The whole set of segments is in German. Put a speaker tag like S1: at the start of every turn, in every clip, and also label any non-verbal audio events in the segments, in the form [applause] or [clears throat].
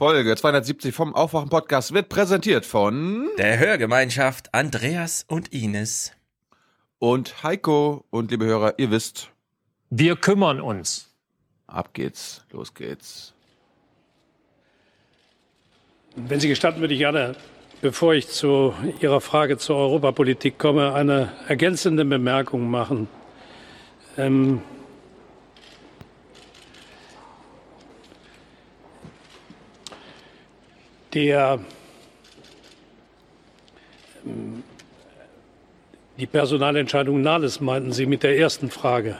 S1: Folge 270 vom Aufwachen-Podcast wird präsentiert von
S2: der Hörgemeinschaft Andreas und Ines.
S1: Und Heiko und liebe Hörer, ihr wisst.
S3: Wir kümmern uns.
S1: Ab geht's, los geht's.
S4: Wenn Sie gestatten, würde ich gerne, bevor ich zu Ihrer Frage zur Europapolitik komme, eine ergänzende Bemerkung machen. Ähm, der ähm, die Personalentscheidung Nahles meinten Sie mit der ersten Frage,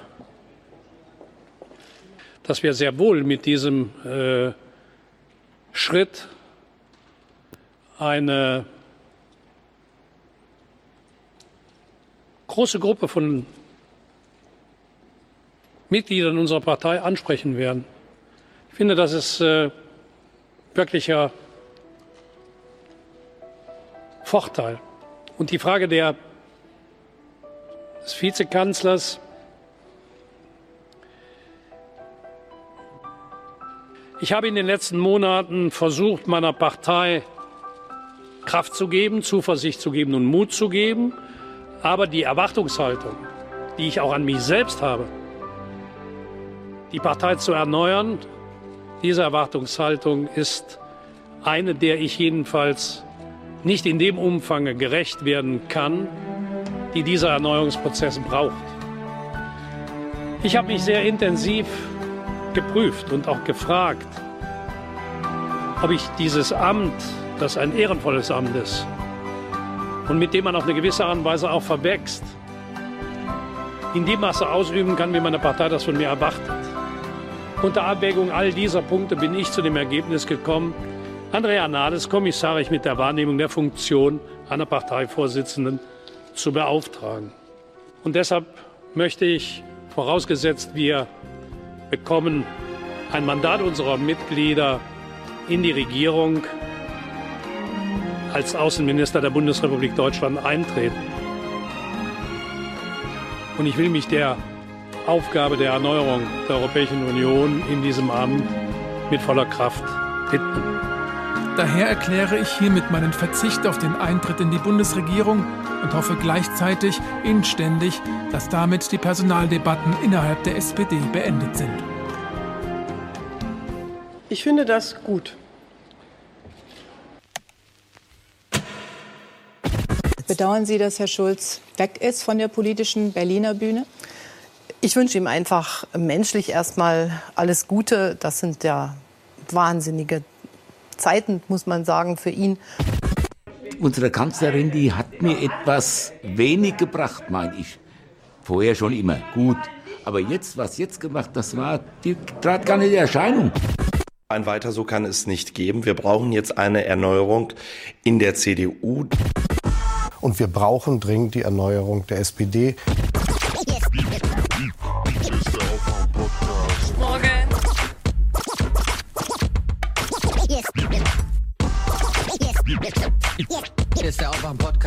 S4: dass wir sehr wohl mit diesem äh, Schritt eine große Gruppe von Mitgliedern unserer Partei ansprechen werden. Ich finde, das ist äh, wirklicher Vorteil. Und die Frage der, des Vizekanzlers, ich habe in den letzten Monaten versucht, meiner Partei Kraft zu geben, Zuversicht zu geben und Mut zu geben, aber die Erwartungshaltung, die ich auch an mich selbst habe, die Partei zu erneuern, diese Erwartungshaltung ist eine, der ich jedenfalls nicht in dem Umfang gerecht werden kann, die dieser Erneuerungsprozess braucht. Ich habe mich sehr intensiv geprüft und auch gefragt, ob ich dieses Amt, das ein ehrenvolles Amt ist und mit dem man auf eine gewisse Art und Weise auch verwächst, in dem Maße ausüben kann, wie meine Partei das von mir erwartet. Unter Abwägung all dieser Punkte bin ich zu dem Ergebnis gekommen, Andrea Nahles kommissarisch mit der Wahrnehmung der Funktion einer Parteivorsitzenden zu beauftragen. Und deshalb möchte ich, vorausgesetzt wir bekommen ein Mandat unserer Mitglieder in die Regierung als Außenminister der Bundesrepublik Deutschland eintreten. Und ich will mich der Aufgabe der Erneuerung der Europäischen Union in diesem Amt mit voller Kraft widmen.
S5: Daher erkläre ich hiermit meinen Verzicht auf den Eintritt in die Bundesregierung und hoffe gleichzeitig inständig, dass damit die Personaldebatten innerhalb der SPD beendet sind.
S6: Ich finde das gut.
S7: Bedauern Sie, dass Herr Schulz weg ist von der politischen Berliner Bühne?
S6: Ich wünsche ihm einfach menschlich erstmal alles Gute. Das sind ja wahnsinnige Zeiten, muss man sagen, für ihn.
S8: Unsere Kanzlerin, die hat mir etwas wenig gebracht, meine ich. Vorher schon immer gut. Aber jetzt, was jetzt gemacht, das war, die trat gar nicht in Erscheinung.
S9: Ein weiter so kann es nicht geben. Wir brauchen jetzt eine Erneuerung in der CDU.
S10: Und wir brauchen dringend die Erneuerung der SPD.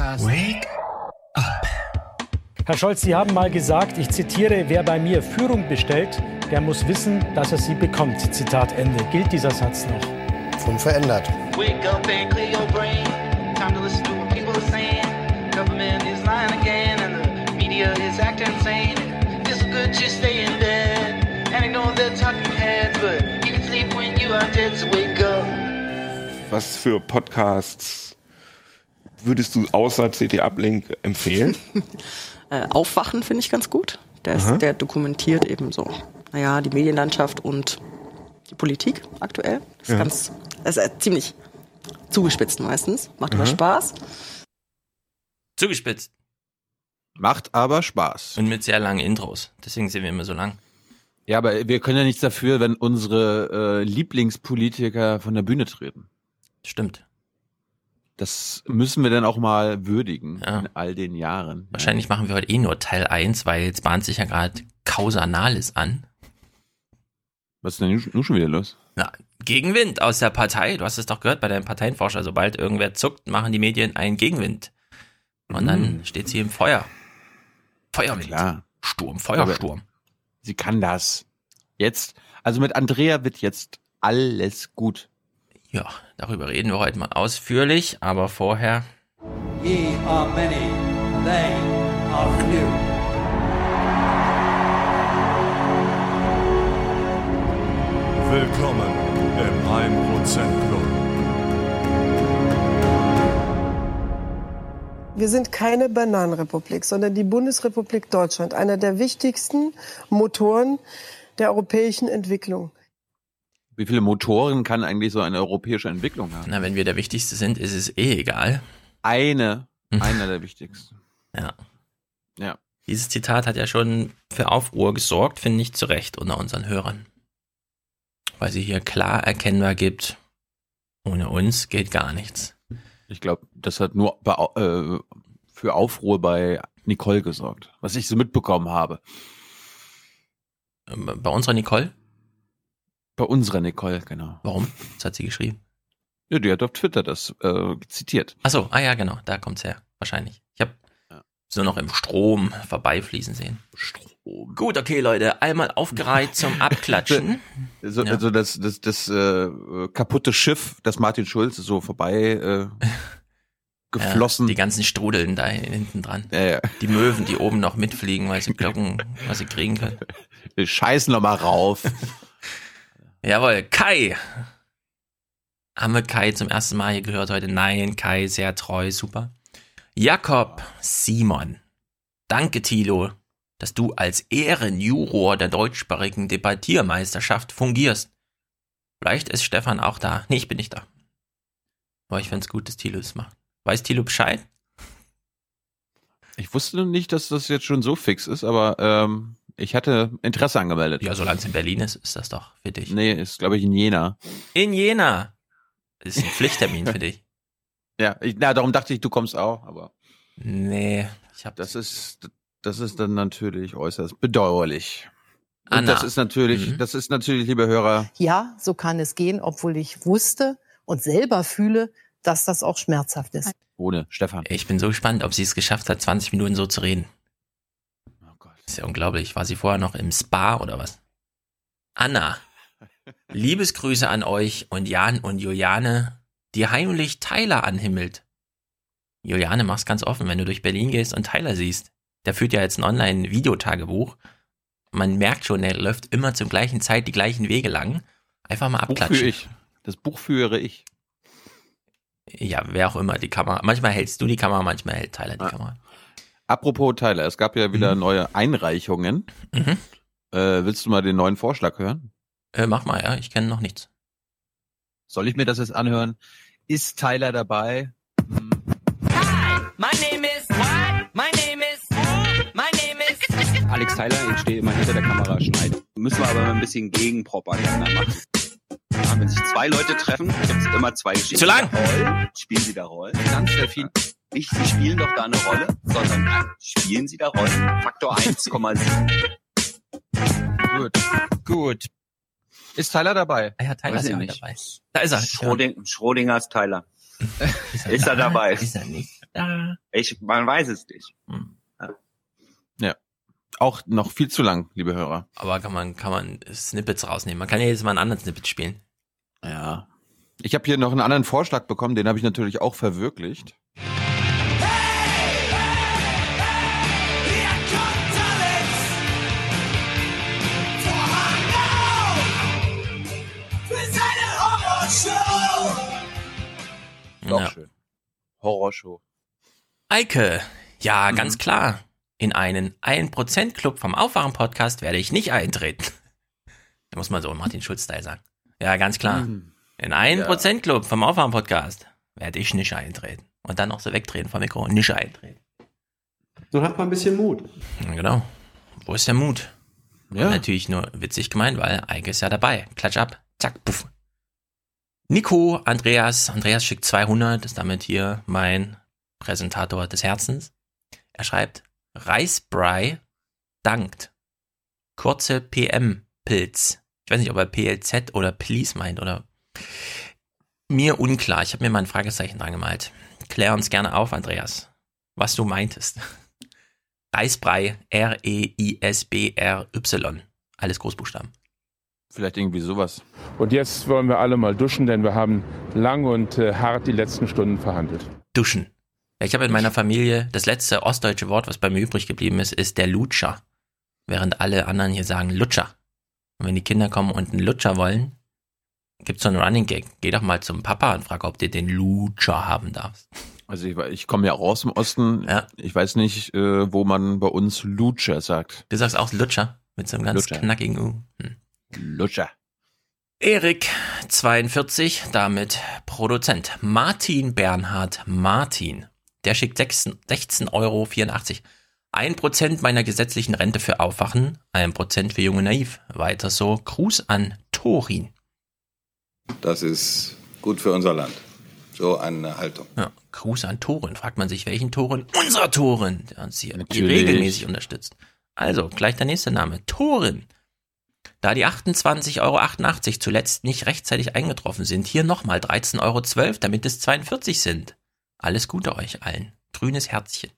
S11: Aufwach-Podcast. Wake
S3: up. Herr Scholz, Sie haben mal gesagt, ich zitiere, wer bei mir Führung bestellt, der muss wissen, dass er sie bekommt. Zitat Ende. Gilt dieser Satz noch?
S10: Unverändert.
S12: Wake up and clear your brain. Time to listen to what people are saying. Government is lying again and the media is acting insane. It's good to stay in bed and ignore the talking heads, but you can sleep when you are dead, so wake up.
S13: Was für Podcasts würdest du außer CT Uplink empfehlen? [laughs]
S14: äh, Aufwachen finde ich ganz gut. Der, ist, der dokumentiert eben so, naja, die Medienlandschaft und die Politik aktuell. Das ist
S13: Ja.
S14: ganz, das ist äh, ziemlich zugespitzt meistens. Macht aber
S1: Mhm.
S14: Spaß.
S2: Zugespitzt.
S1: Macht aber Spaß.
S2: Und mit sehr langen Intros. Deswegen sind wir immer so lang.
S1: Ja, aber wir können ja nichts dafür, wenn unsere äh, Lieblingspolitiker von der Bühne treten.
S2: Stimmt.
S1: Das müssen wir dann auch mal würdigen
S2: Ja.
S1: in all den Jahren.
S2: Wahrscheinlich machen wir heute eh nur Teil 1, weil jetzt bahnt sich ja gerade Causa Analis an.
S1: Was ist denn nun- schon wieder los?
S2: Na, Gegenwind aus der Partei. Du hast es doch gehört bei deinem Parteienforscher. Sobald irgendwer zuckt, machen die Medien einen Gegenwind. Und dann
S1: Mhm.
S2: steht sie im Feuer. Feuerwind.
S1: Klar.
S2: Sturm, Feuersturm.
S1: Sie kann das. Jetzt, also mit Andrea wird jetzt alles gut.
S2: Ja, darüber reden wir heute mal ausführlich, aber vorher.
S15: Ye are many, they are few.
S16: Willkommen im 1% Club.
S17: Wir sind keine Bananenrepublik, sondern die Bundesrepublik Deutschland, einer der wichtigsten Motoren der europäischen Entwicklung.
S1: Wie viele Motoren kann eigentlich so eine europäische Entwicklung haben?
S2: Na, wenn wir der Wichtigste sind, ist es eh egal.
S1: Eine, einer der wichtigsten.
S2: Ja.
S1: Ja.
S2: Dieses Zitat hat ja schon für Aufruhr gesorgt, finde ich zu Recht unter unseren Hörern. Weil sie hier klar erkennbar gibt, ohne uns geht gar nichts.
S1: Ich glaube, das hat nur bei, äh, für Aufruhr bei Nicole gesorgt, was ich so mitbekommen habe.
S2: Ähm, Bei unserer Nicole?
S1: Bei unserer Nicole, genau.
S2: Warum? Was hat sie geschrieben?
S1: Ja, die hat auf Twitter das äh, zitiert.
S2: Achso, ah ja, genau, da kommt's her. Wahrscheinlich. Ich habe so noch im Strom vorbeifließen sehen.
S1: Strom.
S2: Gut, okay, Leute, einmal aufgereiht zum Abklatschen. [laughs]
S1: So,
S2: Ja.
S1: Also das, das, das äh, kaputte Schiff, das Martin Schulz so vorbei äh, [laughs] geflossen.
S2: Ja, die ganzen Strudeln da hinten dran.
S1: Ja, ja.
S2: Die Möwen, die oben noch mitfliegen, weil sie [laughs] Glocken, was sie kriegen können.
S1: Wir scheißen noch mal rauf.
S2: Jawohl, Kai. Haben wir Kai zum ersten Mal hier gehört heute? Nein, Kai, sehr treu, super. Jakob Simon. Danke, Thilo, dass du als Ehrenjuror der deutschsprachigen Debattiermeisterschaft fungierst. Vielleicht ist Stefan auch da. Nee, ich bin nicht da. Aber ich find's gut, dass Thilo es macht. Weiß Thilo Bescheid?
S1: Ich wusste nicht, dass das jetzt schon so fix ist, aber ähm, ich hatte Interesse angemeldet.
S2: Ja, solange es in Berlin ist, ist das doch für dich.
S1: Nee, ist glaube ich in Jena.
S2: In Jena. Das ist ein Pflichttermin für [laughs] dich.
S1: Ja, ich, na, darum dachte ich, du kommst auch, aber
S2: Nee, ich hab
S1: das ist das ist dann natürlich äußerst bedauerlich. Und
S2: Anna.
S1: das ist natürlich, das ist natürlich, liebe Hörer,
S18: Ja, so kann es gehen, obwohl ich wusste und selber fühle, dass das auch schmerzhaft ist.
S1: ohne Stefan.
S2: Ich bin so gespannt, ob sie es geschafft hat, 20 Minuten so zu reden. Ist ja unglaublich. War sie vorher noch im Spa oder was? Anna, Liebesgrüße an euch und Jan und Juliane, die heimlich Tyler anhimmelt. Juliane, mach's ganz offen, wenn du durch Berlin gehst und Tyler siehst. Der führt ja jetzt ein Online-Videotagebuch. Man merkt schon, er läuft immer zur gleichen Zeit die gleichen Wege lang. Einfach mal
S1: Buch
S2: abklatschen.
S1: führe ich. Das Buch führe ich.
S2: Ja, wer auch immer die Kamera. Manchmal hältst du die Kamera, manchmal hält Tyler die
S1: Ah.
S2: Kamera.
S1: Apropos Tyler, es gab ja wieder neue Einreichungen.
S2: Mhm.
S1: Äh, willst du mal den neuen Vorschlag hören?
S2: Äh, mach mal, ja, ich kenne noch nichts.
S19: Soll ich mir das jetzt anhören? Ist Tyler dabei?
S20: My name is what? My name is my name is [laughs]
S11: Alex Tyler, ich stehe immer hinter der Kamera, schneidet. Müssen wir aber ein bisschen Gegenpropaganda machen. Ja, wenn sich zwei Leute treffen, gibt es immer zwei Geschichten.
S2: Zu lang.
S11: Rollen, spielen sie da Rollen? Ganz sehr viel. Nicht, sie spielen doch da eine Rolle, sondern nein, spielen sie da Rollen? Faktor 1,7.
S19: Gut. Gut. Ist Tyler dabei?
S2: Ah ja, Tyler
S11: Weiß
S2: ist ja
S11: nicht.
S2: dabei. Da ist er.
S11: Schröding, Schrödingers Tyler. [laughs] Ist er
S2: da?
S11: dabei?
S2: Ist er nicht da?
S11: Ich, man weiß es nicht.
S1: Ja. Auch noch viel zu lang, liebe Hörer.
S2: Aber kann man, kann man Snippets rausnehmen. Man kann ja jetzt mal einen anderen Snippet spielen.
S1: Ja. Ich habe hier noch einen anderen Vorschlag bekommen, den habe ich natürlich auch verwirklicht. Doch
S2: Ja.
S1: schön. Horrorshow.
S2: Eike, ja,
S1: Mhm.
S2: ganz klar. In einen 1%-Club vom Aufwachen-Podcast werde ich nicht eintreten. Da muss man so Martin Schulz-Style sagen. Ja, ganz klar.
S1: Mhm.
S2: In einen 1%-Club vom Aufwachen-Podcast werde ich nicht eintreten. Und dann noch so wegdrehen vom Mikro und nicht eintreten.
S21: So hat man ein bisschen Mut.
S2: Ja, Genau. Wo ist der Mut?
S1: Ja.
S2: Natürlich nur witzig gemeint, weil Eike ist ja dabei. Klatsch ab, zack, puff. Nico, Andreas, Andreas schickt 200, ist damit hier mein Präsentator des Herzens. Er schreibt, Reisbrei dankt. Kurze PM-Pilz. Ich weiß nicht, ob er PLZ oder Please meint oder mir unklar. Ich habe mir mal ein Fragezeichen dran gemalt. Klär uns gerne auf, Andreas, was du meintest. [laughs] Reisbrei, R-E-I-S-B-R-Y. Alles Großbuchstaben.
S1: Vielleicht irgendwie sowas.
S13: Und jetzt wollen wir alle mal duschen, denn wir haben lang und äh, hart die letzten Stunden verhandelt.
S2: Duschen. Ich habe in meiner Familie das letzte ostdeutsche Wort, was bei mir übrig geblieben ist, ist der Lutscher. Während alle anderen hier sagen Lutscher. Und wenn die Kinder kommen und einen Lutscher wollen, gibt's so einen Running Gag. Geh doch mal zum Papa und frag, ob du den Lutscher haben darfst.
S1: Also ich, ich komme ja auch aus dem Osten.
S2: Ja.
S1: Ich weiß nicht, äh, wo man bei uns Lutscher sagt.
S2: Du sagst auch Lutscher mit so einem ganz
S1: Lutscher.
S2: knackigen U. Hm.
S1: Lutscher.
S2: Erik, 42, damit Produzent. Martin Bernhard Martin, der schickt 16,84 Euro. Ein Prozent meiner gesetzlichen Rente für Aufwachen, ein Prozent für Junge Naiv. Weiter so. Gruß an Torin.
S22: Das ist gut für unser Land. So eine Haltung.
S2: Ja, Gruß an Toren. Fragt man sich, welchen Toren? Unser Toren, der uns hier
S1: Natürlich.
S2: regelmäßig unterstützt. Also, gleich der nächste Name. Toren. Da die 28,88 Euro zuletzt nicht rechtzeitig eingetroffen sind, hier nochmal 13,12 Euro, damit es 42 sind. Alles Gute euch allen. Grünes Herzchen.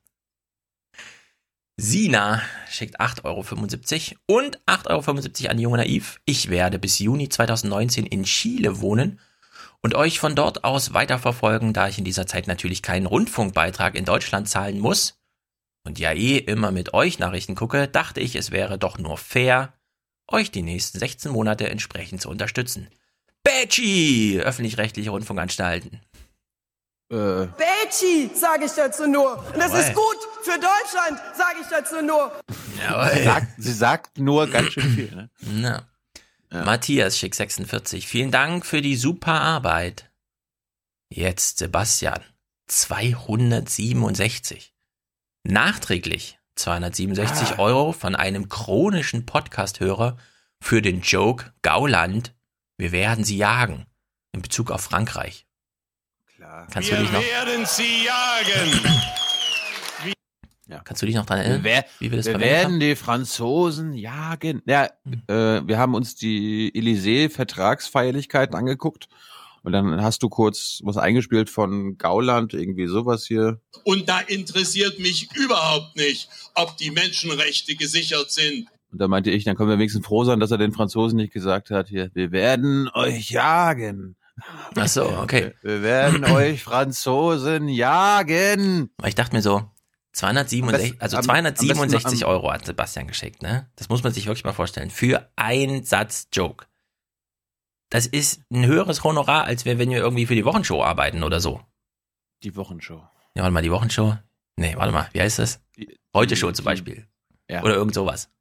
S2: Sina schickt 8,75 Euro und 8,75 Euro an Junge Naiv. Ich werde bis Juni 2019 in Chile wohnen und euch von dort aus weiterverfolgen, da ich in dieser Zeit natürlich keinen Rundfunkbeitrag in Deutschland zahlen muss und ja eh immer mit euch Nachrichten gucke, dachte ich, es wäre doch nur fair, euch die nächsten 16 Monate entsprechend zu unterstützen. Betschi! Öffentlich-rechtliche Rundfunkanstalten.
S1: Äh,
S17: Betschi, sage ich dazu nur. Und das ist gut für Deutschland, sage ich dazu nur.
S1: sie, sagt, sie sagt nur ganz schön viel. Ne?
S2: Na. Matthias Schick 46. Vielen Dank für die super Arbeit. Jetzt Sebastian. 267. Nachträglich 267 Euro von einem chronischen Podcast-Hörer für den Joke Gauland. Wir werden sie jagen. In Bezug auf Frankreich.
S1: Klar.
S2: Kannst du dich noch,
S23: werden sie jagen. [coughs]
S2: kannst du dich noch dran erinnern?
S1: Wir, wer-
S2: wie wir das
S1: wir werden die Franzosen jagen. Ja, äh, wir haben uns die Élysée-Vertragsfeierlichkeiten angeguckt. Und dann hast du kurz was eingespielt von Gauland, irgendwie sowas hier.
S23: Und da interessiert mich überhaupt nicht, ob die Menschenrechte gesichert sind.
S1: Und da meinte ich, dann können wir wenigstens froh sein, dass er den Franzosen nicht gesagt hat, hier, wir werden euch jagen.
S2: Ach so, okay.
S1: Wir werden [clears throat] euch Franzosen jagen.
S2: Weil ich dachte mir so, 267,
S1: Am
S2: also
S1: besten- am- am
S2: 267
S1: besten am-
S2: Euro hat Sebastian geschickt, ne? Das muss man sich wirklich mal vorstellen. Für ein Satz Joke. Das ist ein höheres Honorar, als wir, wenn wir irgendwie für die Wochenshow arbeiten oder so.
S1: Die Wochenshow.
S2: Ja, warte mal, die Wochenshow? Nee, warte mal, wie heißt das? Heute Show zum Beispiel.
S1: Ja.
S2: Oder irgend sowas.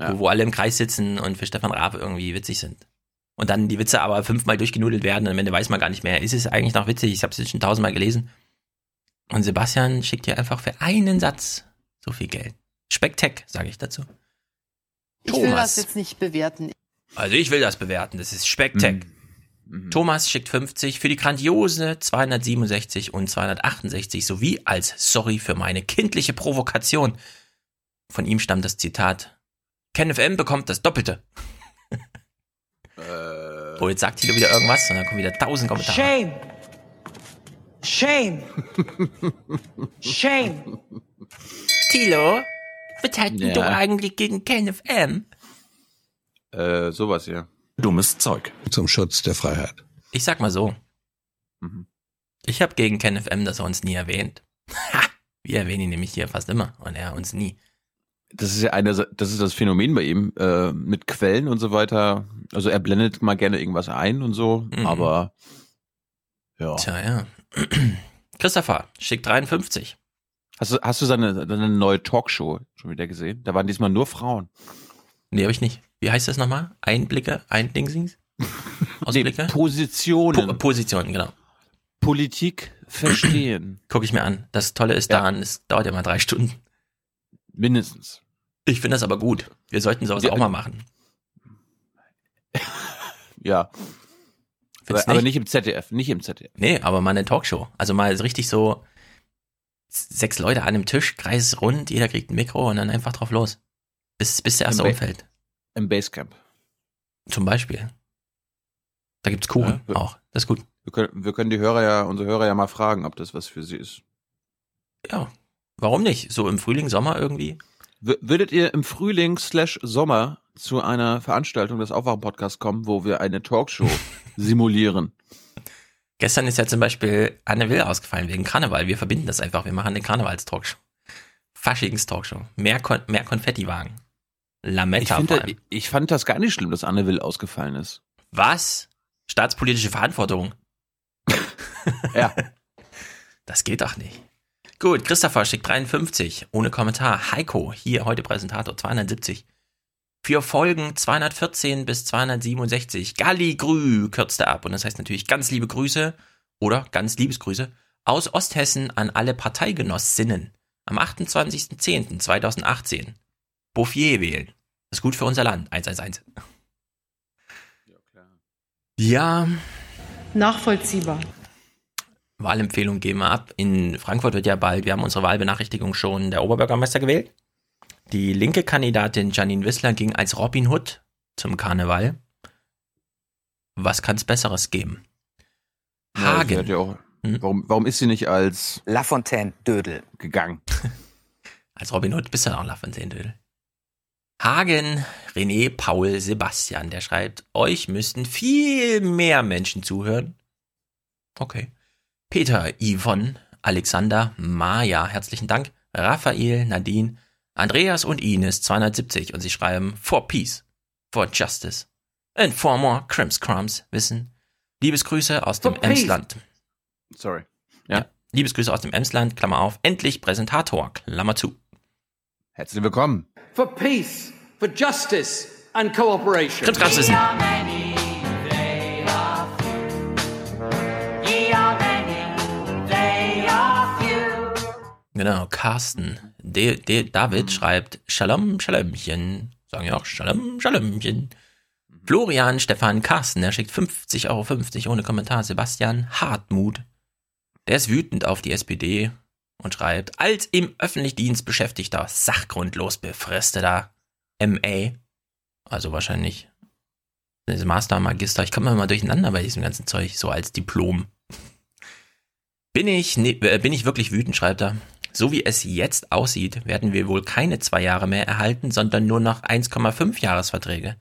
S1: Ja.
S2: Wo, wo alle im Kreis sitzen und für Stefan Raab irgendwie witzig sind. Und dann die Witze aber fünfmal durchgenudelt werden und am Ende weiß man gar nicht mehr, ist es eigentlich noch witzig? Ich habe es jetzt schon tausendmal gelesen. Und Sebastian schickt dir einfach für einen Satz so viel Geld. Spektek, sage ich dazu.
S18: Ich will das jetzt nicht bewerten.
S2: Also ich will das bewerten, das ist Spektek.
S1: Mhm.
S2: Thomas schickt 50 für die grandiose 267 und 268 sowie als Sorry für meine kindliche Provokation. Von ihm stammt das Zitat. Kenneth M. bekommt das Doppelte.
S1: Äh.
S2: Oh, jetzt sagt Tilo wieder irgendwas und dann kommen wieder tausend Kommentare.
S24: Shame. Shame. Shame.
S2: Tilo, was hat
S1: Ja.
S2: du eigentlich gegen Kenneth M?
S1: Äh, sowas hier.
S25: Dummes Zeug. Zum Schutz der Freiheit.
S2: Ich sag mal so.
S1: Mhm.
S2: Ich habe gegen Kenneth M. das er uns nie erwähnt. Ha! Wir erwähnen ihn nämlich hier fast immer und er uns nie.
S1: Das ist ja eine, das ist das Phänomen bei ihm, äh, mit Quellen und so weiter. Also er blendet mal gerne irgendwas ein und so,
S2: Mhm.
S1: aber ja.
S2: Tja, ja. [clears throat] Christopher schickt 53.
S1: Hast du, hast du seine, seine neue Talkshow schon wieder gesehen? Da waren diesmal nur Frauen.
S2: Nee, habe ich nicht. Wie heißt das nochmal? Einblicke? Eindingsings? [laughs] Ausblicke?
S1: Positionen.
S2: Po Positionen, genau.
S1: Politik verstehen. [clears throat]
S2: Gucke ich mir an. Das Tolle ist daran, es dauert ja mal drei Stunden.
S1: Mindestens.
S2: Ich finde das aber gut. Wir sollten sowas
S1: Ja,
S2: auch mal machen. [laughs]
S1: Ja. Aber,
S2: Findest
S1: aber
S2: nicht?
S1: nicht im ZDF, nicht im ZDF.
S2: Nee, aber mal eine Talkshow. Also mal richtig so sechs Leute an einem Tisch, Kreis rund, jeder kriegt ein Mikro und dann einfach drauf los. Bis, bis der erste
S1: Im Ba-
S2: umfällt.
S1: Im Basecamp.
S2: Zum Beispiel. Da gibt's Kuchen
S1: Ja, wir-
S2: auch. Das ist gut.
S1: Wir können, wir können die Hörer ja, unsere Hörer ja mal fragen, ob das was für sie ist.
S2: Ja. Warum nicht? So im Frühling, Sommer irgendwie.
S1: W würdet ihr im Frühling slash Sommer zu einer Veranstaltung des Aufwachen-Podcasts kommen, wo wir eine Talkshow [laughs] simulieren?
S2: Gestern ist ja zum Beispiel Anne Will ausgefallen wegen Karneval. Wir verbinden das einfach. Wir machen eine Karnevals-Talkshow. Faschings-Talkshow. Mehr, Kon mehr Konfettiwagen. Lametta
S1: Ich,
S2: allem.
S1: ich fand das gar nicht schlimm, dass Anne Will ausgefallen ist.
S2: Was? Staatspolitische Verantwortung. [laughs]
S1: ja.
S2: Das geht doch nicht. Gut, Christopher schickt 53, ohne Kommentar. Heiko, hier heute Präsentator 270. Für Folgen 214 bis 267. Galligrü kürzte ab. Und das heißt natürlich ganz liebe Grüße oder ganz Liebesgrüße aus Osthessen an alle Parteigenossinnen. Am 28.10.2018. Bouffier wählen. Das ist gut für unser Land. 111. Ja,
S18: Nachvollziehbar.
S2: Wahlempfehlung geben wir ab. In Frankfurt wird ja bald, wir haben unsere Wahlbenachrichtigung schon, der Oberbürgermeister gewählt. Die linke Kandidatin Janine Wissler ging als Robin Hood zum Karneval. Was kann es Besseres geben?
S1: Ja,
S2: Hagen.
S1: ja auch, warum, warum ist sie nicht als
S26: Lafontaine Dödel
S1: gegangen? [laughs]
S2: Als Robin Hood bist du auch Lafontaine Dödel. Hagen, René, Paul, Sebastian, der schreibt, euch müssten viel mehr Menschen zuhören. Okay. Peter, Yvonne, Alexander, Maja, herzlichen Dank, Raphael, Nadine, Andreas und Ines 270 und sie schreiben for peace, for justice and for more crimps crumbs wissen. Liebesgrüße aus dem. Emsland.
S1: Sorry. Ja.
S2: Liebesgrüße aus dem Emsland, Klammer auf, endlich Präsentator, Klammer zu.
S1: Herzlich willkommen.
S15: For peace, for justice and cooperation.
S2: Genau, Carsten. De, De, David schreibt Shalom, Shalomchen. Sagen ja auch Shalom, Shalomchen. Florian, Stefan, Carsten, er schickt 50,50 Euro ohne Kommentar. Sebastian Hartmut. Der ist wütend auf die SPD und schreibt, als im öffentlichen Dienst beschäftigter, sachgrundlos befristeter MA, also wahrscheinlich Master, Magister, ich komme immer durcheinander bei diesem ganzen Zeug, so als Diplom. Bin ich, ne, äh, bin ich wirklich wütend, schreibt er. So wie es jetzt aussieht, werden wir wohl keine zwei Jahre mehr erhalten, sondern nur noch 1,5 Jahresverträge.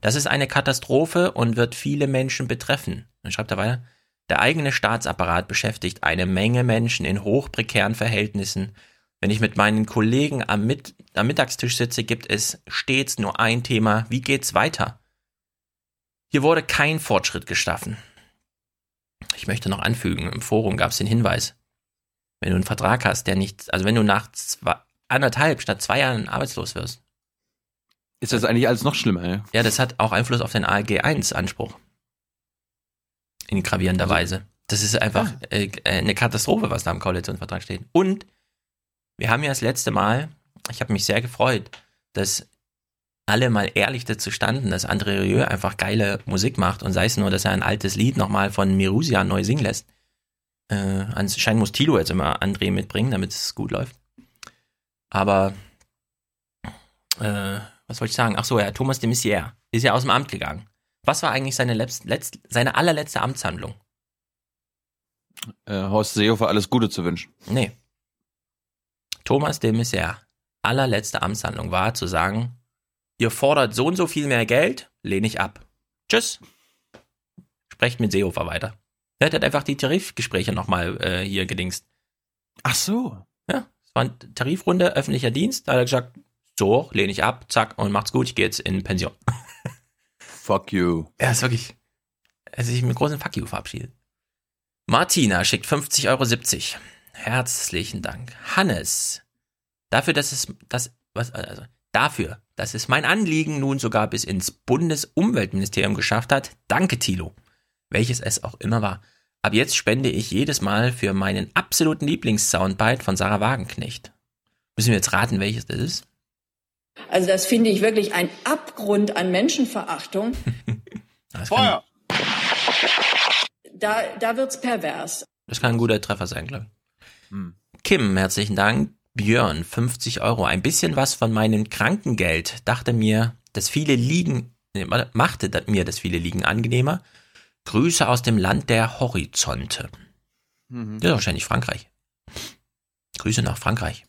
S2: Das ist eine Katastrophe und wird viele Menschen betreffen. Dann schreibt er weiter. Der eigene Staatsapparat beschäftigt eine Menge Menschen in hochprekären Verhältnissen. Wenn ich mit meinen Kollegen am, Mit am Mittagstisch sitze, gibt es stets nur ein Thema. Wie geht's weiter? Hier wurde kein Fortschritt geschaffen. Ich möchte noch anfügen, im Forum gab es den Hinweis, wenn du einen Vertrag hast, der nicht, also wenn du nach zwei, anderthalb statt zwei Jahren arbeitslos wirst.
S1: Ist das eigentlich alles noch schlimmer, ey?
S2: Ja, das hat auch Einfluss auf den ALG 1 Anspruch. In gravierender Weise. Das ist einfach äh, eine Katastrophe, was da im Koalitionsvertrag steht. Und wir haben ja das letzte Mal, ich habe mich sehr gefreut, dass alle mal ehrlich dazu standen, dass André Rieu einfach geile Musik macht und sei es nur, dass er ein altes Lied nochmal von Mirusia neu singen lässt. Äh, anscheinend muss Tilo jetzt immer André mitbringen, damit es gut läuft. Aber äh, was wollte ich sagen? Ach so, ja, Thomas de Maizière ist ja aus dem Amt gegangen. Was war eigentlich seine, letzt, letzt, seine allerletzte Amtshandlung?
S1: Äh, Horst Seehofer alles Gute zu wünschen.
S2: Nee. Thomas de Maizière allerletzte Amtshandlung war zu sagen, ihr fordert so und so viel mehr Geld, lehne ich ab. Tschüss. Sprecht mit Seehofer weiter. Er hat einfach die Tarifgespräche nochmal äh, hier gedingst.
S1: Ach so.
S2: Ja, es war eine Tarifrunde, öffentlicher Dienst. Da hat er gesagt, so, lehne ich ab, zack, und macht's gut, ich gehe jetzt in Pension.
S1: Fuck you.
S2: Er ist wirklich, er hat sich mit großem Fuck you verabschiedet. Martina schickt 50,70 Euro. Herzlichen Dank. Hannes, dafür, dass es, das, was, also, dafür, dass es mein Anliegen nun sogar bis ins Bundesumweltministerium geschafft hat. Danke, Thilo. Welches es auch immer war. Ab jetzt spende ich jedes Mal für meinen absoluten Lieblings-Soundbite von Sarah Wagenknecht. Müssen wir jetzt raten, welches das ist?
S27: Also das finde ich wirklich ein Abgrund an Menschenverachtung. [laughs]
S2: Feuer!
S27: Da, da wird's pervers.
S2: Das kann ein guter Treffer sein, glaube ich. Kim, herzlichen Dank. Björn, 50 Euro. Ein bisschen was von meinem Krankengeld. Dachte mir, das viele Liegen, nee, machte mir das viele Liegen angenehmer. Grüße aus dem Land der Horizonte.
S1: Mhm.
S2: Das ist wahrscheinlich Frankreich. Grüße nach Frankreich.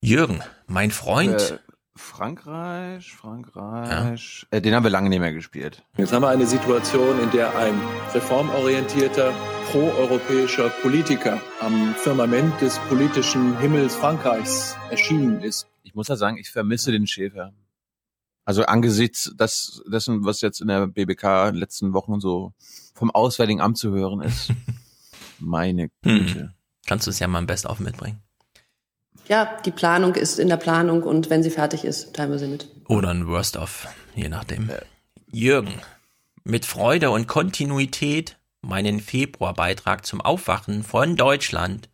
S2: Jürgen, mein Freund.
S1: Äh, Frankreich, Frankreich. Äh, den haben wir lange nicht mehr gespielt.
S26: Jetzt haben wir eine Situation, in der ein reformorientierter, proeuropäischer Politiker am Firmament des politischen Himmels Frankreichs erschienen ist.
S1: Ich muss ja sagen, ich vermisse den Schäfer. Also angesichts des, dessen, was jetzt in der BBK in den letzten Wochen so vom Auswärtigen Amt zu hören ist. [laughs] Meine Güte.
S2: Hm. Kannst du es ja mal am besten auf mitbringen.
S28: Ja, die Planung ist in der Planung und wenn sie fertig ist, teilen wir sie mit.
S2: Oder ein Worst-of, je nachdem. Jürgen, mit Freude und Kontinuität meinen Februarbeitrag zum Aufwachen von Deutschland.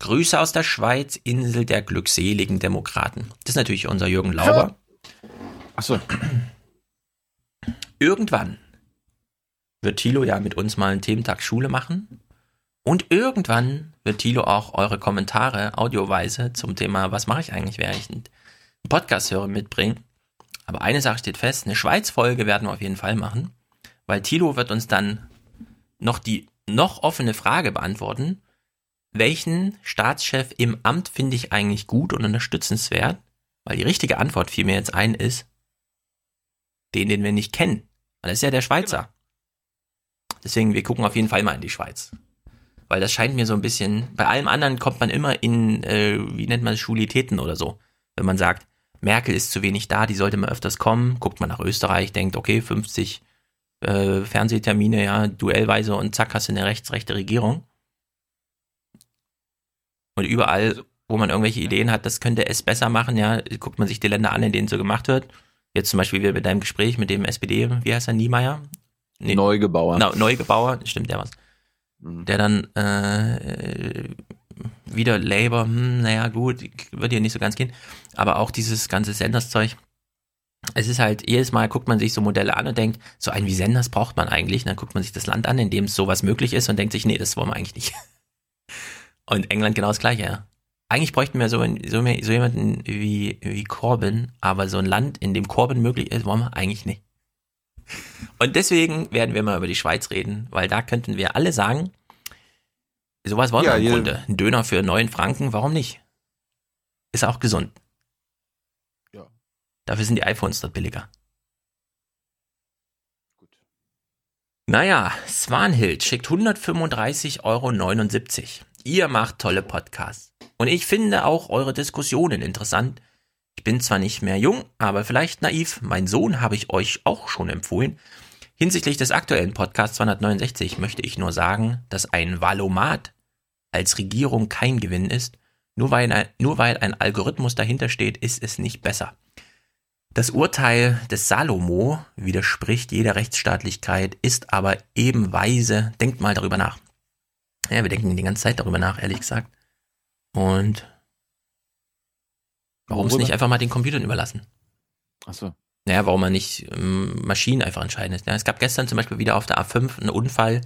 S2: Grüße aus der Schweiz, Insel der glückseligen Demokraten. Das ist natürlich unser Jürgen Lauber.
S1: Achso.
S2: Irgendwann wird Thilo ja mit uns mal einen Thementag Schule machen. Und irgendwann wird Thilo auch eure Kommentare audioweise zum Thema, was mache ich eigentlich, während ich einen Podcast höre, mitbringen. Aber eine Sache steht fest, eine Schweiz-Folge werden wir auf jeden Fall machen, weil Thilo wird uns dann noch die noch offene Frage beantworten, welchen Staatschef im Amt finde ich eigentlich gut und unterstützenswert? Weil die richtige Antwort fiel mir jetzt ein ist, den, den wir nicht kennen. Weil das ist ja der Schweizer. Deswegen, wir gucken auf jeden Fall mal in die Schweiz. Weil das scheint mir so ein bisschen, bei allem anderen kommt man immer in, äh, wie nennt man es, Schulitäten oder so. Wenn man sagt, Merkel ist zu wenig da, die sollte mal öfters kommen, guckt man nach Österreich, denkt, okay, 50 äh, Fernsehtermine, ja, duellweise und zack, hast du eine rechtsrechte Regierung. Und überall, wo man irgendwelche Ideen hat, das könnte es besser machen, ja, guckt man sich die Länder an, in denen so gemacht wird. Jetzt zum Beispiel wieder mit deinem Gespräch mit dem SPD, wie heißt er, Niemeyer? Nee,
S1: Neugebauer.
S2: Na, Neugebauer, stimmt der was. Der dann äh, wieder Labour, hm, naja gut, wird hier nicht so ganz gehen. Aber auch dieses ganze Senderszeug. Es ist halt, jedes Mal guckt man sich so Modelle an und denkt, so ein wie Senders braucht man eigentlich. Und dann guckt man sich das Land an, in dem sowas möglich ist und denkt sich, nee, das wollen wir eigentlich nicht. [laughs] Und England genau das gleiche, ja. Eigentlich bräuchten wir so, so, so jemanden wie, wie Corbyn, aber so ein Land, in dem Corbyn möglich ist, wollen wir eigentlich nicht. Und deswegen werden wir mal über die Schweiz reden, weil da könnten wir alle sagen, sowas wollen
S1: Ja,
S2: wir im Grunde. Ein Döner für neun Franken, warum nicht? Ist auch gesund.
S1: Ja.
S2: Dafür sind die iPhones dort billiger. Naja, Swanhild schickt 135,79 Euro. Ihr macht tolle Podcasts. Und ich finde auch eure Diskussionen interessant. Ich bin zwar nicht mehr jung, aber vielleicht naiv. Mein Sohn habe ich euch auch schon empfohlen. Hinsichtlich des aktuellen Podcasts 269 möchte ich nur sagen, dass ein Valomat als Regierung kein Gewinn ist. Nur weil, ein, nur weil ein Algorithmus dahinter steht, ist es nicht besser. Das Urteil des Salomo widerspricht jeder Rechtsstaatlichkeit, ist aber eben weise. Denkt mal darüber nach. Ja, wir denken die ganze Zeit darüber nach, ehrlich gesagt. Und warum es nicht einfach mal den Computern überlassen?
S1: Achso.
S2: Naja, warum man nicht ähm, Maschinen einfach entscheiden ist. Ja, es gab gestern zum Beispiel wieder auf der A5 einen Unfall.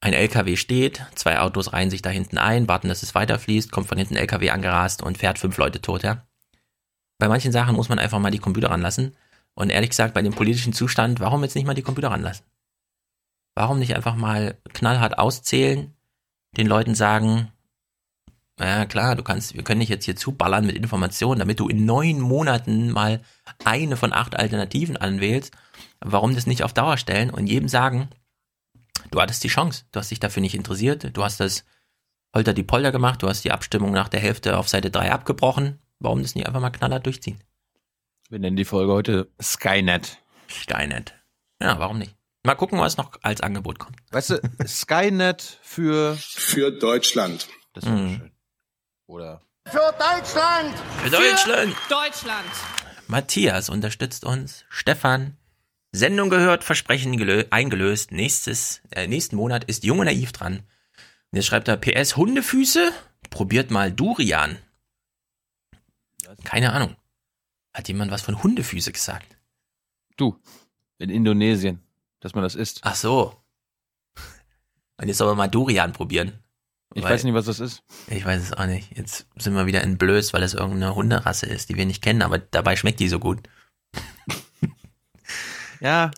S2: Ein LKW steht, zwei Autos reihen sich da hinten ein, warten, dass es weiterfließt, kommt von hinten ein LKW angerast und fährt fünf Leute tot, ja. Bei manchen Sachen muss man einfach mal die Computer ranlassen. Und ehrlich gesagt, bei dem politischen Zustand, warum jetzt nicht mal die Computer ranlassen? Warum nicht einfach mal knallhart auszählen, den Leuten sagen, ja klar, du kannst, wir können dich jetzt hier zuballern mit Informationen, damit du in neun Monaten mal eine von acht Alternativen anwählst. Warum das nicht auf Dauer stellen und jedem sagen, du hattest die Chance, du hast dich dafür nicht interessiert, du hast das Holter die Polter gemacht, du hast die Abstimmung nach der Hälfte auf Seite 3 abgebrochen. Warum das nicht einfach mal knallhart durchziehen?
S1: Wir nennen die Folge heute Skynet.
S2: Skynet. Ja, warum nicht? Mal gucken, was noch als Angebot kommt.
S1: Weißt du, Skynet für
S22: Für Deutschland.
S1: Das wäre
S2: Mhm.
S1: schön. Oder
S20: Für Deutschland!
S2: Für Deutschland!
S28: Deutschland!
S2: Matthias unterstützt uns. Stefan. Sendung gehört, Versprechen gelö eingelöst. Nächstes, äh, nächsten Monat ist Junge Naiv dran. Und jetzt schreibt er PS Hundefüße. Probiert mal Durian. Keine Ahnung. Hat jemand was von Hundefüße gesagt?
S1: du, in Indonesien, dass man das isst.
S2: Ach so. Und jetzt soll man mal Durian probieren.
S1: Ich
S2: Weil-
S1: weiß nicht, was das ist.
S2: Ich weiß es auch nicht. Jetzt sind wir wieder in Blöß, weil es irgendeine Hunderasse ist, die wir nicht kennen, aber dabei schmeckt die so gut. [laughs]
S1: Ja,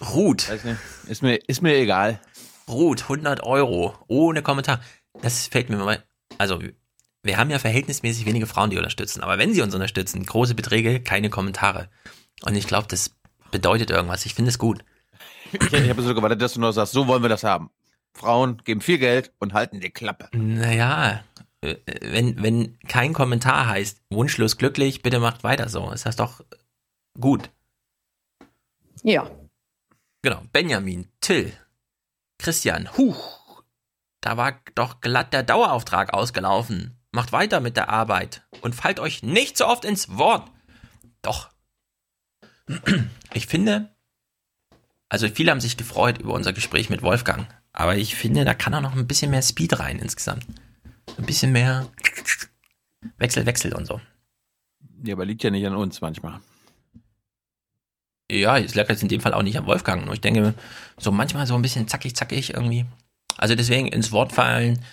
S2: Ruth.
S1: weiß nicht. Ist mir, ist mir egal.
S2: Ruth, 100 Euro. Ohne Kommentar. Das fällt mir mal. Also, wir haben ja verhältnismäßig wenige Frauen, die unterstützen. Aber wenn sie uns unterstützen, große Beträge, keine Kommentare. Und ich glaube, das bedeutet irgendwas. Ich finde es gut.
S1: Ich, ich habe so gewartet, dass du noch sagst, so wollen wir das haben. Frauen geben viel Geld und halten die Klappe.
S2: Naja, äh, wenn, wenn kein Kommentar heißt, wunschlos glücklich, bitte macht weiter so. Ist das doch gut.
S27: Ja.
S2: Genau. Benjamin, Till, Christian, Huch. Da war doch glatt der Dauerauftrag ausgelaufen. Macht weiter mit der Arbeit und fallt euch nicht so oft ins Wort. Doch. Ich finde, also viele haben sich gefreut über unser Gespräch mit Wolfgang, aber ich finde, da kann auch noch ein bisschen mehr Speed rein insgesamt. Ein bisschen mehr Wechsel, Wechsel und so.
S1: Ja, aber liegt ja nicht an uns manchmal.
S2: Ja, es lag jetzt in dem Fall auch nicht am Wolfgang. Nur ich denke, so manchmal so ein bisschen zackig, zackig irgendwie. Also deswegen ins Wort fallen.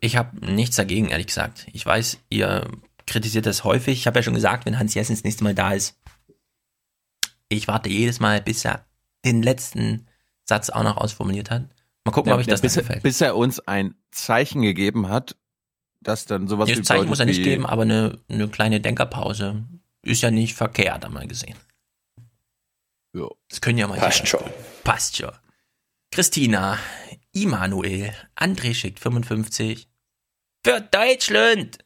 S2: Ich habe nichts dagegen, ehrlich gesagt. Ich weiß, ihr kritisiert das häufig. Ich habe ja schon gesagt, wenn Hans Jessen das nächste Mal da ist, ich warte jedes Mal, bis er den letzten Satz auch noch ausformuliert hat. Mal gucken,
S1: Ja,
S2: ob ich das
S1: bis, er,
S2: gefällt.
S1: bis er uns ein Zeichen gegeben hat, dass dann sowas
S2: Das
S1: wie
S2: Zeichen muss er nicht geben, aber eine, eine kleine Denkerpause ist ja nicht verkehrt, haben wir gesehen.
S1: Ja.
S2: Das können ja mal
S29: Passt schon.
S2: Passt schon. Christina, Immanuel, André schickt 55. Für Deutschland!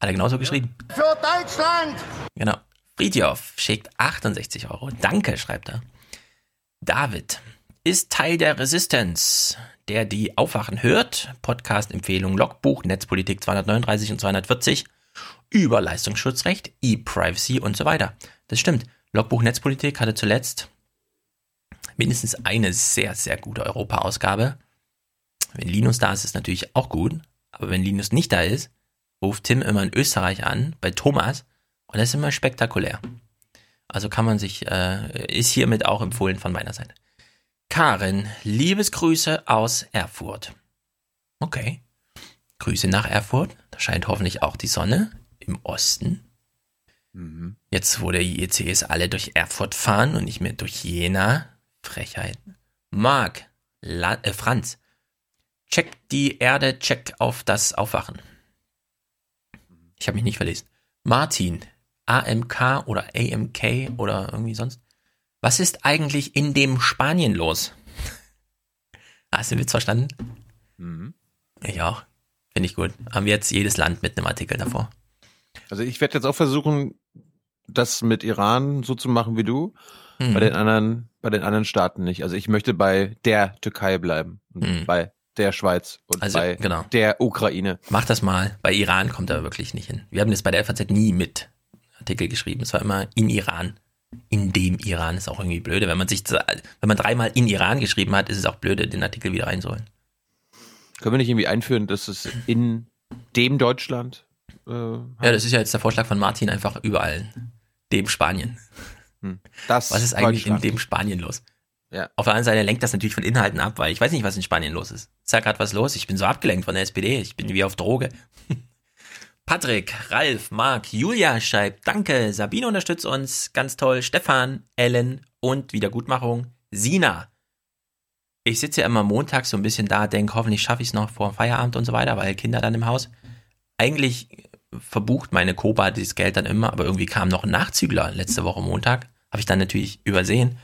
S2: Hat er genauso geschrieben?
S29: Für Deutschland!
S2: Genau. Friedjof schickt 68 Euro. Danke, schreibt er. David ist Teil der Resistance, der die Aufwachen hört. Podcast-Empfehlung, Logbuch, Netzpolitik 239 und 240 über Leistungsschutzrecht, E-Privacy und so weiter. Das stimmt. Logbuch Netzpolitik hatte zuletzt mindestens eine sehr, sehr gute Europa-Ausgabe. Wenn Linus da ist, ist natürlich auch gut. Aber wenn Linus nicht da ist, ruft Tim immer in Österreich an, bei Thomas. Und das ist immer spektakulär. Also kann man sich, äh, ist hiermit auch empfohlen von meiner Seite. Karin, Liebesgrüße aus Erfurt. Okay. Grüße nach Erfurt. Da scheint hoffentlich auch die Sonne im Osten.
S1: Mhm.
S2: Jetzt, wo der IECs alle durch Erfurt fahren und nicht mehr durch Jena. Frechheit. Marc, La äh, Franz, check die Erde, check auf das Aufwachen. Ich habe mich nicht verlesen. Martin, AMK oder AMK oder irgendwie sonst. Was ist eigentlich in dem Spanien los? Hast du den Witz verstanden?
S1: Mhm.
S2: Ich auch. Finde ich gut. Haben wir jetzt jedes Land mit einem Artikel davor.
S1: Also ich werde jetzt auch versuchen, das mit Iran so zu machen wie du.
S2: Mhm.
S1: Bei den anderen, bei den anderen Staaten nicht. Also ich möchte bei der Türkei bleiben
S2: Mhm.
S1: bei der Schweiz und
S2: Also,
S1: bei
S2: genau.
S1: der Ukraine.
S2: Mach das mal. Bei Iran kommt er wirklich nicht hin. Wir haben das bei der FAZ nie mit Artikel geschrieben. Es war immer in Iran. In dem Iran ist auch irgendwie blöde. Wenn man sich, wenn man dreimal in Iran geschrieben hat, ist es auch blöde, den Artikel wieder reinzuholen.
S1: Können wir nicht irgendwie einführen, dass es in dem Deutschland äh,
S2: Ja, das ist ja jetzt der Vorschlag von Martin einfach überall. Dem Spanien.
S1: Hm. das
S2: Was ist eigentlich in dem Spanien los?
S1: Ja.
S2: Auf der anderen Seite lenkt das natürlich von Inhalten ab, weil ich weiß nicht, was in Spanien los ist. Ist da gerade was los? Ich bin so abgelenkt von der SPD. Ich bin wie auf Droge. Patrick, Ralf, Marc, Julia schreibt, danke, Sabine unterstützt uns, ganz toll, Stefan, Ellen und Wiedergutmachung, Sina. Ich sitze ja immer montags so ein bisschen da, denke, hoffentlich schaffe ich es noch vor Feierabend und so weiter, weil Kinder dann im Haus. Eigentlich verbucht meine Koba dieses Geld dann immer, aber irgendwie kam noch ein Nachzügler letzte Woche Montag. Habe ich dann natürlich übersehen.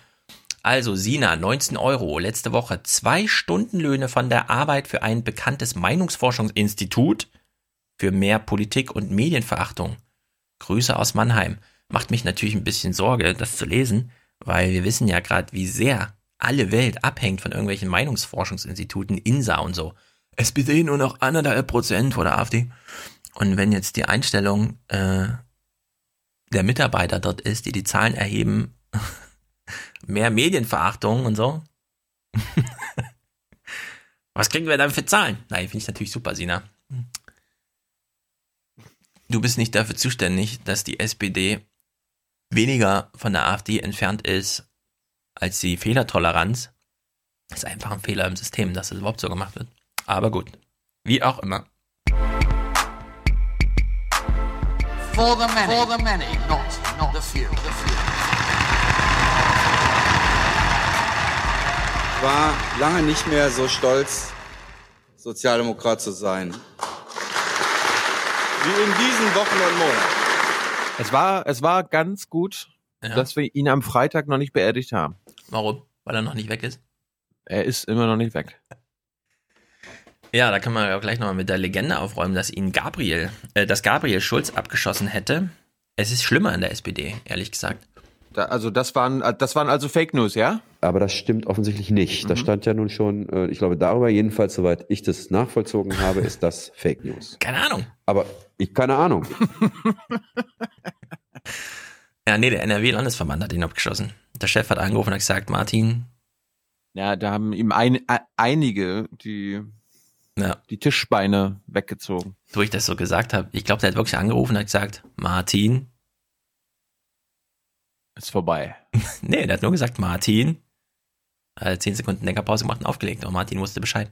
S2: Also Sina, 19 Euro, letzte Woche zwei Stundenlöhne von der Arbeit für ein bekanntes Meinungsforschungsinstitut für mehr Politik und Medienverachtung. Grüße aus Mannheim. Macht mich natürlich ein bisschen Sorge, das zu lesen, weil wir wissen ja gerade, wie sehr alle Welt abhängt von irgendwelchen Meinungsforschungsinstituten, INSA und so. SPD nur noch anderthalb Prozent vor der AfD. Und wenn jetzt die Einstellung äh, der Mitarbeiter dort ist, die die Zahlen erheben, [laughs] mehr Medienverachtung und so. [laughs] Was kriegen wir dann für Zahlen? Nein, finde ich natürlich super, Sina. Du bist nicht dafür zuständig, dass die SPD weniger von der AfD entfernt ist als die Fehlertoleranz. Das ist einfach ein Fehler im System, dass das überhaupt so gemacht wird. Aber gut. Wie auch immer.
S29: For the many. For the many, not, not the few. The few.
S30: war lange nicht mehr so stolz, Sozialdemokrat zu sein. Wie in diesen Wochen und Monaten.
S1: Es war, es war ganz gut,
S2: Ja.
S1: dass wir ihn am Freitag noch nicht beerdigt haben.
S2: Warum? Weil er noch nicht weg ist?
S1: Er ist immer noch nicht weg.
S2: Ja, da kann man ja gleich nochmal mit der Legende aufräumen, dass ihn Gabriel, äh, dass Gabriel Schulz abgeschossen hätte. Es ist schlimmer in der SPD, ehrlich gesagt.
S1: Da, also das waren, das waren also Fake News, ja?
S21: Aber das stimmt offensichtlich nicht. Da stand ja nun schon, äh, ich glaube, darüber jedenfalls, soweit ich das nachvollzogen habe, ist das Fake News.
S2: Keine Ahnung.
S21: Aber ich keine Ahnung. [laughs]
S2: Ja, nee, der NRW-Landesverband hat ihn abgeschossen. Der Chef hat angerufen und hat gesagt, Martin,
S1: Ja, da haben ihm ein, einige die,
S2: ja.
S1: die Tischbeine weggezogen.
S2: wo ich das so gesagt habe, ich glaube, der hat wirklich angerufen und hat gesagt, Martin,
S1: Ist vorbei. [laughs]
S2: nee, der hat nur gesagt, Martin, hat zehn Sekunden Denkerpause gemacht und aufgelegt. Und Martin wusste Bescheid.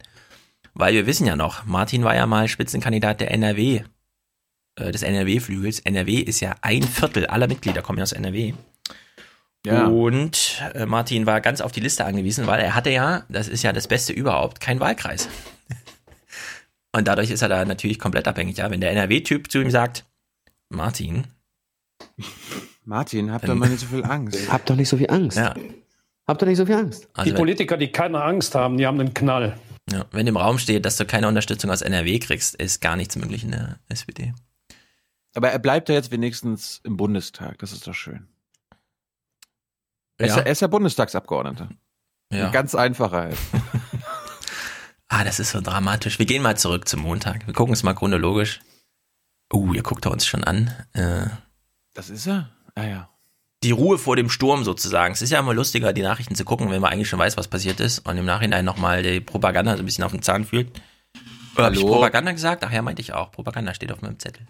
S2: Weil wir wissen ja noch, Martin war ja mal Spitzenkandidat der NRW, äh, des NRW-Flügels. NRW ist ja ein Viertel aller Mitglieder kommen ja aus NRW.
S1: Ja.
S2: Und äh, Martin war ganz auf die Liste angewiesen, weil er hatte ja, das ist ja das Beste überhaupt, keinen Wahlkreis. [laughs] Und dadurch ist er da natürlich komplett abhängig. Ja, wenn der NRW-Typ zu ihm sagt, Martin, [laughs]
S1: Martin, habt doch mal nicht so viel Angst. [laughs]
S21: Habt doch nicht so viel Angst.
S2: ja,
S21: Habt doch nicht so viel Angst.
S2: also
S31: die Politiker, die keine Angst haben, die haben einen Knall.
S2: wenn, ja, wenn im Raum steht, dass du keine Unterstützung aus NRW kriegst, ist gar nichts möglich in der SPD.
S1: Aber er bleibt ja jetzt wenigstens im Bundestag. Das ist doch schön. Er, ist,
S2: Ja.
S1: ja, er ist ja Bundestagsabgeordneter.
S2: Ja.
S1: Ein Ganz einfacher halt. [laughs] [laughs]
S2: Ah, das ist so dramatisch. Wir gehen mal zurück zum Montag. Wir gucken es mal chronologisch. Uh, ihr guckt uns schon an. Äh,
S1: Das ist er? Ah ja.
S2: die Ruhe vor dem Sturm sozusagen. Es ist ja immer lustiger, die Nachrichten zu gucken, wenn man eigentlich schon weiß, was passiert ist und im Nachhinein nochmal die Propaganda so ein bisschen auf den Zahn fühlt. Oder habe ich
S1: Hallo?
S2: Propaganda gesagt? Ach ja, meinte ich auch. Propaganda steht auf meinem Zettel.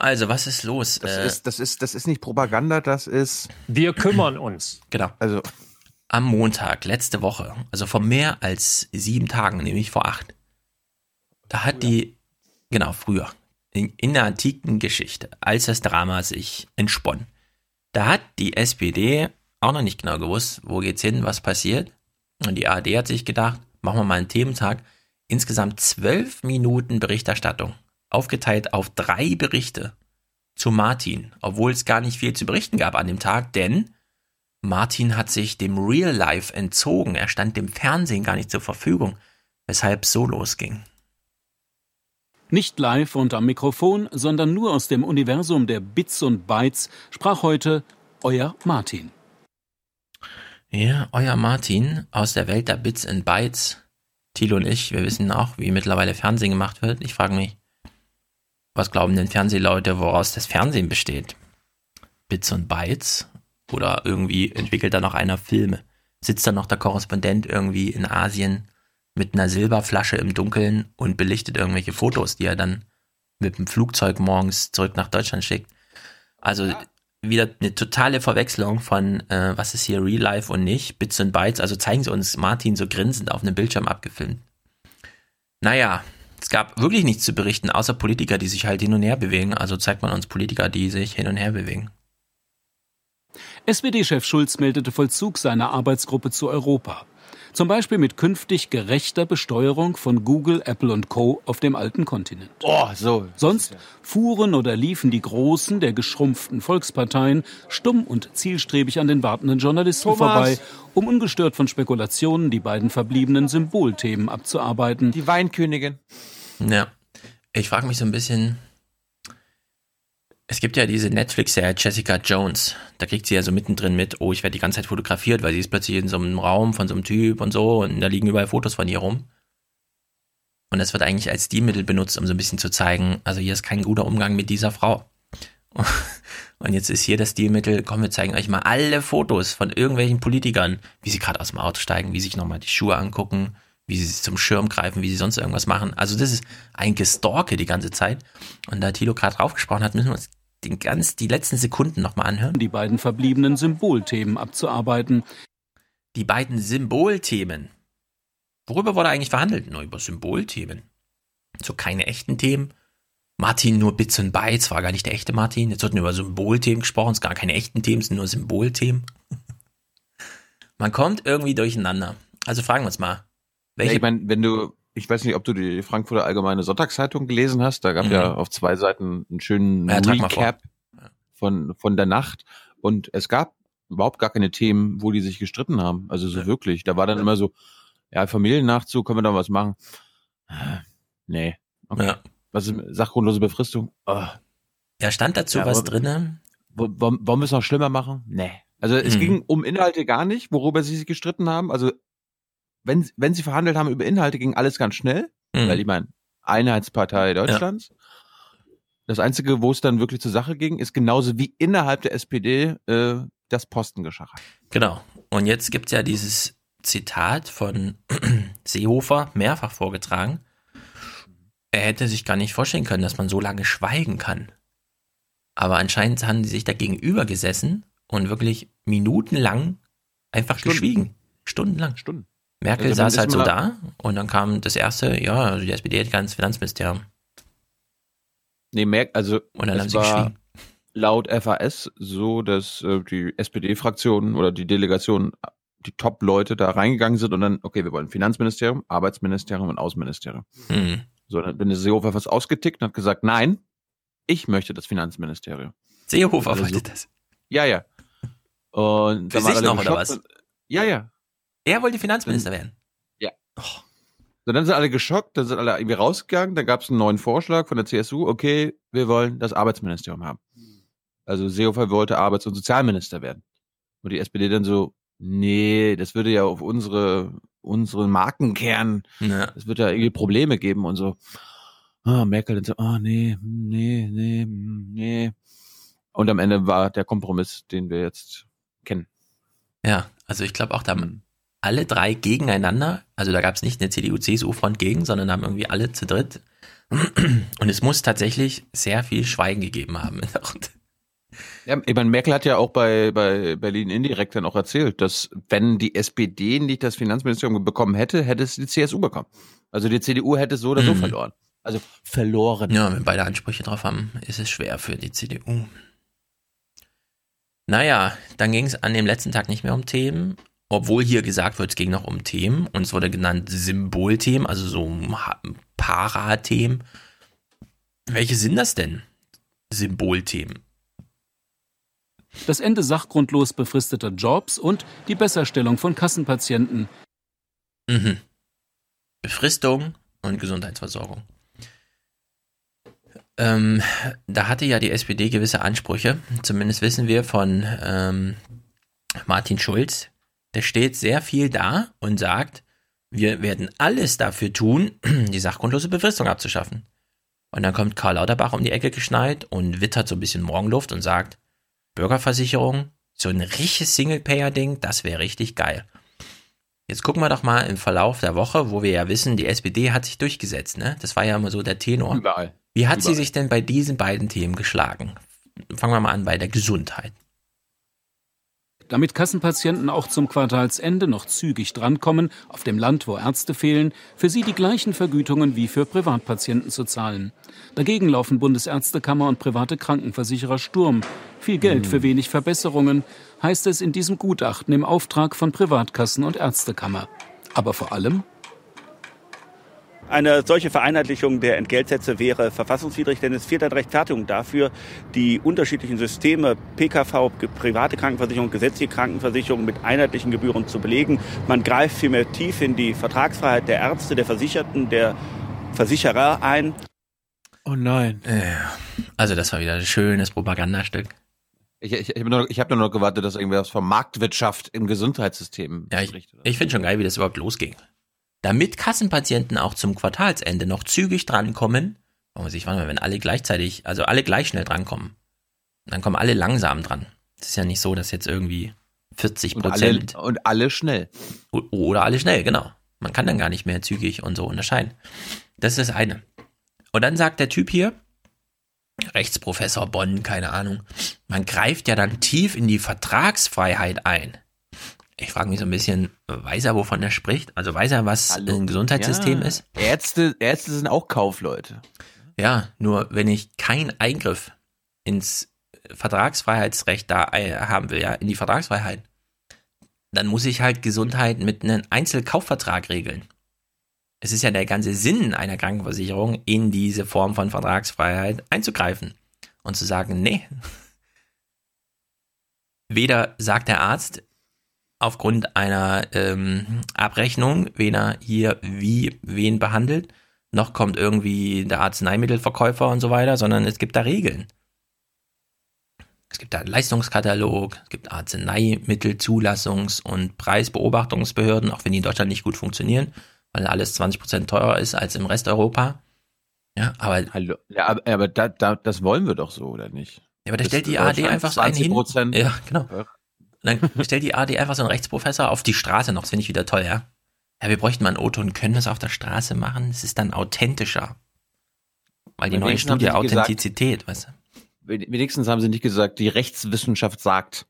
S2: Also, was ist los?
S1: Das,
S2: Äh,
S1: ist, das, ist, das ist nicht Propaganda, das ist.
S31: Wir kümmern uns.
S2: genau.
S1: Also,
S2: Am Montag, letzte Woche, also vor mehr als sieben Tagen, nämlich vor acht, da hat die, genau, früher, in, in der antiken Geschichte, als das Drama sich entspann, da hat die SPD auch noch nicht genau gewusst, wo geht's hin, was passiert. Und die ARD hat sich gedacht, machen wir mal einen Thementag. Insgesamt zwölf Minuten Berichterstattung, aufgeteilt auf drei Berichte zu Martin, obwohl es gar nicht viel zu berichten gab an dem Tag, denn Martin hat sich dem Real Life entzogen. Er stand dem Fernsehen gar nicht zur Verfügung, weshalb so losging.
S32: Nicht live und am Mikrofon, sondern nur aus dem Universum der Bits und Bytes sprach heute euer Martin.
S2: Ja, euer Martin aus der Welt der Bits and Bytes. Thilo und ich, wir wissen auch, wie mittlerweile Fernsehen gemacht wird. Ich frage mich, was glauben denn Fernsehleute, woraus das Fernsehen besteht? Bits und Bytes? Oder irgendwie entwickelt da noch einer Filme? Sitzt da noch der Korrespondent irgendwie in Asien mit einer Silberflasche im Dunkeln und belichtet irgendwelche Fotos, die er dann mit dem Flugzeug morgens zurück nach Deutschland schickt? Also wieder eine totale Verwechslung von, äh, was ist hier Real Life und nicht, Bits und Bytes. Also zeigen sie uns Martin so grinsend auf einem Bildschirm abgefilmt. Naja, es gab wirklich nichts zu berichten, außer Politiker, die sich halt hin und her bewegen. Also zeigt man uns Politiker, die sich hin und her bewegen.
S32: SPD-Chef Schulz meldete Vollzug seiner Arbeitsgruppe zu Europa. Zum Beispiel mit künftig gerechter Besteuerung von Google, Apple und Co. auf dem alten Kontinent.
S1: oh, so.
S32: Sonst fuhren oder liefen die Großen der geschrumpften Volksparteien stumm und zielstrebig an den wartenden Journalisten
S1: Thomas.
S32: vorbei, um ungestört von Spekulationen die beiden verbliebenen Symbolthemen abzuarbeiten.
S1: Die Weinkönigin.
S2: Ja, ich frage mich so ein bisschen. Es gibt ja diese Netflix-Serie Jessica Jones. Da kriegt sie ja so mittendrin mit, oh, ich werde die ganze Zeit fotografiert, weil sie ist plötzlich in so einem Raum von so einem Typ und so und da liegen überall Fotos von ihr rum. Und das wird eigentlich als Stilmittel benutzt, um so ein bisschen zu zeigen, also hier ist kein guter Umgang mit dieser Frau. [laughs] Und jetzt ist hier das Stilmittel, komm, wir zeigen euch mal alle Fotos von irgendwelchen Politikern, wie sie gerade aus dem Auto steigen, wie sie sich nochmal die Schuhe angucken, wie sie zum Schirm greifen, wie sie sonst irgendwas machen. Also das ist ein Gestalke die ganze Zeit. Und da Tilo gerade draufgesprochen hat, müssen wir uns den ganz, die letzten Sekunden nochmal anhören.
S32: Die beiden verbliebenen Symbolthemen abzuarbeiten.
S2: Die beiden Symbolthemen. Worüber wurde eigentlich verhandelt? Nur über Symbolthemen. So keine echten Themen. Martin nur Bits und Bytes, war gar nicht der echte Martin. Jetzt wurden über Symbolthemen gesprochen, es sind gar keine echten Themen, es sind nur Symbolthemen. [laughs] Man kommt irgendwie durcheinander. Also fragen wir uns mal.
S1: Ja,
S2: Welche,
S1: ich meine, wenn du, ich weiß nicht, ob du die Frankfurter Allgemeine Sonntagszeitung gelesen hast. Da gab
S2: Mhm.
S1: ja auf zwei Seiten einen schönen
S2: Ja.
S1: Recap von, von der Nacht. Und es gab überhaupt gar keine Themen, wo die sich gestritten haben. Also so wirklich. Da war dann immer so, ja, Familiennachzug, können wir da was machen? Äh, Nee. Okay.
S2: Ja.
S1: Was ist sachgrundlose Befristung? Oh.
S2: Ja, stand dazu
S1: Ja,
S2: was drinne?
S1: Wo- Wollen wir es noch schlimmer machen? Nee. Also es
S2: Mhm.
S1: ging um Inhalte gar nicht, worüber sie sich gestritten haben. Also wenn, wenn sie verhandelt haben über Inhalte, ging alles ganz schnell.
S2: Mhm.
S1: Weil ich meine, Einheitspartei Deutschlands. Das Einzige, wo es dann wirklich zur Sache ging, ist genauso wie innerhalb der SPD äh, das Postengeschacher.
S2: Genau. Und jetzt gibt's ja dieses Zitat von [clears throat] Seehofer, mehrfach vorgetragen. Er hätte sich gar nicht vorstellen können, dass man so lange schweigen kann. Aber anscheinend haben die sich da gegenüber gesessen und wirklich minutenlang einfach
S1: Stunden.
S2: geschwiegen. Stundenlang.
S1: Stunden.
S2: Merkel
S1: Also
S2: saß halt so da und dann kam das erste, ja, also die SPD hätte ganz Finanzministerium.
S1: Nee, merk, also
S2: Und dann haben sie
S1: war laut FAS so, dass äh, die SPD-Fraktion oder die Delegation, die Top-Leute da reingegangen sind und dann, okay, wir wollen Finanzministerium, Arbeitsministerium und Außenministerium.
S2: Mhm.
S1: So, dann bin der Seehofer was ausgetickt und hat gesagt, nein, ich möchte das Finanzministerium.
S2: Seehofer
S1: Also
S2: wollte das.
S1: Ja, ja. Und
S2: Für sich noch, oder was?
S1: und- Ja, ja.
S2: Er wollte Finanzminister werden.
S1: Ja. So, dann sind alle geschockt, dann sind alle irgendwie rausgegangen, dann gab es einen neuen Vorschlag von der CSU, okay, wir wollen das Arbeitsministerium haben. Also Seehofer wollte Arbeits- und Sozialminister werden. Und die SPD dann so, nee, das würde ja auf unsere, unseren Markenkern,
S2: Ja.
S1: das wird ja irgendwie Probleme geben und so. Ah, Merkel dann so, ah, nee, nee, nee, nee. Und am Ende war der Kompromiss, den wir jetzt kennen.
S2: Ja, also ich glaube auch, da haben alle drei gegeneinander, also da gab es nicht eine CDU-CSU-Front gegen, sondern haben irgendwie alle zu dritt. Und es muss tatsächlich sehr viel Schweigen gegeben haben. in der Runde.
S1: Ja, ich meine, Merkel hat ja auch bei, bei Berlin indirekt dann auch erzählt, dass wenn die SPD nicht das Finanzministerium bekommen hätte, hätte es die CSU bekommen. Also die CDU hätte es so oder so
S2: Mhm.
S1: verloren. Also verloren.
S2: Ja, wenn beide Ansprüche drauf haben, ist es schwer für die CDU. Naja, dann ging es an dem letzten Tag nicht mehr um Themen, obwohl hier gesagt wird, es ging noch um Themen und es wurde genannt Symbolthemen, also so Parathemen. Welche sind das denn? Symbolthemen.
S32: Das Ende sachgrundlos befristeter Jobs und die Besserstellung von Kassenpatienten.
S2: Mhm. Befristung und Gesundheitsversorgung. Ähm, da hatte ja die SPD gewisse Ansprüche. Zumindest wissen wir von ähm, Martin Schulz. Der steht sehr viel da und sagt, wir werden alles dafür tun, [clears throat] die sachgrundlose Befristung abzuschaffen. Und dann kommt Karl Lauterbach um die Ecke geschneit und wittert so ein bisschen Morgenluft und sagt, Bürgerversicherung, so ein richtiges Singlepayer-Ding, das wäre richtig geil. Jetzt gucken wir doch mal im Verlauf der Woche, wo wir ja wissen, die SPD hat sich durchgesetzt, ne? Das war ja immer so der Tenor.
S1: Überall.
S2: Wie hat sie
S1: Überall.
S2: sich denn bei diesen beiden Themen geschlagen? Fangen wir mal an bei der Gesundheit.
S32: Damit Kassenpatienten auch zum Quartalsende noch zügig drankommen, auf dem Land, wo Ärzte fehlen, für sie die gleichen Vergütungen wie für Privatpatienten zu zahlen. Dagegen laufen Bundesärztekammer und private Krankenversicherer Sturm. Viel Geld für wenig Verbesserungen, heißt es in diesem Gutachten im Auftrag von Privatkassen und Ärztekammer. Aber vor allem
S33: Eine solche Vereinheitlichung der Entgeltsätze wäre verfassungswidrig, denn es fehlt eine Rechtfertigung dafür, die unterschiedlichen Systeme PKV, private Krankenversicherung, gesetzliche Krankenversicherung mit einheitlichen Gebühren zu belegen. Man greift vielmehr tief in die Vertragsfreiheit der Ärzte, der Versicherten, der Versicherer ein.
S1: Oh nein.
S2: Äh, Also das war wieder ein schönes Propagandastück.
S1: Ich, ich, ich habe nur, hab nur noch gewartet, dass irgendwas von Marktwirtschaft im Gesundheitssystem
S2: Ja, ich, ich finde schon geil, wie das überhaupt losging. Damit Kassenpatienten auch zum Quartalsende noch zügig drankommen, wir sich, warte mal, wenn alle gleichzeitig, also alle gleich schnell drankommen, dann kommen alle langsam dran. Es ist ja nicht so, dass jetzt irgendwie 40
S1: Und alle,
S2: Prozent
S1: und alle schnell.
S2: oder alle schnell, genau. Man kann dann gar nicht mehr zügig und so unterscheiden. Das ist das eine. Und dann sagt der Typ hier, Rechtsprofessor Bonn, keine Ahnung, man greift ja dann tief in die Vertragsfreiheit ein. Ich frage mich so ein bisschen, weiß er, wovon er spricht? Also weiß er, was ein Gesundheitssystem
S1: Ja.
S2: ist?
S1: Ärzte, Ärzte sind auch Kaufleute.
S2: Ja, nur wenn ich keinen Eingriff ins Vertragsfreiheitsrecht da ei- haben will, ja, in die Vertragsfreiheit, dann muss ich halt Gesundheit mit einem Einzelkaufvertrag regeln. Es ist ja der ganze Sinn einer Krankenversicherung, in diese Form von Vertragsfreiheit einzugreifen und zu sagen, nee. [laughs] Weder sagt der Arzt aufgrund einer ähm, Abrechnung, wen er hier wie wen behandelt, noch kommt irgendwie der Arzneimittelverkäufer und so weiter, sondern es gibt da Regeln. Es gibt da einen Leistungskatalog, es gibt Arzneimittelzulassungs- und Preisbeobachtungsbehörden, auch wenn die in Deutschland nicht gut funktionieren, weil alles 20% teurer ist als im Rest Europa. Ja, aber.
S1: Hallo. Ja, aber, aber da, da, das wollen wir doch so, oder nicht?
S2: Ja, aber da stellt die
S1: Deutschland
S2: einfach so einen hin.
S1: 20%?
S2: Ja, genau. Und dann stellt die ARD einfach so einen Rechtsprofessor auf die Straße noch, das finde ich wieder toll, ja. Ja, wir bräuchten mal einen O-Ton, können das auf der Straße machen? Das ist dann authentischer. Weil die neue Studie
S1: sie gesagt-
S2: Authentizität, weißt du.
S1: Wenigstens haben sie nicht gesagt, die Rechtswissenschaft sagt.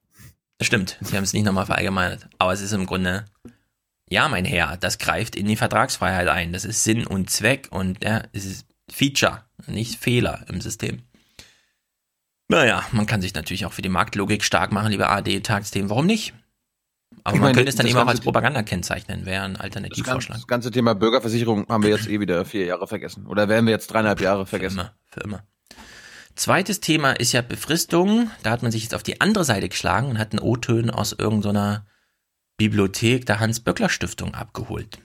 S2: Das stimmt, sie haben es nicht nochmal verallgemeinert. Aber es ist im Grunde, ja, mein Herr, das greift in die Vertragsfreiheit ein. Das ist Sinn und Zweck und ja, es ist Feature, nicht Fehler im System. Naja, man kann sich natürlich auch für die Marktlogik stark machen, liebe AD-Tagsthemen. Warum nicht? Aber
S1: Ich
S2: man
S1: meine,
S2: könnte es dann eben auch als Propaganda kennzeichnen, wäre ein Alternativvorschlag.
S1: das ganze Thema Bürgerversicherung haben wir jetzt eh wieder vier Jahre vergessen. Oder werden wir jetzt dreieinhalb Jahre vergessen?
S2: immer, für immer. Zweites Thema ist ja Befristung. Da hat man sich jetzt auf die andere Seite geschlagen und hat einen O-Ton aus irgendeiner Bibliothek der Hans-Böckler-Stiftung abgeholt.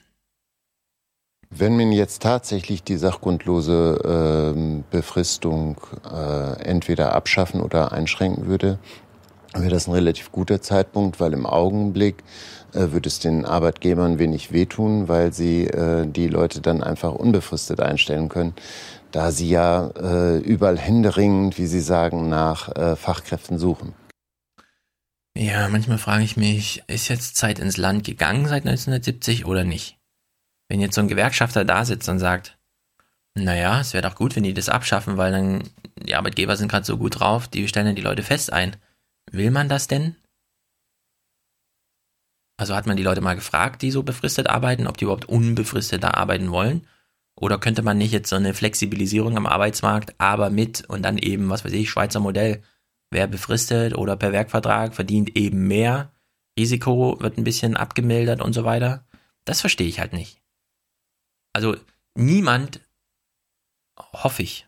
S34: Wenn man jetzt tatsächlich die sachgrundlose ähm, Befristung äh, entweder abschaffen oder einschränken würde, wäre das ein relativ guter Zeitpunkt, weil im Augenblick äh, würde es den Arbeitgebern wenig wehtun, weil sie äh, die Leute dann einfach unbefristet einstellen können, da sie ja äh, überall händeringend, wie sie sagen, nach äh, Fachkräften suchen.
S2: Ja, manchmal frage ich mich, ist jetzt Zeit ins Land gegangen seit 1970 oder nicht? Wenn jetzt so ein Gewerkschafter da sitzt und sagt, naja, es wäre doch gut, wenn die das abschaffen, weil dann die Arbeitgeber sind gerade so gut drauf, die stellen dann die Leute fest ein. Will man das denn? Also hat man die Leute mal gefragt, die so befristet arbeiten, ob die überhaupt unbefristet da arbeiten wollen? Oder könnte man nicht jetzt so eine Flexibilisierung am Arbeitsmarkt, aber mit und dann eben, was weiß ich, Schweizer Modell, wer befristet oder per Werkvertrag verdient eben mehr, Risiko wird ein bisschen abgemildert und so weiter. Das verstehe ich halt nicht. Also niemand, hoffe ich,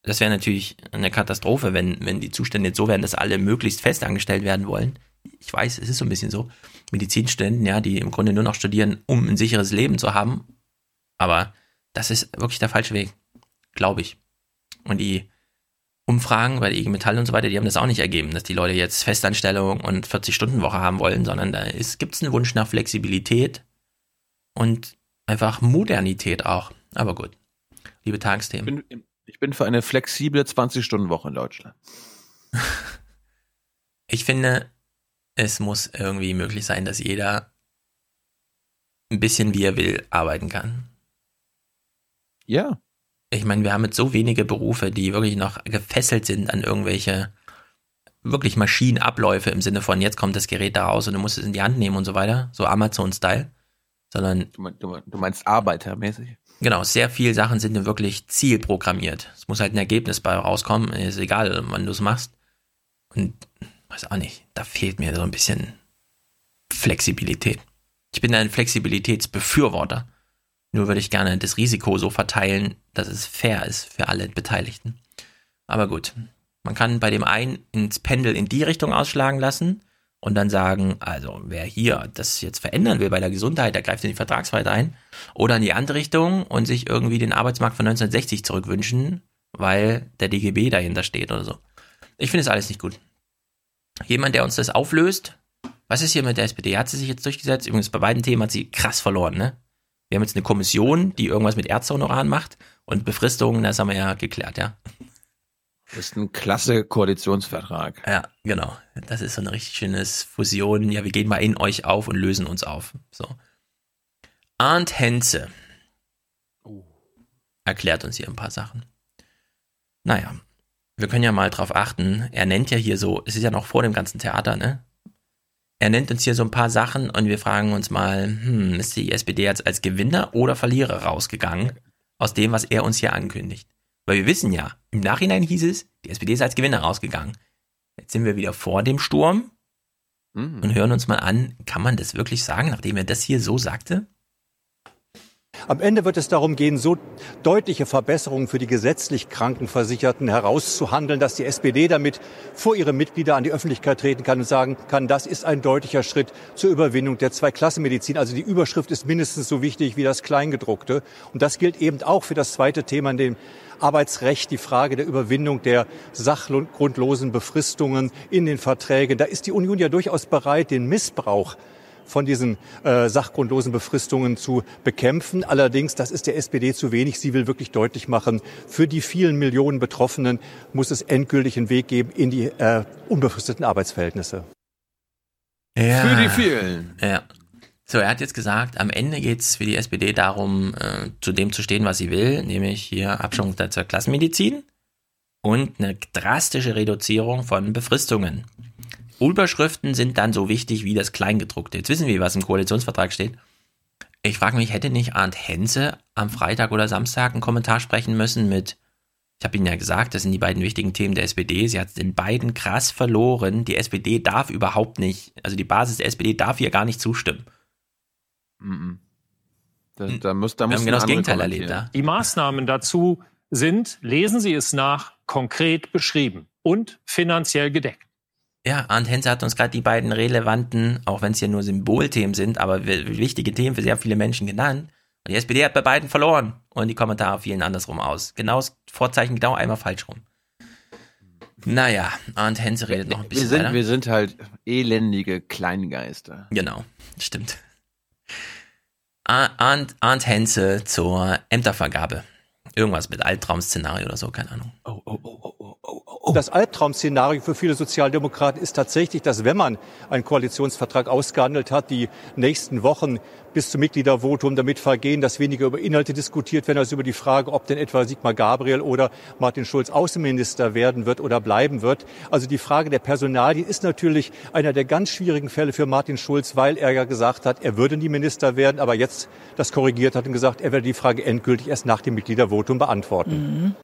S2: das wäre natürlich eine Katastrophe, wenn, wenn die Zustände jetzt so wären, dass alle möglichst fest angestellt werden wollen. Ich weiß, es ist so ein bisschen so. Medizinstudenten, ja, die im Grunde nur noch studieren, um ein sicheres Leben zu haben. Aber das ist wirklich der falsche Weg. Glaube ich. Und die Umfragen bei der IG Metall und so weiter, die haben das auch nicht ergeben, dass die Leute jetzt Festanstellung und 40-Stunden-Woche haben wollen, sondern da gibt es einen Wunsch nach Flexibilität und einfach Modernität auch. Aber gut. Liebe Tagesthemen.
S1: Ich bin, ich bin für eine flexible 20-Stunden-Woche in Deutschland.
S2: Ich finde, es muss irgendwie möglich sein, dass jeder ein bisschen wie er will arbeiten kann.
S1: Ja.
S2: Ich meine, wir haben jetzt so wenige Berufe, die wirklich noch gefesselt sind an irgendwelche wirklich Maschinenabläufe im Sinne von, jetzt kommt das Gerät da raus und du musst es in die Hand nehmen und so weiter, so Amazon-Style, sondern
S1: Du, mein- du, mein- du meinst arbeitermäßig?
S2: Genau, sehr viele Sachen sind dann wirklich zielprogrammiert. Es muss halt ein Ergebnis bei rauskommen, ist egal, wann du es machst. Und weiß auch nicht, da fehlt mir so ein bisschen Flexibilität. Ich bin ein Flexibilitätsbefürworter. Nur würde ich gerne das Risiko so verteilen, dass es fair ist für alle Beteiligten. Aber gut, man kann bei dem einen ins Pendel in die Richtung ausschlagen lassen und dann sagen, also wer hier das jetzt verändern will bei der Gesundheit, der greift in die Vertragsfreiheit ein. Oder in die andere Richtung und sich irgendwie den Arbeitsmarkt von 1960 zurückwünschen, weil der DGB dahinter steht oder so. Ich finde es alles nicht gut. Jemand, der uns das auflöst, was ist hier mit der SPD? Hat sie sich jetzt durchgesetzt? Übrigens, bei beiden Themen hat sie krass verloren, ne? Wir haben jetzt eine Kommission, die irgendwas mit Ärztehonoraren macht und Befristungen, das haben wir ja geklärt, ja.
S1: Das ist ein klasse Koalitionsvertrag.
S2: Ja, genau. Das ist so ein richtig schönes Fusion. Ja, wir gehen mal in euch auf und lösen uns auf. So. Arndt Henze erklärt uns hier ein paar Sachen. Naja, wir können ja mal drauf achten. Er nennt ja hier so, es ist ja noch vor dem ganzen Theater, ne? Er nennt uns hier so ein paar Sachen und wir fragen uns mal, hm, ist die SPD jetzt als Gewinner oder Verlierer rausgegangen aus dem, was er uns hier ankündigt? Weil wir wissen ja, im Nachhinein hieß es, die SPD ist als Gewinner rausgegangen. Jetzt sind wir wieder vor dem Sturm und hören uns mal an, kann man das wirklich sagen, nachdem er das hier so sagte?
S31: Am Ende wird es darum gehen, so deutliche Verbesserungen für die gesetzlich Krankenversicherten herauszuhandeln, dass die SPD damit vor ihre Mitglieder an die Öffentlichkeit treten kann und sagen kann, das ist ein deutlicher Schritt zur Überwindung der Zweiklassenmedizin. Also die Überschrift ist mindestens so wichtig wie das Kleingedruckte. Und das gilt eben auch für das zweite Thema, in dem Arbeitsrecht, die Frage der Überwindung der sachgrundlosen Befristungen in den Verträgen. Da ist die Union ja durchaus bereit, den Missbrauch von diesen äh, sachgrundlosen Befristungen zu bekämpfen. Allerdings, das ist der SPD zu wenig. Sie will wirklich deutlich machen, für die vielen Millionen Betroffenen muss es endgültig einen Weg geben in die äh, unbefristeten Arbeitsverhältnisse.
S2: Ja.
S1: Für die vielen.
S2: Ja. So, er hat jetzt gesagt, am Ende geht's für die SPD darum, äh, zu dem zu stehen, was sie will, nämlich hier Abschaffung der Klassenmedizin und eine drastische Reduzierung von Befristungen. Überschriften sind dann so wichtig wie das Kleingedruckte. Jetzt wissen wir, was im Koalitionsvertrag steht. Ich frage mich, hätte nicht Arndt Henze am Freitag oder Samstag einen Kommentar sprechen müssen mit, ich habe Ihnen ja gesagt, das sind die beiden wichtigen Themen der SPD. Sie hat den beiden krass verloren. Die SPD darf überhaupt nicht, also die Basis der SPD darf hier gar nicht zustimmen.
S1: Mhm. Da, da muss, da
S2: Wir haben genau das Gegenteil erlebt da.
S31: Die Maßnahmen dazu sind, lesen Sie es nach, konkret beschrieben und finanziell gedeckt.
S2: Ja, Arndt Henze hat uns gerade die beiden relevanten, auch wenn es ja nur Symbolthemen sind, aber wi- wichtige Themen für sehr viele Menschen genannt. Und die SPD hat bei beiden verloren. Und die Kommentare fielen andersrum aus. Genau das Vorzeichen genau einmal falsch rum. Naja, Arndt Henze redet noch ein
S1: Wir
S2: bisschen
S1: sind,
S2: weiter.
S1: wir sind halt elendige Kleingeister.
S2: Genau, stimmt. Ar- Arndt, Arndt Henze zur Ämtervergabe. Irgendwas mit Albtraum-Szenario oder so, keine Ahnung.
S31: Das Albtraum-Szenario für viele Sozialdemokraten ist tatsächlich, dass wenn man einen Koalitionsvertrag ausgehandelt hat, die nächsten Wochen bis zum Mitgliedervotum damit vergehen, dass weniger über Inhalte diskutiert werden, als über die Frage, ob denn etwa Sigmar Gabriel oder Martin Schulz Außenminister werden wird oder bleiben wird. Also die Frage der Personalien ist natürlich einer der ganz schwierigen Fälle für Martin Schulz, weil er ja gesagt hat, er würde nie Minister werden, aber jetzt das korrigiert hat und gesagt, er werde die Frage endgültig erst nach dem Mitgliedervotum beantworten.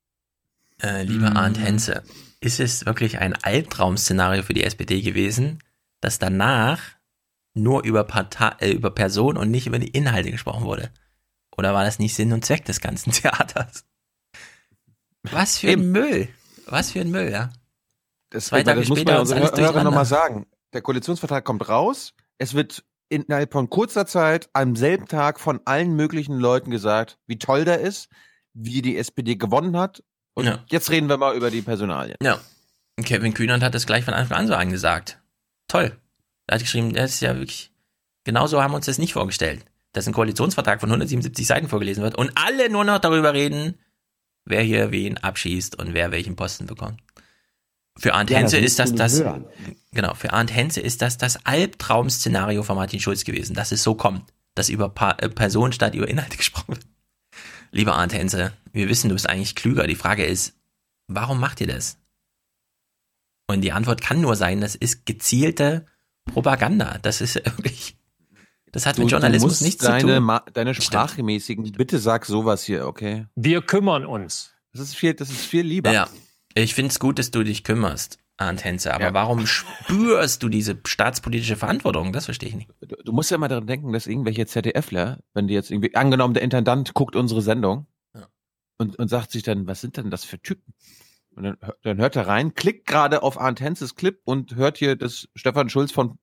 S2: Äh, lieber Arndt Henze, ist es wirklich ein Albtraum-Szenario für die SPD gewesen, dass danach nur über, Partei, äh, über Person und nicht über die Inhalte gesprochen wurde? Oder war das nicht Sinn und Zweck des ganzen [laughs] Theaters? Was für ein Müll. Was für ein Müll, ja.
S1: Das,
S2: Zwei Tage
S1: das muss man
S2: uns
S1: unseren Hörern nochmal sagen. Der Koalitionsvertrag kommt raus. Es wird innerhalb von kurzer Zeit am selben Tag von allen möglichen Leuten gesagt, wie toll der ist, wie die SPD gewonnen hat. Und
S2: Ja.
S1: jetzt reden wir mal über die Personalien.
S2: Ja. Und Kevin Kühnert hat das gleich von Anfang an so angesagt. Toll. Er hat geschrieben, das ist ja wirklich, genauso haben wir uns das nicht vorgestellt. Dass ein Koalitionsvertrag von 177 Seiten vorgelesen wird und alle nur noch darüber reden, wer hier wen abschießt und wer welchen Posten bekommt. Für Arndt
S21: Ja,
S2: Henze ist das das,
S21: hören.
S2: genau, für Arndt Henze ist das das Albtraum-Szenario von Martin Schulz gewesen, dass es so kommt, dass über pa äh, Person statt über Inhalte [laughs] gesprochen wird. Lieber Arndt Henze, wir wissen, du bist eigentlich klüger. Die Frage ist, warum macht ihr das? Und die Antwort kann nur sein, das ist gezielte Propaganda. Das ist [laughs] wirklich, das hat
S1: Du,
S2: mit Journalismus nichts
S1: deine,
S2: zu tun.
S1: Ma- deine sprachgemäßigen, bitte sag sowas hier, okay?
S31: Wir kümmern uns.
S1: Das ist viel, das ist viel lieber.
S2: Ja, ich finde es gut, dass du dich kümmerst, Arndt Henze. Aber
S1: Ja.
S2: warum spürst du diese staatspolitische Verantwortung? Das verstehe ich nicht.
S1: Du, du musst ja mal daran denken, dass irgendwelche ZDFler, wenn die jetzt irgendwie, angenommen, der Intendant guckt unsere Sendung
S2: Ja.
S1: und, und sagt sich dann, was sind denn das für Typen? Und dann, dann hört er rein, klickt gerade auf Arndt Henzes Clip und hört hier, dass Stefan Schulz von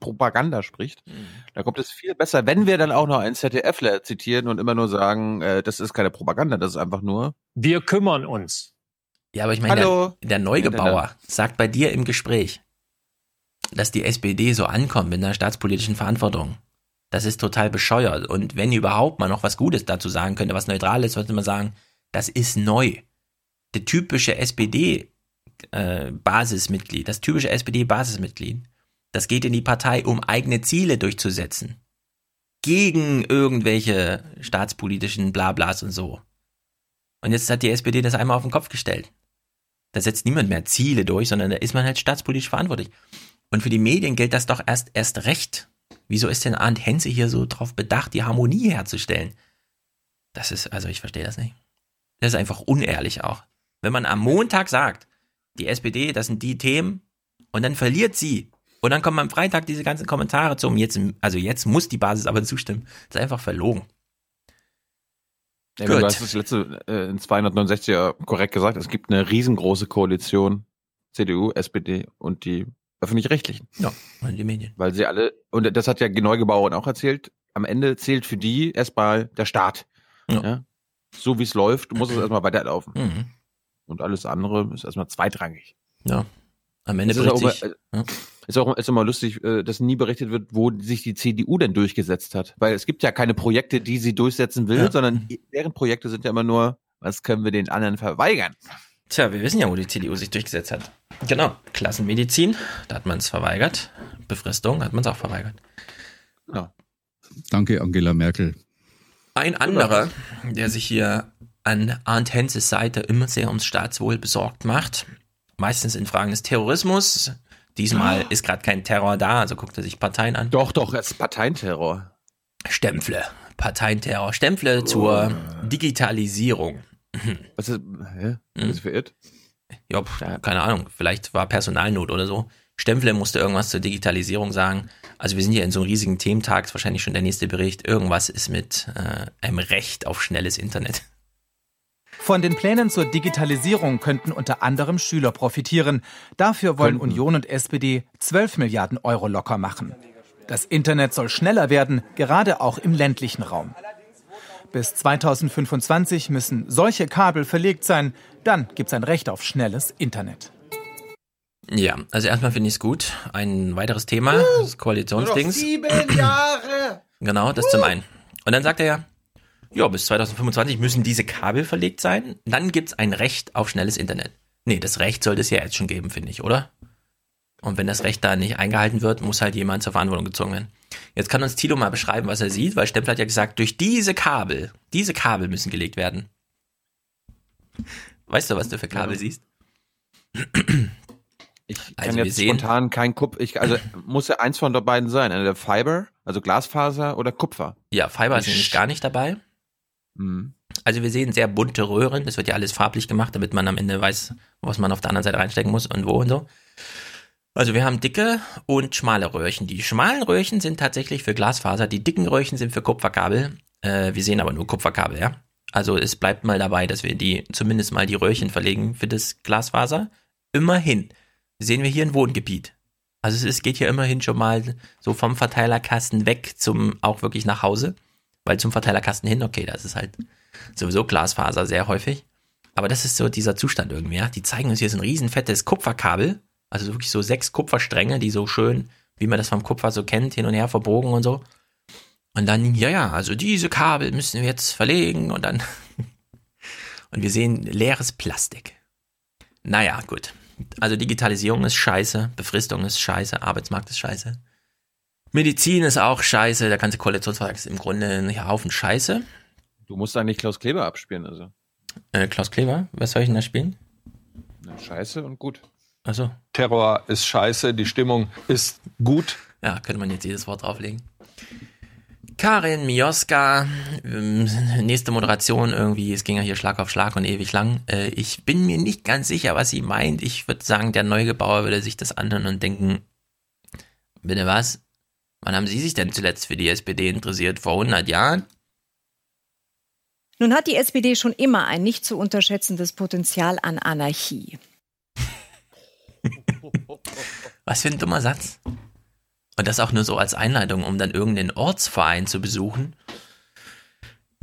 S1: Propaganda spricht. Da kommt es viel besser, wenn wir dann auch noch einen ZDFler zitieren und immer nur sagen, äh, das ist keine Propaganda, das ist einfach nur.
S31: Wir kümmern uns.
S2: Ja, aber ich meine, der, der Neugebauer sagt bei dir im Gespräch, dass die SPD so ankommt mit einer staatspolitischen Verantwortung. Das ist total bescheuert. Und wenn überhaupt mal noch was Gutes dazu sagen könnte, was neutral ist, sollte man sagen, das ist neu. Der typische SPD-Basismitglied, das typische SPD-Basismitglied, das geht in die Partei, um eigene Ziele durchzusetzen. Gegen irgendwelche staatspolitischen Blablas und so. Und jetzt hat die SPD das einmal auf den Kopf gestellt. Da setzt niemand mehr Ziele durch, sondern da ist man halt staatspolitisch verantwortlich. Und für die Medien gilt das doch erst, erst recht. Wieso ist denn Arndt Henze hier so drauf bedacht, die Harmonie herzustellen? Das ist, also ich verstehe das nicht. Das ist einfach unehrlich auch. Wenn man am Montag sagt, die SPD, das sind die Themen, und dann verliert sie. Und dann kommen am Freitag diese ganzen Kommentare zum, jetzt, also jetzt muss die Basis aber zustimmen. Das ist einfach verlogen.
S1: Ja. Du hast das letzte äh, in 269er korrekt gesagt. Es gibt eine riesengroße Koalition CDU, SPD und die öffentlich-rechtlichen.
S2: Ja, und die Medien.
S1: Weil sie alle, und das hat ja Neugebauerin auch erzählt, am Ende zählt für die erstmal der Staat.
S2: Ja.
S1: So wie es läuft, muss es erstmal weiterlaufen.
S2: Mhm.
S1: Und alles andere ist erstmal zweitrangig.
S2: Ja. Am Ende
S1: Es
S2: bricht
S1: äh, ist auch ist immer lustig, äh, dass nie berichtet wird, wo sich die CDU denn durchgesetzt hat. Weil es gibt ja keine Projekte, die sie durchsetzen will,
S2: Ja.
S1: sondern deren Projekte sind ja immer nur, was können wir den anderen verweigern?
S2: Tja, wir wissen ja, wo die CDU sich durchgesetzt hat. Genau, Klassenmedizin, da hat man es verweigert. Befristung hat man es auch verweigert.
S1: Genau.
S35: Danke, Angela Merkel.
S2: Ein anderer, der sich hier an Arndt Henses Seite immer sehr ums Staatswohl besorgt macht, meistens in Fragen des Terrorismus. Diesmal ist gerade kein Terror da, also guckt er sich Parteien an.
S1: Doch, doch, es ist Parteienterror.
S2: Stempfle, Parteienterror, Stempfle zur Digitalisierung.
S1: Was ist, hä? Was ist verirrt?
S2: Ja, pf, keine Ahnung, vielleicht war Personalnot oder so. Stempfle musste irgendwas zur Digitalisierung sagen. Also wir sind hier in so einem riesigen Thementag, ist wahrscheinlich schon der nächste Bericht. Irgendwas ist mit äh, einem Recht auf schnelles Internet.
S36: Von den Plänen zur Digitalisierung könnten unter anderem Schüler profitieren. Dafür wollen
S1: Könnten.
S36: Union und SPD 12 Milliarden Euro locker machen. Das Internet soll schneller werden, gerade auch im ländlichen Raum. Bis 2025 müssen solche Kabel verlegt sein, dann gibt's ein Recht auf schnelles Internet.
S2: Ja, also erstmal finde ich es gut. Ein weiteres Thema, das Koalitionsdings.
S37: Sieben Jahre!
S2: Genau, das zum einen. Und dann sagt er ja, ja, bis 2025 müssen diese Kabel verlegt sein. Dann gibt's ein Recht auf schnelles Internet. Nee, das Recht sollte es ja jetzt schon geben, finde ich, oder? Und wenn das Recht da nicht eingehalten wird, muss halt jemand zur Verantwortung gezogen werden. Jetzt kann uns Thilo mal beschreiben, was er sieht, weil Stempel hat ja gesagt, durch diese Kabel, diese Kabel müssen gelegt werden. Weißt du, was du für Kabel siehst? [clears throat]
S1: Ich kann
S2: Also wir
S1: jetzt
S2: sehen-
S1: spontan kein Kupfer, ich, also [clears throat] muss ja eins von der beiden sein. Entweder Fiber, also Glasfaser oder Kupfer.
S2: Ja, Fiber ist nämlich gar nicht dabei.
S1: Mhm.
S2: Also wir sehen sehr bunte Röhren. Das wird ja alles farblich gemacht, damit man am Ende weiß, was man auf der anderen Seite reinstecken muss und wo und so. Also wir haben dicke und schmale Röhrchen. Die schmalen Röhrchen sind tatsächlich für Glasfaser, die dicken Röhrchen sind für Kupferkabel. Äh, wir sehen aber nur Kupferkabel, ja. Also es bleibt mal dabei, dass wir die zumindest mal die Röhrchen verlegen für das Glasfaser. Immerhin sehen wir hier ein Wohngebiet. Also es geht hier immerhin schon mal so vom Verteilerkasten weg zum auch wirklich nach Hause. Weil zum Verteilerkasten hin, okay, das ist halt sowieso Glasfaser sehr häufig. Aber das ist so dieser Zustand irgendwie, ja. Die zeigen uns hier so ein riesen fettes Kupferkabel. Also wirklich so sechs Kupferstränge, die so schön, wie man das vom Kupfer so kennt, hin und her verbogen und so. Und dann, ja, ja, also diese Kabel müssen wir jetzt verlegen und dann. [laughs] und wir sehen leeres Plastik. Naja, gut. Also Digitalisierung ist scheiße, Befristung ist scheiße, Arbeitsmarkt ist scheiße. Medizin ist auch scheiße, der ganze Koalitionsvertrag ist im Grunde ein Haufen Scheiße.
S1: Du musst eigentlich Klaus Kleber abspielen, also.
S2: Äh, Klaus Kleber, was soll ich denn da spielen?
S1: Na, scheiße und gut.
S2: Achso.
S24: Terror ist scheiße, die Stimmung ist gut.
S2: Ja, könnte man jetzt jedes Wort drauflegen. Karin Mioska, ähm, nächste Moderation irgendwie, es ging ja hier Schlag auf Schlag und ewig lang. Äh, ich bin mir nicht ganz sicher, was sie meint. Ich würde sagen, der Neugebauer würde sich das anhören und denken, bitte was? Wann haben Sie sich denn zuletzt für die SPD interessiert? Vor 100 Jahren?
S38: Nun hat die SPD schon immer ein nicht zu unterschätzendes Potenzial an Anarchie. [laughs]
S2: Was für ein dummer Satz. Und das auch nur so als Einleitung, um dann irgendeinen Ortsverein zu besuchen.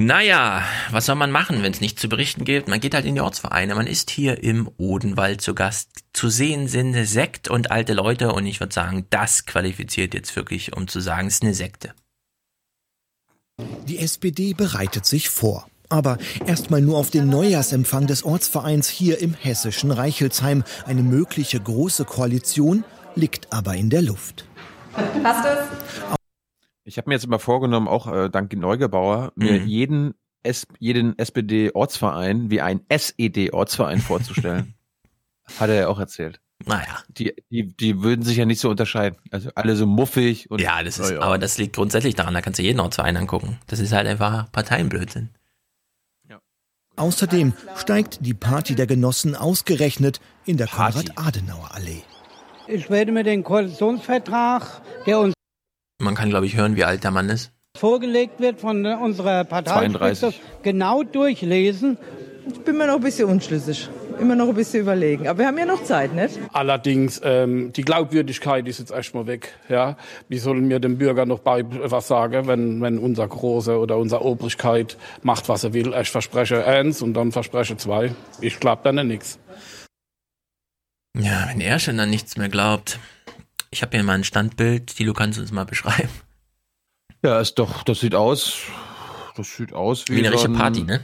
S2: Naja, was soll man machen, wenn es nichts zu berichten gibt? Man geht halt in die Ortsvereine. Man ist hier im Odenwald zu Gast. Zu sehen sind Sekt und alte Leute. Und ich würde sagen, das qualifiziert jetzt wirklich, um zu sagen, es ist eine Sekte.
S39: Die SPD bereitet sich vor. Aber erstmal nur auf den Neujahrsempfang des Ortsvereins hier im hessischen Reichelsheim. Eine mögliche große Koalition liegt aber in der Luft.
S40: Passt es?
S1: Ich habe mir jetzt immer vorgenommen, auch äh, dank Neugebauer, mir
S2: Mhm.
S1: jeden, S jeden SPD-Ortsverein wie ein SED-Ortsverein vorzustellen. [laughs] Hat er ja auch erzählt.
S2: Naja.
S1: Die, die, die würden sich ja nicht so unterscheiden. Also alle so muffig und.
S2: Ja, das ist,
S1: Ja, ja.
S2: aber das liegt grundsätzlich daran, da kannst du jeden Ortsverein angucken. Das ist halt einfach Parteienblödsinn.
S39: Außerdem steigt die Party der Genossen ausgerechnet in der Konrad-Adenauer-Allee.
S41: Ich werde mir den Koalitionsvertrag, der uns
S2: Man kann, glaube ich, hören, wie alt der Mann ist.
S42: vorgelegt wird von unserer Partei,
S1: 32.
S42: genau durchlesen.
S43: Ich bin mir noch ein bisschen unschlüssig. Immer noch ein bisschen überlegen. Aber wir haben ja noch Zeit, nicht?
S44: Allerdings, ähm, die Glaubwürdigkeit ist jetzt erstmal weg. Ja? Wie sollen wir dem Bürger noch bei was sagen, wenn, wenn unser Große oder unsere Obrigkeit macht, was er will? Ich verspreche eins und dann verspreche zwei. Ich glaube dann nichts.
S2: Ja, wenn er schon an nichts mehr glaubt. Ich habe hier mal ein Standbild. Tilo, kannst du uns mal beschreiben?
S1: Ja, ist doch, das sieht aus, das sieht aus wie,
S2: Wie eine richtige
S1: ein
S2: Party, ne?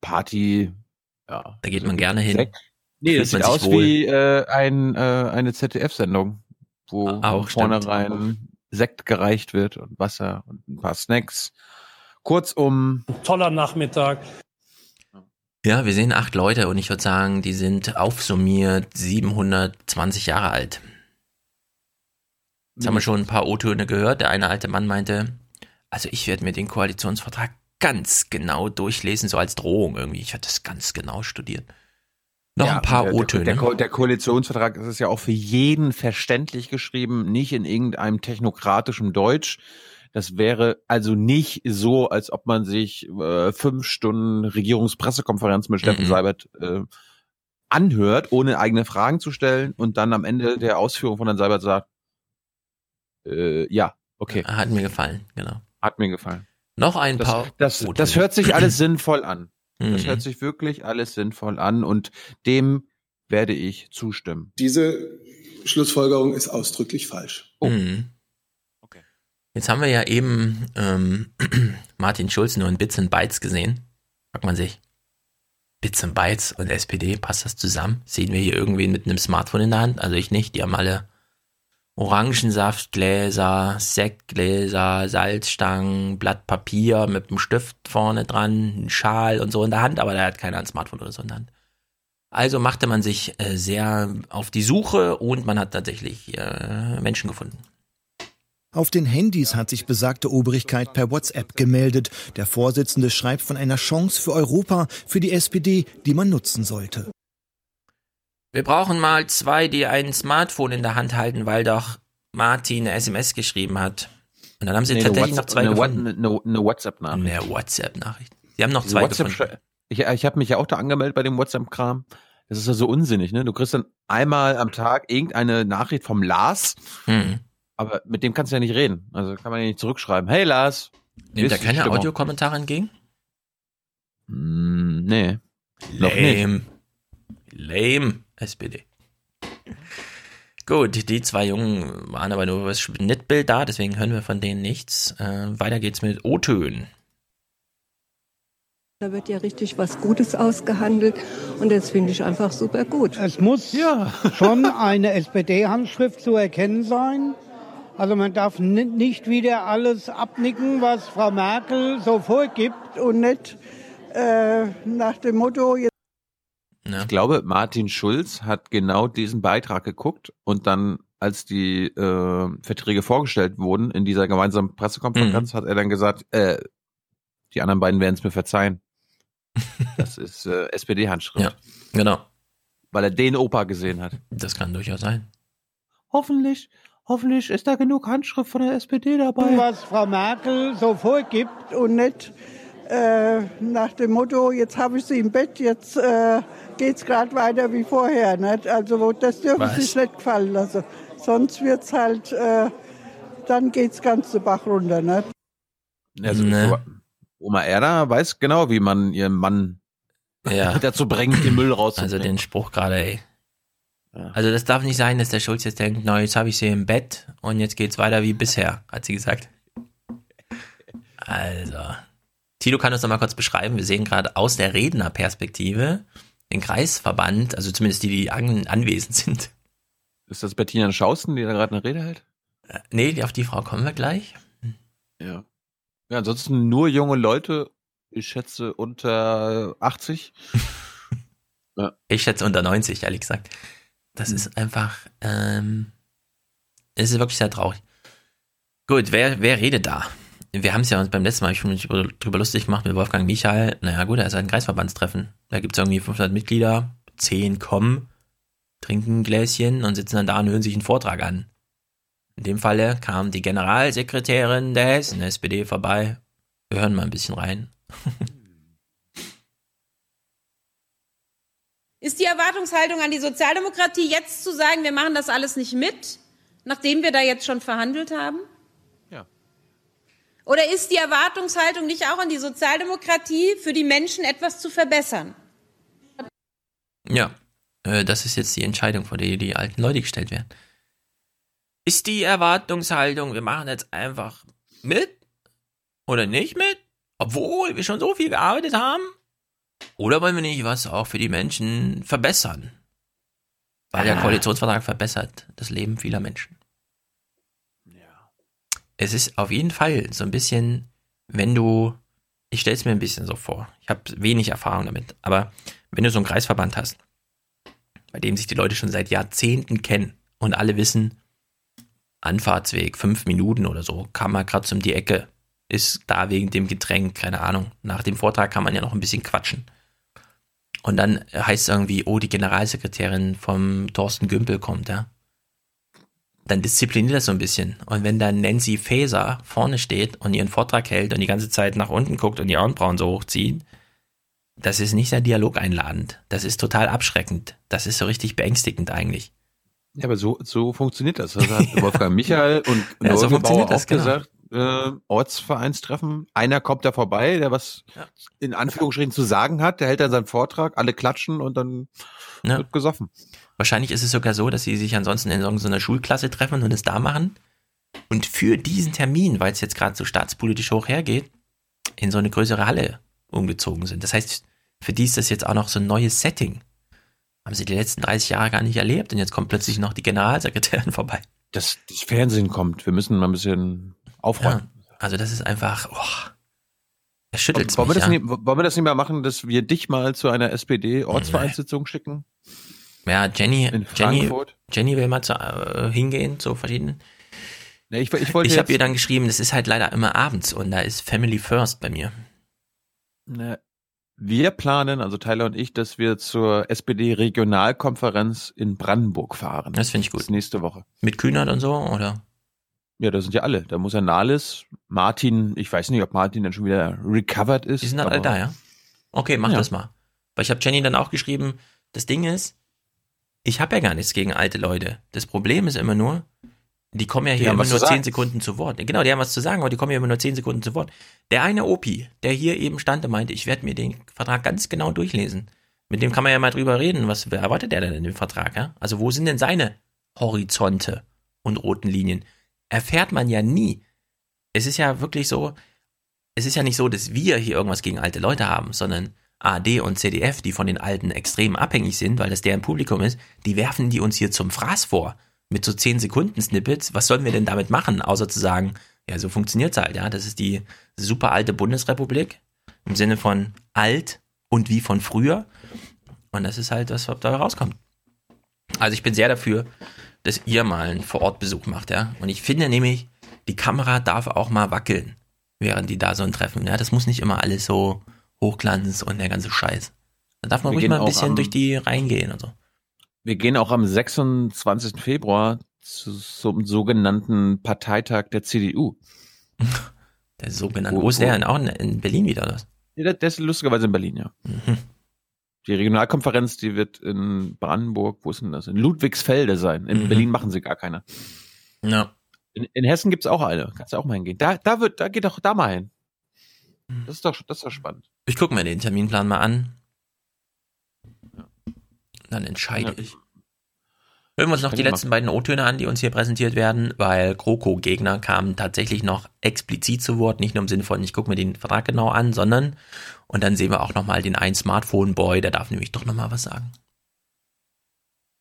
S1: Party, ja.
S2: Da geht man gerne hin.
S1: Sekt. Nee, das sieht aus
S2: wohl.
S1: wie äh, ein, äh, eine ZDF-Sendung, wo
S2: auch,
S1: von
S2: stimmt.
S1: vornherein Sekt gereicht wird und Wasser und ein paar Snacks. Kurzum.
S44: Toller Nachmittag.
S2: Ja, wir sehen acht Leute und ich würde sagen, die sind aufsummiert 720 Jahre alt. Jetzt haben wir schon ein paar O-Töne gehört. Der eine alte Mann meinte, also ich werde mir den Koalitionsvertrag ganz genau durchlesen, so als Drohung irgendwie. Ich werde das ganz genau studieren. Noch
S1: Ja,
S2: ein paar
S1: der, der,
S2: O-Töne.
S1: der, Ko- der Koalitionsvertrag ist ja auch für jeden verständlich geschrieben, nicht in irgendeinem technokratischen Deutsch. Das wäre also nicht so, als ob man sich äh, fünf Stunden Regierungspressekonferenz mit Steffen
S2: Mhm.
S1: Seibert äh, anhört, ohne eigene Fragen zu stellen und dann am Ende der Ausführung von Herrn Seibert sagt, äh, ja, okay.
S2: Hat mir gefallen, genau.
S1: Hat mir gefallen.
S2: Noch ein
S1: Das,
S2: paar
S1: das,
S2: O-Töne.
S1: das hört sich alles sinnvoll an. Das
S2: Mhm.
S1: hört sich wirklich alles sinnvoll an und dem werde ich zustimmen.
S45: Diese Schlussfolgerung ist ausdrücklich falsch.
S1: Oh.
S2: Mhm. Jetzt haben wir ja eben ähm, [clears throat] Martin Schulz nur in Bits und Bytes gesehen. Fragt man sich, Bits und Bytes und SPD, passt das zusammen? Sehen wir hier irgendwen mit einem Smartphone in der Hand? Also ich nicht, die haben alle Orangensaftgläser, Sektgläser, Salzstangen, Blatt Papier mit einem Stift vorne dran, einen Schal und so in der Hand, aber da hat keiner ein Smartphone oder so in der Hand. Also machte man sich äh, sehr auf die Suche und man hat tatsächlich äh, Menschen gefunden.
S39: Auf den Handys hat sich besagte Obrigkeit per WhatsApp gemeldet. Der Vorsitzende schreibt von einer Chance für Europa, für die SPD, die man nutzen sollte.
S2: Wir brauchen mal zwei, die ein Smartphone in der Hand halten, weil doch Martin eine SMS geschrieben hat. Und dann haben sie
S1: Nee, eine
S2: tatsächlich noch zwei
S1: eine,
S2: gefunden.
S1: What- eine, eine WhatsApp-Nachricht.
S2: Eine WhatsApp-Nachricht. Sie haben noch
S1: Diese
S2: zwei
S1: WhatsApp
S2: gefunden.
S1: Ich, ich habe mich ja auch da angemeldet bei dem WhatsApp-Kram. Das ist ja so unsinnig, ne? Du kriegst dann einmal am Tag irgendeine Nachricht vom Lars,
S2: Mhm.
S1: Aber mit dem kannst du ja nicht reden. Also kann man ja nicht zurückschreiben. Hey Lars.
S2: Nimmt er keine? Audiokommentare entgegen?
S1: Hm, nee. Noch nicht.
S2: Lame. Lame, SPD. Gut, die zwei Jungen waren aber nur das Schnittbild da, deswegen hören wir von denen nichts. Äh, weiter geht's mit O-Tönen.
S46: Da wird ja richtig was Gutes ausgehandelt und das finde ich einfach super gut.
S42: Es muss schon eine SPD-Handschrift zu erkennen sein. Also man darf ni- nicht wieder alles abnicken, was Frau Merkel so vorgibt und nicht äh, nach dem Motto, jetzt
S2: Ja.
S1: Ich glaube, Martin Schulz hat genau diesen Beitrag geguckt und dann, als die äh, Verträge vorgestellt wurden in dieser gemeinsamen Pressekonferenz, hat er dann gesagt, äh, die anderen beiden werden es mir verzeihen. [laughs] Das ist äh, SPD-Handschrift.
S2: Ja, genau.
S1: Weil er den Opa gesehen hat.
S2: Das kann durchaus sein.
S1: Hoffentlich, hoffentlich ist da genug Handschrift von der SPD dabei.
S42: was Frau Merkel so vorgibt und nicht äh, nach dem Motto, jetzt habe ich sie im Bett, jetzt äh, geht es gerade weiter wie vorher. Nicht? Also das dürfen
S2: Was?
S42: Sie sich nicht gefallen lassen. Sonst wird es halt, äh, dann geht es ganz den Bach runter. Nicht?
S1: Also,
S2: Ne.
S1: Oma Erda weiß genau, wie man ihren Mann
S2: Ja. [laughs]
S1: dazu bringt, den Müll rauszubringen.
S2: Also den Spruch gerade, ey. Also das darf nicht sein, dass der Schulz jetzt denkt, na, jetzt habe ich sie im Bett und jetzt geht's weiter wie bisher, hat sie gesagt. Also, Tilo kann uns noch mal kurz beschreiben. Wir sehen gerade aus der Rednerperspektive den Kreisverband, also zumindest die, die an, anwesend sind.
S1: Ist das Bettina Schausten, die da gerade eine Rede hält?
S2: Äh, Nee, auf die Frau kommen wir gleich.
S1: Ja. Ja, ansonsten nur junge Leute, ich schätze unter 80. [laughs] ja.
S2: Ich schätze unter 90, ehrlich gesagt. Das ist einfach, ähm, es ist wirklich sehr traurig. Gut, wer, wer redet da? Wir haben es ja uns beim letzten Mal schon über- drüber lustig gemacht mit Wolfgang Michael. Naja, gut, er ist halt ein Kreisverbandstreffen. Da gibt es irgendwie 500 Mitglieder, 10 kommen, trinken ein Gläschen und sitzen dann da und hören sich einen Vortrag an. In dem Falle kam die Generalsekretärin der Hessen SPD vorbei. Wir hören mal ein bisschen rein. [laughs]
S47: Ist die Erwartungshaltung an die Sozialdemokratie jetzt zu sagen, wir machen das alles nicht mit, nachdem wir da jetzt schon verhandelt haben?
S1: Ja.
S47: Oder ist die Erwartungshaltung nicht auch an die Sozialdemokratie, für die Menschen etwas zu verbessern?
S2: Ja, äh, das ist jetzt die Entscheidung, vor der die alten Leute gestellt werden. Ist die Erwartungshaltung, wir machen jetzt einfach mit oder nicht mit, obwohl wir schon so viel gearbeitet haben? Oder wollen wir nicht was auch für die Menschen verbessern? Weil der
S1: Ah.
S2: Koalitionsvertrag verbessert das Leben vieler Menschen. Es ist auf jeden Fall so ein bisschen, wenn du, ich stelle es mir ein bisschen so vor, ich habe wenig Erfahrung damit, aber wenn du so einen Kreisverband hast, bei dem sich die Leute schon seit Jahrzehnten kennen und alle wissen, Anfahrtsweg, fünf Minuten oder so, kam mal gerade um die Ecke, ist da wegen dem Getränk, keine Ahnung. Nach dem Vortrag kann man ja noch ein bisschen quatschen. Und dann heißt es irgendwie, oh, die Generalsekretärin vom Thorsten Gümpel kommt, ja. Dann diszipliniert das so ein bisschen. Und wenn dann Nancy Faeser vorne steht und ihren Vortrag hält und die ganze Zeit nach unten guckt und die Augenbrauen so hochzieht, das ist nicht sehr dialogeinladend. Das ist total abschreckend. Das ist so richtig beängstigend eigentlich.
S1: Ja, aber so, so funktioniert das. Das hat [laughs] Wolfgang Michael und
S2: Ja, so funktioniert das,
S1: auch
S2: genau.
S1: gesagt. Äh, Ortsvereinstreffen. Einer kommt da vorbei, der was in Anführungsstrichen zu sagen hat. Der hält dann seinen Vortrag, alle klatschen und dann
S2: Ja.
S1: wird gesoffen.
S2: Wahrscheinlich ist es sogar so, dass sie sich ansonsten in irgendeiner Schulklasse treffen und es da machen. Und für diesen Termin, weil es jetzt gerade so staatspolitisch hoch hergeht, in so eine größere Halle umgezogen sind. Das heißt, für die ist das jetzt auch noch so ein neues Setting. Haben sie die letzten 30 Jahre gar nicht erlebt und jetzt kommt plötzlich noch die Generalsekretärin [laughs] vorbei.
S1: Das, das Fernsehen kommt. Wir müssen mal ein bisschen aufräumen.
S2: Also das ist einfach, oh, es schüttelt
S1: wollen, wir
S2: mich.
S1: das
S2: Ja.
S1: nicht, wollen wir das nicht mal machen, dass wir dich mal zu einer SPD-Ortsvereinssitzung schicken?
S2: ja, Jenny, Jenny? Jenny will mal zu, äh, hingehen zu verschiedenen.
S1: Nee, ich, ich
S2: Ich habe ihr dann geschrieben, das ist halt leider immer abends und da ist Family First bei mir.
S1: Ne, Wir planen, also Tyler und ich, dass wir zur SPD-Regionalkonferenz in Brandenburg fahren.
S2: Das finde ich gut.
S1: Nächste Woche.
S2: Mit Kühnert und so, oder?
S1: Ja, da sind ja alle. Da muss ja Nahles, Martin, ich weiß nicht, ob Martin dann schon wieder recovered ist.
S2: Die sind dann alle da, ja? Okay, mach
S1: Ja.
S2: das mal. Weil ich habe Jenny dann auch geschrieben, das Ding ist, ich habe ja gar nichts gegen alte Leute. Das Problem ist immer nur, die kommen ja hier immer nur zehn Sekunden zu Wort. Genau, die haben was zu sagen, aber die kommen ja immer nur zehn Sekunden zu Wort. Der eine Opi, der hier eben stand und meinte, ich werde mir den Vertrag ganz genau durchlesen. Mit dem kann man ja mal drüber reden. Was erwartet der denn in dem Vertrag? Ja? Also wo sind denn seine Horizonte und roten Linien? Erfährt man ja nie. Es ist ja wirklich so, es ist ja nicht so, dass wir hier irgendwas gegen alte Leute haben, sondern AD und CDF, die von den Alten extrem abhängig sind, weil das deren Publikum ist, die werfen die uns hier zum Fraß vor. Mit so 10 Sekunden Snippets. Was sollen wir denn damit machen, außer zu sagen, ja, so funktioniert's halt, ja. Das ist die super alte Bundesrepublik. Im Sinne von alt und wie von früher. Und das ist halt das, was da rauskommt. Also ich bin sehr dafür, dass ihr mal einen Vorortbesuch macht, ja. Und ich finde nämlich, die Kamera darf auch mal wackeln, während die da so ein Treffen. Ja, das muss nicht immer alles so Hochglanz und der ganze Scheiß. Da darf man
S1: Wir
S2: ruhig mal ein bisschen
S1: am-
S2: durch die Reihen gehen und so.
S1: Wir gehen auch am 26. Februar zu, zum sogenannten Parteitag der CDU. [laughs]
S2: Der sogenannte.
S1: Wo-
S2: Wo ist der denn? Auch in, in Berlin wieder, oder?
S1: Ja, der, der ist lustigerweise in Berlin, ja.
S2: Mhm.
S1: Die Regionalkonferenz, die wird in Brandenburg, wo ist denn das? In Ludwigsfelde sein. In
S2: Mhm.
S1: Berlin machen sie gar keine.
S2: Ja.
S1: In, in Hessen gibt's auch eine. Kannst du auch mal hingehen. Da, da wird, da geht doch da mal hin.
S2: Mhm.
S1: Das ist doch, das ist doch spannend.
S2: Ich gucke mir den Terminplan mal an. Dann entscheide ich. Hören wir uns noch die letzten beiden O-Töne an, die uns hier präsentiert werden, weil GroKo-Gegner kamen tatsächlich noch explizit zu Wort, nicht nur im Sinne von, ich gucke mir den Vertrag genau an, sondern, und dann sehen wir auch nochmal den ein Smartphone-Boy, der darf nämlich doch nochmal was sagen.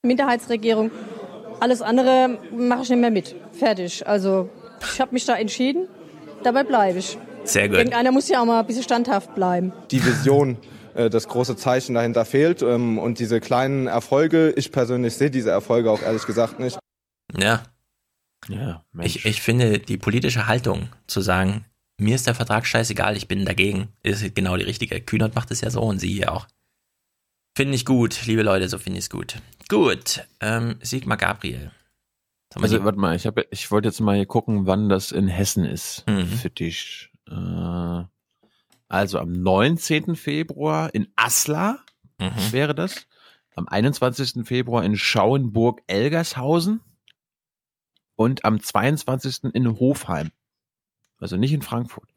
S48: Minderheitsregierung. Alles andere mache ich nicht mehr mit. Fertig. Also ich habe mich da entschieden. Dabei bleibe ich.
S2: Sehr gut.
S48: Irgendeiner muss ja auch mal ein bisschen standhaft bleiben.
S49: die Vision, äh, das große Zeichen dahinter fehlt ähm, und diese kleinen Erfolge. Ich persönlich sehe diese Erfolge auch ehrlich gesagt nicht.
S2: Ja.
S1: Ja,
S2: Ich, ich finde, die politische Haltung zu sagen, mir ist der Vertrag scheißegal, ich bin dagegen, ist genau die richtige. Kühnert macht es ja so und sie hier auch. Finde ich gut, liebe Leute, so finde ich es gut. Gut, ähm, Sigmar Gabriel.
S1: Also warte mal, ich habe, ich wollte jetzt mal hier gucken, wann das in Hessen ist.
S2: Mhm.
S1: Für dich. Äh, also am 19. Februar in Aslar
S2: Mhm.
S1: wäre das. Am 21. Februar in Schauenburg-Elgershausen. Und am 22. in Hofheim. Also nicht in Frankfurt.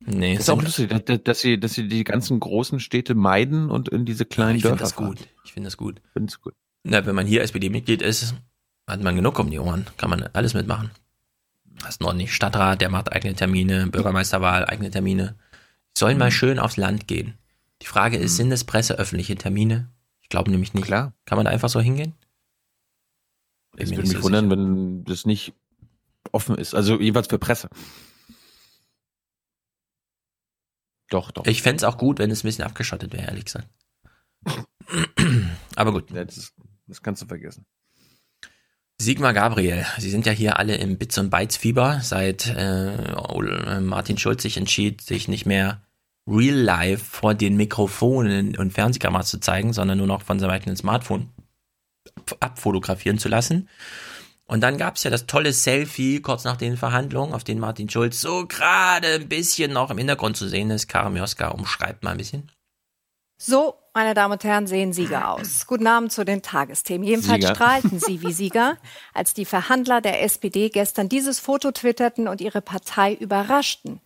S2: Nee,
S1: Das ist auch lustig, dass, dass sie, dass sie die ganzen großen Städte meiden und in diese kleinen
S2: ich finde
S1: Dörfer
S2: das
S1: fahren.
S2: gut. Ich finde das gut.
S1: Find's gut.
S2: Na, wenn man hier SPD-Mitglied ist, hat man genug um die Ohren. Kann man alles mitmachen. Hast noch nicht Stadtrat, der macht eigene Termine, Bürgermeisterwahl, eigene Termine. Sollen
S1: Mhm.
S2: mal schön aufs Land gehen. Die Frage ist, sind es presseöffentliche Termine? Ich glaube nämlich nicht.
S1: Klar.
S2: Kann man da einfach so hingehen? Bin mir
S1: würde mich
S2: so
S1: wundern, wenn das nicht offen ist. Also jeweils für Presse. Doch, doch.
S2: Ich fände es auch gut, wenn es ein bisschen abgeschottet wäre, ehrlich gesagt. [clears throat] Aber gut.
S1: Ja, das, das kannst du vergessen.
S2: Sigmar Gabriel, Sie sind ja hier alle im Bits und Bytes Fieber, seit äh, Ol- Martin Schulz sich entschied, sich nicht mehr real life vor den Mikrofonen und Fernsehkameras zu zeigen, sondern nur noch von seinem eigenen Smartphone ab- abfotografieren zu lassen. Und dann gab's ja das tolle Selfie kurz nach den Verhandlungen, auf denen Martin Schulz so gerade ein bisschen noch im Hintergrund zu sehen ist. Karim Joska umschreibt mal ein bisschen.
S38: So, meine Damen und Herren, sehen Sieger [clears throat] aus. Guten Abend zu den Tagesthemen. Jedenfalls
S2: Sieger.
S38: strahlten sie [laughs] wie Sieger, als die Verhandler der SPD gestern dieses Foto twitterten und ihre Partei überraschten.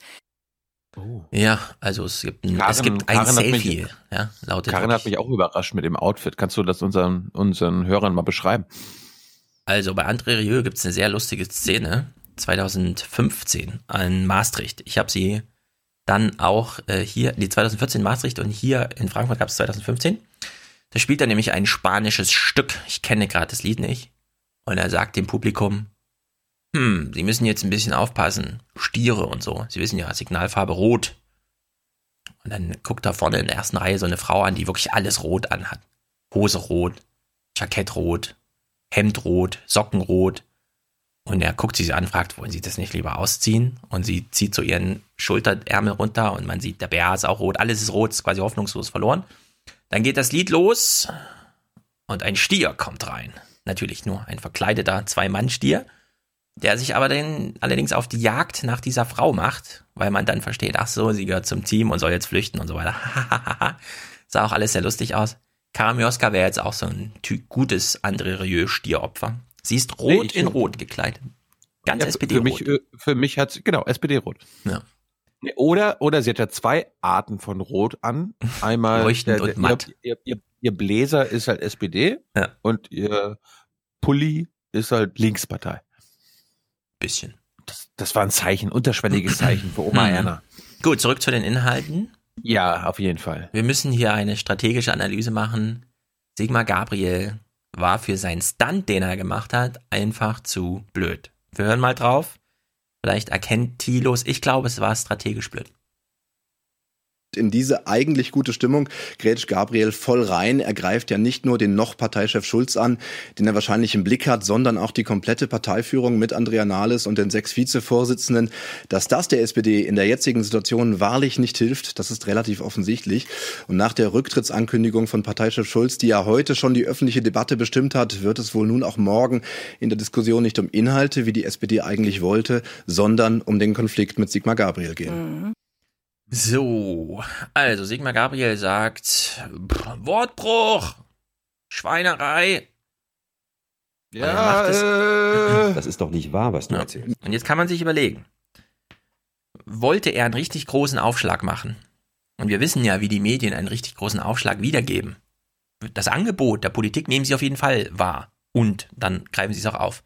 S2: Ja, also es gibt ein, es
S1: Karin-
S2: gibt ein
S1: Karin hat
S2: Selfie,
S1: mich-
S2: ja, lautet
S1: Karin hat mich auch überrascht mit dem Outfit. Kannst du das unseren, unseren Hörern mal beschreiben?
S2: Also bei André Rieu gibt es eine sehr lustige Szene 2015 in Maastricht. Ich habe sie dann auch äh, hier, die 2014 in Maastricht und hier in Frankfurt gab es 2015. Da spielt er nämlich ein spanisches Stück. Ich kenne gerade das Lied nicht. Und er sagt dem Publikum, hm, Sie müssen jetzt ein bisschen aufpassen. Stiere und so. Sie wissen ja, Signalfarbe rot. Und dann guckt da vorne in der ersten Reihe so eine Frau an, die wirklich alles rot anhat. Hose rot, Jackett rot, Hemd rot, Socken rot. Und er guckt sie an, fragt, wollen Sie das nicht lieber ausziehen? Und sie zieht so ihren Schulterärmel runter und man sieht, der BH ist auch rot, alles ist rot, ist quasi hoffnungslos verloren. Dann geht das Lied los und ein Stier kommt rein. Natürlich nur ein verkleideter Zwei-Mann-Stier, der sich aber dann allerdings auf die Jagd nach dieser Frau macht, weil man dann versteht, ach so, sie gehört zum Team und soll jetzt flüchten und so weiter. [laughs] Sah auch alles sehr lustig aus. Karamioska wäre jetzt auch so ein gutes André Rieu-Stieropfer. Sie ist rot
S1: Nee,
S2: in rot gekleidet. Ganz
S1: Ja,
S2: SPD
S1: Für mich, äh, für mich hat genau, SPD-Rot.
S2: Ja.
S1: Oder, oder sie hat ja zwei Arten von Rot an. Einmal
S2: Leuchtend und matt.
S1: Ihr, ihr, ihr Bläser ist halt SPD
S2: Ja.
S1: und ihr Pulli ist halt Linkspartei.
S2: Bisschen.
S1: Das, das war ein Zeichen, unterschwelliges Zeichen für Oma
S2: Hm.
S1: Erna.
S2: Gut, zurück zu den Inhalten.
S1: Ja, auf jeden Fall.
S2: Wir müssen hier eine strategische Analyse machen. Sigmar Gabriel war für seinen Stunt, den er gemacht hat, einfach zu blöd. Wir hören mal drauf. Vielleicht erkennt Tilos. Ich glaube, es war strategisch blöd.
S50: In diese eigentlich gute Stimmung grätscht Gabriel voll rein. Er greift ja nicht nur den noch Parteichef Schulz an, den er wahrscheinlich im Blick hat, sondern auch die komplette Parteiführung mit Andrea Nahles und den sechs Vizevorsitzenden. Dass das der SPD in der jetzigen Situation wahrlich nicht hilft, das ist relativ offensichtlich. Und nach der Rücktrittsankündigung von Parteichef Schulz, die ja heute schon die öffentliche Debatte bestimmt hat, wird es wohl nun auch morgen in der Diskussion nicht um Inhalte, wie die SPD eigentlich wollte, sondern um den Konflikt mit Sigmar Gabriel gehen.
S2: So, also Sigmar Gabriel sagt, pff, Wortbruch, Schweinerei.
S1: Ja, äh,
S21: Das ist doch nicht wahr, was du
S2: Ja.
S21: erzählst.
S2: Und jetzt kann man sich überlegen, wollte er einen richtig großen Aufschlag machen? Und wir wissen ja, wie die Medien einen richtig großen Aufschlag wiedergeben. Das Angebot der Politik nehmen sie auf jeden Fall wahr. Und dann greifen sie es auch auf.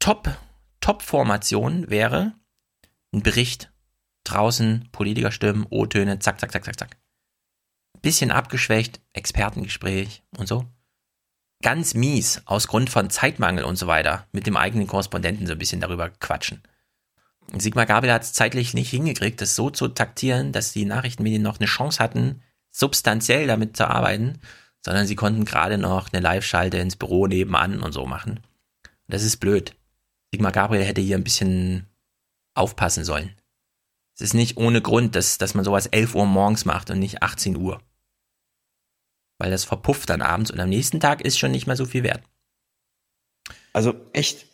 S2: Top, Top-Formation wäre ein Bericht. Draußen Politikerstimmen, O-Töne, zack, zack, zack, zack, zack. Bisschen abgeschwächt, Expertengespräch und so. Ganz mies, aus Grund von Zeitmangel und so weiter, mit dem eigenen Korrespondenten so ein bisschen darüber quatschen. Sigmar Gabriel hat es zeitlich nicht hingekriegt, das so zu taktieren, dass die Nachrichtenmedien noch eine Chance hatten, substanziell damit zu arbeiten, sondern sie konnten gerade noch eine Live-Schalte ins Büro nebenan und so machen. Das ist blöd. Sigmar Gabriel hätte hier ein bisschen aufpassen sollen. Es ist nicht ohne Grund, dass, dass man sowas 11 Uhr morgens macht und nicht 18 Uhr. Weil das verpufft dann abends und am nächsten Tag ist schon nicht mehr so viel wert.
S21: Also echt.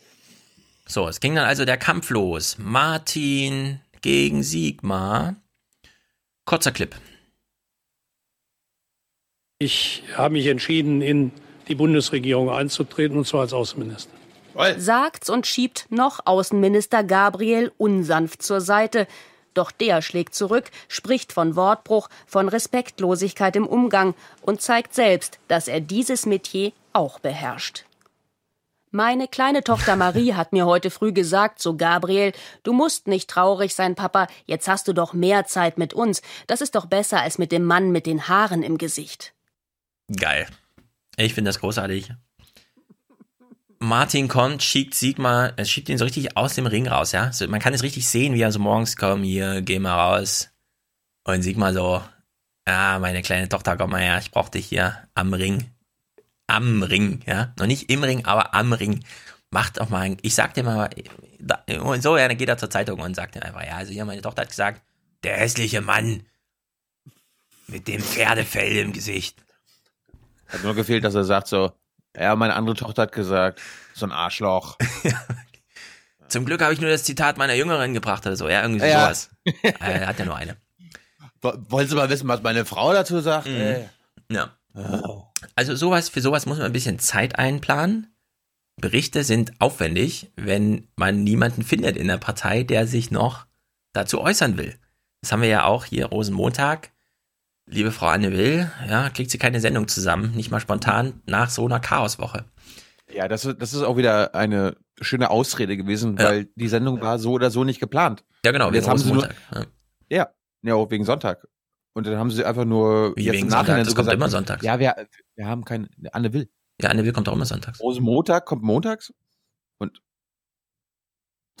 S2: So, es ging dann also der Kampf los. Martin gegen Sigmar. Kurzer Clip.
S51: Ich habe mich entschieden, in die Bundesregierung einzutreten, und zwar als Außenminister.
S52: Sagt's und schiebt noch Außenminister Gabriel unsanft zur Seite. Doch der schlägt zurück, spricht von Wortbruch, von Respektlosigkeit im Umgang und zeigt selbst, dass er dieses Metier auch beherrscht. Meine kleine Tochter Marie hat mir heute früh gesagt zu Gabriel, du musst nicht traurig sein, Papa, jetzt hast du doch mehr Zeit mit uns. Das ist doch besser als mit dem Mann mit den Haaren im Gesicht.
S2: Geil. Ich finde das großartig. Martin kommt, schickt Sigmar, er schiebt ihn so richtig aus dem Ring raus, ja. So, man kann es richtig sehen, wie er so morgens kommt, hier, geh mal raus. Und Sigmar so, ah, meine kleine Tochter, komm mal her, ich brauch dich hier am Ring. Am Ring, ja. Noch nicht im Ring, aber am Ring. Macht auch mal, ein, ich sag dir mal, da, und so, ja, dann geht er zur Zeitung und sagt dann einfach, ja, also hier, meine Tochter hat gesagt, der hässliche Mann mit dem Pferdefell im Gesicht.
S1: Hat nur gefehlt, dass er sagt so, ja, meine andere Tochter hat gesagt, so ein Arschloch. [laughs]
S2: Zum Glück habe ich nur das Zitat meiner Jüngerin gebracht oder so. Ja, irgendwie
S1: Ja.
S2: sowas. Er hat ja nur eine.
S1: Wo- Wollen Sie mal wissen, was meine Frau dazu sagt?
S2: Mhm.
S1: Ey.
S2: Ja. Also sowas, für sowas muss man ein bisschen Zeit einplanen. Berichte sind aufwendig, wenn man niemanden findet in der Partei, der sich noch dazu äußern will. Das haben wir ja auch hier Rosenmontag. Liebe Frau Anne Will, ja, kriegt sie keine Sendung zusammen, nicht mal spontan nach so einer Chaoswoche.
S1: Ja, das, ist- das ist auch wieder eine schöne Ausrede gewesen,
S2: Ja.
S1: weil die Sendung war so oder so nicht geplant.
S2: Ja, genau,
S1: jetzt haben sie nur,
S2: Rosenmontag.
S1: ja, ja, auch wegen Sonntag. Und dann haben sie einfach nur
S2: Wie
S1: jetzt
S2: wegen
S1: Nachhinein
S2: Sonntag? Das
S1: so
S2: kommt
S1: gesagt,
S2: immer sonntags.
S1: Ja, wir, wir haben keine, Anne Will.
S2: Ja, Anne Will kommt auch immer sonntags.
S1: Rosenmontag kommt montags und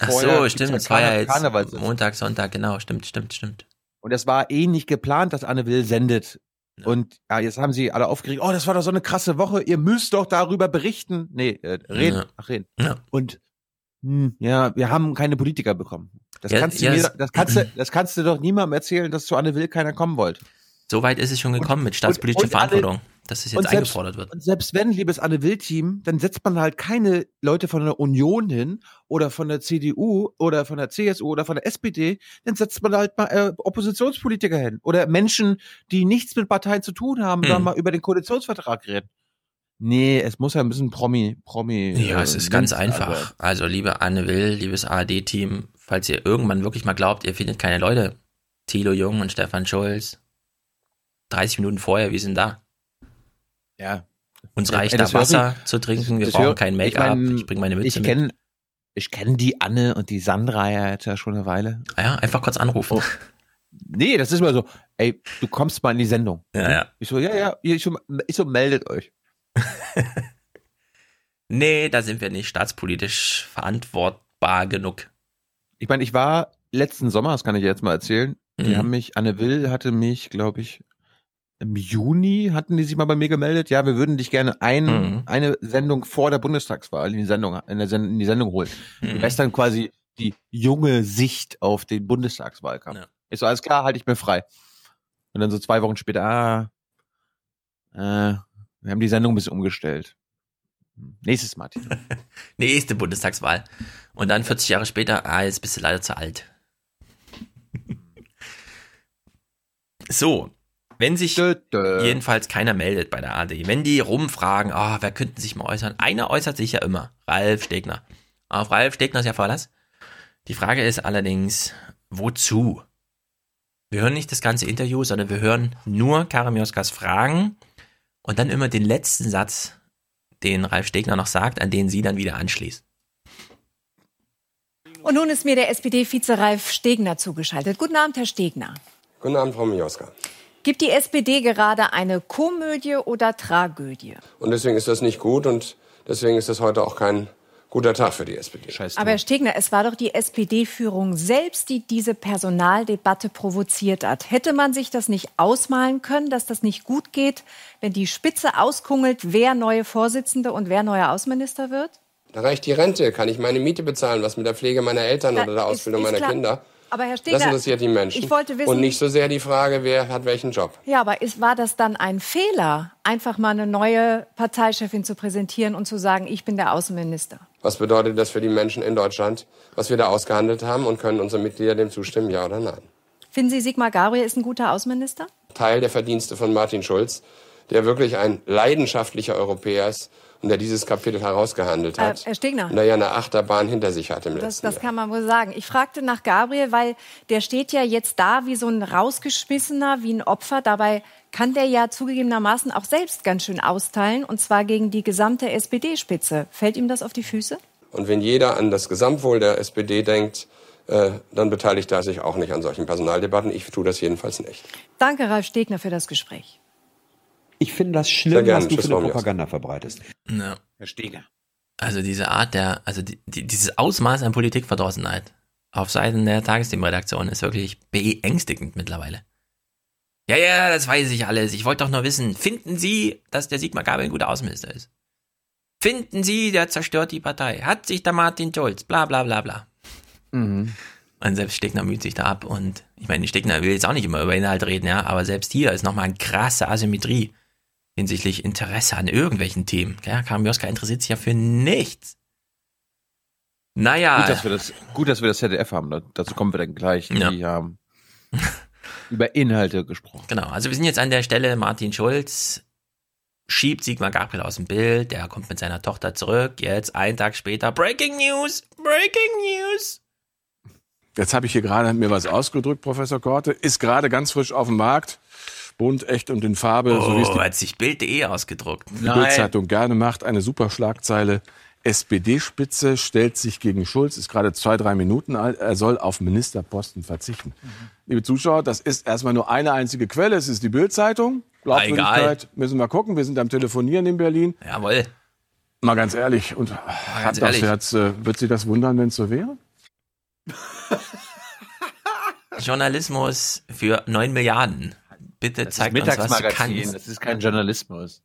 S2: Ach so, stimmt,
S1: ja
S2: es war ja jetzt. Montag, Sonntag, genau, stimmt, stimmt, stimmt.
S1: Und es war eh nicht geplant, dass Anne Will sendet. Und ja, jetzt haben sie alle aufgeregt, oh, das war doch so eine krasse Woche, ihr müsst doch darüber berichten. Nee, äh, reden,
S2: Ja.
S1: ach, reden.
S2: Ja.
S1: Und hm, ja, wir haben keine Politiker bekommen. Das,
S2: Ja,
S1: kannst du
S2: ja,
S1: mir, das, kannst du, das kannst du doch niemandem erzählen, dass zu Anne Will keiner kommen wollte.
S2: So weit ist es schon gekommen mit staatspolitischer
S1: und alle-
S2: Verantwortung, dass es jetzt
S1: und selbst-
S2: eingefordert wird.
S1: Und selbst wenn, liebes Anne Will-Team, dann setzt man halt keine Leute von der Union hin oder von der CDU oder von der CSU oder von der SPD, dann setzt man halt mal äh, Oppositionspolitiker hin oder Menschen, die nichts mit Parteien zu tun haben,
S2: Hm.
S1: dann mal über den Koalitionsvertrag reden. Nee, es muss ja ein bisschen Promi, Promi.
S2: Ja,
S1: äh,
S2: es ist ganz
S1: Dienst-
S2: einfach. Also, liebe Anne Will, liebes ARD-Team, falls ihr irgendwann wirklich mal glaubt, ihr findet keine Leute, Thilo Jung und Stefan Schulz, 30 Minuten vorher, wir sind da.
S1: Ja.
S2: Uns
S1: Ja,
S2: reicht
S1: ey,
S2: da Wasser
S1: sich-
S2: zu trinken, wir brauchen kein
S1: ich
S2: Make-up,
S1: mein,
S2: ich bringe meine Mütze
S1: Ich
S2: mit.
S1: kenne ich kenn die Anne und die Sandra ja jetzt ja schon eine Weile.
S2: Ah Ja, einfach kurz anrufen.
S1: Nee, das ist immer so, ey, du kommst mal in die Sendung.
S2: Ja, ja.
S1: Ich so, ja, ja, ich so, ich so meldet euch. [laughs]
S2: Nee, da sind wir nicht staatspolitisch verantwortbar genug.
S1: Ich meine, ich war letzten Sommer, das kann ich jetzt mal erzählen. Die
S2: Mhm.
S1: haben mich, Anne Will hatte mich, glaube ich, im Juni hatten die sich mal bei mir gemeldet. Ja, wir würden dich gerne ein,
S2: Mhm.
S1: eine Sendung vor der Bundestagswahl in die Sendung, in, der in die Sendung holen.
S2: Mhm.
S1: Du wärst dann quasi die junge Sicht auf den Bundestagswahlkampf.
S2: Ja.
S1: Ich so, alles klar, halte ich mir frei. Und dann so zwei Wochen später, ah, äh, wir haben die Sendung ein bisschen umgestellt. Nächstes Mal. [laughs]
S2: Nächste Bundestagswahl. Und dann 40 Jahre später, ah, jetzt bist du leider zu alt. [laughs] So, wenn sich jedenfalls keiner meldet bei der AD, wenn die rumfragen, ah, wer könnten sich mal äußern? Einer äußert sich ja immer, Ralf Stegner. Auf Ralf Stegner ist ja Verlass. Die Frage ist allerdings, wozu? Wir hören nicht das ganze Interview, sondern wir hören nur Karamioskas Fragen und dann immer den letzten Satz, den Ralf Stegner noch sagt, an den sie dann wieder anschließt.
S38: Und nun ist mir der SPD-Vize Ralf Stegner zugeschaltet. Guten Abend, Herr Stegner.
S53: Guten Abend, Frau Mioska.
S38: Gibt die SPD gerade eine Komödie oder Tragödie?
S53: Und deswegen ist das nicht gut und deswegen ist das heute auch kein guter Tag für die SPD.
S38: Aber Herr Stegner, es war doch die SPD-Führung selbst, die diese Personaldebatte provoziert hat. Hätte man sich das nicht ausmalen können, dass das nicht gut geht, wenn die Spitze auskungelt, wer neue Vorsitzende und wer neuer Außenminister wird?
S53: Da reicht die Rente, kann ich meine Miete bezahlen, was mit der Pflege meiner Eltern
S38: Ja,
S53: oder der
S38: ist-
S53: Ausbildung
S38: ist
S53: meiner
S38: klar.
S53: Kinder.
S38: Aber Herr
S53: Das
S38: Stegner,
S53: interessiert die Menschen.
S38: ich wollte wissen-
S53: und nicht so sehr die Frage, wer hat welchen Job.
S38: Ja, aber ist, war das dann ein Fehler, einfach mal eine neue Parteichefin zu präsentieren und zu sagen, ich bin der Außenminister?
S53: Was bedeutet das für die Menschen in Deutschland, was wir da ausgehandelt haben und können unsere Mitglieder dem zustimmen, ja oder nein?
S38: Finden Sie, Sigmar Gabriel ist ein guter Außenminister?
S53: Teil der Verdienste von Martin Schulz, der wirklich ein leidenschaftlicher Europäer ist und der dieses Kapitel herausgehandelt
S38: Äh,
S53: hat.
S38: Herr Stegner.
S53: Und der ja eine Achterbahn hinter sich hat im
S38: Das,
S53: letzten
S38: das kann man wohl sagen. Ich fragte nach Gabriel, weil der steht ja jetzt da wie so ein rausgeschmissener, wie ein Opfer. Dabei kann der ja zugegebenermaßen auch selbst ganz schön austeilen, und zwar gegen die gesamte SPD-Spitze. Fällt ihm das auf die Füße?
S53: Und wenn jeder an das Gesamtwohl der SPD denkt, äh, dann beteiligt er sich auch nicht an solchen Personaldebatten. Ich tue das jedenfalls nicht.
S38: Danke, Ralf Stegner, für das Gespräch.
S21: Ich finde das schlimm, was du
S53: Tschüss,
S21: für eine Propaganda verbreitest.
S2: Ja.
S1: Herr Steger.
S2: Also diese Art der, also die, die, dieses Ausmaß an Politikverdrossenheit auf Seiten der Tagesthemenredaktion ist wirklich beängstigend mittlerweile. Ja, ja, das weiß ich alles. Ich wollte doch nur wissen, finden Sie, dass der Sigmar Gabriel ein guter Außenminister ist? Finden Sie, der zerstört die Partei? Hat sich der Martin Schulz? Bla bla bla bla.
S1: Mhm.
S2: Und selbst Stegner müht sich da ab und ich meine, Stegner will jetzt auch nicht immer über Inhalt reden, ja, aber selbst hier ist nochmal eine krasse Asymmetrie hinsichtlich Interesse an irgendwelchen Themen. Ja, Karamioska interessiert sich ja für nichts. Naja.
S1: Gut, dass wir das, gut, dass wir das ZDF haben. Da- Dazu kommen wir dann gleich.
S2: Ja.
S1: Die haben [laughs] über Inhalte gesprochen.
S2: Genau, also wir sind jetzt an der Stelle, Martin Schulz schiebt Sigmar Gabriel aus dem Bild, der kommt mit seiner Tochter zurück, jetzt einen Tag später, Breaking News, Breaking News.
S44: Jetzt habe ich hier gerade mir was ausgedrückt, Professor Korte. Ist gerade ganz frisch auf dem Markt. Bunt, echt und in Farbe. so wie es
S2: Oh,
S44: die
S2: hat sich Bild.de ausgedruckt.
S44: die Bildzeitung gerne macht. Eine super Schlagzeile. SPD-Spitze stellt sich gegen Schulz, ist gerade zwei, drei Minuten alt. Er soll auf Ministerposten verzichten. Liebe Zuschauer, das ist erstmal nur eine einzige Quelle. Es ist die Bildzeitung. Glaubwürdigkeit müssen wir gucken. Wir sind am Telefonieren in Berlin.
S2: Jawohl.
S44: Mal ganz ehrlich. Und
S2: ganz
S44: aufs
S2: ehrlich.
S44: Herz, äh, wird Sie das wundern, wenn es so wäre? [laughs]
S2: Journalismus für 9 Milliarden. Bitte
S1: Das ist
S2: zeigt uns, was du kannst.
S1: Das ist kein Journalismus.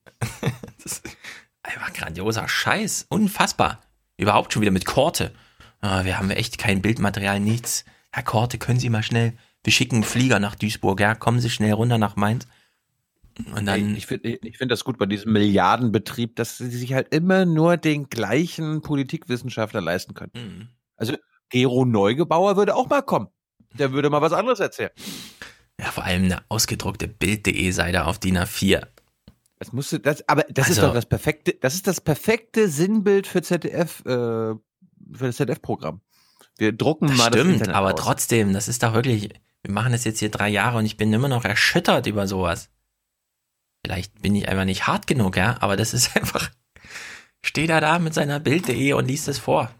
S1: [laughs]
S2: Einfach grandioser Scheiß. Unfassbar. Überhaupt schon wieder mit Korte. Ah, wir haben echt kein Bildmaterial, nichts. Herr Korte, können Sie mal schnell, wir schicken einen Flieger nach Duisburg, ja, kommen Sie schnell runter nach Mainz. Und dann,
S1: ich finde ich find das gut bei diesem Milliardenbetrieb, dass sie sich halt immer nur den gleichen Politikwissenschaftler leisten können.
S2: Mhm.
S1: Also Gero Neugebauer würde auch mal kommen. Der würde mal was anderes erzählen.
S2: Ja, vor allem eine ausgedruckte Bild.de-Seite auf DIN A4.
S1: Das musste, das, aber das ist
S2: Also-
S1: doch das perfekte, das ist das perfekte Sinnbild für ZDF, äh, für das ZDF-Programm. Wir drucken
S2: Das
S1: mal das
S2: stimmt,
S1: Internet
S2: aber
S1: aus.
S2: trotzdem, das ist doch wirklich, wir machen das jetzt hier drei Jahre und ich bin immer noch erschüttert über sowas. Vielleicht bin ich einfach nicht hart genug, ja, aber das ist [laughs] einfach, steht er da mit seiner Bild.de und liest es vor.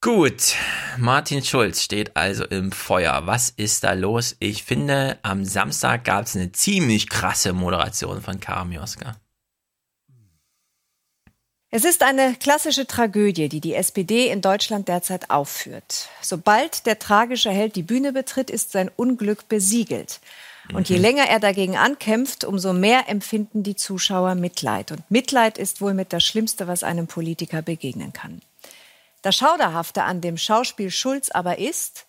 S2: Gut, Martin Schulz steht also im Feuer. Was ist da los? Ich finde, am Samstag gab es eine ziemlich krasse Moderation von Karamioska.
S38: Es ist eine klassische Tragödie, die die SPD in Deutschland derzeit aufführt. Sobald der tragische Held die Bühne betritt, ist sein Unglück besiegelt. Und je länger er dagegen ankämpft, umso mehr empfinden die Zuschauer Mitleid. Und Mitleid ist wohl mit das Schlimmste, was einem Politiker begegnen kann. Das Schauderhafte an dem Schauspiel Schulz aber ist,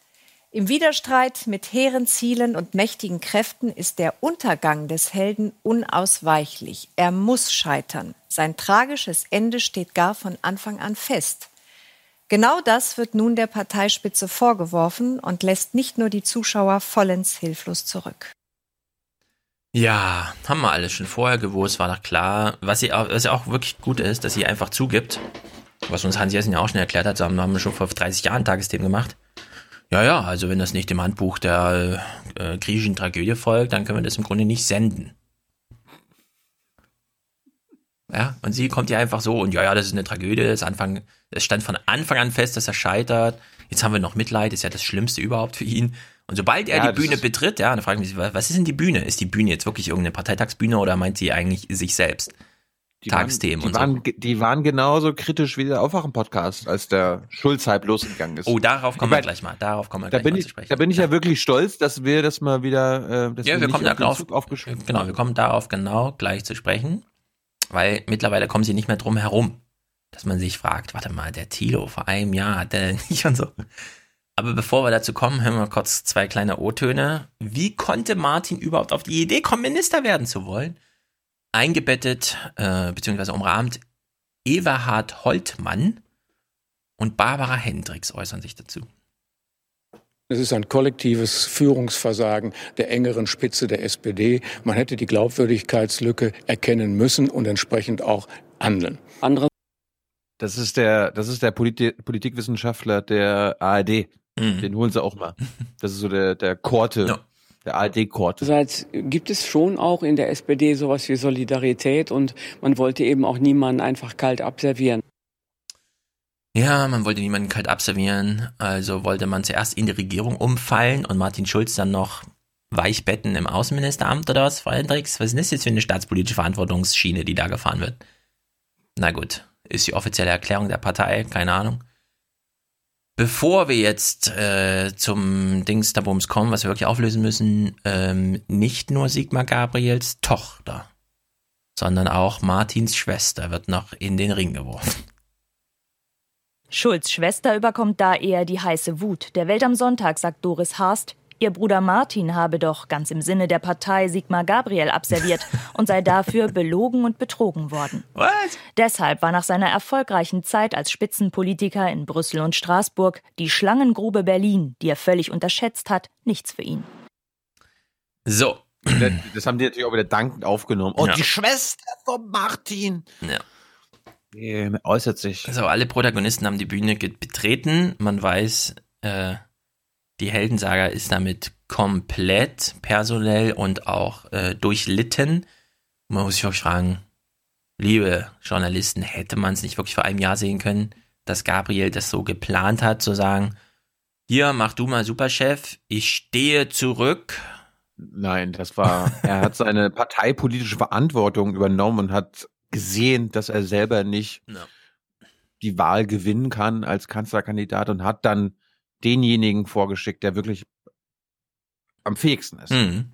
S38: im Widerstreit mit hehren Zielen und mächtigen Kräften ist der Untergang des Helden unausweichlich. Er muss scheitern. Sein tragisches Ende steht gar von Anfang an fest. Genau das wird nun der Parteispitze vorgeworfen und lässt nicht nur die Zuschauer vollends hilflos zurück.
S2: Ja, haben wir alles schon vorher gewusst, war doch klar. Was, sie auch, was ja auch wirklich gut ist, dass sie einfach zugibt, was uns Hans Jessen ja auch schon erklärt hat, haben wir schon vor 30 Jahren Tagesthemen gemacht. Ja, ja, also wenn das nicht dem Handbuch der äh, griechischen Tragödie folgt, dann können wir das im Grunde nicht senden. Ja, und sie kommt ja einfach so und ja, ja, das ist eine Tragödie, das Anfang, es stand von Anfang an fest, dass er scheitert. Jetzt haben wir noch Mitleid, ist ja das Schlimmste überhaupt für ihn. Und sobald er
S1: Ja,
S2: die Bühne betritt, ja, dann frage ich mich, was ist denn die Bühne? Ist die Bühne jetzt wirklich irgendeine Parteitagsbühne oder meint sie eigentlich sich selbst?
S1: Die
S2: Tagesthemen
S1: waren,
S2: und
S1: die waren, die waren genauso kritisch wie der Aufwachen-Podcast, als der Schulz-Hype losgegangen ist.
S2: Oh, darauf kommen
S1: Ich
S2: wir gleich mal. Darauf kommen wir
S1: Da
S2: gleich
S1: bin, ich,
S2: zu sprechen.
S1: da bin ich ja wirklich stolz, dass wir das mal wieder, äh, dass
S2: ja, wir
S1: nicht
S2: kommen da
S1: auf aufgeschoben
S2: genau, wir kommen darauf genau gleich zu sprechen, weil mittlerweile kommen sie nicht mehr drum herum, dass man sich fragt, warte mal, der Thilo vor einem Jahr hat der [laughs] nicht und so. Aber bevor wir dazu kommen, hören wir kurz zwei kleine O-Töne. Wie konnte Martin überhaupt auf die Idee kommen, Minister werden zu wollen? Eingebettet, äh, beziehungsweise umrahmt, Everhard Holtmann und Barbara Hendricks äußern sich dazu.
S54: Es ist ein kollektives Führungsversagen der engeren Spitze der SPD. Man hätte die Glaubwürdigkeitslücke erkennen müssen und entsprechend auch handeln.
S1: Andere das ist der, das ist der Politi Politikwissenschaftler der ARD. Mhm. Den holen sie auch mal. Das ist so der, der Korte, ja. Der ARD-Korte.
S55: Andererseits gibt es schon auch in der SPD sowas wie Solidarität und man wollte eben auch niemanden einfach kalt abservieren.
S2: Ja, man wollte niemanden kalt abservieren, also wollte man zuerst in die Regierung umfallen und Martin Schulz dann noch Weichbetten im Außenministeramt oder was, Frau Hendricks? Was ist das jetzt für eine staatspolitische Verantwortungsschiene, die da gefahren wird? Na gut, ist die offizielle Erklärung der Partei, keine Ahnung. Bevor wir jetzt äh, zum Dings da Bums kommen, was wir wirklich auflösen müssen, ähm, nicht nur Sigmar Gabriels Tochter, sondern auch Martins Schwester wird noch in den Ring geworfen.
S56: Schulz Schwester überkommt da eher die heiße Wut. Der Welt am Sonntag sagt Doris Haast, ihr Bruder Martin habe doch ganz im Sinne der Partei Sigmar Gabriel abserviert und sei dafür [laughs] belogen und betrogen worden.
S2: What?
S56: Deshalb war nach seiner erfolgreichen Zeit als Spitzenpolitiker in Brüssel und Straßburg die Schlangengrube Berlin, die er völlig unterschätzt hat, nichts für ihn.
S2: So.
S1: Das haben die natürlich auch wieder dankend aufgenommen. Oh,
S2: Ja.
S1: die Schwester von Martin.
S2: Ja.
S1: Nee, äußert sich.
S2: Also alle Protagonisten haben die Bühne betreten. Man weiß, äh, die Heldensaga ist damit komplett personell und auch äh, durchlitten. Man muss sich wirklich fragen, liebe Journalisten, hätte man es nicht wirklich vor einem Jahr sehen können, dass Gabriel das so geplant hat, zu sagen, hier, mach du mal Superchef, ich stehe zurück.
S1: Nein, das war, er hat seine [laughs] parteipolitische Verantwortung übernommen und hat gesehen, dass er selber nicht
S2: Ja.
S1: die Wahl gewinnen kann als Kanzlerkandidat und hat dann denjenigen vorgeschickt, der wirklich am fähigsten ist.
S2: Mhm.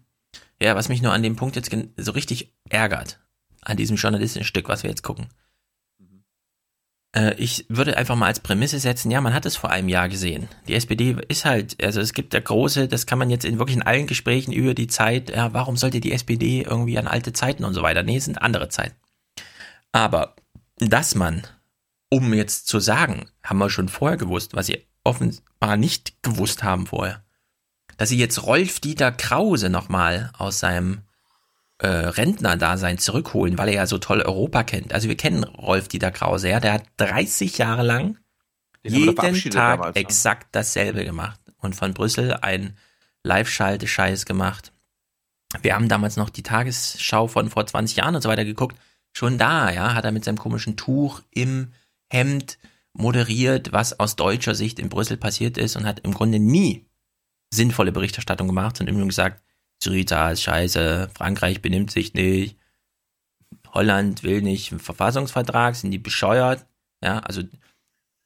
S2: Ja, was mich nur an dem Punkt jetzt so richtig ärgert, an diesem journalistischen Stück, was wir jetzt gucken. Äh, ich würde einfach mal als Prämisse setzen, ja, man hat es vor einem Jahr gesehen. Die SPD ist halt, also es gibt der große, das kann man jetzt in wirklich in allen Gesprächen über die Zeit, ja, warum sollte die SPD irgendwie an alte Zeiten und so weiter? Nee, es sind andere Zeiten. Aber, dass man, um jetzt zu sagen, haben wir schon vorher gewusst, was sie offenbar nicht gewusst haben vorher, dass sie jetzt Rolf Dieter Krause nochmal aus seinem äh, Rentnerdasein zurückholen, weil er ja so toll Europa kennt. Also wir kennen Rolf Dieter Krause, ja, der hat 30 Jahre lang
S1: Den
S2: jeden Tag
S1: damals, ne?
S2: exakt dasselbe gemacht und von Brüssel ein Live-Schalte-Scheiß gemacht. Wir haben damals noch die Tagesschau von vor 20 Jahren und so weiter geguckt. Schon da, ja, hat er mit seinem komischen Tuch im Hemd moderiert, was aus deutscher Sicht in Brüssel passiert ist und hat im Grunde nie sinnvolle Berichterstattung gemacht und immer nur gesagt, Syriza ist scheiße, Frankreich benimmt sich nicht, Holland will nicht einen Verfassungsvertrag, sind die bescheuert, ja, also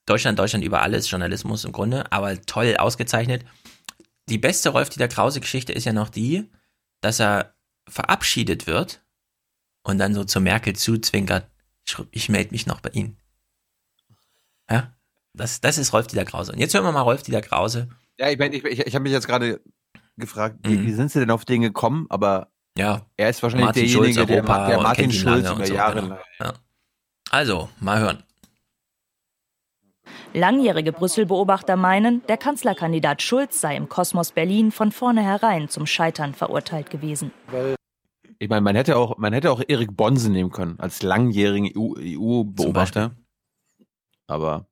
S2: Deutschland, Deutschland über alles, Journalismus im Grunde, aber toll ausgezeichnet. Die beste Rolf Dieter Krause Geschichte ist ja noch die, dass er verabschiedet wird und dann so zu Merkel zuzwinkert, ich melde mich noch bei Ihnen. Ja, das, das ist Rolf Dieter Krause. Und jetzt hören wir mal Rolf Dieter Krause.
S1: Ja, ich meine, ich, ich, ich habe mich jetzt gerade gefragt, wie, wie sind sie denn auf den gekommen? Aber
S2: ja,
S1: er ist wahrscheinlich
S2: Martin
S1: derjenige,
S2: Schulz,
S1: der, der
S2: und
S1: Martin Schulz über
S2: und so,
S1: Jahre
S2: genau.
S1: lang.
S2: Ja. Also, mal hören.
S56: Langjährige Brüssel-Beobachter meinen, der Kanzlerkandidat Schulz sei im Kosmos Berlin von vornherein zum Scheitern verurteilt gewesen.
S1: Ich meine, man hätte auch, man hätte auch Erik Bonsen nehmen können als langjährigen EU-Beobachter. Aber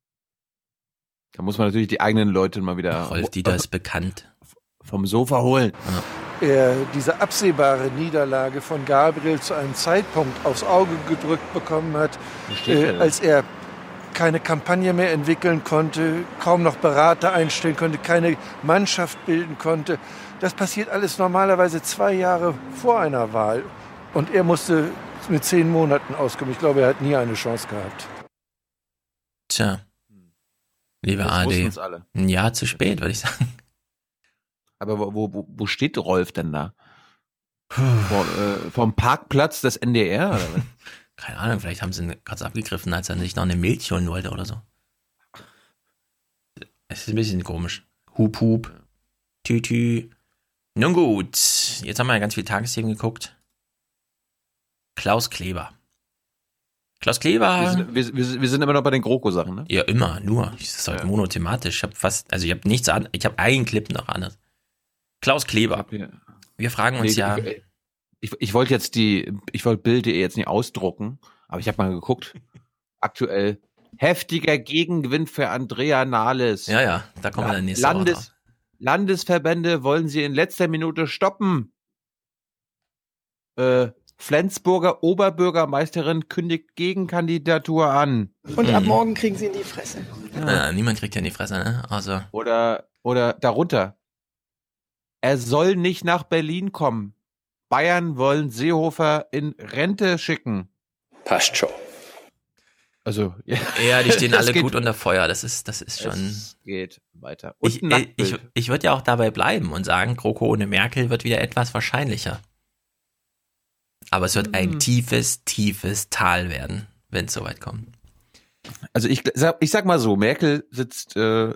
S1: da muss man natürlich die eigenen Leute mal wieder
S2: Rolf Dieter ist bekannt.
S1: vom Sofa holen.
S57: er diese absehbare Niederlage von Gabriel zu einem Zeitpunkt aufs Auge gedrückt bekommen hat,
S1: er
S57: äh, als er keine Kampagne mehr entwickeln konnte, kaum noch Berater einstellen konnte, keine Mannschaft bilden konnte. Das passiert alles normalerweise zwei Jahre vor einer Wahl. Und er musste mit zehn Monaten auskommen. Ich glaube, er hat nie eine Chance gehabt.
S2: Tja. Liebe
S1: Das
S2: AD.
S1: alle.
S2: Ein Jahr zu spät, würde ich sagen.
S1: Aber wo, wo, wo steht Rolf denn da? Vor, äh, vom Parkplatz des NDR? Oder was? [laughs]
S2: Keine Ahnung, vielleicht haben sie ihn kurz abgegriffen, als er sich noch eine Milch holen wollte oder so. Es ist ein bisschen komisch. Hup, hup. Tütü. Nun gut, jetzt haben wir ja ganz viel Tagesthemen geguckt. Klaus Kleber. Klaus Kleber.
S1: Wir sind, wir, wir, wir sind immer noch bei den GroKo-Sachen, ne?
S2: Ja, immer, nur. Das ist halt monothematisch. Ich habe fast, also ich habe nichts an, ich habe einen Clip noch anders. Klaus Kleber. Wir fragen uns
S1: Nee,
S2: ja.
S1: Ich, ich, wollte jetzt die, ich wollte Bild.de jetzt nicht ausdrucken, aber ich habe mal geguckt. Aktuell heftiger Gegengewinn für Andrea Nahles.
S2: Ja, ja, da kommen wir dann nächste
S1: Landes,
S2: Woche.
S1: Landesverbände wollen sie in letzter Minute stoppen. Äh, Flensburger Oberbürgermeisterin kündigt Gegenkandidatur an.
S58: Und ab
S2: Mhm.
S58: morgen kriegen sie in die Fresse.
S2: Ja, niemand kriegt ja in die Fresse, ne? Also,
S1: Oder, oder darunter. Er soll nicht nach Berlin kommen. Bayern wollen Seehofer in Rente schicken.
S53: Passt schon.
S1: Also, ja,
S2: ja, die stehen [laughs] alle gut unter Feuer. Das ist, das ist schon.
S1: Es geht weiter. Und
S2: Ich, äh, ich, ich würde ja auch dabei bleiben und sagen, GroKo ohne Merkel wird wieder etwas wahrscheinlicher. Aber es wird ein
S1: Hm.
S2: tiefes, tiefes Tal werden, wenn es soweit kommt.
S1: Also ich sag, ich sag mal so, Merkel sitzt äh,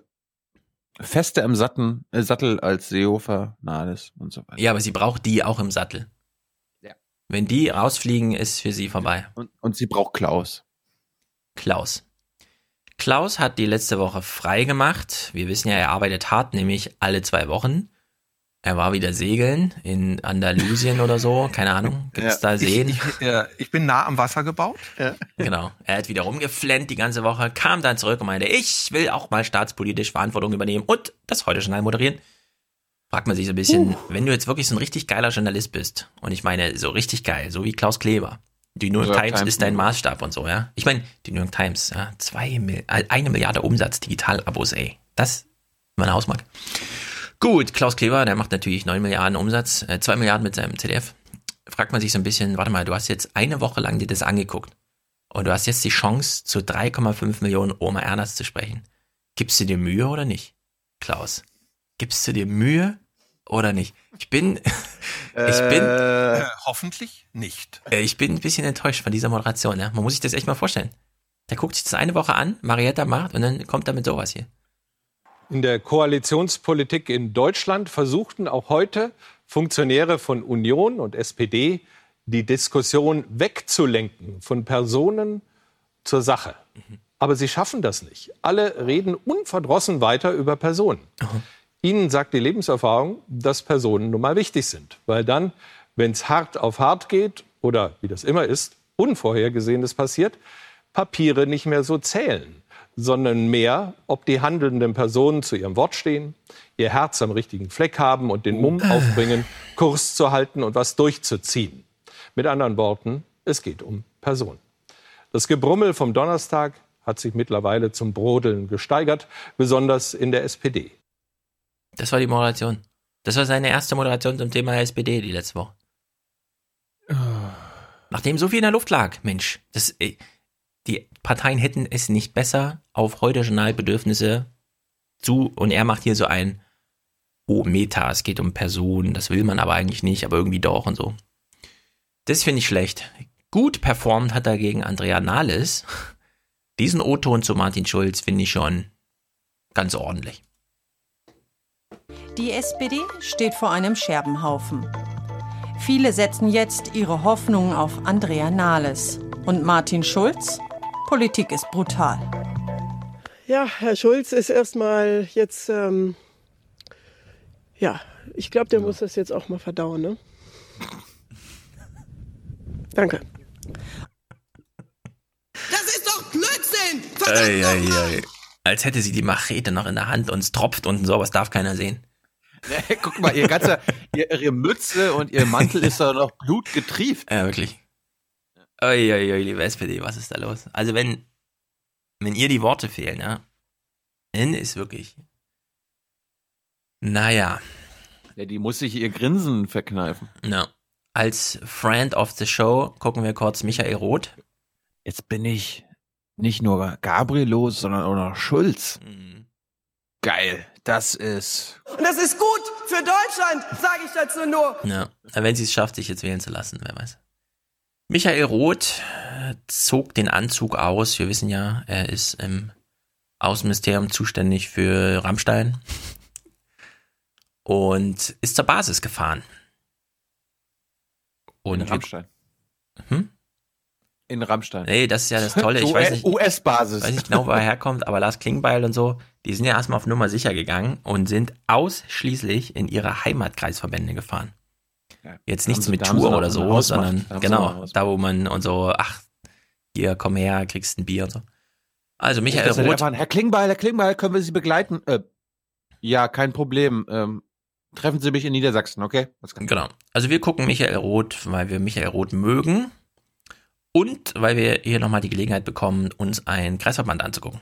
S1: fester im Satten, äh, Sattel als Seehofer, Nahles und so weiter.
S2: Ja, aber sie braucht die auch im Sattel.
S1: Ja.
S2: Wenn die rausfliegen, ist für sie vorbei.
S1: Und, und sie braucht Klaus.
S2: Klaus. Klaus hat die letzte Woche frei gemacht. Wir wissen ja, er arbeitet hart, nämlich alle zwei Wochen. Er war wieder segeln in Andalusien oder so, keine Ahnung. Gibt es da Seen?
S59: Ich, ich, ja, ich bin nah am Wasser gebaut. Ja.
S2: Genau. Er hat wieder rumgeflennt die ganze Woche, kam dann zurück und meinte, ich will auch mal staatspolitisch Verantwortung übernehmen und das heute Journal moderieren. Fragt man sich so ein bisschen, wenn du jetzt wirklich so ein richtig geiler Journalist bist, und ich meine so richtig geil, so wie Klaus Kleber, die New York Times,
S1: Times,
S2: ist dein
S1: ne?
S2: Maßstab und so, ja. Ich meine, die New York Times, ja, zwei Mil äh, eine Milliarde Umsatz, Digital-Abos, ey. Das ist meine Hausmark. Gut, Klaus Kleber, der macht natürlich 9 Milliarden Umsatz, äh, 2 Milliarden mit seinem ZDF. Fragt man sich so ein bisschen, warte mal, du hast jetzt eine Woche lang dir das angeguckt und du hast jetzt die Chance, zu 3,5 Millionen Oma Ernas zu sprechen. Gibst du dir Mühe oder nicht, Klaus? Gibst du dir Mühe oder nicht? Ich bin, [laughs] ich bin,
S59: Äh, hoffentlich nicht.
S2: äh, ich bin ein bisschen enttäuscht von dieser Moderation. Ja? Man muss sich das echt mal vorstellen. Der guckt sich das eine Woche an, Marietta macht und dann kommt er mit sowas hier.
S60: In der Koalitionspolitik in Deutschland versuchten auch heute Funktionäre von Union und SPD die Diskussion wegzulenken von Personen zur Sache. Aber sie schaffen das nicht. Alle reden unverdrossen weiter über Personen. Ihnen sagt die Lebenserfahrung, dass Personen nun mal wichtig sind. Weil dann, wenn es hart auf hart geht oder wie das immer ist, Unvorhergesehenes passiert, Papiere nicht mehr so zählen, sondern mehr, ob die handelnden Personen zu ihrem Wort stehen, ihr Herz am richtigen Fleck haben und den Mumm aufbringen, Kurs zu halten und was durchzuziehen. Mit anderen Worten, es geht um Personen. Das Gebrummel vom Donnerstag hat sich mittlerweile zum Brodeln gesteigert, besonders in der SPD.
S2: Das war die Moderation. Das war seine erste Moderation zum Thema SPD die letzte Woche. Nachdem so viel in der Luft lag, Mensch, das, äh, die Parteien hätten es nicht besser auf heute Journalbedürfnisse zu und er macht hier so ein Oh, Meta, es geht um Personen, das will man aber eigentlich nicht, aber irgendwie doch und so. Das finde ich schlecht. Gut performt hat dagegen Andrea Nahles. Diesen O-Ton zu Martin Schulz finde ich schon ganz ordentlich.
S61: Die SPD steht vor einem Scherbenhaufen. Viele setzen jetzt ihre Hoffnungen auf Andrea Nahles. Und Martin Schulz? Politik ist brutal.
S58: Ja, Herr Schulz ist erstmal jetzt, ähm, ja, ich glaube, der muss das jetzt auch mal verdauen, ne? Danke.
S62: Das ist doch Blödsinn!
S2: Ei, ei, ei. Als hätte sie die Machete noch in der Hand und es tropft unten so, aber es darf keiner sehen. [laughs]
S1: Guck mal, ihr ganzer, ihr, ihre Mütze und ihr Mantel ist doch noch blutgetrieft.
S2: Ja, wirklich. Oi, liebe SPD, was ist da los? Also wenn, wenn ihr die Worte fehlen, ja, dann ist wirklich, naja.
S1: Ja, die muss sich ihr Grinsen verkneifen.
S2: Ja. Als Friend of the Show gucken wir kurz Michael Roth.
S1: Jetzt bin ich nicht nur Gabriel los, sondern auch noch Schulz.
S2: Mhm.
S1: Geil, das ist.
S62: Und das ist gut für Deutschland, sage ich dazu nur.
S2: Ja, wenn sie es schafft, sich jetzt wählen zu lassen, wer weiß. Michael Roth äh, zog den Anzug aus. Wir wissen ja, er ist im Außenministerium zuständig für Rammstein. und ist zur Basis gefahren. Und
S1: In Rammstein.
S2: Hm?
S1: In Rammstein.
S2: Nee, das ist ja das Tolle. Ich weiß nicht,
S1: US-Basis.
S2: weiß nicht genau, wo er herkommt, aber Lars Klingbeil und so, die sind ja erstmal auf Nummer sicher gegangen und sind ausschließlich in ihre Heimatkreisverbände gefahren. Jetzt nichts mit Tour oder so, sondern genau, da wo man und so, ach, hier, komm her, kriegst ein Bier und so. Also Michael
S1: ist
S2: Roth.
S1: Herr Klingbeil, Herr Klingbeil, können wir Sie begleiten? Äh, ja, kein Problem. Ähm, treffen Sie mich in Niedersachsen, okay?
S2: Genau. Also wir gucken Michael Roth, weil wir Michael Roth mögen und weil wir hier nochmal die Gelegenheit bekommen, uns einen Kreisverband anzugucken.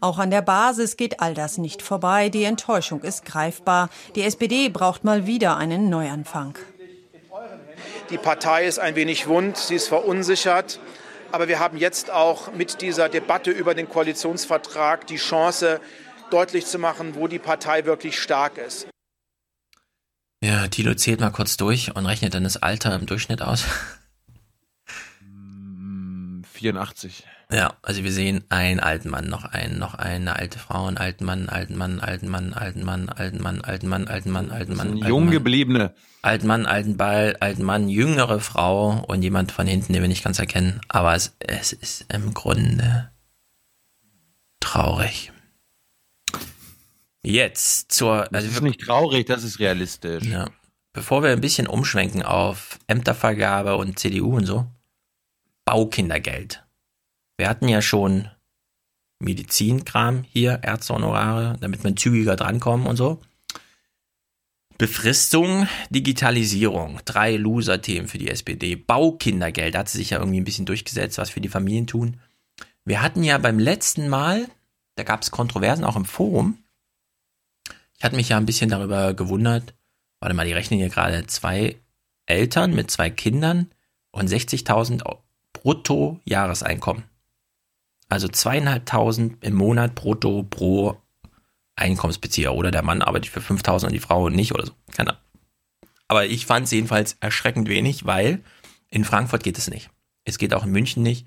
S38: Auch an der Basis geht all das nicht vorbei. Die Enttäuschung ist greifbar. Die SPD braucht mal wieder einen Neuanfang.
S63: Die Partei ist ein wenig wund, sie ist verunsichert. Aber wir haben jetzt auch mit dieser Debatte über den Koalitionsvertrag die Chance, deutlich zu machen, wo die Partei wirklich stark ist.
S2: Ja, Thilo zählt mal kurz durch und rechnet dann das Alter im Durchschnitt aus.
S1: 84.
S2: Ja, also wir sehen einen alten Mann, noch einen, noch eine alte Frau, einen alten Mann, einen alten Mann, einen alten Mann, einen alten Mann, alten Mann, alten Mann, alten Mann, alten Mann,
S1: jung
S2: Mann.
S1: gebliebene.
S2: Alten Mann, alten Ball, alten Mann, jüngere Frau und jemand von hinten, den wir nicht ganz erkennen. Aber es, es ist im Grunde traurig. Jetzt zur,
S1: Das
S2: also
S1: ist nicht traurig, das ist realistisch.
S2: ja, bevor wir ein bisschen umschwenken auf Ämtervergabe und CDU und so, Baukindergeld. Wir hatten ja schon Medizinkram hier, Ärztehonorare, damit man zügiger drankommen und so. Befristung, Digitalisierung, drei Loser-Themen für die SPD. Baukindergeld, hat sie sich ja irgendwie ein bisschen durchgesetzt, was für die Familien tun. Wir hatten ja beim letzten Mal, da gab es Kontroversen auch im Forum. Ich hatte mich ja ein bisschen darüber gewundert. Warte mal, die rechnen hier gerade zwei Eltern mit zwei Kindern und 60.000 brutto Jahreseinkommen. Also zweieinhalbtausend im Monat brutto pro Einkommensbezieher. Oder der Mann arbeitet für 5.000 und die Frau nicht oder so. Keine Ahnung. Aber ich fand es jedenfalls erschreckend wenig, weil in Frankfurt geht es nicht. Es geht auch in München nicht.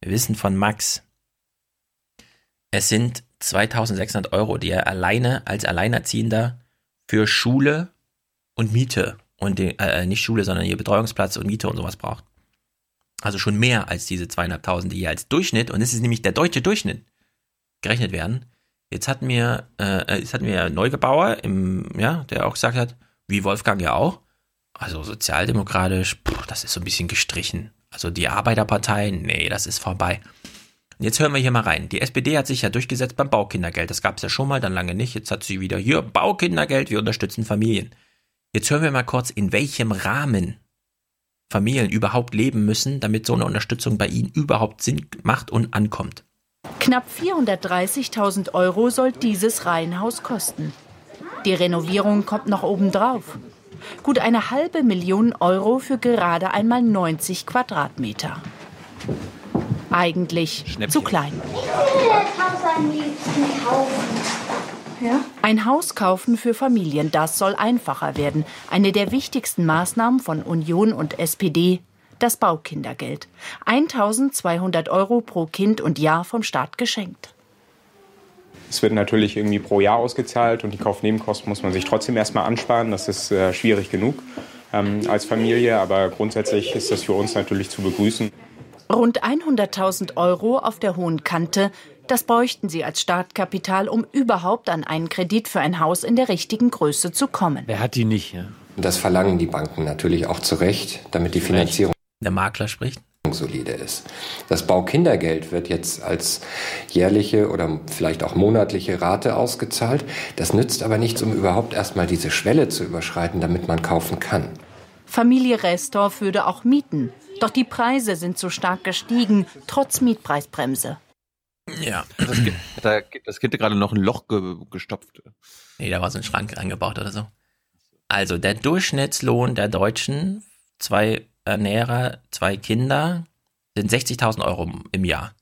S2: Wir wissen von Max, es sind 2600 Euro, die er alleine als Alleinerziehender für Schule und Miete und die, äh, nicht Schule, sondern hier Betreuungsplatz und Miete und sowas braucht. Also schon mehr als diese zweieinhalbtausend, die hier als Durchschnitt, und das ist nämlich der deutsche Durchschnitt, gerechnet werden. Jetzt hatten wir, äh, jetzt hatten wir Neugebauer, im, ja, der auch gesagt hat, wie Wolfgang ja auch, also sozialdemokratisch, pff, das ist so ein bisschen gestrichen. Also die Arbeiterpartei, nee, das ist vorbei. Und jetzt hören wir hier mal rein. Die SPD hat sich ja durchgesetzt beim Baukindergeld. Das gab es ja schon mal, dann lange nicht. Jetzt hat sie wieder hier Baukindergeld, wir unterstützen Familien. Jetzt hören wir mal kurz, in welchem Rahmen Familien überhaupt leben müssen, damit so eine Unterstützung bei ihnen überhaupt Sinn macht und ankommt.
S52: Knapp 430.000 Euro soll dieses Reihenhaus kosten. Die Renovierung kommt noch obendrauf. Gut eine halbe Million Euro für gerade einmal 90 Quadratmeter. Eigentlich zu klein. Ein Haus kaufen für Familien, das soll einfacher werden. Eine der wichtigsten Maßnahmen von Union und SPD, das Baukindergeld. 1200 Euro pro Kind und Jahr vom Staat geschenkt.
S64: Es wird natürlich irgendwie pro Jahr ausgezahlt und die Kaufnebenkosten muss man sich trotzdem erstmal ansparen. Das ist äh, schwierig genug ähm, als Familie, aber grundsätzlich ist das für uns natürlich zu begrüßen.
S52: Rund 100.000 Euro auf der hohen Kante, das bräuchten sie als Startkapital, um überhaupt an einen Kredit für ein Haus in der richtigen Größe zu kommen.
S1: Wer hat die nicht? Ja?
S57: Das verlangen die Banken natürlich auch zu Recht, damit die Finanzierung
S2: Der Makler spricht.
S57: solide ist. Das Baukindergeld wird jetzt als jährliche oder vielleicht auch monatliche Rate ausgezahlt. Das nützt aber nichts, um überhaupt erstmal diese Schwelle zu überschreiten, damit man kaufen kann.
S52: Familie Restorff würde auch mieten. Doch die Preise sind so stark gestiegen, trotz Mietpreisbremse.
S2: Ja.
S1: Das da, das Kind gerade noch ein Loch ge, gestopft.
S2: Nee, da war so ein Schrank eingebaut oder so. Also der Durchschnittslohn der Deutschen, zwei Ernährer, zwei Kinder, sind 60.000 Euro im Jahr.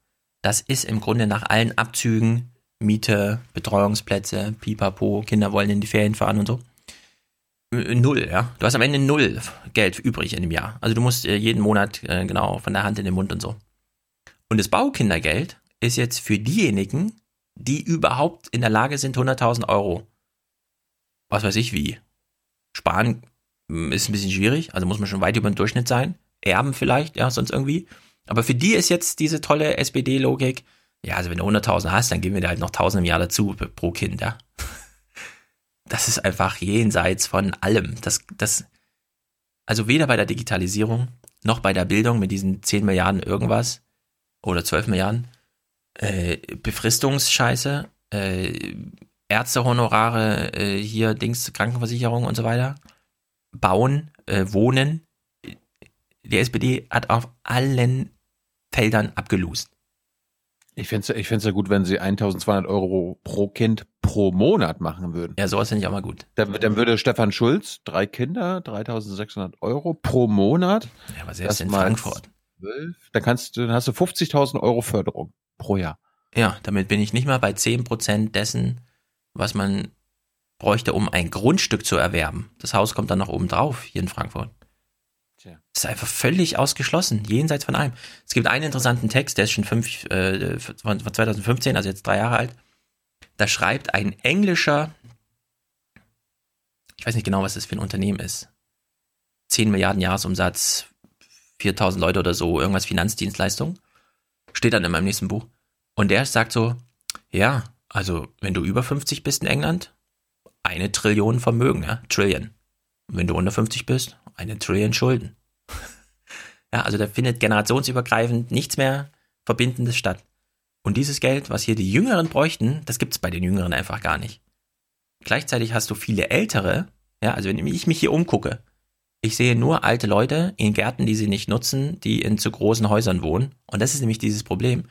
S2: Das ist im Grunde nach allen Abzügen, Miete, Betreuungsplätze, Pipapo, Kinder wollen in die Ferien fahren und so. Äh, Null, ja. Du hast am Ende null Geld übrig in dem Jahr. Also du musst äh, jeden Monat äh, genau von der Hand in den Mund und so. Und das Baukindergeld ist jetzt für diejenigen, die überhaupt in der Lage sind, 100.000 Euro was weiß ich wie. Sparen mm, ist ein bisschen schwierig, also muss man schon weit über den Durchschnitt sein. Erben vielleicht, ja, sonst irgendwie. Aber für die ist jetzt diese tolle SPD-Logik, ja, also wenn du 100.000 hast, dann geben wir dir halt noch 1.000 im Jahr dazu pro Kind, ja. [laughs] Das ist einfach jenseits von allem. Das, das, also weder bei der Digitalisierung noch bei der Bildung mit diesen 10 Milliarden irgendwas oder 12 Milliarden, äh, Befristungsscheiße, äh, Ärztehonorare, äh, hier Dings, Krankenversicherung und so weiter, Bauen, äh, Wohnen. Die SPD hat auf allen Feldern abgelust.
S1: Ich fände es ich find's ja gut, wenn sie 1200 Euro pro Kind pro Monat machen würden.
S2: Ja, sowas finde ich auch mal gut.
S1: Dann, dann würde Stefan Schulz, drei Kinder, 3600 Euro pro Monat.
S2: Ja, aber selbst in Frankfurt.
S1: 12, dann, kannst, dann hast du 50.000 Euro Förderung pro Jahr.
S2: Ja, damit bin ich nicht mal bei 10% dessen, was man bräuchte, um ein Grundstück zu erwerben. Das Haus kommt dann noch oben drauf, hier in Frankfurt. Tja. Das ist einfach völlig ausgeschlossen, jenseits von allem. Es gibt einen interessanten Text, der ist schon fünf, äh, von 2015, also jetzt drei Jahre alt. Da schreibt ein englischer, ich weiß nicht genau, was das für ein Unternehmen ist, 10 Milliarden Jahresumsatz, 4000 Leute oder so, irgendwas Finanzdienstleistung, steht dann in meinem nächsten Buch. Und der sagt so, ja, also wenn du über 50 bist in England, eine Trillion Vermögen, ja, Trillion. Und wenn du unter 50 bist, eine Trillion Schulden. [laughs] ja, also da findet generationsübergreifend nichts mehr Verbindendes statt. Und dieses Geld, was hier die Jüngeren bräuchten, das gibt's bei den Jüngeren einfach gar nicht. Gleichzeitig hast du viele Ältere, ja, also wenn ich mich hier umgucke, ich sehe nur alte Leute in Gärten, die sie nicht nutzen, die in zu großen Häusern wohnen. Und das ist nämlich dieses Problem.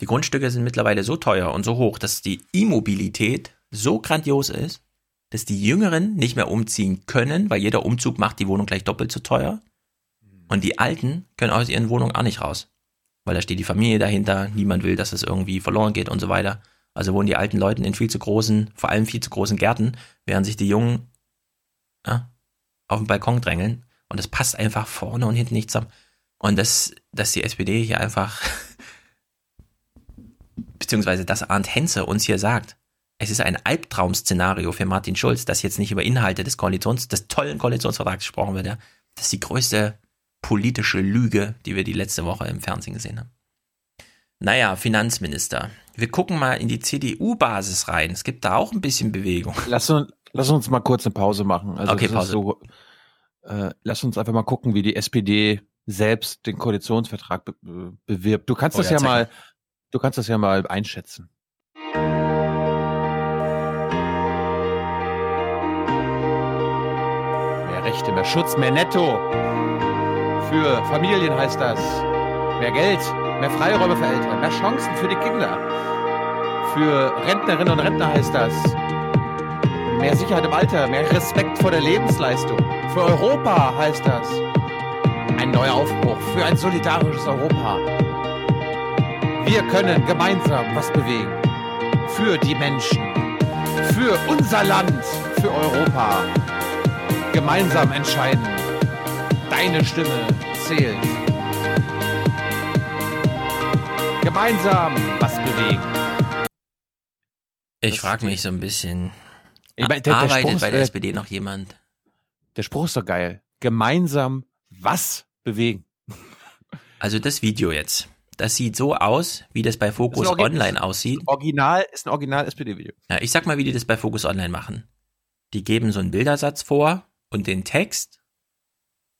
S2: Die Grundstücke sind mittlerweile so teuer und so hoch, dass die Immobilität so grandios ist, dass die Jüngeren nicht mehr umziehen können, weil jeder Umzug macht die Wohnung gleich doppelt so teuer. Und die Alten können aus ihren Wohnungen auch nicht raus. Weil da steht die Familie dahinter, niemand will, dass es irgendwie verloren geht und so weiter. Also wohnen die alten Leute in viel zu großen, vor allem viel zu großen Gärten, während sich die Jungen ja, auf den Balkon drängeln. Und das passt einfach vorne und hinten nicht zusammen. Und das, dass die SPD hier einfach, [laughs] beziehungsweise dass Arndt Henze uns hier sagt, es ist ein Albtraum-Szenario für Martin Schulz, dass jetzt nicht über Inhalte des Koalitions, des tollen Koalitionsvertrags gesprochen wird, ja. Das ist die größte politische Lüge, die wir die letzte Woche im Fernsehen gesehen haben. Naja, Finanzminister. Wir gucken mal in die CDU-Basis rein. Es gibt da auch ein bisschen Bewegung.
S1: Lass uns, lass uns mal kurz eine Pause machen.
S2: Also okay, Pause.
S1: So, äh, lass uns einfach mal gucken, wie die SPD selbst den Koalitionsvertrag be bewirbt. Du kannst oh, das ja, ja mal, du kannst das ja mal einschätzen. Rechte, mehr Schutz, mehr Netto. Für Familien heißt das. Mehr Geld, mehr Freiräume für Eltern, mehr Chancen für die Kinder. Für Rentnerinnen und Rentner heißt das. Mehr Sicherheit im Alter, mehr Respekt vor der Lebensleistung. Für Europa heißt das. Ein neuer Aufbruch für ein solidarisches Europa. Wir können gemeinsam was bewegen. Für die Menschen. Für unser Land. Für Europa gemeinsam entscheiden. Deine Stimme zählt. Gemeinsam was bewegen.
S2: Ich frage mich so ein bisschen,
S1: ich mein, der,
S2: arbeitet
S1: der
S2: bei der SPD noch jemand?
S1: Der Spruch ist doch geil. Gemeinsam was bewegen. [laughs]
S2: Also das Video jetzt. Das sieht so aus, wie das bei Focus das Online aussieht.
S1: Original ist ein Original SPD-Video.
S2: Ja, ich sag mal, wie die das bei Focus Online machen. Die geben so einen Bildersatz vor und den Text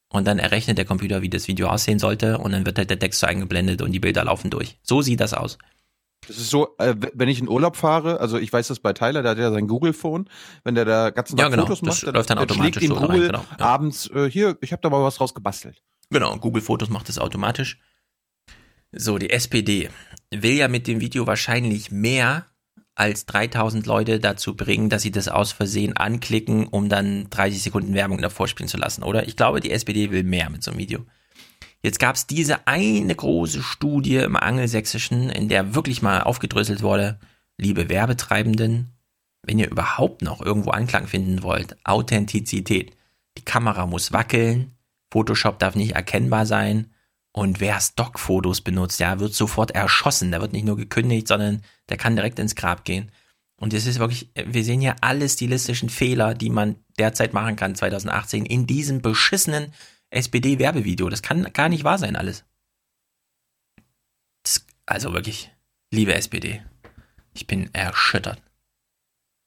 S2: und dann errechnet der Computer, wie das Video aussehen sollte und dann wird halt der Text so eingeblendet und die Bilder laufen durch. So sieht das aus.
S1: Das ist so, äh, wenn ich in Urlaub fahre, also ich weiß das bei Tyler, der hat ja sein Google-Phone, wenn der da ganzen Tag
S2: ja, genau.
S1: Fotos macht,
S2: das dann, läuft dann, dann automatisch
S1: schlägt ihm
S2: so
S1: Google
S2: rein, genau. ja.
S1: abends, äh, hier, ich habe da mal was raus gebastelt.
S2: Genau, Google Fotos macht das automatisch. So, die SPD will ja mit dem Video wahrscheinlich mehr als 3000 Leute dazu bringen, dass sie das aus Versehen anklicken, um dann 30 Sekunden Werbung davor spielen zu lassen, oder? Ich glaube, die SPD will mehr mit so einem Video. Jetzt gab es diese eine große Studie im Angelsächsischen, in der wirklich mal aufgedröselt wurde, liebe Werbetreibenden, wenn ihr überhaupt noch irgendwo Anklang finden wollt, Authentizität. Die Kamera muss wackeln, Photoshop darf nicht erkennbar sein, und wer Stockfotos benutzt, ja, wird sofort erschossen. Der wird nicht nur gekündigt, sondern der kann direkt ins Grab gehen. Und das ist wirklich, wir sehen ja alle stilistischen Fehler, die man derzeit machen kann, 2018, in diesem beschissenen SPD-Werbevideo. Das kann gar nicht wahr sein, alles. Das, also wirklich, liebe SPD, ich bin erschüttert.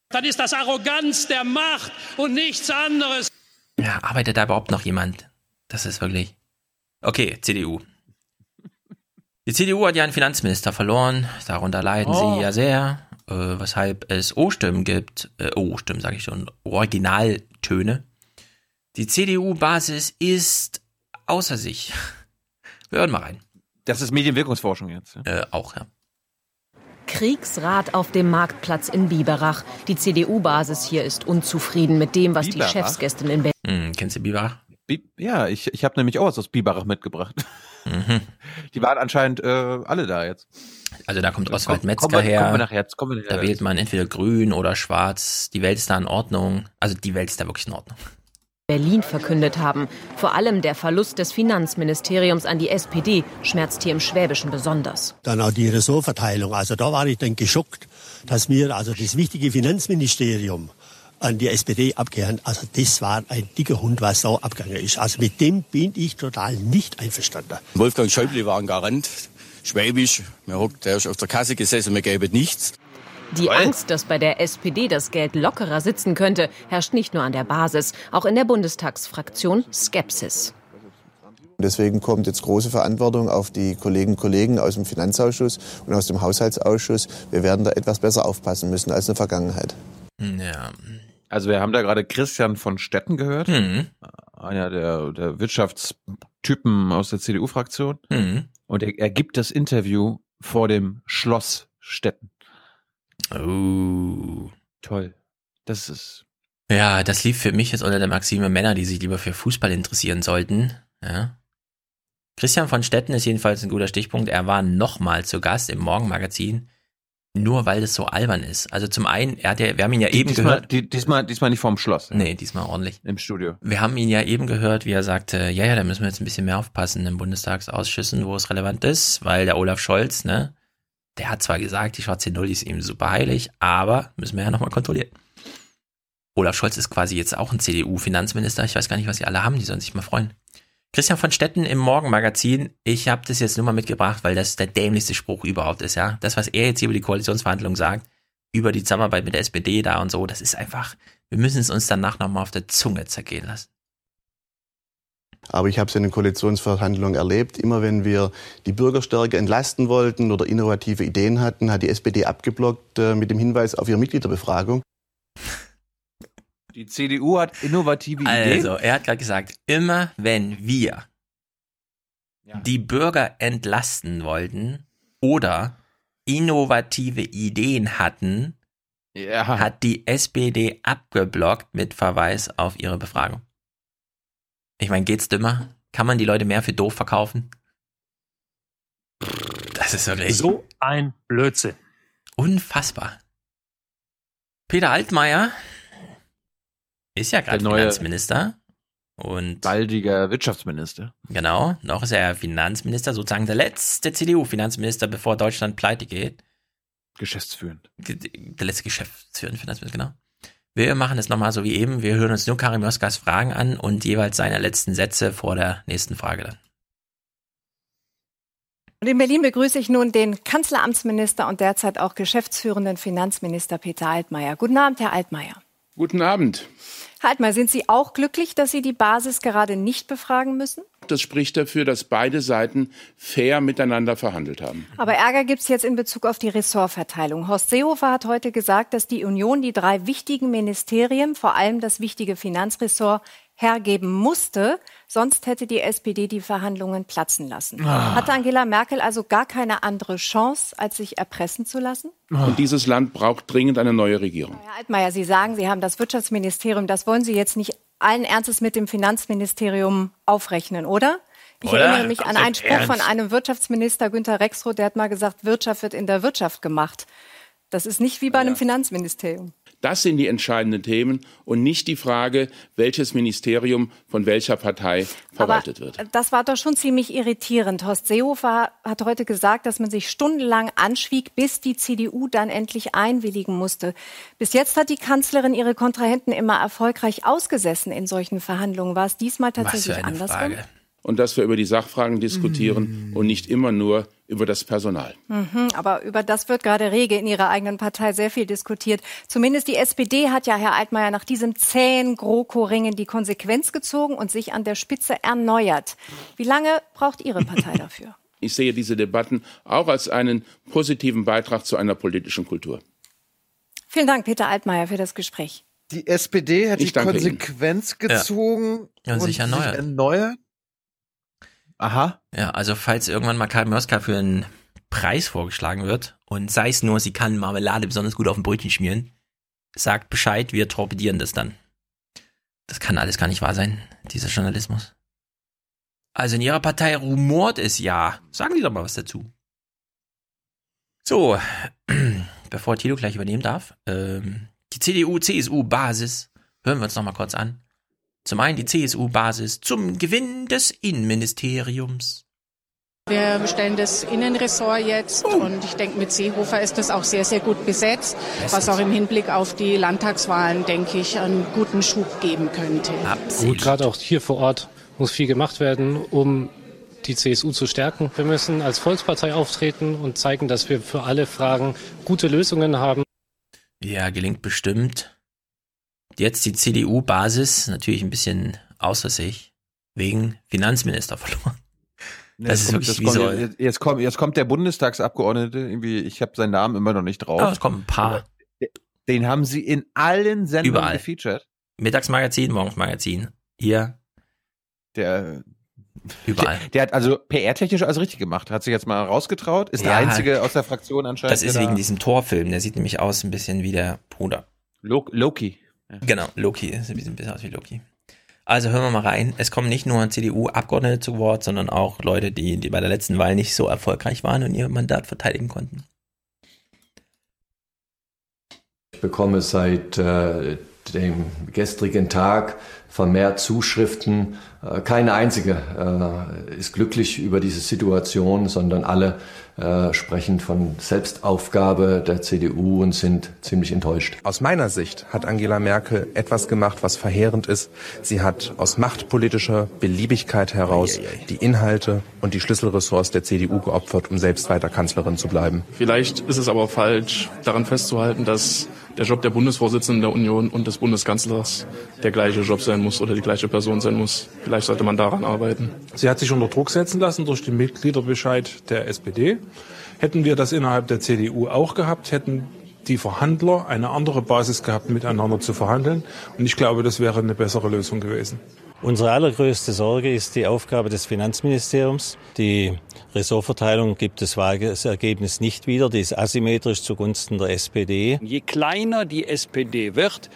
S65: Dann ist das Arroganz der Macht und nichts anderes.
S2: Ja, arbeitet da überhaupt noch jemand? Das ist wirklich. Okay, CDU. Die CDU hat ja einen Finanzminister verloren. Darunter leiden
S1: Oh.
S2: sie ja sehr. Äh, weshalb es O-Stimmen gibt. Äh, O-Stimmen sage ich schon. Originaltöne. Die CDU-Basis ist außer sich. Wir hören mal rein.
S1: Das ist Medienwirkungsforschung jetzt.
S2: Äh, auch, ja.
S52: Kriegsrat auf dem Marktplatz in Biberach. Die CDU-Basis hier ist unzufrieden mit dem, was
S1: Biberach?
S52: die Chefsgästin in Berlin.
S2: Hm, kennst du Biberach?
S1: Bi ja, ich, ich habe nämlich auch was aus Biberach mitgebracht.
S2: Mhm. [laughs]
S1: Die waren anscheinend äh, alle da jetzt.
S2: Also da kommt Oswald
S1: Komm-
S2: Metzger her.
S1: kommen wir nachher, jetzt kommen wir nachher
S2: da wählt man entweder grün oder schwarz. Die Welt ist da in Ordnung. Also die Welt ist da wirklich in Ordnung.
S52: Berlin verkündet haben. Vor allem der Verlust des Finanzministeriums an die SPD schmerzt hier im Schwäbischen besonders.
S66: Dann auch die Ressortverteilung. Also da war ich dann geschockt, dass wir also das wichtige Finanzministerium an die SPD abgehört. Also das war ein dicker Hund, was da abgegangen ist. Also mit dem bin ich total nicht einverstanden.
S67: Wolfgang Schäuble war ein Garant, schwäbisch. Mir hockt, der ist auf der Kasse gesessen, mir gäbe nichts.
S52: Die Angst, dass bei der SPD das Geld lockerer sitzen könnte, herrscht nicht nur an der Basis, auch in der Bundestagsfraktion Skepsis.
S68: Deswegen kommt jetzt große Verantwortung auf die Kolleginnen und Kollegen aus dem Finanzausschuss und aus dem Haushaltsausschuss. Wir werden da etwas besser aufpassen müssen als in der Vergangenheit.
S2: Ja.
S1: Also wir haben da gerade Christian von Stetten gehört,
S2: Mhm.
S1: einer der, der Wirtschaftstypen aus der CDU-Fraktion.
S2: Mhm.
S1: Und er, er gibt das Interview vor dem Schloss Stetten.
S2: Oh.
S1: Toll. Das ist.
S2: Ja, das lief für mich jetzt unter der Maxime Männer, die sich lieber für Fußball interessieren sollten. Ja. Christian von Stetten ist jedenfalls ein guter Stichpunkt. Er war nochmal zu Gast im Morgenmagazin, nur weil es so albern ist. Also zum einen, er hat ja, wir haben ihn ja eben
S1: diesmal,
S2: gehört.
S1: Die, diesmal, diesmal nicht vorm Schloss.
S2: Nee, diesmal ordentlich.
S1: Im Studio.
S2: Wir haben ihn ja eben gehört, wie er sagte, ja, ja, da müssen wir jetzt ein bisschen mehr aufpassen in Bundestagsausschüssen, wo es relevant ist, weil der Olaf Scholz, ne, der hat zwar gesagt, die schwarze Null ist ihm super heilig, aber müssen wir ja nochmal kontrollieren. Olaf Scholz ist quasi jetzt auch ein CDU-Finanzminister. Ich weiß gar nicht, was die alle haben, die sollen sich mal freuen. Christian von Stetten im Morgenmagazin, ich habe das jetzt nur mal mitgebracht, weil das der dämlichste Spruch überhaupt ist, ja. Das, was er jetzt hier über die Koalitionsverhandlungen sagt, über die Zusammenarbeit mit der SPD da und so, das ist einfach, wir müssen es uns danach nochmal auf der Zunge zergehen lassen.
S68: Aber ich habe es in den Koalitionsverhandlungen erlebt. Immer wenn wir die Bürgerstärke entlasten wollten oder innovative Ideen hatten, hat die SPD abgeblockt äh, mit dem Hinweis auf ihre Mitgliederbefragung.
S1: Die CDU hat innovative Ideen.
S2: Also, er hat gerade gesagt, immer wenn wir die Bürger entlasten wollten oder innovative Ideen hatten, hat die SPD abgeblockt mit Verweis auf ihre Befragung. Ich meine, geht's dümmer? Kann man die Leute mehr für doof verkaufen? Das ist wirklich.
S69: So ein Blödsinn.
S2: Unfassbar. Peter Altmaier ist ja gerade Finanzminister und
S1: baldiger Wirtschaftsminister.
S2: Genau, noch ist er Finanzminister, sozusagen der letzte CDU-Finanzminister, bevor Deutschland pleite geht.
S1: Geschäftsführend.
S2: Der letzte geschäftsführende Finanzminister, genau. Wir machen es nochmal so wie eben. Wir hören uns nur Karim Oskars Fragen an und jeweils seine letzten Sätze vor der nächsten Frage dann.
S38: Und in Berlin begrüße ich nun den Kanzleramtsminister und derzeit auch geschäftsführenden Finanzminister Peter Altmaier. Guten Abend, Herr Altmaier.
S70: Guten Abend.
S38: Herr Altmaier, sind Sie auch glücklich, dass Sie die Basis gerade nicht befragen müssen?
S70: Das spricht dafür, dass beide Seiten fair miteinander verhandelt haben.
S38: Aber Ärger gibt es jetzt in Bezug auf die Ressortverteilung. Horst Seehofer hat heute gesagt, dass die Union die drei wichtigen Ministerien, vor allem das wichtige Finanzressort, hergeben musste. Sonst hätte die SPD die Verhandlungen platzen lassen.
S70: Ah.
S38: Hatte Angela Merkel also gar keine andere Chance, als sich erpressen zu lassen?
S70: Und dieses Land braucht dringend eine neue Regierung.
S38: Herr Altmaier, Sie sagen, Sie haben das Wirtschaftsministerium. Das wollen Sie jetzt nicht allen Ernstes mit dem Finanzministerium aufrechnen, oder? Ich
S69: Oder?
S38: erinnere mich an einen Spruch von
S69: Ernst?
S38: einem Wirtschaftsminister, Günter Rexroth, der hat mal gesagt, Wirtschaft wird in der Wirtschaft gemacht. Das ist nicht wie bei einem Finanzministerium.
S70: Das sind die entscheidenden Themen und nicht die Frage, welches Ministerium von welcher Partei verwaltet
S38: Aber
S70: wird.
S38: Das war doch schon ziemlich irritierend. Horst Seehofer hat heute gesagt, dass man sich stundenlang anschwieg, bis die CDU dann endlich einwilligen musste. Bis jetzt hat die Kanzlerin ihre Kontrahenten immer erfolgreich ausgesessen in solchen Verhandlungen. War es diesmal tatsächlich andersrum?
S70: Und dass wir über die Sachfragen diskutieren und nicht immer nur über das Personal.
S38: Mhm, aber über das wird gerade rege in Ihrer eigenen Partei sehr viel diskutiert. Zumindest die SPD hat ja, Herr Altmaier, nach diesem zähen GroKo-Ringen die Konsequenz gezogen und sich an der Spitze erneuert. Wie lange braucht Ihre Partei [laughs] dafür?
S70: Ich sehe diese Debatten auch als einen positiven Beitrag zu einer politischen Kultur.
S38: Vielen Dank, Peter Altmaier, für das Gespräch.
S71: Die SPD hat
S70: Ich
S71: die Konsequenz
S2: Ja.
S71: gezogen
S2: Ja, und sich erneuert.
S71: erneuert.
S1: Aha.
S2: Ja, also falls irgendwann mal Karl Mörska für einen Preis vorgeschlagen wird und sei es nur, sie kann Marmelade besonders gut auf ein Brötchen schmieren, sagt Bescheid, wir torpedieren das dann. Das kann alles gar nicht wahr sein, dieser Journalismus. Also in ihrer Partei rumort es ja. Sagen Sie doch mal was dazu. So, [clears throat] bevor Tilo gleich übernehmen darf, ähm, die CDU-CSU-Basis hören wir uns noch mal kurz an. Zum einen die CSU-Basis zum Gewinn des Innenministeriums.
S72: Wir bestellen das Innenressort jetzt und ich denke, mit Seehofer ist das auch sehr, sehr gut besetzt, was auch im Hinblick auf die Landtagswahlen, denke ich, einen guten Schub geben könnte.
S73: Und gerade auch hier vor Ort muss viel gemacht werden, um die CSU zu stärken. Wir müssen als Volkspartei auftreten und zeigen, dass wir für alle Fragen gute Lösungen haben.
S2: Ja, gelingt bestimmt. Jetzt die CDU-Basis, natürlich ein bisschen außer sich, wegen Finanzminister verloren. Das ist
S1: kommt-
S2: wirklich wie
S1: kommt,
S2: so.
S1: jetzt, jetzt, kommt, jetzt kommt der Bundestagsabgeordnete, irgendwie, ich habe seinen Namen immer noch nicht drauf.
S2: Ah, es kommen ein paar.
S1: Den haben sie in allen Sendungen
S2: Überall.
S1: gefeatured.
S2: Mittagsmagazin, Morgensmagazin. Hier.
S1: Der
S2: Überall.
S1: Der, der hat also PR-technisch alles richtig gemacht. Hat sich jetzt mal rausgetraut. Ist der
S2: Ja,
S1: einzige aus der Fraktion anscheinend.
S2: Das ist
S1: der
S2: wegen
S1: da-
S2: diesem Torfilm. Der sieht nämlich aus ein bisschen wie der Bruder.
S1: Lo
S2: Genau, Loki. Das sieht ein bisschen aus wie Loki. Also hören wir mal rein. Es kommen nicht nur CDU-Abgeordnete zu Wort, sondern auch Leute, die, die bei der letzten Wahl nicht so erfolgreich waren und ihr Mandat verteidigen konnten.
S74: Ich bekomme seit äh, dem gestrigen Tag vermehrt Zuschriften. Äh, keine einzige äh, ist glücklich über diese Situation, sondern alle äh, sprechen von Selbstaufgabe der CDU und sind ziemlich enttäuscht.
S75: Aus meiner Sicht hat Angela Merkel etwas gemacht, was verheerend ist. Sie hat aus machtpolitischer Beliebigkeit heraus die Inhalte und die Schlüsselressorts der CDU geopfert, um selbst weiter Kanzlerin zu bleiben.
S69: Vielleicht ist es aber falsch, daran festzuhalten, dass der Job der Bundesvorsitzenden der Union und des Bundeskanzlers der gleiche Job sein muss oder die gleiche Person sein muss. Vielleicht sollte man daran arbeiten.
S76: Sie hat sich unter Druck setzen lassen durch den Mitgliederbescheid der SPD. Hätten wir das innerhalb der CDU auch gehabt, hätten die Verhandler eine andere Basis gehabt, miteinander zu verhandeln. Und ich glaube, das wäre eine bessere Lösung gewesen.
S77: Unsere allergrößte Sorge ist die Aufgabe des Finanzministeriums. Die Ressortverteilung gibt das Wahlergebnis nicht wieder. Die ist asymmetrisch zugunsten der SPD.
S78: Je kleiner die SPD wird,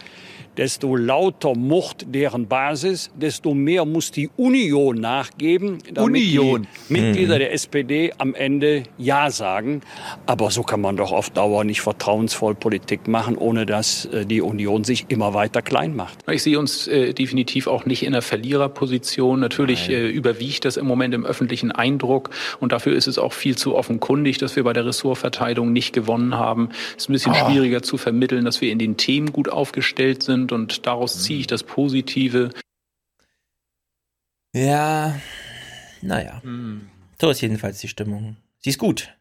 S78: desto lauter murrt deren Basis, desto mehr muss die Union nachgeben, damit
S1: Union.
S78: die Mitglieder
S1: Mhm.
S78: der SPD am Ende Ja sagen. Aber so kann man doch auf Dauer nicht vertrauensvoll Politik machen, ohne dass äh, die Union sich immer weiter klein macht.
S79: Ich sehe uns äh, definitiv auch nicht in der Verliererposition. Natürlich äh, überwiegt das im Moment im öffentlichen Eindruck und dafür ist es auch viel zu offenkundig, dass wir bei der Ressortverteilung nicht gewonnen haben. Es ist ein bisschen
S1: Ah.
S79: schwieriger zu vermitteln, dass wir in den Themen gut aufgestellt sind und daraus ziehe ich das Positive.
S2: Ja, naja. So ist jedenfalls die Stimmung. Sie ist gut.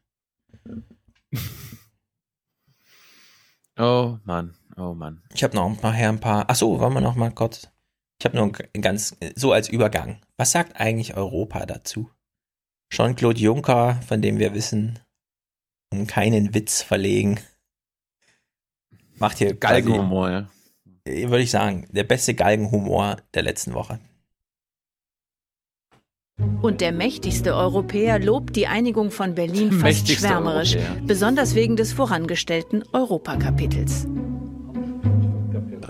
S1: Oh Mann, oh Mann.
S2: Ich habe noch nachher ein paar. Ach so, wollen wir noch mal kurz. Ich habe noch ein ganz so als Übergang. Was sagt eigentlich Europa dazu? Jean-Claude Juncker, von dem wir wissen, um keinen Witz verlegen, macht hier
S1: Galgenhumor, ja.
S2: Äh, Würde ich sagen, der beste Galgenhumor der letzten Woche.
S80: Und der mächtigste Europäer lobt die Einigung von Berlin fast
S2: Mächtigste
S80: schwärmerisch,
S2: Europäer.
S80: besonders wegen des vorangestellten Europakapitels.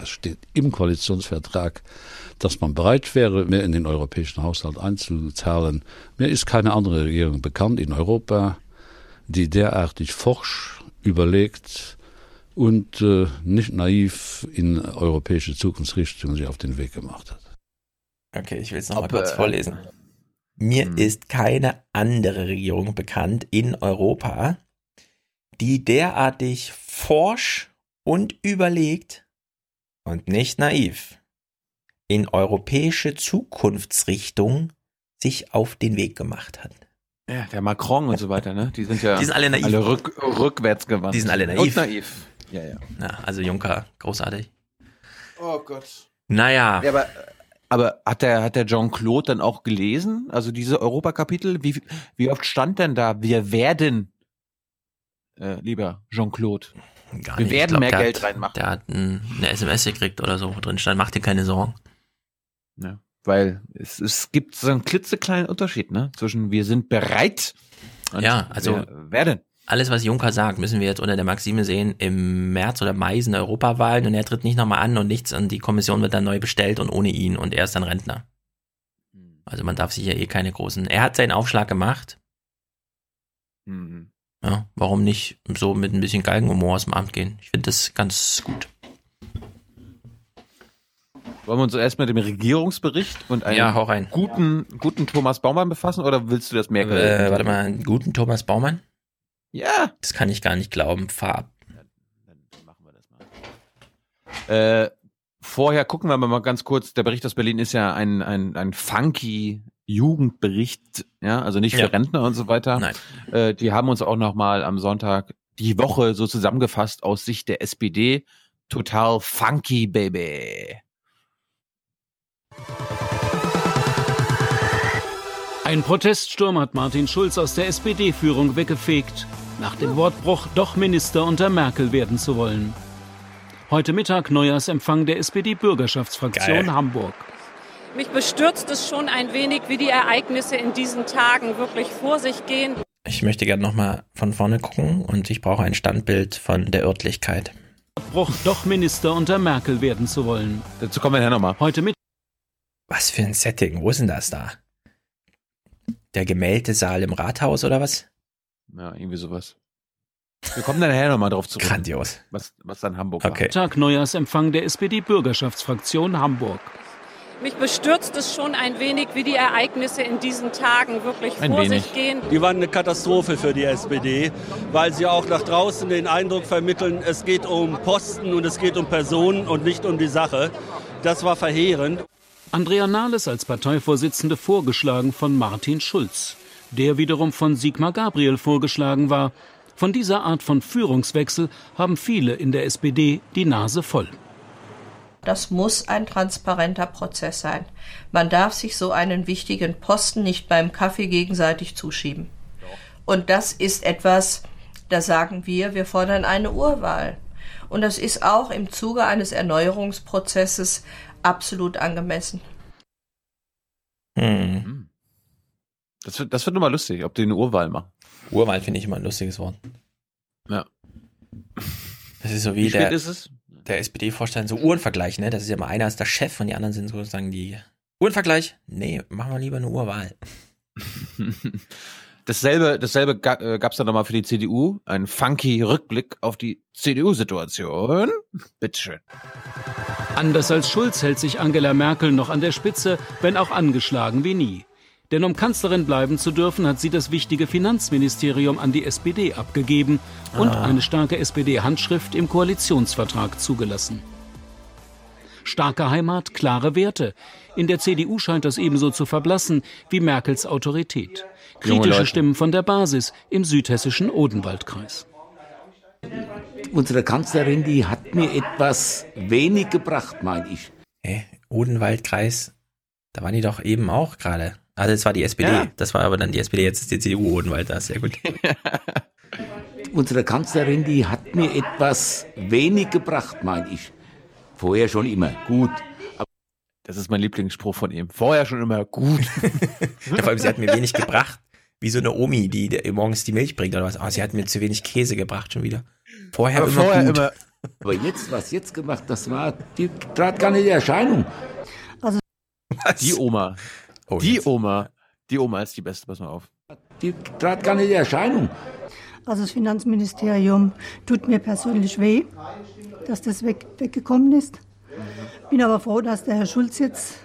S81: Es steht im Koalitionsvertrag, dass man bereit wäre, mehr in den europäischen Haushalt einzuzahlen. Mir ist keine andere Regierung bekannt in Europa, die derartig forsch überlegt und äh, nicht naiv in europäische Zukunftsrichtungen sich auf den Weg gemacht hat.
S2: Okay, ich will es nochmal kurz
S1: äh,
S2: vorlesen. Mir
S1: hm.
S2: ist keine andere Regierung bekannt in Europa, die derartig forsch und überlegt und nicht naiv in europäische Zukunftsrichtung sich auf den Weg gemacht hat.
S1: Ja, der Macron und so weiter, ne? Die sind ja
S2: Die sind alle naiv.
S1: alle rück, rückwärts gewandt.
S2: Die sind alle
S1: Und
S2: naiv.
S1: Ja, ja.
S2: Ja, also Juncker, großartig.
S1: Oh Gott.
S2: Naja,
S1: Ja, aber, aber hat der, hat der Jean-Claude dann auch gelesen? Also diese Europakapitel? Wie, wie oft stand denn da, wir werden, äh, lieber Jean-Claude,
S2: gar
S1: wir
S2: nicht.
S1: werden
S2: glaub,
S1: mehr Geld
S2: hat,
S1: reinmachen.
S2: Der hat ein, eine SMS gekriegt oder so, wo drin stand, mach dir keine Sorgen.
S1: Ja, weil es, es gibt so einen klitzekleinen Unterschied, ne? Zwischen wir sind bereit und
S2: Ja, also
S1: wir werden.
S2: Alles, was Juncker sagt, müssen wir jetzt unter der Maxime sehen, im März oder Mai sind Europawahlen und er tritt nicht nochmal an und nichts und die Kommission wird dann neu bestellt und ohne ihn und er ist dann Rentner. Also man darf sich ja eh keine großen. Er hat seinen Aufschlag gemacht.
S1: Mhm.
S2: Ja, warum nicht so mit ein bisschen Galgenhumor aus dem Amt gehen? Ich finde das ganz gut.
S1: Wollen wir uns erst mit dem Regierungsbericht und einem
S2: Ja,
S1: guten, guten Thomas Baumann befassen oder willst du das Merkel?
S2: Äh, warte mal, einen guten Thomas Baumann?
S1: Ja.
S2: Das kann ich gar nicht glauben. Farb.
S1: Äh, vorher gucken wir mal ganz kurz. Der Bericht aus Berlin ist ja ein, ein, ein funky Jugendbericht, ja, also nicht für
S2: Ja.
S1: Rentner und so weiter.
S2: Nein.
S1: Äh, die haben uns auch noch mal am Sonntag die Woche so zusammengefasst aus Sicht der SPD. Total funky, baby.
S82: Ein Proteststurm hat Martin Schulz aus der SPD-Führung weggefegt, nach dem Wortbruch, doch Minister unter Merkel werden zu wollen. Heute Mittag Neujahrsempfang der SPD-Bürgerschaftsfraktion
S2: Geil.
S82: Hamburg.
S83: Mich bestürzt es schon ein wenig, wie die Ereignisse in diesen Tagen wirklich vor sich gehen.
S2: Ich möchte gerne nochmal von vorne gucken und ich brauche ein Standbild von der Örtlichkeit.
S82: Wortbruch, doch Minister unter Merkel werden zu wollen.
S1: Dazu kommen wir nachher nochmal.
S82: Heute Mittag
S2: Was für ein Setting? Wo ist denn das da? Der gemählte Saal im Rathaus oder was?
S1: Ja, irgendwie sowas. Wir kommen dann nachher nochmal drauf zurück.
S2: Grandios.
S1: Was, was dann Hamburg
S2: Okay.
S82: Tag Neujahrsempfang der SPD-Bürgerschaftsfraktion Hamburg.
S83: Mich bestürzt es schon ein wenig, wie die Ereignisse in diesen Tagen wirklich
S82: Ein
S83: vor
S82: wenig.
S83: sich gehen.
S84: Die waren eine Katastrophe für die SPD, weil sie auch nach draußen den Eindruck vermitteln, es geht um Posten und es geht um Personen und nicht um die Sache. Das war verheerend.
S82: Andrea Nahles als Parteivorsitzende vorgeschlagen von Martin Schulz, der wiederum von Sigmar Gabriel vorgeschlagen war. Von dieser Art von Führungswechsel haben viele in der SPD die Nase voll.
S85: Das muss ein transparenter Prozess sein. Man darf sich so einen wichtigen Posten nicht beim Kaffee gegenseitig zuschieben. Und das ist etwas, da sagen wir, wir fordern eine Urwahl. Und das ist auch im Zuge eines Erneuerungsprozesses absolut angemessen.
S2: Hm.
S1: Das wird, das wird nochmal lustig, ob die eine Urwahl machen.
S2: Urwahl finde ich immer ein lustiges Wort.
S1: Ja.
S2: Das ist so wie,
S1: Wie
S2: der,
S1: ist es?
S2: der SPD-Vorstand, so Uhrenvergleich, ne? Das ist ja immer einer ist der Chef und die anderen sind sozusagen die Uhrenvergleich? Nee, machen wir lieber eine Urwahl. [laughs]
S1: Dasselbe, dasselbe äh, gab's dann nochmal für die CDU. Ein funky Rückblick auf die CDU-Situation. Bitteschön.
S82: Anders als Schulz hält sich Angela Merkel noch an der Spitze, wenn auch angeschlagen wie nie. Denn um Kanzlerin bleiben zu dürfen, hat sie das wichtige Finanzministerium an die SPD abgegeben und
S2: Ah.
S82: eine starke SPD-Handschrift im Koalitionsvertrag zugelassen. Starke Heimat, klare Werte. In der CDU scheint das ebenso zu verblassen wie Merkels Autorität. Kritische. Stimmen von der Basis im südhessischen Odenwaldkreis.
S8: Unsere Kanzlerin, die hat mir etwas wenig gebracht, meine ich.
S2: Hä? Odenwaldkreis, da waren die doch eben auch gerade. Also das war die SPD,
S8: Ja.
S2: das war aber dann die SPD, jetzt ist die CDU Odenwald da, sehr gut. [laughs]
S8: Unsere Kanzlerin, die hat mir etwas wenig gebracht, meine ich. Vorher schon immer gut.
S1: Das ist mein Lieblingsspruch von ihm. Vorher schon immer gut. [laughs]
S2: Ja, vor allem, sie hat mir wenig gebracht. Wie so eine Omi, die der morgens die Milch bringt oder was. Oh, sie hat mir zu wenig Käse gebracht schon wieder. Vorher
S8: Aber
S2: immer
S8: vorher
S2: gut.
S8: immer- [laughs] Aber jetzt, was jetzt gemacht, das war, die trat gar nicht in Erscheinung.
S1: Die Oma.
S2: Oh,
S1: die Oma. Die Oma ist die beste, pass mal auf.
S8: Die trat gar nicht in Erscheinung.
S86: Also das Finanzministerium tut mir persönlich weh, dass das weg, weggekommen ist. Bin aber froh, dass der Herr Schulz jetzt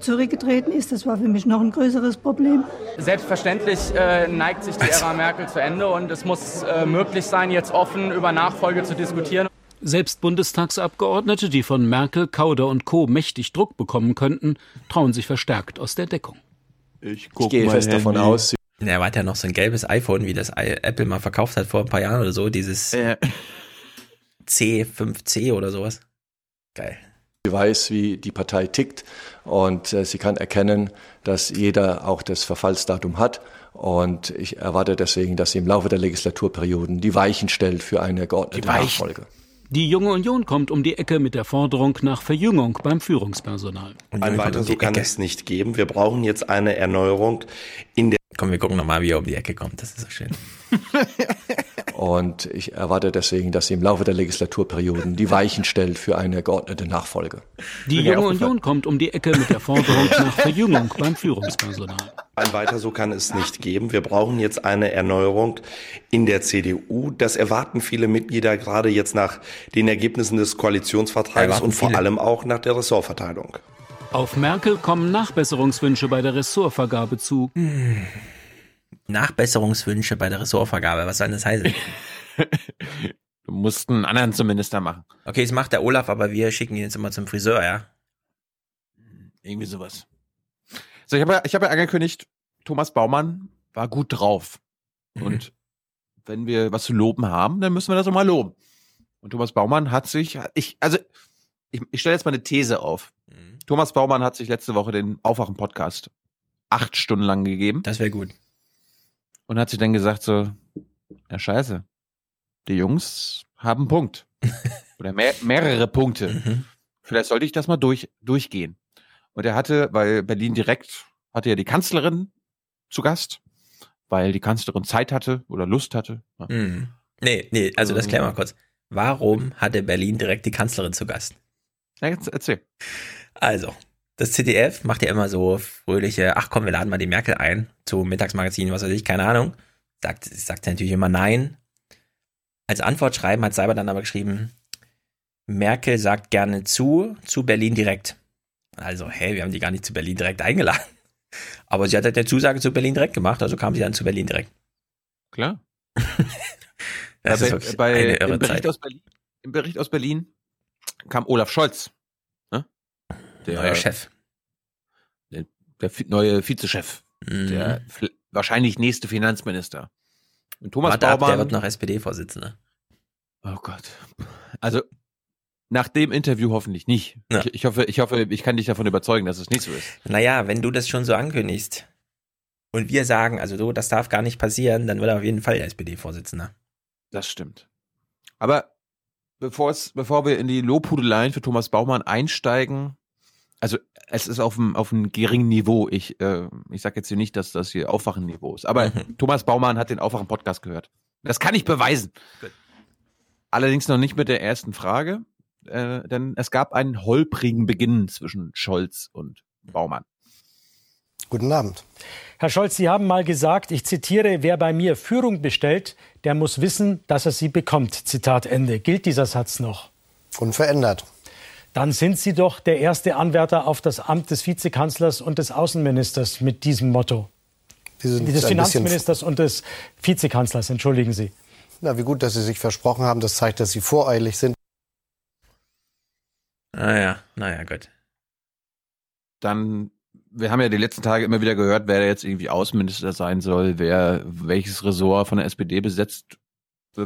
S86: zurückgetreten ist. Das war für mich noch ein größeres Problem.
S87: Selbstverständlich äh, neigt sich die Ära Merkel zu Ende und es muss äh, möglich sein, jetzt offen über Nachfolge zu diskutieren.
S82: Selbst Bundestagsabgeordnete, die von Merkel, Kauder und Co. mächtig Druck bekommen könnten, trauen sich verstärkt aus der Deckung.
S88: Ich, ich gehe fest Handy. davon aus.
S2: Er hat ja noch so ein gelbes iPhone, wie das Apple mal verkauft hat vor ein paar Jahren oder so, dieses äh. C5C oder sowas. Geil.
S74: Sie weiß, wie die Partei tickt und äh, sie kann erkennen, dass jeder auch das Verfallsdatum hat. Und ich erwarte deswegen, dass sie im Laufe der Legislaturperioden die Weichen stellt für eine geordnete Nachfolge.
S82: Die Junge Union kommt um die Ecke mit der Forderung nach Verjüngung beim Führungspersonal.
S88: Ein weiter so kann es nicht geben. Wir brauchen jetzt eine Erneuerung in der.
S2: Komm, wir gucken nochmal, wie er um die Ecke kommt. Das ist so schön. [laughs]
S74: Und ich erwarte deswegen, dass sie im Laufe der Legislaturperioden die Weichen stellt für eine geordnete Nachfolge.
S82: Die Junge Union kommt um die Ecke mit der Forderung nach [laughs] Verjüngung beim Führungspersonal.
S88: Ein weiter so kann es nicht geben. Wir brauchen jetzt eine Erneuerung in der CDU. Das erwarten viele Mitglieder gerade jetzt nach den Ergebnissen des Koalitionsvertrags und vor viele. allem auch nach der Ressortverteilung.
S82: Auf Merkel kommen Nachbesserungswünsche bei der Ressortvergabe zu. Hm.
S2: Nachbesserungswünsche bei der Ressortvergabe. Was soll das heißen? [laughs]
S1: du musst einen anderen zum Minister machen.
S2: Okay, das macht der Olaf, aber wir schicken ihn jetzt immer zum Friseur, ja?
S1: Irgendwie sowas. So, ich habe ja, ich hab ja angekündigt, Thomas Baumann war gut drauf. Mhm. Und wenn wir was zu loben haben, dann müssen wir das auch mal loben. Und Thomas Baumann hat sich, ich, also, ich, ich stelle jetzt mal eine These auf. Thomas Baumann hat sich letzte Woche den Aufwachen-Podcast acht Stunden lang gegeben.
S2: Das wäre gut
S1: und hat sich dann gesagt so, ja scheiße, die Jungs haben einen Punkt. [laughs] Oder mehr, mehrere Punkte. Mhm. Vielleicht sollte ich das mal durch, durchgehen. Und er hatte, weil Berlin direkt hatte ja die Kanzlerin zu Gast, weil die Kanzlerin Zeit hatte oder Lust hatte.
S2: Mhm. Nee, nee, also das klären wir mal kurz. Warum hatte Berlin direkt die Kanzlerin zu Gast?
S1: Ja, jetzt erzähl.
S2: Also, das ZDF macht ja immer so fröhliche, ach komm, wir laden mal die Merkel ein zu Mittagsmagazin, was weiß ich, keine Ahnung. Sagt, sagt natürlich immer nein. Als Antwort schreiben hat Seiber dann aber geschrieben, Merkel sagt gerne zu, zu Berlin direkt. Also, hey, wir haben die gar nicht zu Berlin direkt eingeladen. [laughs] Aber sie hat halt eine Zusage zu Berlin direkt gemacht, also kam sie dann zu Berlin direkt.
S1: Klar. [laughs]
S2: das ja, ist bei, eine irre
S1: im, Bericht Aus Berlin, Im Bericht aus Berlin kam Olaf Scholz
S2: der neue Chef.
S1: Der, der neue Vizechef. Mhm. Der wahrscheinlich nächste Finanzminister.
S2: Und Thomas Warte Baumann. Ab, der wird noch SPD-Vorsitzender.
S1: Oh Gott. Also, nach dem Interview hoffentlich nicht. Ja. Ich, ich, hoffe, ich hoffe, ich kann dich davon überzeugen, dass es nicht so ist.
S2: Naja, wenn du das schon so ankündigst und wir sagen, also du, das darf gar nicht passieren, dann wird er auf jeden Fall SPD-Vorsitzender.
S1: Das stimmt. Aber bevor wir in die Lobhudeleien für Thomas Baumann einsteigen, also es ist auf einem, auf einem geringen Niveau. Ich, äh, ich sage jetzt hier nicht, dass das hier Aufwachen-Niveau ist. Aber mhm. Thomas Baumann hat den Aufwachen-Podcast gehört. Das kann ich beweisen. Good. Allerdings noch nicht mit der ersten Frage, äh, denn es gab einen holprigen Beginn zwischen Scholz und Baumann.
S10: Guten Abend.
S3: Herr Scholz, Sie haben mal gesagt, ich zitiere, wer bei mir Führung bestellt, der muss wissen, dass er sie bekommt. Zitat Ende. Gilt dieser Satz noch?
S10: Unverändert
S3: dann sind Sie doch der erste Anwärter auf das Amt des Vizekanzlers und des Außenministers mit diesem Motto. des Finanzministers und des Vizekanzlers, entschuldigen Sie.
S10: Na, wie gut, dass Sie sich versprochen haben. Das zeigt, dass Sie voreilig sind.
S2: Naja, naja, gut.
S1: Dann, wir haben ja die letzten Tage immer wieder gehört, wer jetzt irgendwie Außenminister sein soll, wer welches Ressort von der SPD besetzt,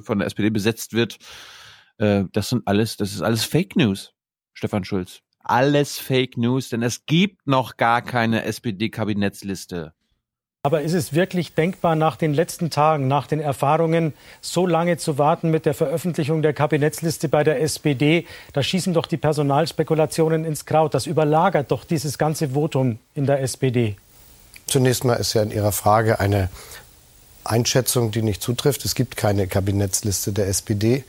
S1: von der SPD besetzt wird. Äh, das sind alles, das ist alles Fake News. Stefan Schulz. Alles Fake News, denn es gibt noch gar keine SPD-Kabinettsliste.
S3: Aber ist es wirklich denkbar, nach den letzten Tagen, nach den Erfahrungen, so lange zu warten mit der Veröffentlichung der Kabinettsliste bei der SPD? Da schießen doch die Personalspekulationen ins Kraut. Das überlagert doch dieses ganze Votum in der SPD.
S10: Zunächst mal ist ja in Ihrer Frage eine Einschätzung, die nicht zutrifft. Es gibt keine Kabinettsliste der SPD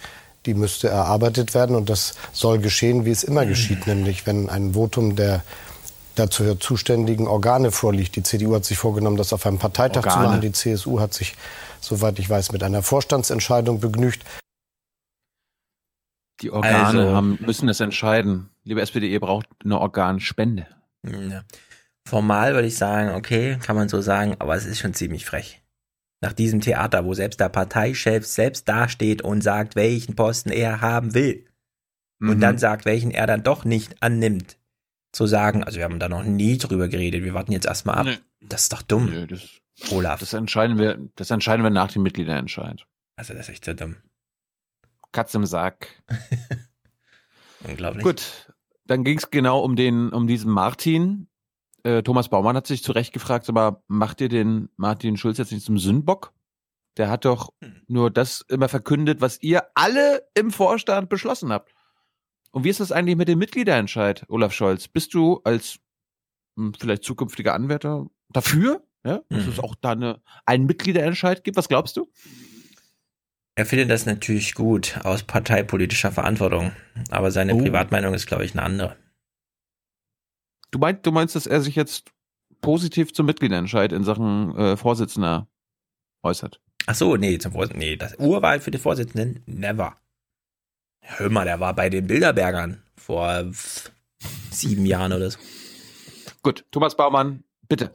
S10: die müsste erarbeitet werden und das soll geschehen, wie es immer geschieht, nämlich wenn ein Votum der dazu zuständigen Organe vorliegt. Die CDU hat sich vorgenommen, das auf einem Parteitag Organe. zu machen. Die CSU hat sich, soweit ich weiß, mit einer Vorstandsentscheidung begnügt.
S1: Die Organe also, haben, müssen es entscheiden. Liebe SPD, ihr braucht eine Organspende.
S2: Ja. Formal würde ich sagen, okay, kann man so sagen, aber es ist schon ziemlich frech. Nach diesem Theater, wo selbst der Parteichef selbst dasteht und sagt, welchen Posten er haben will. Mhm. Und dann sagt, welchen er dann doch nicht annimmt. Zu sagen, also wir haben da noch nie drüber geredet, wir warten jetzt erstmal ab. Nee. Das ist doch dumm. Nee,
S1: das, Olaf. Das entscheiden wir, das entscheiden wir nach dem Mitgliederentscheid.
S2: Also das ist echt so dumm.
S1: Katz im Sack. [laughs]
S2: Unglaublich.
S1: Gut, dann ging es genau um den, um diesen Martin. Äh, Thomas Baumann hat sich zu Recht gefragt, aber macht ihr den Martin Schulz jetzt nicht zum Sündbock? Der hat doch hm. nur das immer verkündet, was ihr alle im Vorstand beschlossen habt. Und wie ist das eigentlich mit dem Mitgliederentscheid, Olaf Scholz? Bist du als hm, vielleicht zukünftiger Anwärter dafür, ja, dass mhm. es auch da eine, einen Mitgliederentscheid gibt? Was glaubst du?
S2: Er findet das natürlich gut aus parteipolitischer Verantwortung, aber seine oh. Privatmeinung ist, glaube ich, eine andere.
S1: Du, meinst, du meinst, dass er sich jetzt positiv zum Mitgliederentscheid in Sachen äh, Vorsitzender äußert?
S2: Ach so, nee, zum Vorsitzenden, nee, das Urwahl für die Vorsitzenden, never. Hör mal, der war bei den Bilderbergern vor sieben Jahren oder so.
S1: Gut, Thomas Baumann, bitte.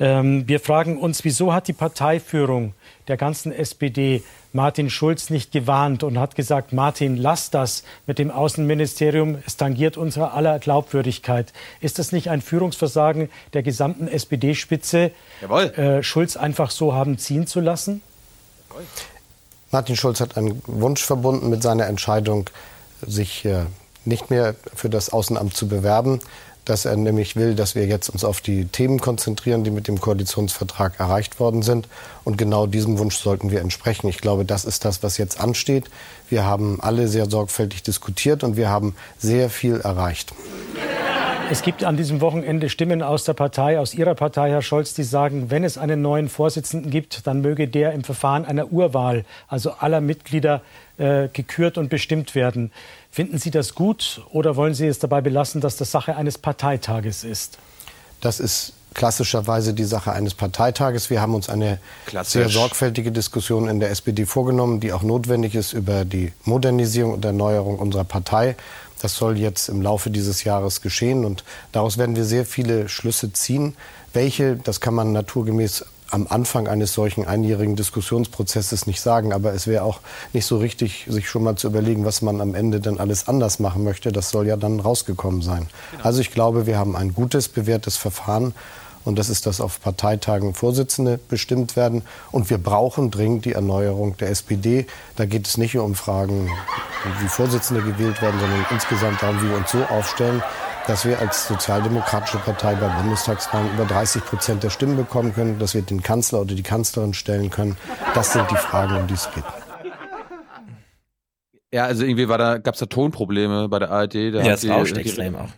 S3: Ähm, wir fragen uns, wieso hat die Parteiführung der ganzen SPD Martin Schulz nicht gewarnt und hat gesagt, Martin, lass das mit dem Außenministerium, es tangiert unsere aller Glaubwürdigkeit. Ist das nicht ein Führungsversagen der gesamten SPD-Spitze, äh, Schulz einfach so haben ziehen zu lassen?
S10: Martin Schulz hat einen Wunsch verbunden mit seiner Entscheidung, sich äh, nicht mehr für das Außenamt zu bewerben dass er nämlich will, dass wir jetzt uns auf die Themen konzentrieren, die mit dem Koalitionsvertrag erreicht worden sind. Und genau diesem Wunsch sollten wir entsprechen. Ich glaube, das ist das, was jetzt ansteht. Wir haben alle sehr sorgfältig diskutiert und wir haben sehr viel erreicht.
S3: Es gibt an diesem Wochenende Stimmen aus der Partei, aus Ihrer Partei, Herr Scholz, die sagen, wenn es einen neuen Vorsitzenden gibt, dann möge der im Verfahren einer Urwahl, also aller Mitglieder, äh, gekürt und bestimmt werden. Finden Sie das gut oder wollen Sie es dabei belassen, dass das Sache eines Parteitages ist?
S10: Das ist klassischerweise die Sache eines Parteitages. Wir haben uns eine Klassisch. sehr sorgfältige Diskussion in der SPD vorgenommen, die auch notwendig ist über die Modernisierung und Erneuerung unserer Partei. Das soll jetzt im Laufe dieses Jahres geschehen und daraus werden wir sehr viele Schlüsse ziehen. Welche, das kann man naturgemäß am Anfang eines solchen einjährigen Diskussionsprozesses nicht sagen. Aber es wäre auch nicht so richtig, sich schon mal zu überlegen, was man am Ende dann alles anders machen möchte. Das soll ja dann rausgekommen sein. Genau. Also ich glaube, wir haben ein gutes, bewährtes Verfahren. Und das ist, dass auf Parteitagen Vorsitzende bestimmt werden. Und wir brauchen dringend die Erneuerung der SPD. Da geht es nicht um Fragen, wie Vorsitzende gewählt werden, sondern insgesamt darum, wie wir uns so aufstellen, dass wir als sozialdemokratische Partei bei Bundestagswahlen über 30 Prozent der Stimmen bekommen können, dass wir den Kanzler oder die Kanzlerin stellen können. Das sind die Fragen, um die es geht.
S1: Ja, also irgendwie war da, gab es da Tonprobleme bei der ARD.
S2: Da ja, es rauscht extrem auch.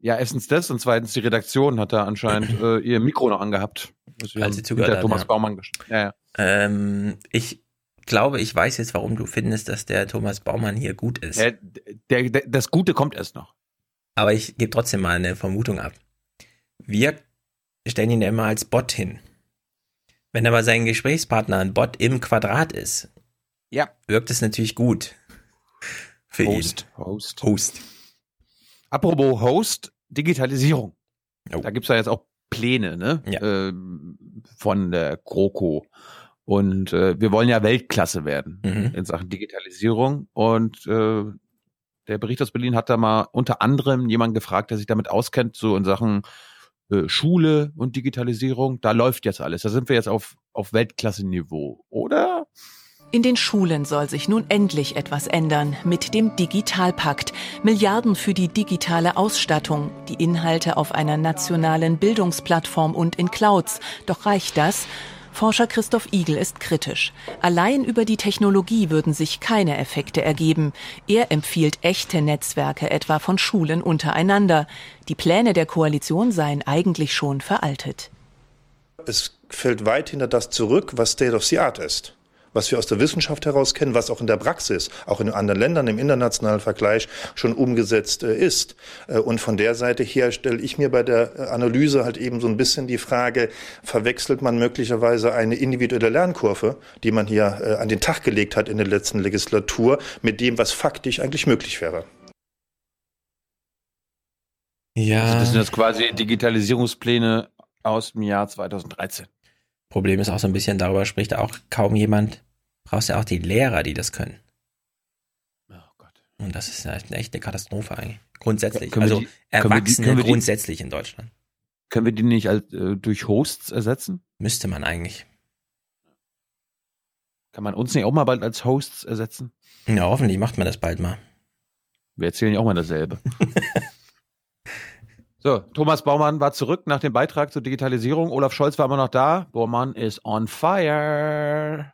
S1: Ja, erstens das und zweitens die Redaktion hat da anscheinend äh, ihr Mikro noch angehabt.
S2: Als sie zugehört hat,
S1: Thomas ja. Baumann
S2: ja, ja. Ähm, ich glaube, ich weiß jetzt, warum du findest, dass der Thomas Baumann hier gut ist.
S1: Der, der, der, das Gute kommt erst noch.
S2: Aber ich gebe trotzdem mal eine Vermutung ab. Wir stellen ihn ja immer als Bot hin. Wenn aber sein Gesprächspartner ein Bot im Quadrat ist,
S1: ja.
S2: wirkt es natürlich gut.
S1: Für Host. ihn. Host. Host. Apropos Host, Digitalisierung. Oh. Da gibt's ja jetzt auch Pläne, ne? Ja. Äh, von der GroKo. Und äh, wir wollen ja Weltklasse werden mhm. in Sachen Digitalisierung. Und äh, der Bericht aus Berlin hat da mal unter anderem jemanden gefragt, der sich damit auskennt, so in Sachen äh, Schule und Digitalisierung. Da läuft jetzt alles. Da sind wir jetzt auf, auf Weltklasse-Niveau, oder?
S80: In den Schulen soll sich nun endlich etwas ändern mit dem Digitalpakt. Milliarden für die digitale Ausstattung, die Inhalte auf einer nationalen Bildungsplattform und in Clouds. Doch reicht das? Forscher Christoph Igel ist kritisch. Allein über die Technologie würden sich keine Effekte ergeben. Er empfiehlt echte Netzwerke etwa von Schulen untereinander. Die Pläne der Koalition seien eigentlich schon veraltet.
S89: Es fällt weit hinter das zurück, was State of the Art ist. Was wir aus der Wissenschaft heraus kennen, was auch in der Praxis, auch in anderen Ländern im internationalen Vergleich schon umgesetzt äh, ist. Äh, und von der Seite her stelle ich mir bei der äh, Analyse halt eben so ein bisschen die Frage, verwechselt man möglicherweise eine individuelle Lernkurve, die man hier an den Tag gelegt hat in der letzten Legislatur, mit dem, was faktisch eigentlich möglich wäre.
S1: Ja. Also das sind jetzt quasi Digitalisierungspläne aus dem Jahr 2013.
S2: Problem ist auch so ein bisschen, darüber spricht auch kaum jemand. Brauchst ja auch die Lehrer, die das können. Oh Gott. Und das ist eine echte Katastrophe eigentlich. Grundsätzlich. Ja, also die, Erwachsene können die, grundsätzlich die, in Deutschland.
S1: Können wir die nicht als, äh, durch Hosts ersetzen?
S2: Müsste man eigentlich.
S1: Kann man uns nicht auch mal bald als Hosts ersetzen?
S2: Ja, hoffentlich macht man das bald mal.
S1: Wir erzählen ja auch mal dasselbe. [laughs] So, Thomas Baumann war zurück nach dem Beitrag zur Digitalisierung. Olaf Scholz war immer noch da. Baumann ist on fire.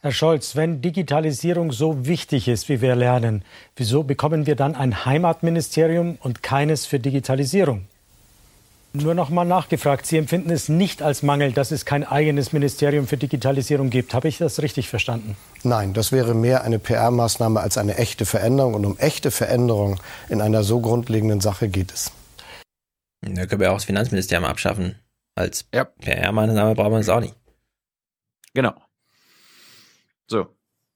S3: Herr Scholz, wenn Digitalisierung so wichtig ist, wie wir lernen, wieso bekommen wir dann ein Heimatministerium und keines für Digitalisierung? Nur noch mal nachgefragt, Sie empfinden es nicht als Mangel, dass es kein eigenes Ministerium für Digitalisierung gibt. Habe ich das richtig verstanden?
S10: Nein, das wäre mehr eine PR-Maßnahme als eine echte Veränderung. Und um echte Veränderung in einer so grundlegenden Sache geht es.
S2: Da können wir auch das Finanzministerium abschaffen. Als ja. PR-Maßnahme brauchen wir es auch nicht.
S1: Genau. So.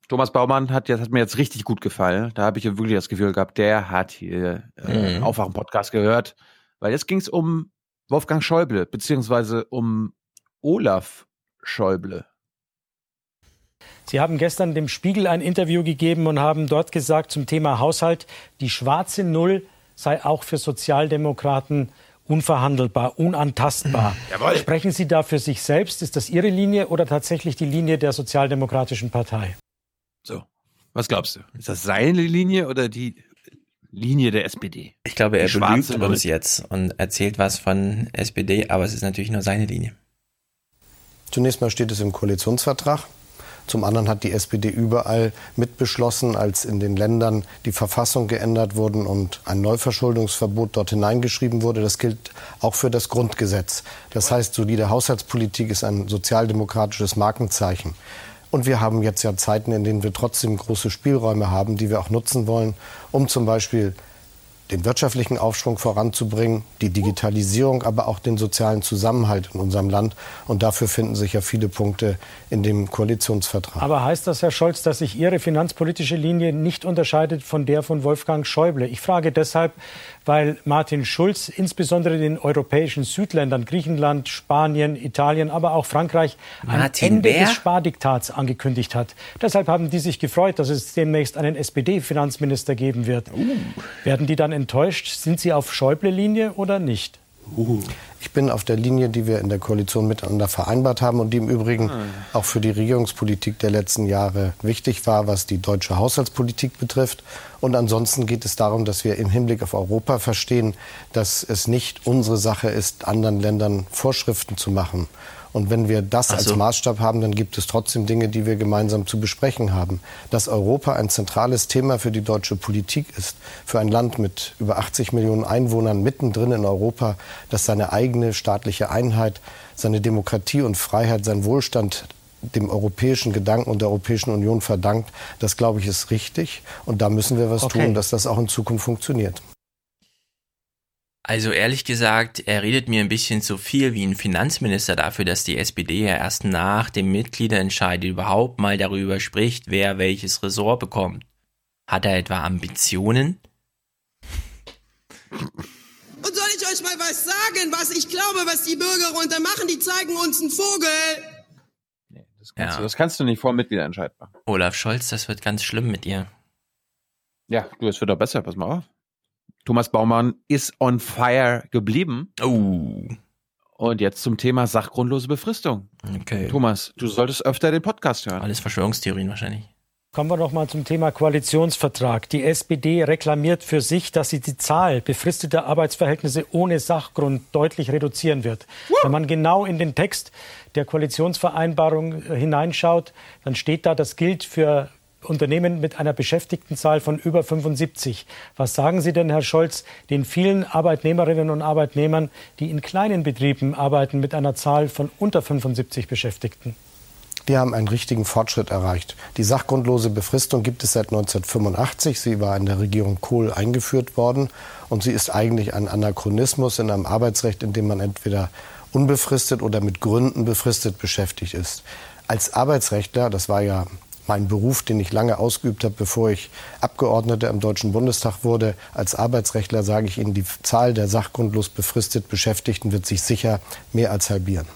S1: Thomas Baumann hat, jetzt, hat mir jetzt richtig gut gefallen. Da habe ich wirklich das Gefühl gehabt, der hat hier äh, mhm. Aufwachen-Podcast gehört. Weil jetzt ging es um Wolfgang Schäuble, beziehungsweise um Olaf Schäuble.
S3: Sie haben gestern dem Spiegel ein Interview gegeben und haben dort gesagt zum Thema Haushalt, die schwarze Null sei auch für Sozialdemokraten unverhandelbar, unantastbar. Jawohl. Sprechen Sie da für sich selbst? Ist das Ihre Linie oder tatsächlich die Linie der Sozialdemokratischen Partei?
S1: So, was glaubst du? Ist das seine Linie oder die Linie der SPD?
S2: Ich glaube, er belügt uns jetzt und erzählt was von SPD, aber es ist natürlich nur seine Linie.
S10: Zunächst mal steht es im Koalitionsvertrag. Zum anderen hat die SPD überall mitbeschlossen, als in den Ländern die Verfassung geändert wurden und ein Neuverschuldungsverbot dort hineingeschrieben wurde. Das gilt auch für das Grundgesetz. Das heißt, solide Haushaltspolitik ist ein sozialdemokratisches Markenzeichen. Und wir haben jetzt ja Zeiten, in denen wir trotzdem große Spielräume haben, die wir auch nutzen wollen, um zum Beispiel den wirtschaftlichen Aufschwung voranzubringen, die Digitalisierung, aber auch den sozialen Zusammenhalt in unserem Land. Und dafür finden sich ja viele Punkte in dem Koalitionsvertrag.
S3: Aber heißt das, Herr Scholz, dass sich Ihre finanzpolitische Linie nicht unterscheidet von der von Wolfgang Schäuble? Ich frage deshalb, weil Martin Schulz insbesondere den europäischen Südländern, Griechenland, Spanien, Italien, aber auch Frankreich, ein Martin Ende Bär? des Spardiktats angekündigt hat. Deshalb haben die sich gefreut, dass es demnächst einen SPD-Finanzminister geben wird. Uh. Werden die dann enttäuscht? Sind Sie auf Schäuble-Linie oder nicht?
S10: Uh. Ich bin auf der Linie, die wir in der Koalition miteinander vereinbart haben und die im Übrigen ah. auch für die Regierungspolitik der letzten Jahre wichtig war, was die deutsche Haushaltspolitik betrifft. Und ansonsten geht es darum, dass wir im Hinblick auf Europa verstehen, dass es nicht unsere Sache ist, anderen Ländern Vorschriften zu machen. Und wenn wir das so. als Maßstab haben, dann gibt es trotzdem Dinge, die wir gemeinsam zu besprechen haben. Dass Europa ein zentrales Thema für die deutsche Politik ist, für ein Land mit über 80 Millionen Einwohnern mittendrin in Europa, das seine eigene staatliche Einheit, seine Demokratie und Freiheit, sein Wohlstand dem europäischen Gedanken und der Europäischen Union verdankt, das glaube ich ist richtig. Und da müssen wir was okay. tun, dass das auch in Zukunft funktioniert.
S2: Also ehrlich gesagt, er redet mir ein bisschen zu viel wie ein Finanzminister dafür, dass die SPD ja erst nach dem Mitgliederentscheid überhaupt mal darüber spricht, wer welches Ressort bekommt. Hat er etwa Ambitionen?
S90: Und soll ich euch mal was sagen, was ich glaube, was die Bürger runter machen? Die zeigen uns einen Vogel.
S1: Nee, das kannst, ja. du, das kannst du nicht vor Mitgliederentscheid machen.
S2: Olaf Scholz, das wird ganz schlimm mit dir.
S1: Ja, du, es wird doch besser, pass mal auf. Thomas Baumann ist on fire geblieben.
S2: Oh.
S1: Und jetzt zum Thema sachgrundlose Befristung.
S2: Okay.
S1: Thomas, du solltest öfter den Podcast hören.
S2: Alles Verschwörungstheorien wahrscheinlich.
S3: Kommen wir noch mal zum Thema Koalitionsvertrag. Die SPD reklamiert für sich, dass sie die Zahl befristeter Arbeitsverhältnisse ohne Sachgrund deutlich reduzieren wird. Woo! Wenn man genau in den Text der Koalitionsvereinbarung hineinschaut, dann steht da, das gilt für Unternehmen mit einer Beschäftigtenzahl von über 75. Was sagen Sie denn, Herr Scholz, den vielen Arbeitnehmerinnen und Arbeitnehmern, die in kleinen Betrieben arbeiten mit einer Zahl von unter 75 Beschäftigten?
S10: Wir haben einen richtigen Fortschritt erreicht. Die sachgrundlose Befristung gibt es seit 1985. Sie war in der Regierung Kohl eingeführt worden. Und sie ist eigentlich ein Anachronismus in einem Arbeitsrecht, in dem man entweder unbefristet oder mit Gründen befristet beschäftigt ist. Als Arbeitsrechtler, das war ja mein Beruf, den ich lange ausgeübt habe, bevor ich Abgeordneter im Deutschen Bundestag wurde. Als Arbeitsrechtler sage ich Ihnen, die Zahl der sachgrundlos befristet Beschäftigten wird sich sicher mehr als halbieren.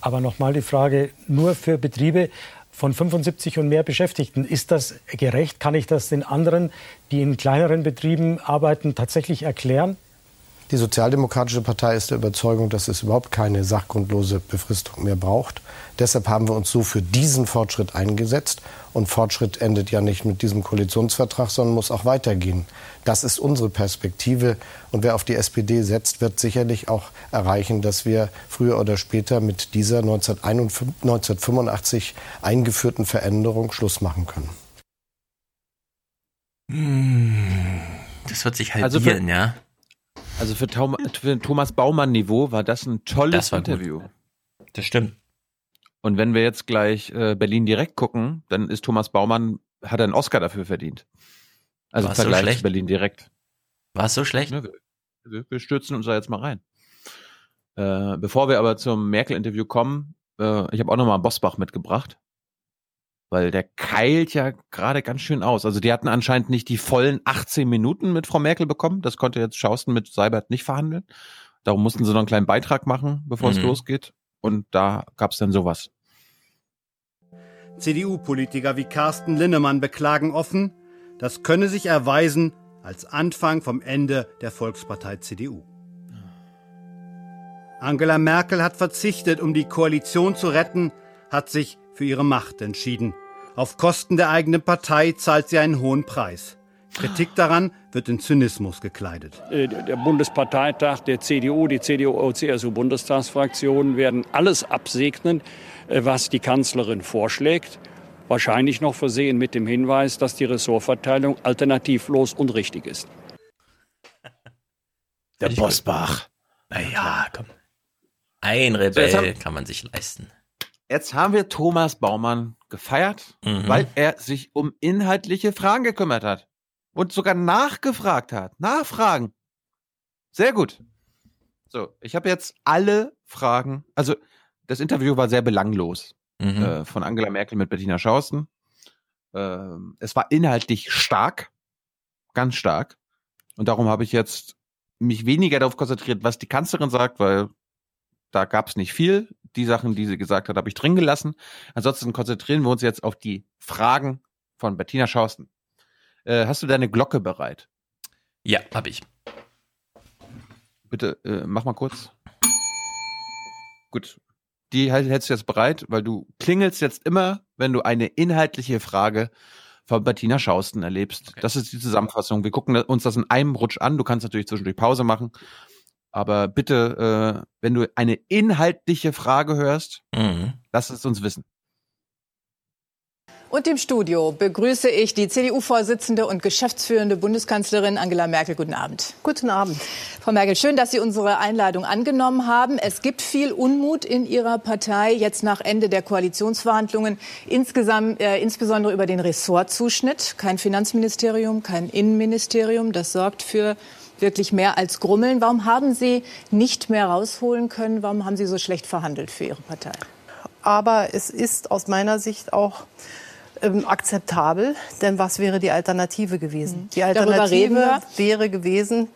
S3: Aber nochmal die Frage, nur für Betriebe von 75 und mehr Beschäftigten, ist das gerecht? Kann ich das den anderen, die in kleineren Betrieben arbeiten, tatsächlich erklären?
S10: Die Sozialdemokratische Partei ist der Überzeugung, dass es überhaupt keine sachgrundlose Befristung mehr braucht. Deshalb haben wir uns so für diesen Fortschritt eingesetzt. Und Fortschritt endet ja nicht mit diesem Koalitionsvertrag, sondern muss auch weitergehen. Das ist unsere Perspektive. Und wer auf die SPD setzt, wird sicherlich auch erreichen, dass wir früher oder später mit dieser 1985 eingeführten Veränderung Schluss machen können.
S2: Das wird sich halbieren, also ja.
S1: Also für, Taum, für Thomas Baumann Niveau war das ein tolles das Interview. Gut.
S2: Das stimmt.
S1: Und wenn wir jetzt gleich äh, Berlin direkt gucken, dann ist Thomas Baumann, hat er einen Oscar dafür verdient. Also im Vergleich so zu Berlin direkt.
S2: War es so schlecht? Ja,
S1: wir, wir, stürzen uns da jetzt mal rein. Äh, bevor wir aber zum Merkel-Interview kommen, äh, ich habe auch nochmal Bosbach mitgebracht weil der keilt ja gerade ganz schön aus. Also die hatten anscheinend nicht die vollen 18 Minuten mit Frau Merkel bekommen. Das konnte jetzt Schausten mit Seibert nicht verhandeln. Darum mussten sie noch einen kleinen Beitrag machen, bevor mhm. es losgeht. Und da gab es dann sowas.
S91: CDU-Politiker wie Carsten Linnemann beklagen offen, das könne sich erweisen als Anfang vom Ende der Volkspartei CDU. Angela Merkel hat verzichtet, um die Koalition zu retten, hat sich für ihre Macht entschieden. Auf Kosten der eigenen Partei zahlt sie einen hohen Preis. Kritik daran wird in Zynismus gekleidet.
S78: Äh, der Bundesparteitag der CDU, die CDU-CSU-Bundestagsfraktion werden alles absegnen, äh, was die Kanzlerin vorschlägt. Wahrscheinlich noch versehen mit dem Hinweis, dass die Ressortverteilung alternativlos und richtig ist.
S2: Der Bosbach. Naja, komm. Ein Rebell kann man sich leisten.
S1: Jetzt haben wir Thomas Baumann gefeiert, mhm. weil er sich um inhaltliche Fragen gekümmert hat und sogar nachgefragt hat. Nachfragen. Sehr gut. So, ich habe jetzt alle Fragen. Also, das Interview war sehr belanglos mhm. äh, von Angela Merkel mit Bettina Schausten. Äh, es war inhaltlich stark, ganz stark. Und darum habe ich jetzt mich weniger darauf konzentriert, was die Kanzlerin sagt, weil da gab es nicht viel. Die Sachen, die sie gesagt hat, habe ich drin gelassen. Ansonsten konzentrieren wir uns jetzt auf die Fragen von Bettina Schausten. Äh, hast du deine Glocke bereit?
S2: Ja, habe ich.
S1: Bitte, äh, mach mal kurz. Gut. Die hältst du jetzt bereit, weil du klingelst jetzt immer, wenn du eine inhaltliche Frage von Bettina Schausten erlebst. Okay. Das ist die Zusammenfassung. Wir gucken uns das in einem Rutsch an. Du kannst natürlich zwischendurch Pause machen. Aber bitte, äh, wenn du eine inhaltliche Frage hörst, mhm. lass es uns wissen.
S7: Und im Studio begrüße ich die CDU-Vorsitzende und geschäftsführende Bundeskanzlerin Angela Merkel. Guten Abend.
S6: Guten Abend.
S7: Frau Merkel, schön, dass Sie unsere Einladung angenommen haben. Es gibt viel Unmut in Ihrer Partei jetzt nach Ende der Koalitionsverhandlungen, insgesamt, äh, insbesondere über den Ressortzuschnitt. Kein Finanzministerium, kein Innenministerium. Das sorgt für wirklich mehr als Grummeln. Warum haben Sie nicht mehr rausholen können? Warum haben Sie so schlecht verhandelt für Ihre Partei?
S6: Aber es ist aus meiner Sicht auch ähm, akzeptabel, denn was wäre die Alternative gewesen? Mhm. Die Alternative wäre gewesen,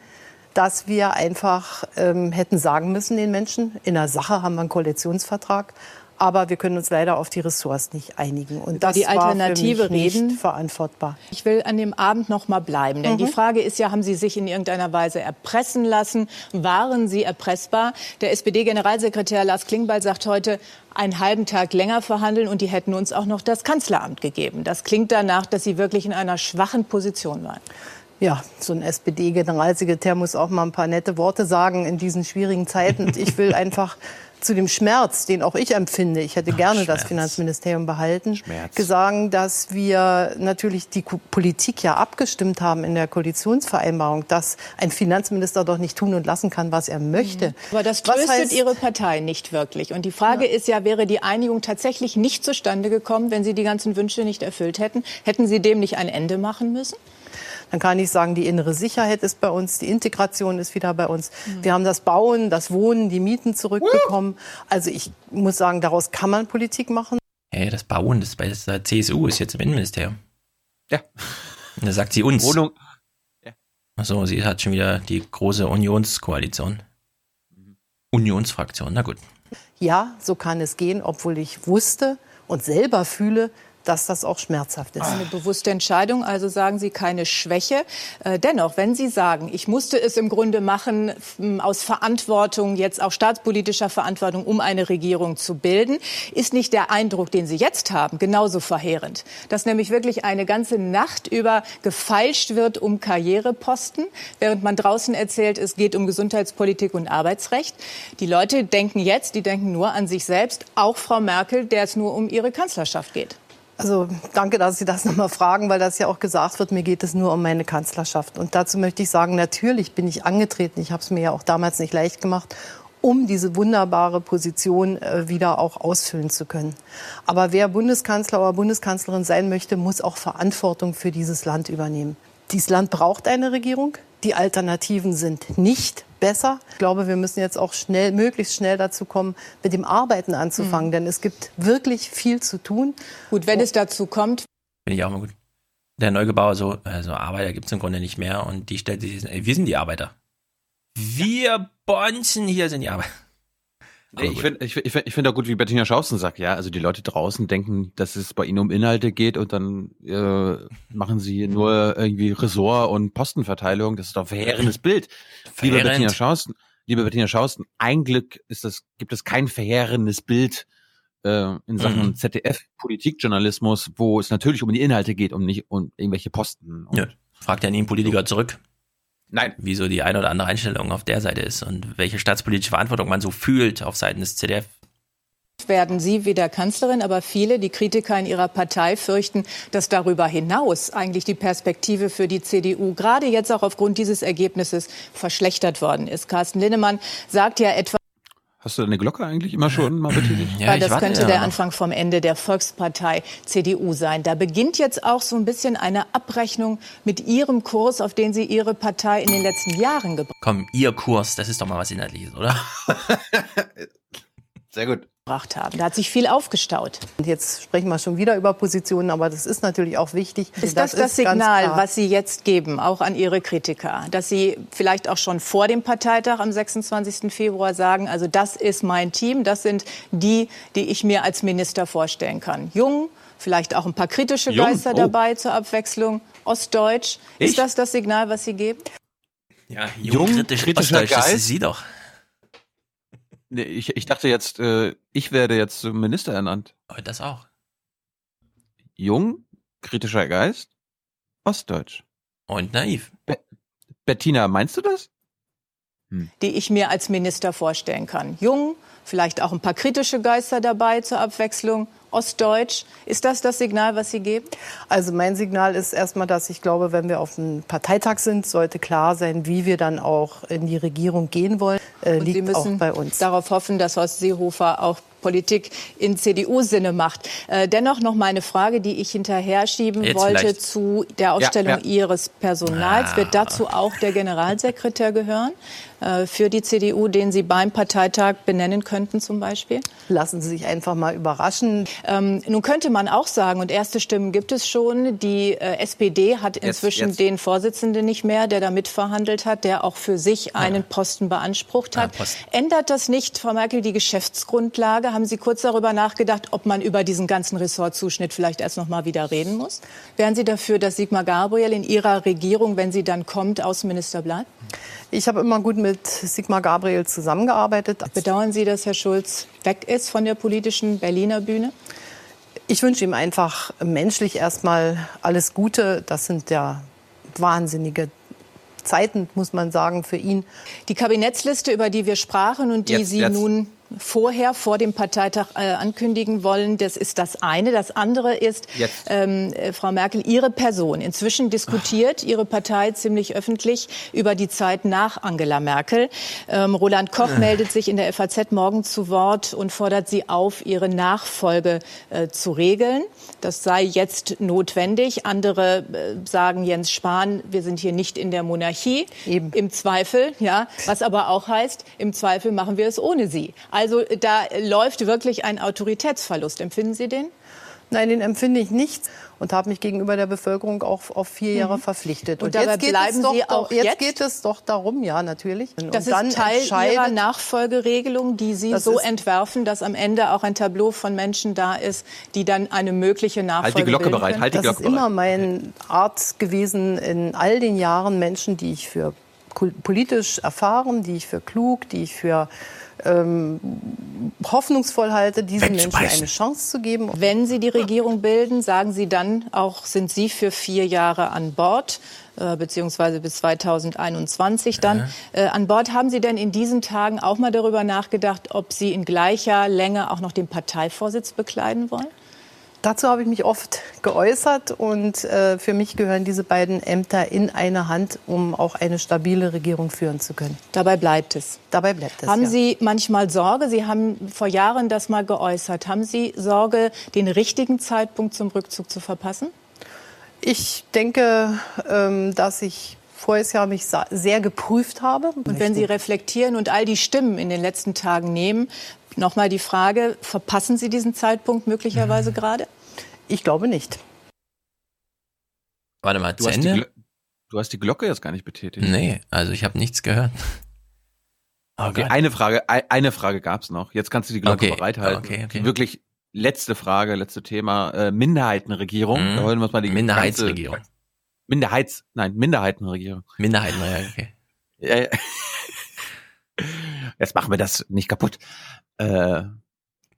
S6: dass wir einfach ähm, hätten sagen müssen den Menschen, in der Sache haben wir einen Koalitionsvertrag, aber wir können uns leider auf die Ressorts nicht einigen. Und das
S7: die Alternative
S6: war für
S7: mich reden.
S6: nicht verantwortbar.
S7: Ich will an dem Abend noch mal bleiben, denn mhm. die Frage ist ja, haben Sie sich in irgendeiner Weise erpressen lassen? Waren Sie erpressbar? Der SPD-Generalsekretär Lars Klingbeil sagt heute, einen halben Tag länger verhandeln und die hätten uns auch noch das Kanzleramt gegeben. Das klingt danach, dass Sie wirklich in einer schwachen Position waren.
S6: Ja, so ein SPD-Generalsekretär muss auch mal ein paar nette Worte sagen in diesen schwierigen Zeiten. Ich will [laughs] einfach zu dem Schmerz, den auch ich empfinde, ich hätte gerne Ach, das Finanzministerium behalten, Schmerz. gesagt, dass wir natürlich die Politik ja abgestimmt haben in der Koalitionsvereinbarung, dass ein Finanzminister doch nicht tun und lassen kann, was er möchte. Mhm.
S7: Aber das tröstet heißt, Ihre Partei nicht wirklich. Und die Frage ja. ist ja, wäre die Einigung tatsächlich nicht zustande gekommen, wenn Sie die ganzen Wünsche nicht erfüllt hätten? Hätten Sie dem nicht ein Ende machen müssen?
S6: Dann kann ich sagen, die innere Sicherheit ist bei uns, die Integration ist wieder bei uns. Mhm. Wir haben das Bauen, das Wohnen, die Mieten zurückbekommen. Also ich muss sagen, daraus kann man Politik machen.
S2: Hey, das Bauen, das bei der CSU ist jetzt im Innenministerium. Ja. Und da sagt sie uns. Wohnung. Ja. Achso, sie hat schon wieder die große Unionskoalition. Unionsfraktion, na gut.
S6: Ja, so kann es gehen, obwohl ich wusste und selber fühle, dass das auch schmerzhaft ist.
S7: Eine bewusste Entscheidung, also sagen Sie keine Schwäche. Äh, dennoch, wenn Sie sagen, ich musste es im Grunde machen aus Verantwortung, jetzt auch staatspolitischer Verantwortung, um eine Regierung zu bilden, ist nicht der Eindruck, den Sie jetzt haben, genauso verheerend. Dass nämlich wirklich eine ganze Nacht über gefeilscht wird um Karriereposten, während man draußen erzählt, es geht um Gesundheitspolitik und Arbeitsrecht. Die Leute denken jetzt, die denken nur an sich selbst, auch Frau Merkel, der es nur um ihre Kanzlerschaft geht.
S6: Also danke, dass Sie das nochmal fragen, weil das ja auch gesagt wird, mir geht es nur um meine Kanzlerschaft. Und dazu möchte ich sagen, natürlich bin ich angetreten. Ich habe es mir ja auch damals nicht leicht gemacht, um diese wunderbare Position äh, wieder auch ausfüllen zu können. Aber wer Bundeskanzler oder Bundeskanzlerin sein möchte, muss auch Verantwortung für dieses Land übernehmen. Dieses Land braucht eine Regierung. Die Alternativen sind nicht besser. Ich glaube, wir müssen jetzt auch schnell, möglichst schnell dazu kommen, mit dem Arbeiten anzufangen, mhm. denn es gibt wirklich viel zu tun.
S7: Gut, wenn oh. es dazu kommt.
S2: Bin ich auch mal gut. Der Neugebauer so, also Arbeiter gibt es im Grunde nicht mehr und die stellt sich, wir sind die Arbeiter. Wir Bonzen hier sind die Arbeiter.
S1: Nee, ich finde ich, ich, ich find auch gut, wie Bettina Schausten sagt, ja, also die Leute draußen denken, dass es bei ihnen um Inhalte geht und dann äh, machen sie nur irgendwie Ressort und Postenverteilung. Das ist doch ein verheerendes Bild. Verheerend. Liebe Bettina Schausten, liebe Bettina Schausten, ein Glück ist das, gibt es kein verheerendes Bild äh, in Sachen mhm. ZDF-Politikjournalismus, wo es natürlich um die Inhalte geht, um nicht um irgendwelche Posten.
S2: ja. Fragt ja nie einen Politiker zurück. Nein. Wieso die eine oder andere Einstellung auf der Seite ist und welche staatspolitische Verantwortung man so fühlt auf Seiten des ZDF
S7: werden Sie wieder Kanzlerin, aber viele, die Kritiker in Ihrer Partei fürchten, dass darüber hinaus eigentlich die Perspektive für die CDU gerade jetzt auch aufgrund dieses Ergebnisses verschlechtert worden ist. Carsten Linnemann sagt ja etwa
S1: Hast du deine Glocke eigentlich immer schon mal betätigt?
S7: Ja, das könnte ja. der Anfang vom Ende der Volkspartei CDU sein. Da beginnt jetzt auch so ein bisschen eine Abrechnung mit Ihrem Kurs, auf den Sie Ihre Partei in den letzten Jahren gebracht
S2: haben. Komm, Ihr Kurs, das ist doch mal was Inhaltliches, oder? [laughs]
S1: Sehr gut
S7: gebracht haben. Da hat sich viel aufgestaut.
S6: Und jetzt sprechen wir schon wieder über Positionen, aber das ist natürlich auch wichtig.
S7: Ist das das, das Signal, was Sie jetzt geben, auch an Ihre Kritiker, dass Sie vielleicht auch schon vor dem Parteitag am 26. Februar sagen, also das ist mein Team, das sind die, die ich mir als Minister vorstellen kann. Jung, vielleicht auch ein paar kritische Jung? Geister oh. dabei zur Abwechslung, Ostdeutsch. Ich? Ist das das Signal, was Sie geben?
S2: Ja, jung, jung kritisch, kritischer Ostdeutsch, Geist. das ist Sie doch.
S1: Nee, ich, ich dachte jetzt, äh, ich werde jetzt zum Minister ernannt.
S2: Aber das auch.
S1: Jung, kritischer Geist, Ostdeutsch.
S2: Und naiv.
S1: Be Bettina, meinst du das?
S7: Hm. Die ich mir als Minister vorstellen kann. Jung, vielleicht auch ein paar kritische Geister dabei zur Abwechslung Ostdeutsch. Ist das das Signal, was Sie geben?
S6: Also mein Signal ist erstmal, dass ich glaube, wenn wir auf einem Parteitag sind, sollte klar sein, wie wir dann auch in die Regierung gehen wollen. Äh,
S7: liegt Sie müssen
S6: auch bei uns.
S7: darauf hoffen, dass Horst Seehofer auch Politik in CDU-Sinne macht. Äh, dennoch noch mal eine Frage, die ich hinterher schieben Jetzt wollte vielleicht. zu der Ausstellung ja, ja. Ihres Personals. Ah. Wird dazu auch der Generalsekretär gehören für die CDU, den Sie beim Parteitag benennen könnten zum Beispiel?
S6: Lassen Sie sich einfach mal überraschen.
S7: Ähm, nun könnte man auch sagen, und erste Stimmen gibt es schon, die äh, SPD hat inzwischen jetzt, jetzt. den Vorsitzenden nicht mehr, der da mitverhandelt hat, der auch für sich einen ja. Posten beansprucht hat. Ja, Ändert das nicht, Frau Merkel, die Geschäftsgrundlage? Haben Sie kurz darüber nachgedacht, ob man über diesen ganzen Ressortzuschnitt vielleicht erst noch mal wieder reden muss? Wären Sie dafür, dass Sigmar Gabriel in Ihrer Regierung, wenn sie dann kommt, Außenminister bleibt?
S6: Ich habe immer gut mit Sigmar Gabriel zusammengearbeitet.
S7: Bedauern Sie, dass Herr Schulz weg ist von der politischen Berliner Bühne?
S6: Ich wünsche ihm einfach menschlich erstmal alles Gute. Das sind ja wahnsinnige Zeiten, muss man sagen, für ihn.
S7: Die Kabinettsliste, über die wir sprachen und die jetzt, Sie jetzt. nun vorher, vor dem Parteitag äh, ankündigen wollen. Das ist das eine. Das andere ist, ähm, äh, Frau Merkel, Ihre Person. Inzwischen diskutiert Ach. Ihre Partei ziemlich öffentlich über die Zeit nach Angela Merkel. Ähm, Roland Koch äh. meldet sich in der FAZ morgen zu Wort und fordert Sie auf, Ihre Nachfolge äh, zu regeln. Das sei jetzt notwendig. Andere äh, sagen Jens Spahn, wir sind hier nicht in der Monarchie. Eben. Im Zweifel, ja. Was aber auch heißt, im Zweifel machen wir es ohne Sie. Also da läuft wirklich ein Autoritätsverlust. Empfinden Sie den?
S6: Nein, den empfinde ich nicht und habe mich gegenüber der Bevölkerung auch auf vier Jahre mhm. verpflichtet.
S7: Und, und jetzt geht bleiben es doch, Sie auch
S6: jetzt, jetzt geht es doch darum, ja natürlich.
S7: Das und ist Teil Ihrer Nachfolgeregelung, die Sie so entwerfen, dass am Ende auch ein Tableau von Menschen da ist, die dann eine mögliche Nachfolge
S1: Halt die Glocke bereit. Halt die
S6: das
S1: Glocke
S6: ist immer meine Art gewesen in all den Jahren Menschen, die ich für politisch erfahren, die ich für klug, die ich für ähm, hoffnungsvoll halte, diesen Menschen eine Chance zu geben.
S7: Wenn Sie die Regierung bilden, sagen Sie dann auch, sind Sie für vier Jahre an Bord? Äh, beziehungsweise bis 2021 dann äh, an Bord. Haben Sie denn in diesen Tagen auch mal darüber nachgedacht, ob Sie in gleicher Länge auch noch den Parteivorsitz bekleiden wollen?
S6: Dazu habe ich mich oft geäußert und äh, für mich gehören diese beiden Ämter in eine Hand, um auch eine stabile Regierung führen zu können.
S7: Dabei bleibt es.
S6: Dabei bleibt es.
S7: Haben
S6: ja.
S7: Sie manchmal Sorge? Sie haben vor Jahren das mal geäußert. Haben Sie Sorge, den richtigen Zeitpunkt zum Rückzug zu verpassen?
S6: Ich denke, ähm, dass ich voriges Jahr mich sehr geprüft habe.
S7: Und wenn Sie reflektieren und all die Stimmen in den letzten Tagen nehmen, Nochmal die Frage, verpassen Sie diesen Zeitpunkt möglicherweise mhm. gerade?
S6: Ich glaube nicht.
S2: Warte mal,
S1: du
S2: Ende?
S1: du hast die Glocke jetzt gar nicht betätigt.
S2: Nee, also ich habe nichts gehört. [laughs]
S1: Oh okay, eine Frage, eine Frage gab's noch. Jetzt kannst du die Glocke okay, bereithalten. Okay, okay. Wirklich letzte Frage, letzte Thema. Äh, Minderheitenregierung.
S2: Mhm. Da wollen wir mal die Minderheitsregierung. Ganze,
S1: Minderheits, nein, Minderheitenregierung.
S2: Minderheitenregierung, okay. [laughs]
S1: ja, ja. [laughs] Jetzt machen wir das nicht kaputt. Äh,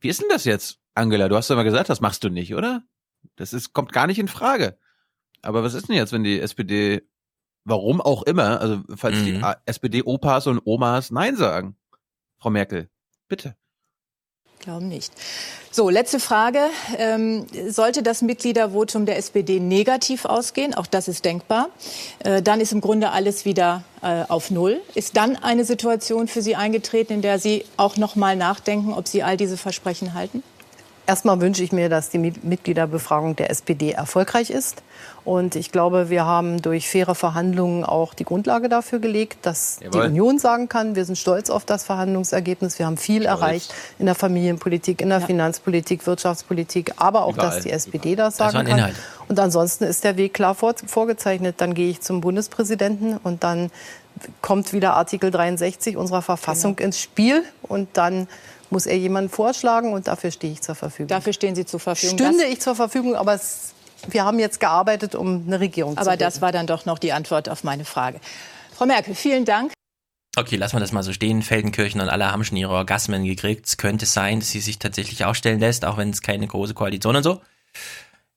S1: wie ist denn das jetzt, Angela? Du hast ja mal gesagt, das machst du nicht, oder? Das ist, kommt gar nicht in Frage. Aber was ist denn jetzt, wenn die SPD, warum auch immer, also falls mhm. die SPD-Opas und Omas Nein sagen? Frau Merkel, bitte.
S7: Glauben nicht. So, letzte Frage. Ähm, sollte das Mitgliedervotum der SPD negativ ausgehen, auch das ist denkbar, äh, dann ist im Grunde alles wieder äh, auf Null. Ist dann eine Situation für Sie eingetreten, in der Sie auch noch mal nachdenken, ob Sie all diese Versprechen halten?
S6: Erstmal wünsche ich mir, dass die Mitgliederbefragung der SPD erfolgreich ist. Und ich glaube, wir haben durch faire Verhandlungen auch die Grundlage dafür gelegt, dass Jawohl. die Union sagen kann, wir sind stolz auf das Verhandlungsergebnis. Wir haben viel stolz. erreicht in der Familienpolitik, in der ja. Finanzpolitik, Wirtschaftspolitik, aber auch, Überall. dass die SPD das sagen das kann. Und ansonsten ist der Weg klar vorgezeichnet. Dann gehe ich zum Bundespräsidenten und dann kommt wieder Artikel 63 unserer Verfassung genau. ins Spiel und dann muss er jemanden vorschlagen und dafür stehe ich zur Verfügung.
S7: Dafür stehen Sie zur Verfügung.
S6: Stünde das ich zur Verfügung, aber es, wir haben jetzt gearbeitet, um eine Regierung
S7: aber zu Aber das war dann doch noch die Antwort auf meine Frage. Frau Merkel, vielen Dank.
S2: Okay, lassen wir das mal so stehen. Feldenkirchen und alle haben schon ihre Orgasmen gekriegt. Es könnte sein, dass sie sich tatsächlich aufstellen lässt, auch wenn es keine große Koalition und so.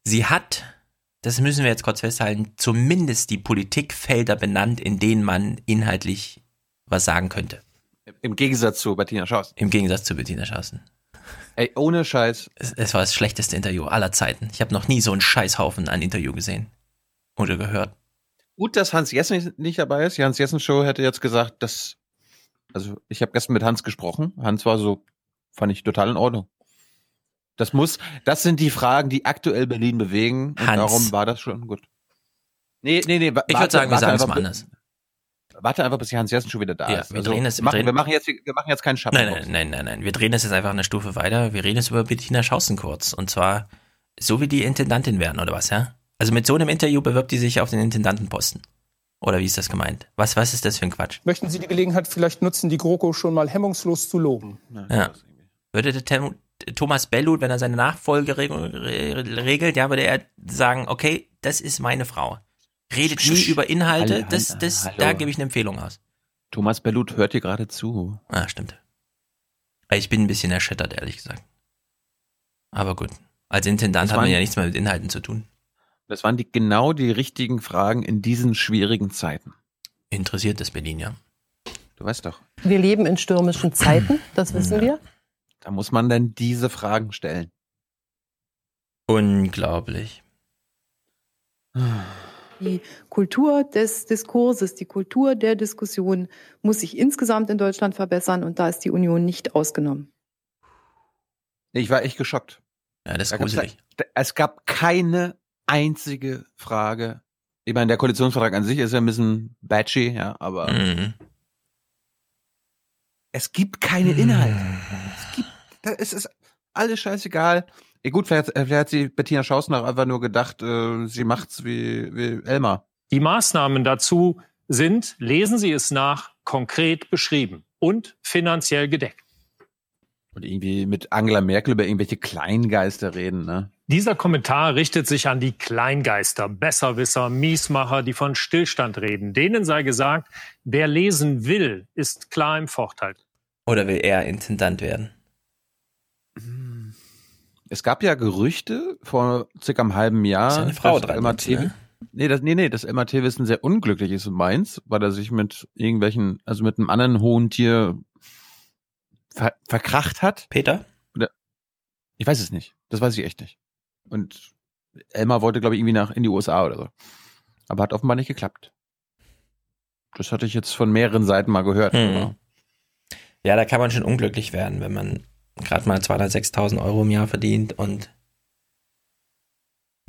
S2: Sie hat, das müssen wir jetzt kurz festhalten, zumindest die Politikfelder benannt, in denen man inhaltlich was sagen könnte.
S1: Im Gegensatz zu Bettina Schausen.
S2: Im Gegensatz zu Bettina Schausen.
S1: Ey, ohne Scheiß.
S2: Es, es war das schlechteste Interview aller Zeiten. Ich habe noch nie so einen Scheißhaufen an Interview gesehen. Oder gehört.
S1: Gut, dass Hans Jessen nicht dabei ist. Die Hans Jessen Show hätte jetzt gesagt, dass, also ich habe gestern mit Hans gesprochen. Hans war so, fand ich total in Ordnung. Das muss, das sind die Fragen, die aktuell Berlin bewegen. Und Hans. darum war das schon gut.
S2: Nee, nee, nee. Ich würde sagen, wir sagen es mal anders
S1: warte einfach, bis Hans Jessen schon wieder da
S2: ja,
S1: ist.
S2: Wir, also, drehen es,
S1: wir, machen, drehen, wir, machen jetzt, wir machen jetzt keinen Schatten.
S2: Nein, nein, nein, nein, nein. Wir drehen es jetzt einfach eine Stufe weiter. Wir reden jetzt über Bettina Schausen kurz. Und zwar so wie die Intendantin werden, oder was, ja? Also mit so einem Interview bewirbt die sich auf den Intendantenposten. Oder wie ist das gemeint? Was, was ist das für ein Quatsch?
S92: Möchten Sie die Gelegenheit vielleicht nutzen, die GroKo schon mal hemmungslos zu loben?
S2: Ja. Würde der Thomas Bellut, wenn er seine Nachfolge regelt, ja, würde er sagen, okay, das ist meine Frau redet nie über Inhalte. Hallo, das, das, hallo. da gebe ich eine Empfehlung aus.
S1: Thomas Bellut hört dir gerade zu.
S2: Ah, stimmt. Ich bin ein bisschen erschüttert, ehrlich gesagt. Aber gut. Als Intendant hat man ja nichts mehr mit Inhalten zu tun.
S1: Das waren die, genau die richtigen Fragen in diesen schwierigen Zeiten.
S2: Interessiert das Berlin, ja.
S1: Du weißt doch.
S6: Wir leben in stürmischen Zeiten, das wissen wir.
S1: Da muss man dann diese Fragen stellen.
S2: Unglaublich. [sighs]
S6: Die Kultur des Diskurses, die Kultur der Diskussion muss sich insgesamt in Deutschland verbessern und da ist die Union nicht ausgenommen.
S1: Ich war echt geschockt.
S2: Ja, das ist gruselig.
S1: Es gab keine einzige Frage. Ich meine, der Koalitionsvertrag an sich ist ja ein bisschen batchy, ja, aber mhm. es gibt keine Inhalte. Es gibt, es ist alles scheißegal. Ja, gut, vielleicht, vielleicht hat sie Bettina Schausnach einfach nur gedacht, äh, sie macht's wie, wie Elmar.
S93: Die Maßnahmen dazu sind, lesen Sie es nach, konkret beschrieben und finanziell gedeckt.
S1: Und irgendwie mit Angela Merkel über irgendwelche Kleingeister reden, ne?
S93: Dieser Kommentar richtet sich an die Kleingeister, Besserwisser, Miesmacher, die von Stillstand reden. Denen sei gesagt, wer lesen will, ist klar im Vorteil.
S2: Oder will er Intendant werden?
S1: Es gab ja Gerüchte vor circa einem halben Jahr,
S2: ist eine Frau
S1: dass
S2: dran
S1: MAT,
S2: ne?
S1: nee, das, nee, nee, das MAT-Wissen sehr unglücklich ist in Mainz, weil er sich mit irgendwelchen, also mit einem anderen hohen Tier ver verkracht hat.
S2: Peter?
S1: Oder, ich weiß es nicht. Das weiß ich echt nicht. Und Elmar wollte, glaube ich, irgendwie nach in die USA oder so. Aber hat offenbar nicht geklappt. Das hatte ich jetzt von mehreren Seiten mal gehört.
S2: Hm. Ja, da kann man schon unglücklich werden, wenn man gerade mal 206.000 Euro im Jahr verdient und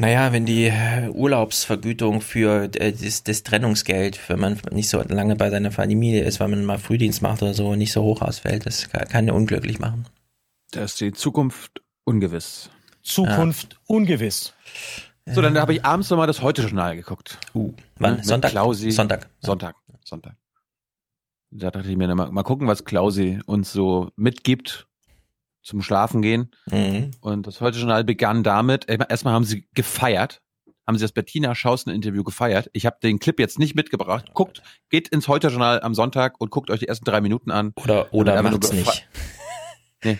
S2: naja, wenn die Urlaubsvergütung für äh, das, das Trennungsgeld, wenn man nicht so lange bei seiner Familie ist, weil man mal Frühdienst macht oder so, nicht so hoch ausfällt, das kann, kann ja unglücklich machen.
S1: Da ist die Zukunft ungewiss.
S93: Zukunft ungewiss.
S1: So, dann habe ich abends nochmal das Heute-Journal geguckt.
S2: Uh, wann?
S1: Mit
S2: Sonntag?
S1: Klausi.
S2: Sonntag.
S1: Sonntag. Sonntag. Da dachte ich mir, mal, mal gucken, was Klausi uns so mitgibt zum Schlafen gehen.
S2: Mhm.
S1: Und das Heute-Journal begann damit, äh, erstmal haben sie gefeiert, haben sie das Bettina Schausen-Interview gefeiert. Ich habe den Clip jetzt nicht mitgebracht. Guckt, geht ins Heute-Journal am Sonntag und guckt euch die ersten drei Minuten an.
S2: Oder, oder macht's nicht. [laughs]
S1: Nee.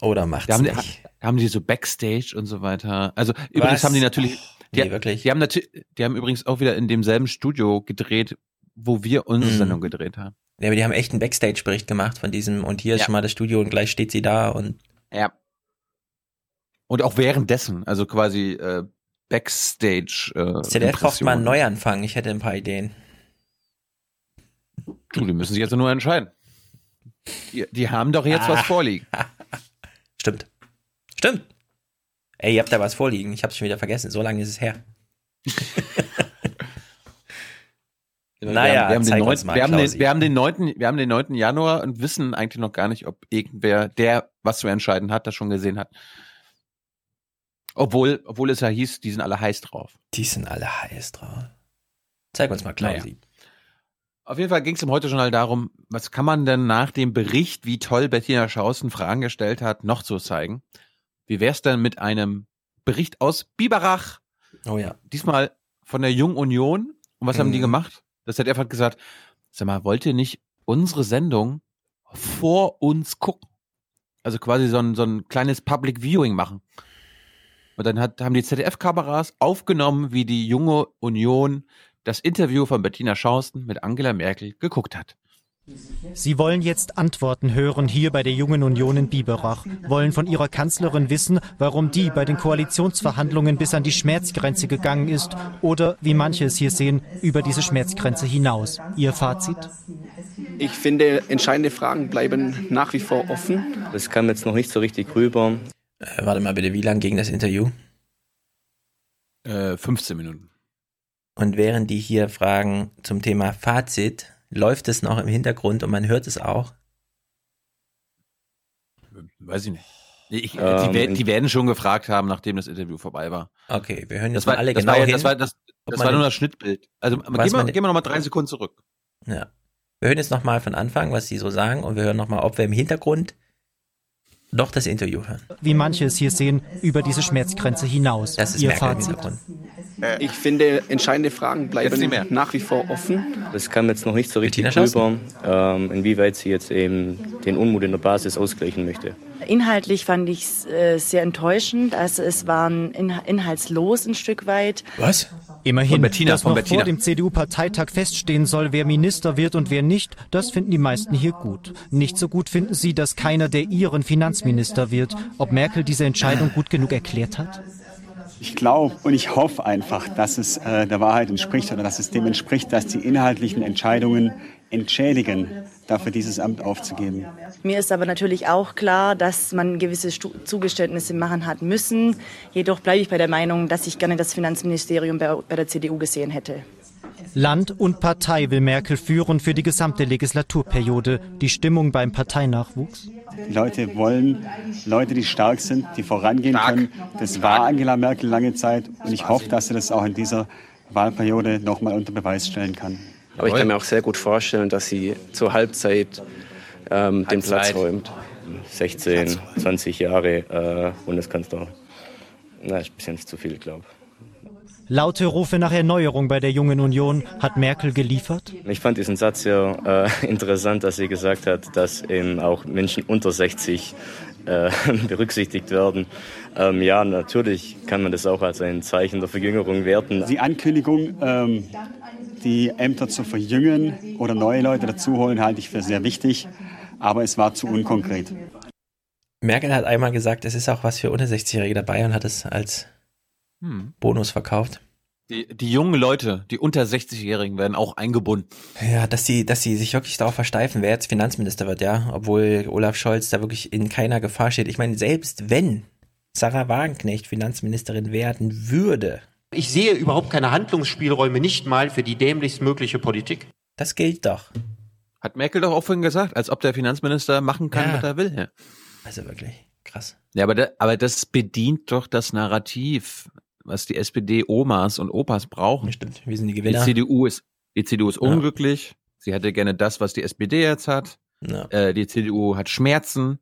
S2: Oder macht's
S1: Da haben, die,
S2: nicht.
S1: haben die so Backstage und so weiter. Also übrigens
S2: Was?
S1: haben die natürlich, die,
S2: Nee, wirklich?
S1: die haben natürlich, die haben übrigens auch wieder in demselben Studio gedreht, wo wir unsere
S2: Mhm.
S1: Sendung gedreht haben.
S2: Ja, aber die haben echt einen Backstage-Bericht gemacht von diesem und hier ist
S1: Ja.
S2: schon mal das Studio und gleich steht sie da und
S1: Ja. Und auch währenddessen, also quasi äh, Backstage. Äh,
S2: ZDF braucht mal einen. Neuanfang. Ich hätte ein paar Ideen.
S1: Du, die müssen sich jetzt nur entscheiden. Die, die haben doch jetzt
S2: Ah.
S1: was vorliegen. [laughs]
S2: Stimmt. Stimmt. Ey, ihr habt da was vorliegen. Ich hab's schon wieder vergessen. So lange ist es her. [laughs] naja,
S1: wir haben, wir haben, den,
S2: uns
S1: 9,
S2: mal,
S1: wir, haben den, wir, haben den 9, wir haben den 9. Januar und wissen eigentlich noch gar nicht, ob irgendwer, der was zu entscheiden hat, das schon gesehen hat. Obwohl, obwohl es ja hieß, die sind alle heiß drauf.
S2: Die sind alle heiß drauf. Zeig uns mal, Klausi.
S1: Auf jeden Fall ging es im Heute-Journal darum, was kann man denn nach dem Bericht, wie toll Bettina Schausen Fragen gestellt hat, noch so zeigen? Wie wär's denn mit einem Bericht aus Biberach?
S2: Oh ja.
S1: Diesmal von der Jung Union. Und was haben die
S2: Mhm.
S1: gemacht? Das ZDF hat gesagt, sag mal, wollt ihr nicht unsere Sendung vor uns gucken? Also quasi so ein, so ein kleines Public Viewing machen. Und dann hat, haben die ZDF-Kameras aufgenommen, wie die junge Union das Interview von Bettina Schausten mit Angela Merkel geguckt hat.
S94: Sie wollen jetzt Antworten hören hier bei der Jungen Union in Biberach, wollen von ihrer Kanzlerin wissen, warum die bei den Koalitionsverhandlungen bis an die Schmerzgrenze gegangen ist oder, wie manche es hier sehen, über diese Schmerzgrenze hinaus. Ihr Fazit?
S95: Ich finde, entscheidende Fragen bleiben nach wie vor offen.
S96: Das kam jetzt noch nicht so richtig rüber.
S2: Äh, warte mal bitte, wie lang ging das Interview?
S1: Äh, 15 Minuten.
S2: Und während die hier fragen zum Thema Fazit, läuft es noch im Hintergrund und man hört es auch.
S1: Weiß ich nicht. Ich,
S2: Ähm,
S1: die, die werden schon gefragt haben, nachdem das Interview vorbei war.
S2: Okay, wir hören jetzt
S1: Das war,
S2: mal alle
S1: das
S2: genau
S1: war,
S2: hin.
S1: Das war, das, das war nur das Schnittbild. Also gehen wir, gehen wir nochmal drei Sekunden zurück.
S2: Ja. Wir hören jetzt nochmal von Anfang, was sie so sagen und wir hören nochmal, ob wir im Hintergrund noch das Interview hören.
S94: Wie manche es hier sehen, über diese Schmerzgrenze hinaus.
S2: Das ist
S94: Ihr Fazit?
S2: Hintergrund.
S95: Ich finde, entscheidende Fragen bleiben nach wie vor offen.
S96: Das kam jetzt noch nicht so richtig rüber, ähm, inwieweit sie jetzt eben den Unmut in der Basis ausgleichen möchte.
S97: Inhaltlich fand ich es äh, sehr enttäuschend. Also es waren in, inhaltslos ein Stück weit.
S2: Was?
S94: Immerhin, Bettina, dass noch Bettina. vor dem CDU-Parteitag feststehen soll, wer Minister wird und wer nicht, das finden die meisten hier gut. Nicht so gut finden sie, dass keiner der ihren Finanzminister wird. Ob Merkel diese Entscheidung gut genug erklärt hat?
S98: Ich glaube und ich hoffe einfach, dass es äh, der Wahrheit entspricht oder dass es dem entspricht, dass die inhaltlichen Entscheidungen entschädigen, dafür dieses Amt aufzugeben.
S99: Mir ist aber natürlich auch klar, dass man gewisse Zugeständnisse machen hat müssen. Jedoch bleibe ich bei der Meinung, dass ich gerne das Finanzministerium bei, bei der CDU gesehen hätte.
S94: Land und Partei will Merkel führen für die gesamte Legislaturperiode. Die Stimmung beim Parteinachwuchs?
S98: Die Leute wollen Leute, die stark sind, die vorangehen stark. können. Das war Angela Merkel lange Zeit und ich hoffe, dass sie das auch in dieser Wahlperiode noch mal unter Beweis stellen kann.
S96: Aber ich kann mir auch sehr gut vorstellen, dass sie zur Halbzeit ähm, den Platz räumt. 16, 20 Jahre äh, Bundeskanzler. Na, ist ein bisschen zu viel, glaube ich.
S94: Laute Rufe nach Erneuerung bei der Jungen Union hat Merkel geliefert?
S96: Ich fand diesen Satz ja äh, interessant, dass sie gesagt hat, dass eben auch Menschen unter 60 äh, [laughs] berücksichtigt werden. Ähm, ja, natürlich kann man das auch als ein Zeichen der Verjüngerung werten.
S98: Die Ankündigung, ähm, die Ämter zu verjüngen oder neue Leute dazuholen, halte ich für sehr wichtig, aber es war zu unkonkret.
S2: Merkel hat einmal gesagt, es ist auch was für unter 60-Jährige dabei und hat es als hm. Bonus verkauft.
S1: Die, die jungen Leute, die unter 60-Jährigen werden auch eingebunden.
S2: Ja, dass sie, dass sie sich wirklich darauf versteifen, wer jetzt Finanzminister wird, ja, obwohl Olaf Scholz da wirklich in keiner Gefahr steht. Ich meine, selbst wenn Sarah Wagenknecht Finanzministerin werden würde.
S100: Ich sehe überhaupt keine Handlungsspielräume, nicht mal für die dämlichst mögliche Politik.
S2: Das gilt doch.
S1: Hat Merkel doch auch vorhin gesagt, als ob der Finanzminister machen kann, ja. was er will. Ja.
S2: Also wirklich krass.
S1: Ja, aber, da, aber das bedient doch das Narrativ was die SPD-Omas und Opas brauchen.
S2: Stimmt, wir sind die Gewinner.
S1: Die CDU ist, die CDU ist unglücklich. Ja. Sie hätte gerne das, was die SPD jetzt hat. Ja. Äh, die CDU hat Schmerzen.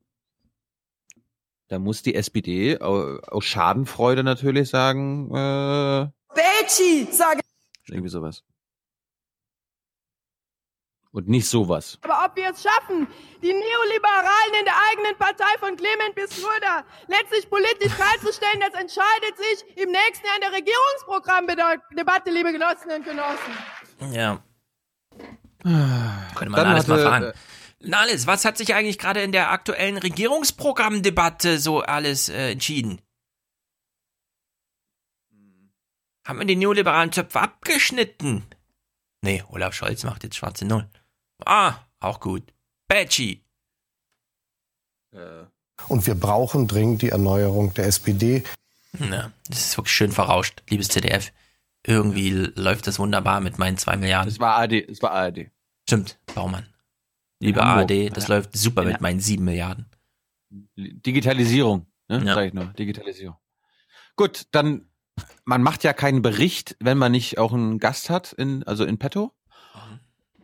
S1: Da muss die SPD aus Schadenfreude natürlich sagen, äh,
S90: Betschi, sage
S1: Irgendwie sowas. Und nicht sowas.
S90: Aber ob wir es schaffen, die Neoliberalen in der eigenen Partei von Clement bis Schröder letztlich politisch freizustellen, das entscheidet sich im nächsten Jahr in der Regierungsprogrammdebatte, liebe Genossinnen und Genossen.
S2: Ja. Könnte man Dann alles hatte, mal fragen. Äh, Nales, was hat sich eigentlich gerade in der aktuellen Regierungsprogrammdebatte so alles äh, entschieden? Haben wir den neoliberalen Zöpfe abgeschnitten? Nee, Olaf Scholz macht jetzt schwarze Null. Ah, auch gut. Badgy.
S10: Äh. Und wir brauchen dringend die Erneuerung der SPD.
S2: Na, das ist wirklich schön verrauscht, liebes ZDF. Irgendwie läuft das wunderbar mit meinen zwei Milliarden.
S1: Es war ARD, es war ARD.
S2: Stimmt, Baumann. Liebe ARD, das ja. läuft super ja. mit meinen sieben Milliarden.
S1: Digitalisierung, ne? Ja. Sag ich nur. Digitalisierung. Gut, dann, man macht ja keinen Bericht, wenn man nicht auch einen Gast hat, in, also in petto.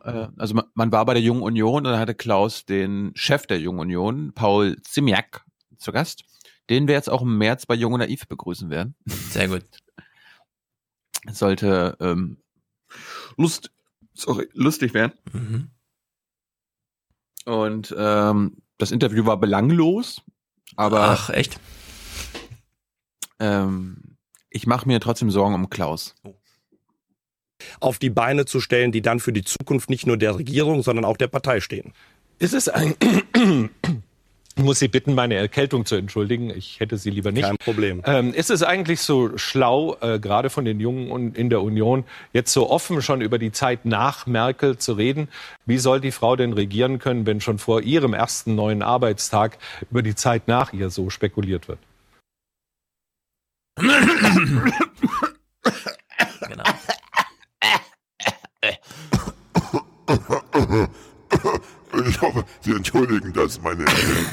S1: Äh, also man, man, war bei der Jungen Union und dann hatte Klaus den Chef der Jungen Union, Paul Zimiak, zu Gast, den wir jetzt auch im März bei Jung und Naiv begrüßen werden.
S2: Sehr gut.
S1: Sollte ähm, Lust, sorry, lustig werden. Mhm. Und ähm, das Interview war belanglos, aber
S2: Ach, echt?
S1: Ähm, ich mache mir trotzdem Sorgen um Klaus. Oh
S101: auf die Beine zu stellen, die dann für die Zukunft nicht nur der Regierung, sondern auch der Partei stehen.
S97: Ist es ein ich muss Sie bitten, meine Erkältung zu entschuldigen. Ich hätte sie lieber nicht.
S101: Kein Problem.
S97: Ähm, ist es eigentlich so schlau, äh, gerade von den Jungen in der Union, jetzt so offen schon über die Zeit nach Merkel zu reden? Wie soll die Frau denn regieren können, wenn schon vor ihrem ersten neuen Arbeitstag über die Zeit nach ihr so spekuliert wird? [coughs]
S101: genau. Hoffe, Sie entschuldigen das, meine Herren.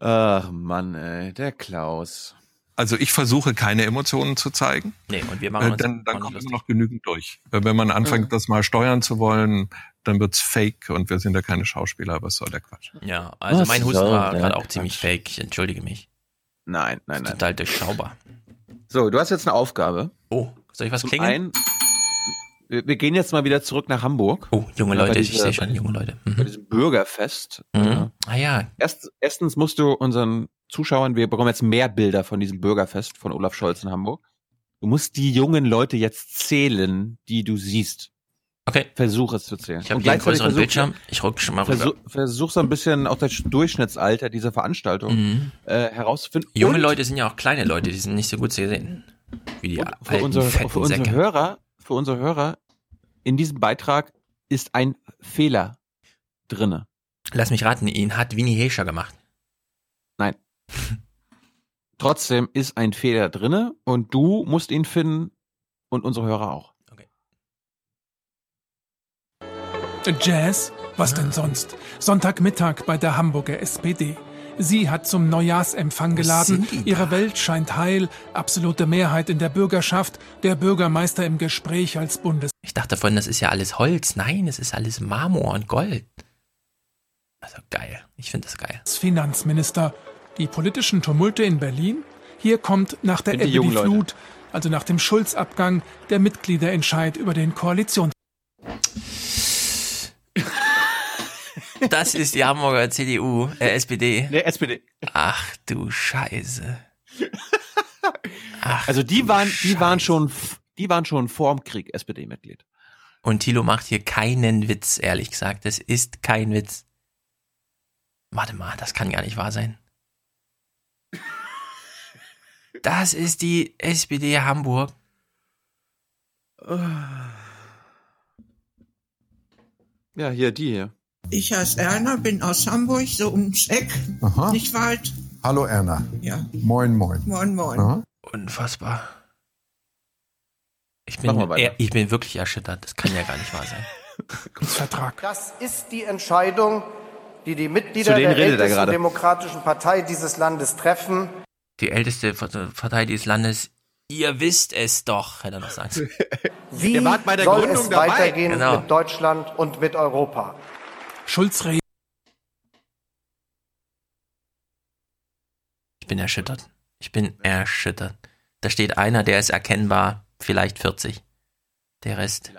S1: Ach Mann, ey, der Klaus.
S97: Also ich versuche keine Emotionen zu zeigen.
S2: Nee, und wir machen
S97: äh, uns äh, Dann, dann kommt immer noch genügend durch. Wenn man anfängt, das mal steuern zu wollen, dann wird's fake und wir sind ja keine Schauspieler, was soll der Quatsch?
S2: Ja, also was mein Husten war gerade auch ziemlich fake. Ich entschuldige mich.
S1: Nein, nein, nein.
S2: Total durchschaubar.
S1: So, du hast jetzt eine Aufgabe.
S2: Oh, soll ich was Zum klingeln?
S1: Wir, wir, gehen jetzt mal wieder zurück nach Hamburg.
S2: Oh, junge Leute, diese, ich sehe schon junge Leute.
S1: Mhm. Bei diesem Bürgerfest.
S2: Mhm. Ah ja.
S1: Erst, erstens musst du unseren Zuschauern, wir bekommen jetzt mehr Bilder von diesem Bürgerfest von Olaf Scholz in Hamburg. Du musst die jungen Leute jetzt zählen, die du siehst.
S2: Okay.
S1: Versuch es zu zählen.
S2: Ich habe einen größeren versuch, Bildschirm. Ich rück schon mal
S1: versuch, Versuch so ein bisschen auch das Durchschnittsalter dieser Veranstaltung mhm. äh, herauszufinden.
S2: Junge Und Leute sind ja auch kleine Leute, die sind nicht so gut zu sehen. Wie die alten,
S1: für unsere, für unsere Hörer, für unsere Hörer, in diesem Beitrag ist ein Fehler drinne.
S2: Lass mich raten, ihn hat Winnie Hescher gemacht.
S1: Nein. [laughs] Trotzdem ist ein Fehler drinne und du musst ihn finden und unsere Hörer auch. Okay.
S5: Jazz? Was denn sonst? Sonntagmittag bei der Hamburger SPD. Sie hat zum Neujahrsempfang geladen. Ihre Welt scheint heil. Absolute Mehrheit in der Bürgerschaft. Der Bürgermeister im Gespräch als Bundes.
S2: Ich dachte vorhin, das ist ja alles Holz. Nein, es ist alles Marmor und Gold. Also geil. Ich finde das geil.
S5: Finanzminister. Die politischen Tumulte in Berlin? Hier kommt nach der Ebbe die, die Flut, also nach dem Schulz-Abgang, der Mitgliederentscheid über den Koalitions. [laughs]
S2: Das ist die Hamburger CDU, äh, SPD.
S1: Nee, SPD.
S2: Ach du Scheiße.
S1: Ach, also die waren, die waren schon, die waren schon vorm Krieg SPD-Mitglied.
S2: Und Thilo macht hier keinen Witz, ehrlich gesagt. Das ist kein Witz. Warte mal, das kann gar nicht wahr sein. Das ist die SPD Hamburg.
S1: Ja, hier, die hier.
S102: Ich heiße Erna, bin aus Hamburg, so ums Eck, Aha. nicht weit.
S103: Hallo Erna.
S102: Ja.
S103: Moin, moin.
S102: Moin, moin. Aha.
S2: Unfassbar. Ich bin, er, ich bin wirklich erschüttert. Das kann ja gar nicht wahr sein. [laughs]
S5: Vertrag.
S10: Das ist die Entscheidung, die die Mitglieder der ältesten demokratischen Partei dieses Landes treffen.
S2: Die älteste Partei dieses Landes. Ihr wisst es doch, hätte er noch sagen.
S10: Wie soll Gründung es weitergehen genau. mit Deutschland und mit Europa?
S5: Schulz
S2: Ich bin erschüttert. Ich bin erschüttert. Da steht einer, der ist erkennbar, vielleicht 40. Der Rest.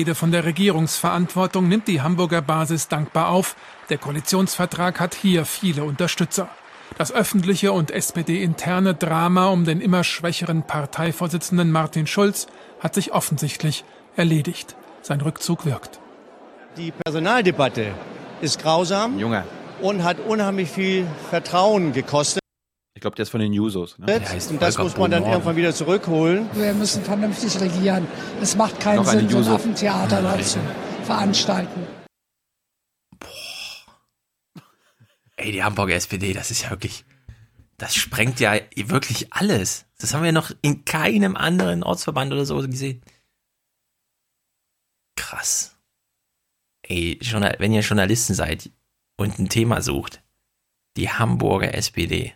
S5: Rede von der Regierungsverantwortung nimmt die Hamburger Basis dankbar auf. Der Koalitionsvertrag hat hier viele Unterstützer. Das öffentliche und SPD-interne Drama um den immer schwächeren Parteivorsitzenden Martin Schulz hat sich offensichtlich erledigt. Sein Rückzug wirkt.
S104: Die Personaldebatte ist grausam
S1: Junge.
S104: und hat unheimlich viel Vertrauen gekostet.
S1: Ich glaube, der ist von den Jusos. Ne?
S104: und das muss man dann irgendwann wieder zurückholen.
S105: Wir müssen vernünftig regieren. Es macht keinen Noch Sinn, so ein Affentheater ja, zu veranstalten.
S2: Boah. Ey, die Hamburger SPD, das ist ja wirklich, das sprengt ja wirklich alles. Das haben wir noch in keinem anderen Ortsverband oder so gesehen. Krass ey, wenn ihr Journalisten seid und ein Thema sucht, die Hamburger SPD,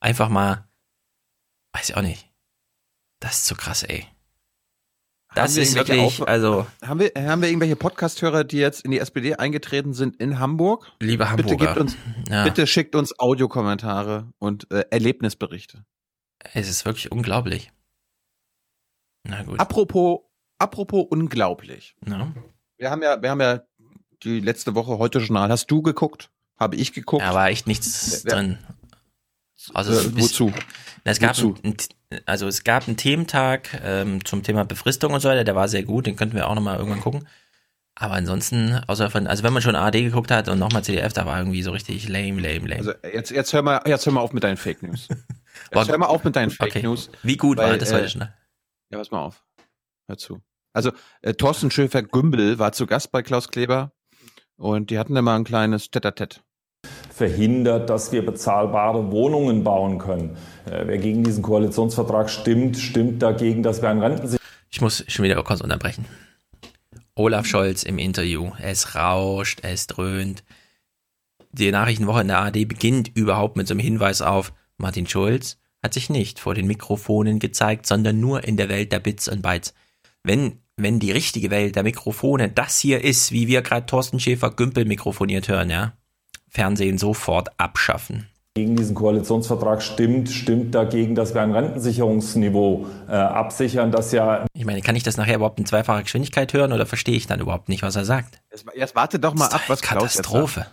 S2: einfach mal, weiß ich auch nicht, das ist zu krass, ey. Das ist wirklich, Auf also.
S1: Haben wir, haben wir irgendwelche Podcast-Hörer, die jetzt in die SPD eingetreten sind in Hamburg?
S2: Liebe Hamburger.
S1: Bitte, uns, ja. bitte schickt uns Audiokommentare und äh, Erlebnisberichte.
S2: Es ist wirklich unglaublich.
S1: Na gut. Apropos, apropos unglaublich. Ja. Wir haben ja, wir haben ja die letzte Woche heute Journal. Hast du geguckt? Habe ich geguckt?
S2: Da war echt nichts ja, drin.
S1: Also äh, wozu?
S2: es gab wozu? Ein, also es gab einen Thementag ähm, zum Thema Befristung und so weiter, der war sehr gut, den könnten wir auch nochmal irgendwann gucken. Aber ansonsten, außer von, also wenn man schon AD geguckt hat und nochmal CDF, da war irgendwie so richtig lame, lame, lame.
S1: Also jetzt, jetzt hör mal, jetzt hör mal auf mit deinen Fake News. [laughs] Jetzt hör mal auf mit deinen Fake okay. News.
S2: Wie gut weil, war das heute äh, schon?
S1: Ja, pass mal auf. Hör zu. Also äh, Thorsten Schöfer-Gümbel war zu Gast bei Klaus Kleber und die hatten immer ein kleines Tete-a-Tete.
S106: Verhindert, dass wir bezahlbare Wohnungen bauen können. Äh, wer gegen diesen Koalitionsvertrag stimmt, stimmt dagegen, dass wir ein Rentensystem.
S2: Ich muss schon wieder kurz unterbrechen. Olaf Scholz im Interview. Es rauscht, es dröhnt. Die Nachrichtenwoche in der ARD beginnt überhaupt mit so einem Hinweis auf Martin Schulz hat sich nicht vor den Mikrofonen gezeigt, sondern nur in der Welt der Bits und Bytes. Wenn wenn die richtige Welt der Mikrofone das hier ist, wie wir gerade Thorsten Schäfer Gümpel mikrofoniert hören, ja, Fernsehen sofort abschaffen.
S106: Gegen diesen Koalitionsvertrag stimmt, stimmt dagegen, dass wir ein Rentensicherungsniveau äh, absichern, das ja.
S2: Ich meine, kann ich das nachher überhaupt in zweifacher Geschwindigkeit hören oder verstehe ich dann überhaupt nicht, was er sagt?
S1: Jetzt, jetzt warte doch mal ab, was
S2: Katastrophe.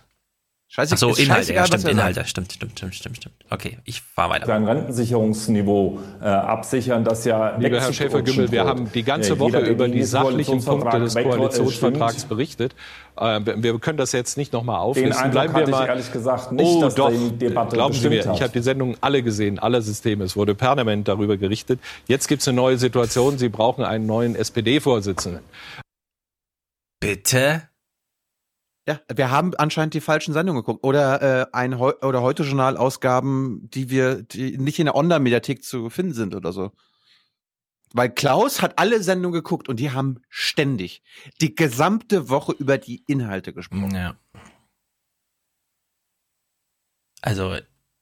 S2: Scheiße, Ach so, Inhalte, ja, stimmt, Inhalte, stimmt, stimmt, stimmt, stimmt, stimmt. Okay, ich fahre weiter.
S106: Sein Rentensicherungsniveau äh, absichern, das ja
S97: Lieber Herr Schäfer-Gümbel, wir haben die ganze Woche über die sachlichen Punkte des Koalitionsvertrags berichtet. Äh, wir können das jetzt nicht nochmal auflisten.
S106: Den Bleiben wir mal. Ich ehrlich gesagt nicht,
S97: oh, dass doch, die Debatte glauben Sie mir, hat. ich habe die Sendung alle gesehen, alle Systeme. Es wurde permanent darüber gerichtet. Jetzt gibt es eine neue Situation. Sie brauchen einen neuen SPD-Vorsitzenden.
S2: Bitte?
S1: Ja, wir haben anscheinend die falschen Sendungen geguckt oder äh, ein Heu oder heute Journal-Ausgaben, die wir die nicht in der Online-Mediathek zu finden sind oder so. Weil Klaus hat alle Sendungen geguckt und die haben ständig die gesamte Woche über die Inhalte gesprochen.
S2: Ja. Also,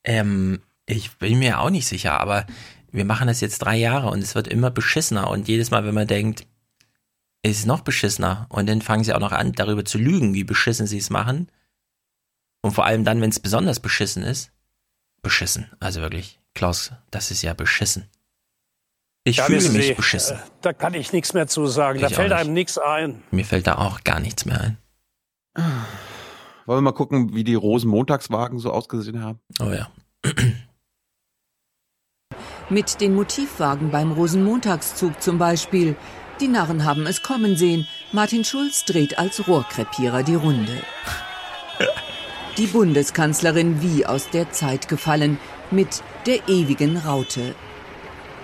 S2: ähm, ich bin mir auch nicht sicher, aber wir machen das jetzt drei Jahre und es wird immer beschissener und jedes Mal, wenn man denkt, ist es noch beschissener. Und dann fangen sie auch noch an, darüber zu lügen, wie beschissen sie es machen. Und vor allem dann, wenn es besonders beschissen ist. Beschissen. Also wirklich, Klaus, das ist ja beschissen. Ich
S103: ja,
S2: fühle mich Sie, beschissen. Äh,
S103: da kann ich nichts mehr zu sagen. Ich da fällt einem nichts ein.
S2: Mir fällt da auch gar nichts mehr ein.
S1: Wollen wir mal gucken, wie die Rosenmontagswagen so ausgesehen haben?
S2: Oh ja.
S107: Mit den Motivwagen beim Rosenmontagszug zum Beispiel die Narren haben es kommen sehen. Martin Schulz dreht als Rohrkrepierer die Runde. Die Bundeskanzlerin wie aus der Zeit gefallen mit der ewigen Raute.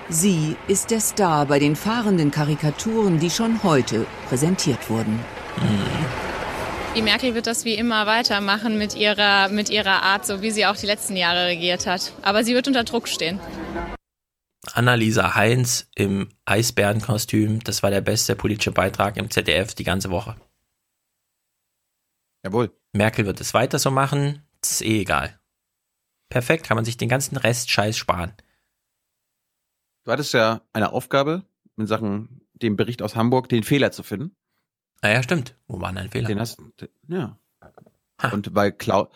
S107: Sie ist der Star bei den fahrenden Karikaturen, die schon heute präsentiert wurden.
S108: Die Merkel wird das wie immer weitermachen mit ihrer, mit ihrer Art, so wie sie auch die letzten Jahre regiert hat. Aber sie wird unter Druck stehen.
S2: Annalisa Heinz im Eisbärenkostüm. Das war der beste politische Beitrag im ZDF die ganze Woche.
S1: Jawohl.
S2: Merkel wird es weiter so machen. Das ist eh egal. Perfekt, kann man sich den ganzen Rest Scheiß sparen.
S1: Du hattest ja eine Aufgabe in Sachen dem Bericht aus Hamburg, den Fehler zu finden.
S2: Ah ja, stimmt. Wo war denn ein Fehler?
S1: Den hast, ja. Ha. Und bei Cloud,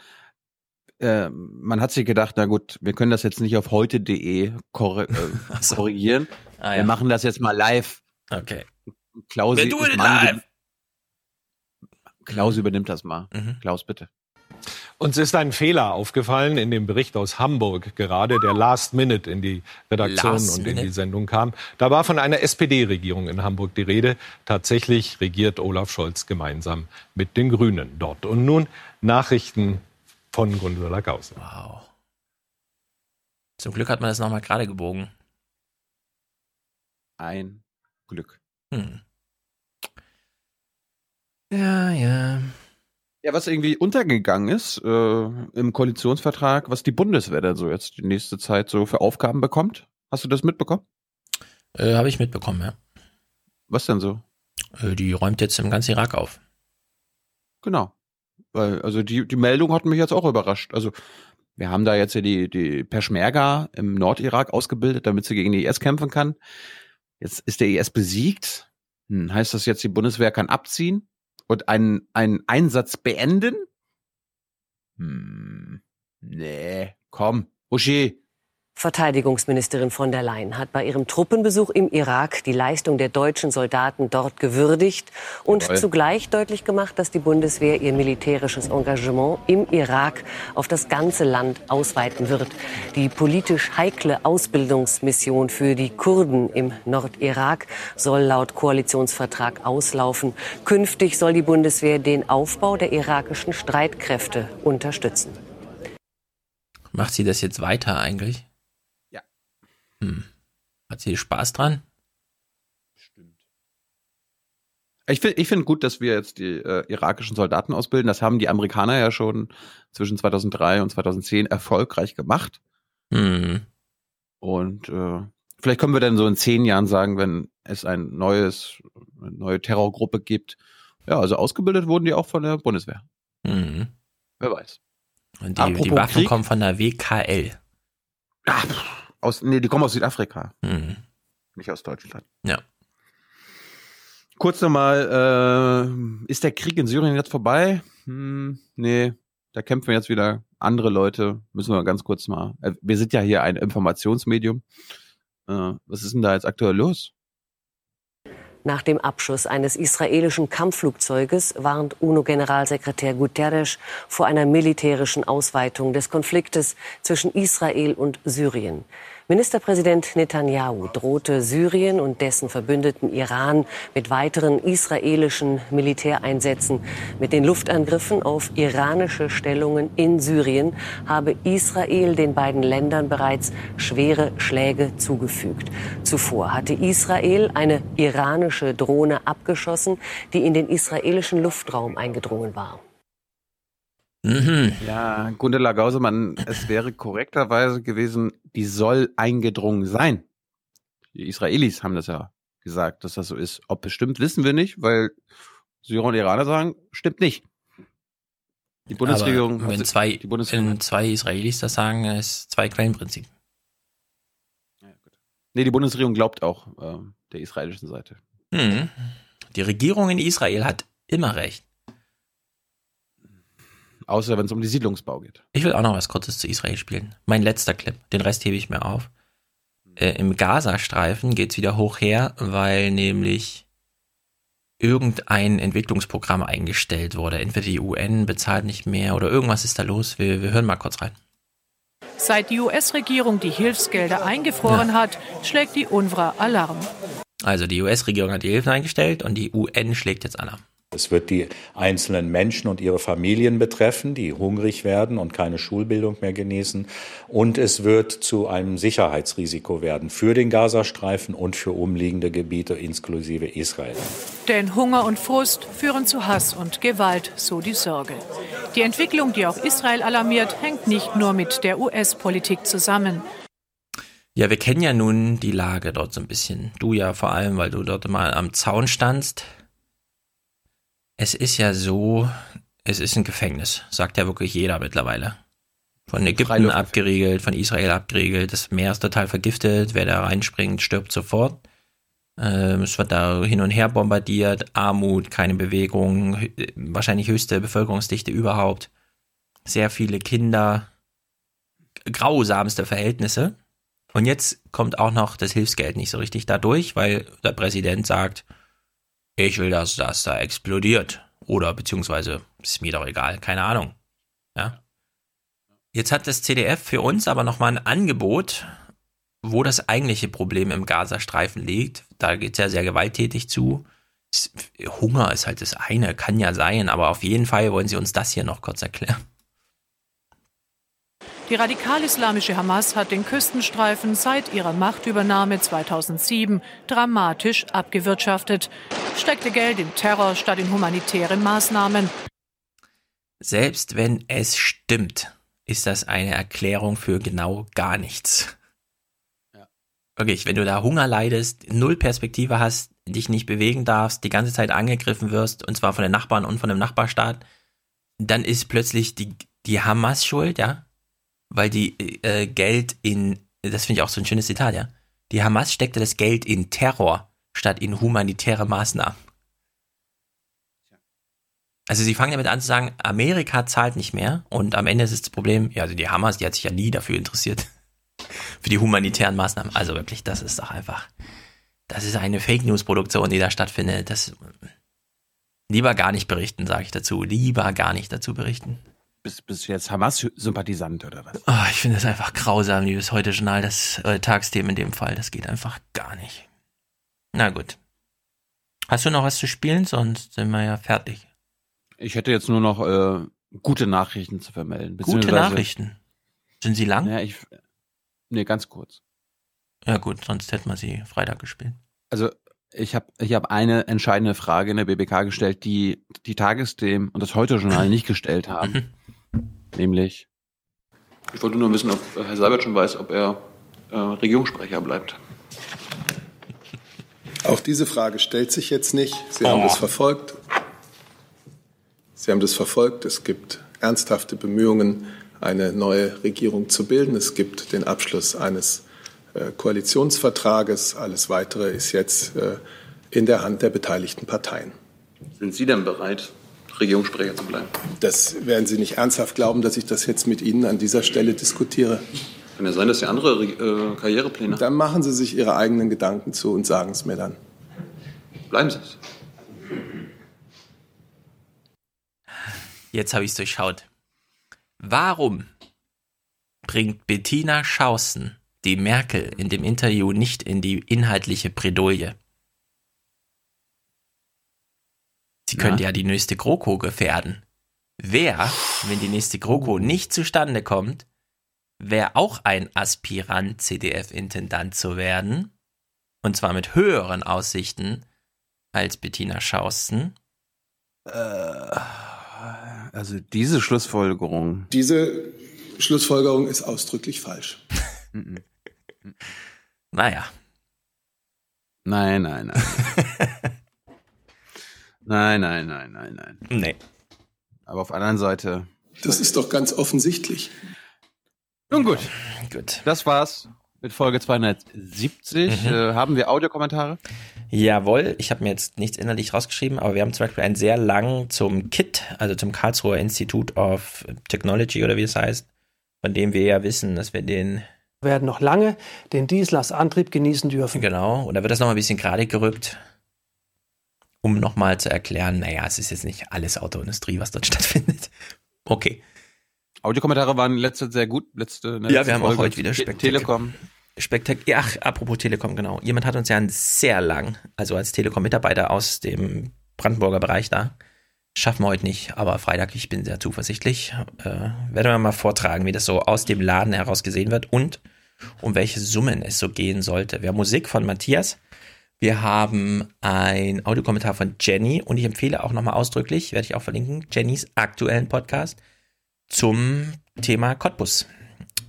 S1: äh, man hat sich gedacht, na gut, wir können das jetzt nicht auf heute.de korre äh, [laughs] so. korrigieren. Ah, ja. Wir machen das jetzt mal live.
S2: Okay.
S1: Klaus, live. Klaus übernimmt das mal. Mhm. Klaus, bitte.
S97: Uns ist ein Fehler aufgefallen in dem Bericht aus Hamburg, gerade der Last Minute in die Redaktion Last und in die Sendung kam. Da war von einer SPD-Regierung in Hamburg die Rede. Tatsächlich regiert Olaf Scholz gemeinsam mit den Grünen dort. Und nun Nachrichten von Gundula Gauss.
S2: Wow. Zum Glück hat man das nochmal gerade gebogen.
S1: Ein Glück.
S2: Hm. Ja, ja.
S1: Ja, was irgendwie untergegangen ist äh, im Koalitionsvertrag, was die Bundeswehr dann so jetzt die nächste Zeit so für Aufgaben bekommt. Hast du das mitbekommen?
S2: Äh, Habe ich mitbekommen, ja.
S1: Was denn so?
S2: Äh, die räumt jetzt im ganzen Irak auf.
S1: Genau. Weil, also die, die Meldung hat mich jetzt auch überrascht. Also wir haben da jetzt ja die, die Peschmerga im Nordirak ausgebildet, damit sie gegen die IS kämpfen kann. Jetzt ist der IS besiegt. Hm, heißt das jetzt, die Bundeswehr kann abziehen und einen, einen Einsatz beenden? Hm, nee, komm, Uschi,
S109: Verteidigungsministerin von der Leyen hat bei ihrem Truppenbesuch im Irak die Leistung der deutschen Soldaten dort gewürdigt und Jawohl. zugleich deutlich gemacht, dass die Bundeswehr ihr militärisches Engagement im Irak auf das ganze Land ausweiten wird. Die politisch heikle Ausbildungsmission für die Kurden im Nordirak soll laut Koalitionsvertrag auslaufen. Künftig soll die Bundeswehr den Aufbau der irakischen Streitkräfte unterstützen.
S2: Macht sie das jetzt weiter eigentlich? Hm. Hat sie Spaß dran?
S1: Stimmt. Ich finde ich find gut, dass wir jetzt die äh, irakischen Soldaten ausbilden. Das haben die Amerikaner ja schon zwischen 2003 und 2010 erfolgreich gemacht.
S2: Mhm.
S1: Und äh, vielleicht können wir dann so in zehn Jahren sagen, wenn es ein neues, eine neue Terrorgruppe gibt. Ja, also ausgebildet wurden die auch von der Bundeswehr.
S2: Mhm.
S1: Wer weiß.
S2: Und die, die Waffen Krieg, kommen von der WKL.
S1: Ach, aus, nee, die kommen aus Südafrika.
S2: Mhm.
S1: Nicht aus Deutschland.
S2: Ja.
S1: Kurz nochmal, äh, ist der Krieg in Syrien jetzt vorbei? Hm, nee, da kämpfen jetzt wieder andere Leute. Müssen wir ganz kurz mal. Äh, wir sind ja hier ein Informationsmedium. Äh, was ist denn da jetzt aktuell los?
S109: Nach dem Abschuss eines israelischen Kampfflugzeuges warnt UNO-Generalsekretär Guterres vor einer militärischen Ausweitung des Konfliktes zwischen Israel und Syrien. Ministerpräsident Netanyahu drohte Syrien und dessen Verbündeten Iran mit weiteren israelischen Militäreinsätzen. Mit den Luftangriffen auf iranische Stellungen in Syrien habe Israel den beiden Ländern bereits schwere Schläge zugefügt. Zuvor hatte Israel eine iranische Drohne abgeschossen, die in den israelischen Luftraum eingedrungen war.
S1: Mhm. Ja, Gundela Gausemann, es wäre korrekterweise gewesen, die soll eingedrungen sein. Die Israelis haben das ja gesagt, dass das so ist. Ob es stimmt, wissen wir nicht, weil Syrer und Iraner sagen, stimmt nicht.
S2: Die Bundesregierung. Aber wenn zwei, die Bundesregierung wenn zwei Israelis das sagen, ist zwei Quellenprinzip.
S1: Ja, nee, die Bundesregierung glaubt auch äh, der israelischen Seite.
S2: Mhm. Die Regierung in Israel hat immer recht.
S1: Außer wenn es um die Siedlungsbau geht.
S2: Ich will auch noch was Kurzes zu Israel spielen. Mein letzter Clip. Den Rest hebe ich mir auf. Äh, Im Gazastreifen geht es wieder hoch her, weil nämlich irgendein Entwicklungsprogramm eingestellt wurde. Entweder die UN bezahlt nicht mehr oder irgendwas ist da los. Wir, wir hören mal kurz rein.
S110: Seit die US-Regierung die Hilfsgelder eingefroren ja. hat, schlägt die UNRWA Alarm.
S2: Also die US-Regierung hat die Hilfen eingestellt und die UN schlägt jetzt Alarm.
S111: Es wird die einzelnen Menschen und ihre Familien betreffen, die hungrig werden und keine Schulbildung mehr genießen. Und es wird zu einem Sicherheitsrisiko werden für den Gazastreifen und für umliegende Gebiete inklusive Israel.
S110: Denn Hunger und Frust führen zu Hass und Gewalt, so die Sorge. Die Entwicklung, die auch Israel alarmiert, hängt nicht nur mit der US-Politik zusammen.
S2: Ja, wir kennen ja nun die Lage dort so ein bisschen. Du ja vor allem, weil du dort mal am Zaun standst es ist ja so, es ist ein Gefängnis, sagt ja wirklich jeder mittlerweile. Von Ägypten abgeriegelt, von Israel abgeriegelt, das Meer ist total vergiftet, wer da reinspringt, stirbt sofort. Ähm, es wird da hin und her bombardiert, Armut, keine Bewegung, wahrscheinlich höchste Bevölkerungsdichte überhaupt, sehr viele Kinder, grausamste Verhältnisse. Und jetzt kommt auch noch das Hilfsgeld nicht so richtig dadurch, weil der Präsident sagt, ich will, dass das da explodiert. Oder beziehungsweise, ist mir doch egal, keine Ahnung. Ja. Jetzt hat das CDF für uns aber nochmal ein Angebot, wo das eigentliche Problem im Gazastreifen liegt. Da geht es ja sehr gewalttätig zu. Hunger ist halt das eine, kann ja sein, aber auf jeden Fall wollen Sie uns das hier noch kurz erklären.
S110: Die radikal-islamische Hamas hat den Küstenstreifen seit ihrer Machtübernahme 2007 dramatisch abgewirtschaftet, steckte Geld in Terror statt in humanitären Maßnahmen.
S2: Selbst wenn es stimmt, ist das eine Erklärung für genau gar nichts. Wirklich, wenn du da Hunger leidest, null Perspektive hast, dich nicht bewegen darfst, die ganze Zeit angegriffen wirst, und zwar von den Nachbarn und von dem Nachbarstaat, dann ist plötzlich die, die Hamas schuld, ja? Weil die äh, Geld in, das finde ich auch so ein schönes Zitat, ja. Die Hamas steckte das Geld in Terror statt in humanitäre Maßnahmen. Also sie fangen damit an zu sagen, Amerika zahlt nicht mehr und am Ende ist das Problem, ja, also die Hamas, die hat sich ja nie dafür interessiert. [laughs] Für die humanitären Maßnahmen. Also wirklich, das ist doch einfach, das ist eine Fake News Produktion, die da stattfindet. Das lieber gar nicht berichten, sage ich dazu. Lieber gar nicht dazu berichten.
S1: Bist, bist du jetzt Hamas-Sympathisant oder was?
S2: Oh, ich finde es einfach grausam, liebes Heute-Journal, das äh, Tagsthemen in dem Fall. Das geht einfach gar nicht. Na gut. Hast du noch was zu spielen? Sonst sind wir ja fertig.
S1: Ich hätte jetzt nur noch äh, gute Nachrichten zu vermelden.
S2: Gute Nachrichten? Sind sie lang?
S1: Ja, ich. Nee, ganz kurz.
S2: Ja, gut, sonst hätten wir sie Freitag gespielt.
S1: Also, ich habe ich hab eine entscheidende Frage in der BBK gestellt, die die Tagesthemen und das Heute-Journal nicht gestellt haben. Nämlich, ich wollte nur wissen, ob Herr Seibert schon weiß, ob er äh, Regierungssprecher bleibt.
S112: Auch diese Frage stellt sich jetzt nicht. Sie oh. haben das verfolgt. Sie haben das verfolgt. Es gibt ernsthafte Bemühungen, eine neue Regierung zu bilden. Es gibt den Abschluss eines äh, Koalitionsvertrages. Alles Weitere ist jetzt äh, in der Hand der beteiligten Parteien.
S1: Sind Sie denn bereit, Regierungssprecher zu bleiben.
S112: Das werden Sie nicht ernsthaft glauben, dass ich das jetzt mit Ihnen an dieser Stelle diskutiere.
S1: Kann ja sein, dass Sie andere äh, Karrierepläne haben.
S112: Dann machen Sie sich Ihre eigenen Gedanken zu und sagen es mir dann.
S113: Bleiben Sie es.
S2: Jetzt habe ich es durchschaut. Warum bringt Bettina Schausen die Merkel in dem Interview nicht in die inhaltliche Bredouille? Sie ja. könnte ja die nächste GroKo gefährden. Wer, wenn die nächste GroKo nicht zustande kommt, wäre auch ein Aspirant, CDF-Intendant zu werden. Und zwar mit höheren Aussichten als Bettina Schausten.
S1: Äh, also diese Schlussfolgerung.
S112: Diese Schlussfolgerung ist ausdrücklich falsch. [laughs]
S2: naja.
S1: Nein, nein, nein. [laughs] nein, nein, nein, nein, nein.
S2: Nee.
S1: Aber auf der anderen Seite.
S112: Das ist doch ganz offensichtlich.
S1: Nun gut.
S2: Gut.
S1: Das war's mit Folge 270. Mhm. Äh, haben wir Audiokommentare?
S2: Jawohl, ich habe mir jetzt nichts innerlich rausgeschrieben, aber wir haben zum Beispiel einen sehr lang zum KIT, also zum Karlsruher Institute of Technology oder wie es heißt, von dem wir ja wissen, dass wir den
S103: werden noch lange den Diesel als Antrieb genießen dürfen.
S2: Genau, und da wird das nochmal ein bisschen gerade gerückt, um nochmal zu erklären, naja, es ist jetzt nicht alles Autoindustrie, was dort [laughs] stattfindet. Okay.
S1: Audiokommentare waren letzte sehr gut. Letzte,
S2: ne, ja, wir haben Folge. auch heute wieder Spektakel. Telekom. Spektakel. Ach, apropos Telekom, genau. Jemand hat uns ja sehr lang, also als Telekom-Mitarbeiter aus dem Brandenburger Bereich da, schaffen wir heute nicht, aber Freitag, ich bin sehr zuversichtlich, äh, werden wir mal vortragen, wie das so aus dem Laden heraus gesehen wird und um welche Summen es so gehen sollte. Wir haben Musik von Matthias, wir haben ein Audiokommentar von Jenny und ich empfehle auch nochmal ausdrücklich, werde ich auch verlinken, Jennys aktuellen Podcast zum Thema Cottbus.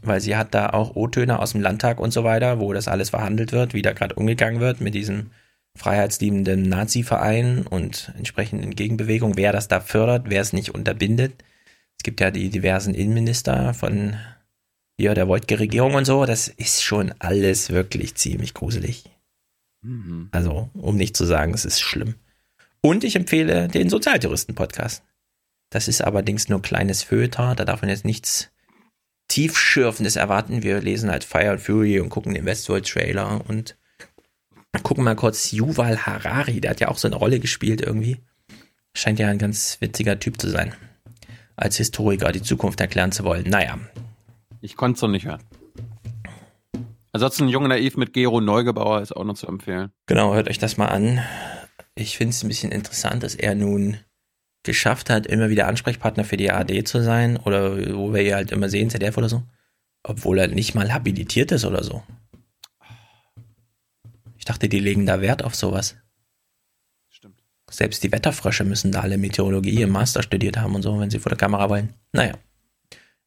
S2: Weil sie hat da auch O-Töne aus dem Landtag und so weiter, wo das alles verhandelt wird, wie da gerade umgegangen wird mit diesem freiheitsliebenden Nazi-Verein und entsprechenden Gegenbewegungen, wer das da fördert, wer es nicht unterbindet. Es gibt ja die diversen Innenminister von hier der Wojtke-Regierung und so. Das ist schon alles wirklich ziemlich gruselig. Mhm. Also, um nicht zu sagen, es ist schlimm. Und ich empfehle den Sozialtouristen-Podcast. Das ist allerdings nur kleines Feuilleton, da darf man jetzt nichts Tiefschürfendes erwarten. Wir lesen halt Fire and Fury und gucken den Westworld-Trailer und gucken mal kurz Yuval Harari, der hat ja auch so eine Rolle gespielt irgendwie. Scheint ja ein ganz witziger Typ zu sein. Als Historiker die Zukunft erklären zu wollen. Naja.
S1: Ich konnte es noch nicht hören. Ansonsten Junge Naiv mit Gero Neugebauer ist auch noch zu empfehlen.
S2: Genau, hört euch das mal an. Ich finde es ein bisschen interessant, dass er nun geschafft hat, immer wieder Ansprechpartner für die ARD zu sein oder wo wir halt immer sehen, ZDF oder so, obwohl er nicht mal habilitiert ist oder so. Ich dachte, die legen da Wert auf sowas. Stimmt. Selbst die Wetterfrösche müssen da alle Meteorologie im Master studiert haben und so, wenn sie vor der Kamera wollen. Naja.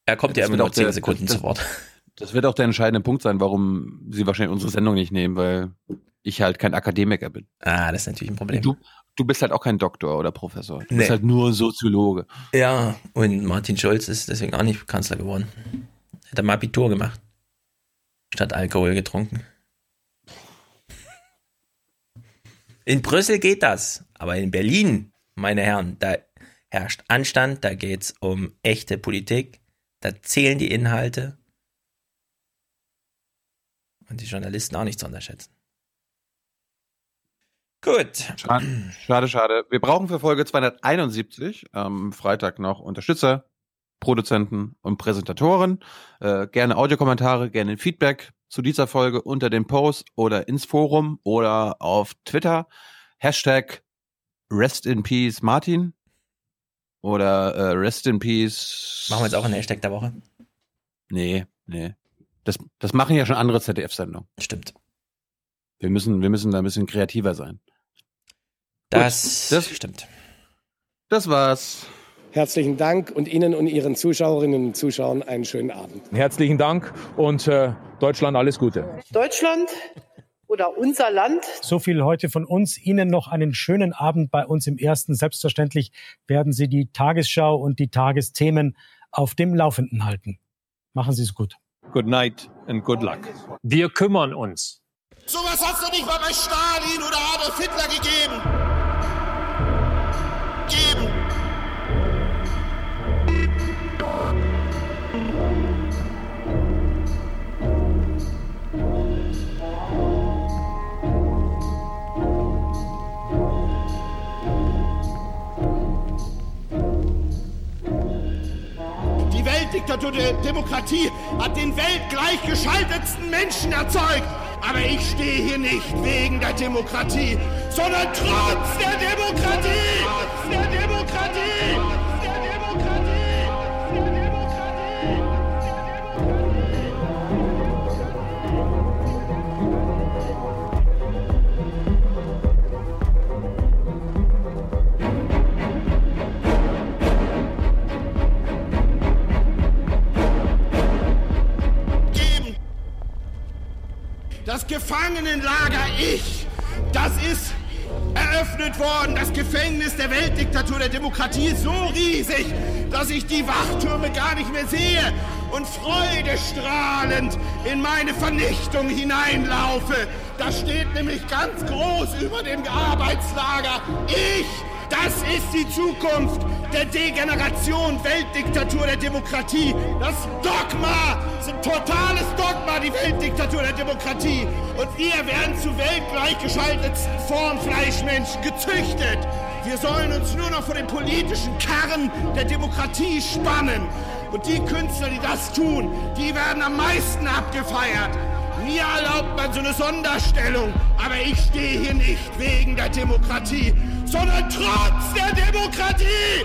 S2: Er kommt das ja immer noch 10 Sekunden das, zu Wort. [laughs]
S1: Das wird auch der entscheidende Punkt sein, warum sie wahrscheinlich unsere Sendung nicht nehmen, weil ich halt kein Akademiker bin.
S2: Ah, das ist natürlich ein Problem.
S1: Du, du bist halt auch kein Doktor oder Professor. Du nee. bist halt nur Soziologe.
S2: Ja, und Martin Scholz ist deswegen auch nicht Kanzler geworden. Hat er mal Abitur gemacht. Statt Alkohol getrunken. In Brüssel geht das, aber in Berlin, meine Herren, da herrscht Anstand, da geht es um echte Politik, da zählen die Inhalte und die Journalisten auch nicht zu unterschätzen. Gut.
S1: Schade, schade, schade. Wir brauchen für Folge 271 am Freitag noch Unterstützer, Produzenten und Präsentatoren. Äh, gerne Audiokommentare, gerne Feedback zu dieser Folge unter dem Post oder ins Forum oder auf Twitter. Hashtag Rest in Peace Martin oder äh, Rest in Peace.
S2: Machen wir jetzt auch einen Hashtag der Woche?
S1: Nee, nee. Das, das machen ja schon andere ZDF-Sendungen.
S2: Stimmt.
S1: Wir müssen, wir müssen da ein bisschen kreativer sein.
S2: Das, das stimmt.
S1: Das war's.
S103: Herzlichen Dank und Ihnen und Ihren Zuschauerinnen und Zuschauern einen schönen Abend.
S97: Herzlichen Dank und äh, Deutschland alles Gute.
S90: Deutschland oder unser Land.
S103: So viel heute von uns. Ihnen noch einen schönen Abend bei uns im Ersten. Selbstverständlich werden Sie die Tagesschau und die Tagesthemen auf dem Laufenden halten. Machen Sie es gut.
S97: Good night and good luck.
S103: Wir kümmern uns.
S114: Sowas hast du nicht mal bei Stalin oder Adolf Hitler gegeben. Weltdiktatur der Demokratie hat den weltgleichgeschaltetsten Menschen erzeugt. Aber ich stehe hier nicht wegen der Demokratie, sondern trotz der Demokratie! Trotz der Demokratie! Das Gefangenenlager Ich, das ist eröffnet worden. Das Gefängnis der Weltdiktatur der Demokratie ist so riesig, dass ich die Wachtürme gar nicht mehr sehe und freudestrahlend in meine Vernichtung hineinlaufe. Da steht nämlich ganz groß über dem Arbeitslager Ich das ist die Zukunft der Degeneration, Weltdiktatur der Demokratie. Das Dogma, das ist ein totales Dogma, die Weltdiktatur der Demokratie. Und wir werden zu weltgleichgeschaltetsten Formfleischmenschen gezüchtet. Wir sollen uns nur noch vor dem politischen Karren der Demokratie spannen. Und die Künstler, die das tun, die werden am meisten abgefeiert. Mir erlaubt man so eine Sonderstellung, aber ich stehe hier nicht wegen der Demokratie, sondern trotz der Demokratie.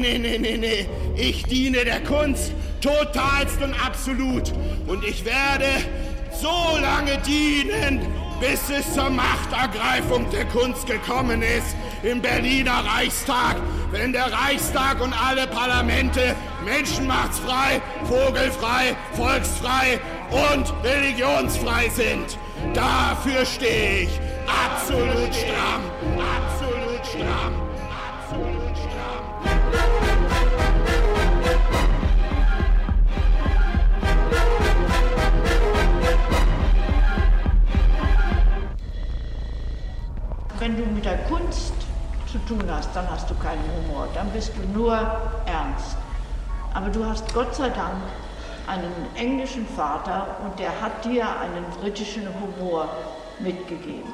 S114: Nee, nee, nee, nee. Ich diene der Kunst totalst und absolut. Und ich werde so lange dienen, bis es zur Machtergreifung der Kunst gekommen ist im Berliner Reichstag, wenn der Reichstag und alle Parlamente menschenmachtsfrei, vogelfrei, volksfrei und religionsfrei sind. Dafür stehe ich absolut stramm, absolut stramm.
S115: Wenn du mit der Kunst zu tun hast, dann hast du keinen Humor, dann bist du nur ernst. Aber du hast Gott sei Dank einen englischen Vater und der hat dir einen britischen Humor mitgegeben.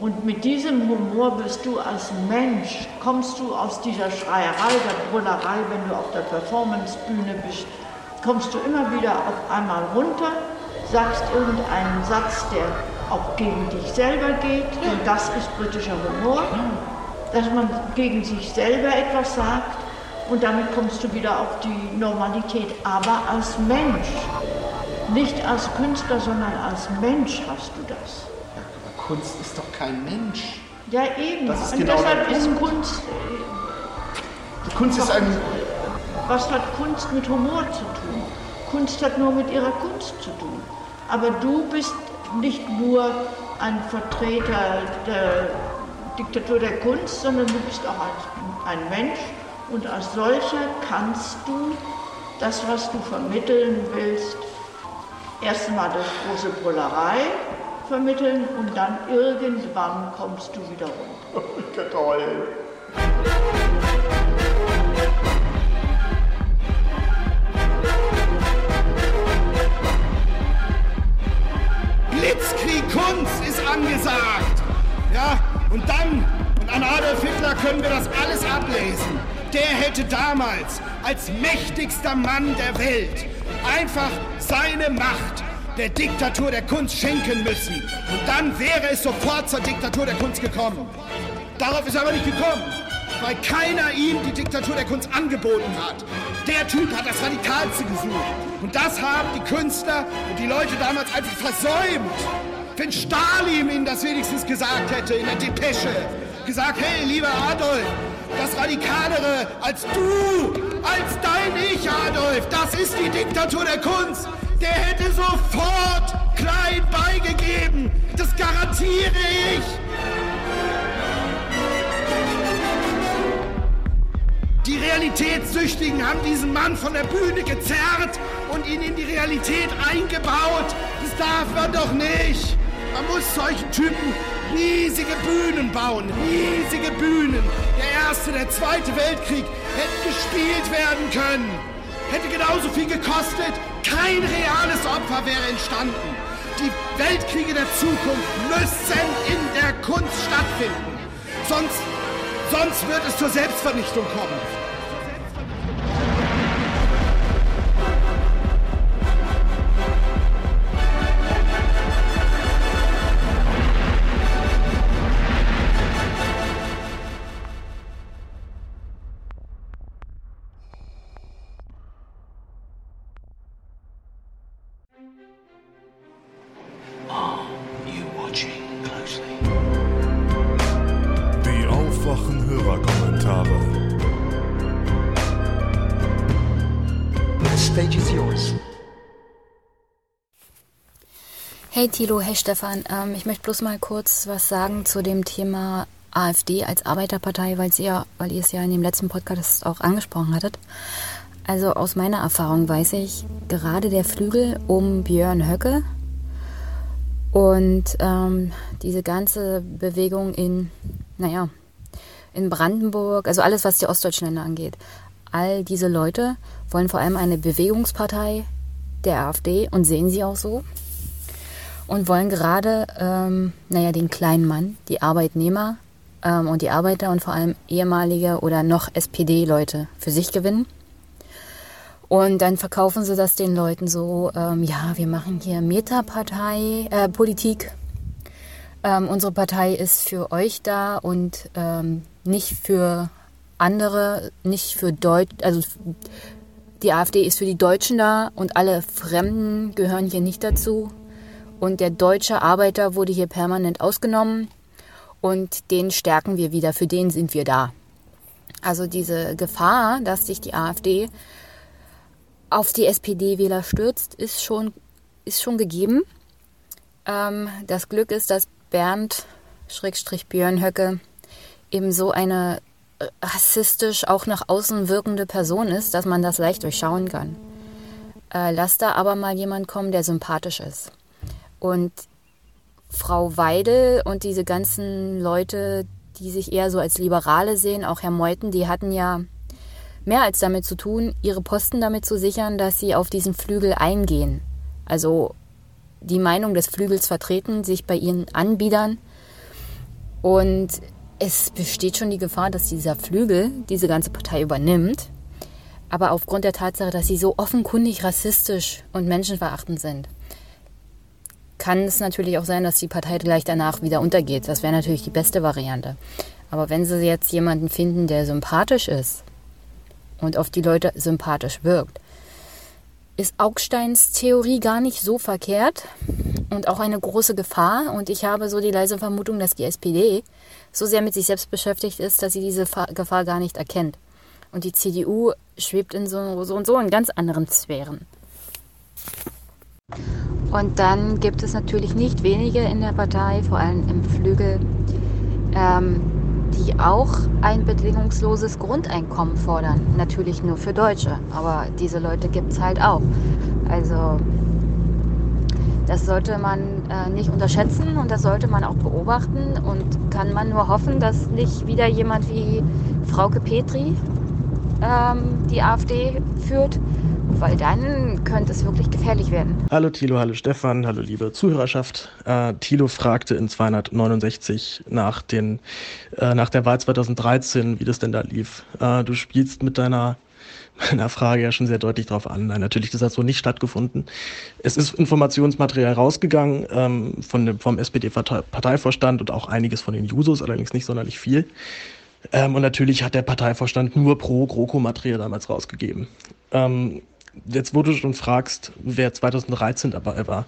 S115: Und mit diesem Humor bist du als Mensch, kommst du aus dieser Schreierei, der Brüllerei, wenn du auf der Performancebühne bist, kommst du immer wieder auf einmal runter, sagst irgendeinen Satz, der auch gegen dich selber geht, und das ist britischer Humor, dass man gegen sich selber etwas sagt und damit kommst du wieder auf die Normalität, aber als Mensch, nicht als Künstler, sondern als Mensch hast du das.
S113: Ja, aber Kunst ist doch kein Mensch.
S115: Ja, eben.
S113: Das ist
S115: und
S113: genau
S115: deshalb ist. Kunst.
S113: Die Kunst ist ein.
S115: Was hat Kunst mit Humor zu tun? Kunst hat nur mit ihrer Kunst zu tun. Aber du bist nicht nur ein Vertreter der Diktatur der Kunst, sondern du bist auch ein, Mensch und als solcher kannst du das, was du vermitteln willst, erst einmal durch große Brüllerei vermitteln und dann irgendwann kommst du wieder runter. [laughs]
S113: Toll.
S114: Blitzkrieg Kunst ist angesagt. Ja, und dann, und an Adolf Hitler können wir das alles ablesen. Der hätte damals als mächtigster Mann der Welt einfach seine Macht der Diktatur der Kunst schenken müssen. Und dann wäre es sofort zur Diktatur der Kunst gekommen. Darauf ist er aber nicht gekommen, weil keiner ihm die Diktatur der Kunst angeboten hat. Der Typ hat das Radikalste gesucht. Und das haben die Künstler und die Leute damals einfach versäumt. Wenn Stalin ihnen das wenigstens gesagt hätte in der Depesche, gesagt, hey, lieber Adolf, das Radikalere als du, als dein Ich, Adolf, das ist die Diktatur der Kunst. Der hätte sofort klein beigegeben. Das garantiere ich. Die Realitätssüchtigen haben diesen Mann von der Bühne gezerrt und ihn in die Realität eingebaut. Das darf man doch nicht. Man muss solchen Typen riesige Bühnen bauen, riesige Bühnen. Der Erste, der Zweite Weltkrieg hätten gespielt werden können. Hätte genauso viel gekostet. Kein reales Opfer wäre entstanden. Die Weltkriege der Zukunft müssen in der Kunst stattfinden. Sonst, sonst wird es zur Selbstvernichtung kommen.
S116: Hey Tilo, hey Stefan. Ähm, ich möchte bloß mal kurz was sagen zu dem Thema AfD als Arbeiterpartei, weil ihr, weil ihr es ja in dem letzten Podcast auch angesprochen hattet. Also aus meiner Erfahrung weiß ich, gerade der Flügel um Björn Höcke und ähm, diese ganze Bewegung in, naja, in Brandenburg, also alles, was die ostdeutschen Länder angeht, all diese Leute wollen vor allem eine Bewegungspartei der AfD und sehen sie auch so und wollen gerade, ähm, naja, den kleinen Mann, die Arbeitnehmer ähm, und die Arbeiter und vor allem ehemalige oder noch SPD-Leute für sich gewinnen. Und dann verkaufen sie das den Leuten so, ähm, ja, wir machen hier Metapartei, äh, Politik. Ähm, unsere Partei ist für euch da und ähm, nicht für andere, nicht für Deutsch, also die AfD ist für die Deutschen da und alle Fremden gehören hier nicht dazu. Und der deutsche Arbeiter wurde hier permanent ausgenommen und den stärken wir wieder, für den sind wir da. Also diese Gefahr, dass sich die AfD auf die SPD-Wähler stürzt, ist schon, ist schon gegeben. Ähm, das Glück ist, dass Bernd, Schrägstrich Björn Höcke, eben so eine rassistisch auch nach außen wirkende Person ist, dass man das leicht durchschauen kann. Äh, lass da aber mal jemand kommen, der sympathisch ist. Und Frau Weidel und diese ganzen Leute, die sich eher so als Liberale sehen, auch Herr Meuthen, die hatten ja mehr als damit zu tun, ihre Posten damit zu sichern, dass sie auf diesen Flügel eingehen. Also die Meinung des Flügels vertreten, sich bei ihren Anbietern. Und es besteht schon die Gefahr, dass dieser Flügel diese ganze Partei übernimmt. Aber aufgrund der Tatsache, dass sie so offenkundig rassistisch und menschenverachtend sind, kann es natürlich auch sein, dass die Partei gleich danach wieder untergeht. Das wäre natürlich die beste Variante. Aber wenn Sie jetzt jemanden finden, der sympathisch ist und auf die Leute sympathisch wirkt, ist Augsteins Theorie gar nicht so verkehrt und auch eine große Gefahr. Und ich habe so die leise Vermutung, dass die SPD so sehr mit sich selbst beschäftigt ist, dass sie diese Gefahr gar nicht erkennt. Und die CDU schwebt in so, und so in ganz anderen Sphären. Und dann gibt es natürlich nicht wenige in der Partei, vor allem im Flügel, ähm, die auch ein bedingungsloses Grundeinkommen fordern. Natürlich nur für Deutsche, aber diese Leute gibt es halt auch. Also das sollte man äh, nicht unterschätzen und das sollte man auch beobachten und kann man nur hoffen, dass nicht wieder jemand wie Frauke Petri ähm, die AfD führt weil dann könnte es wirklich gefährlich werden.
S117: Hallo Thilo, hallo Stefan, hallo liebe Zuhörerschaft. Äh, Thilo fragte in 269 nach, den, äh, nach der Wahl 2013, wie das denn da lief. Äh, du spielst mit deiner [laughs] meiner Frage ja schon sehr deutlich darauf an. Nein, natürlich, das hat so nicht stattgefunden. Es ist Informationsmaterial rausgegangen ähm, von dem, vom SPD-Parteivorstand und auch einiges von den Jusos, allerdings nicht sonderlich viel. Ähm, und natürlich hat der Parteivorstand nur pro GroKo-Material damals rausgegeben. Ähm, jetzt, wo du schon fragst, wer 2013 dabei war.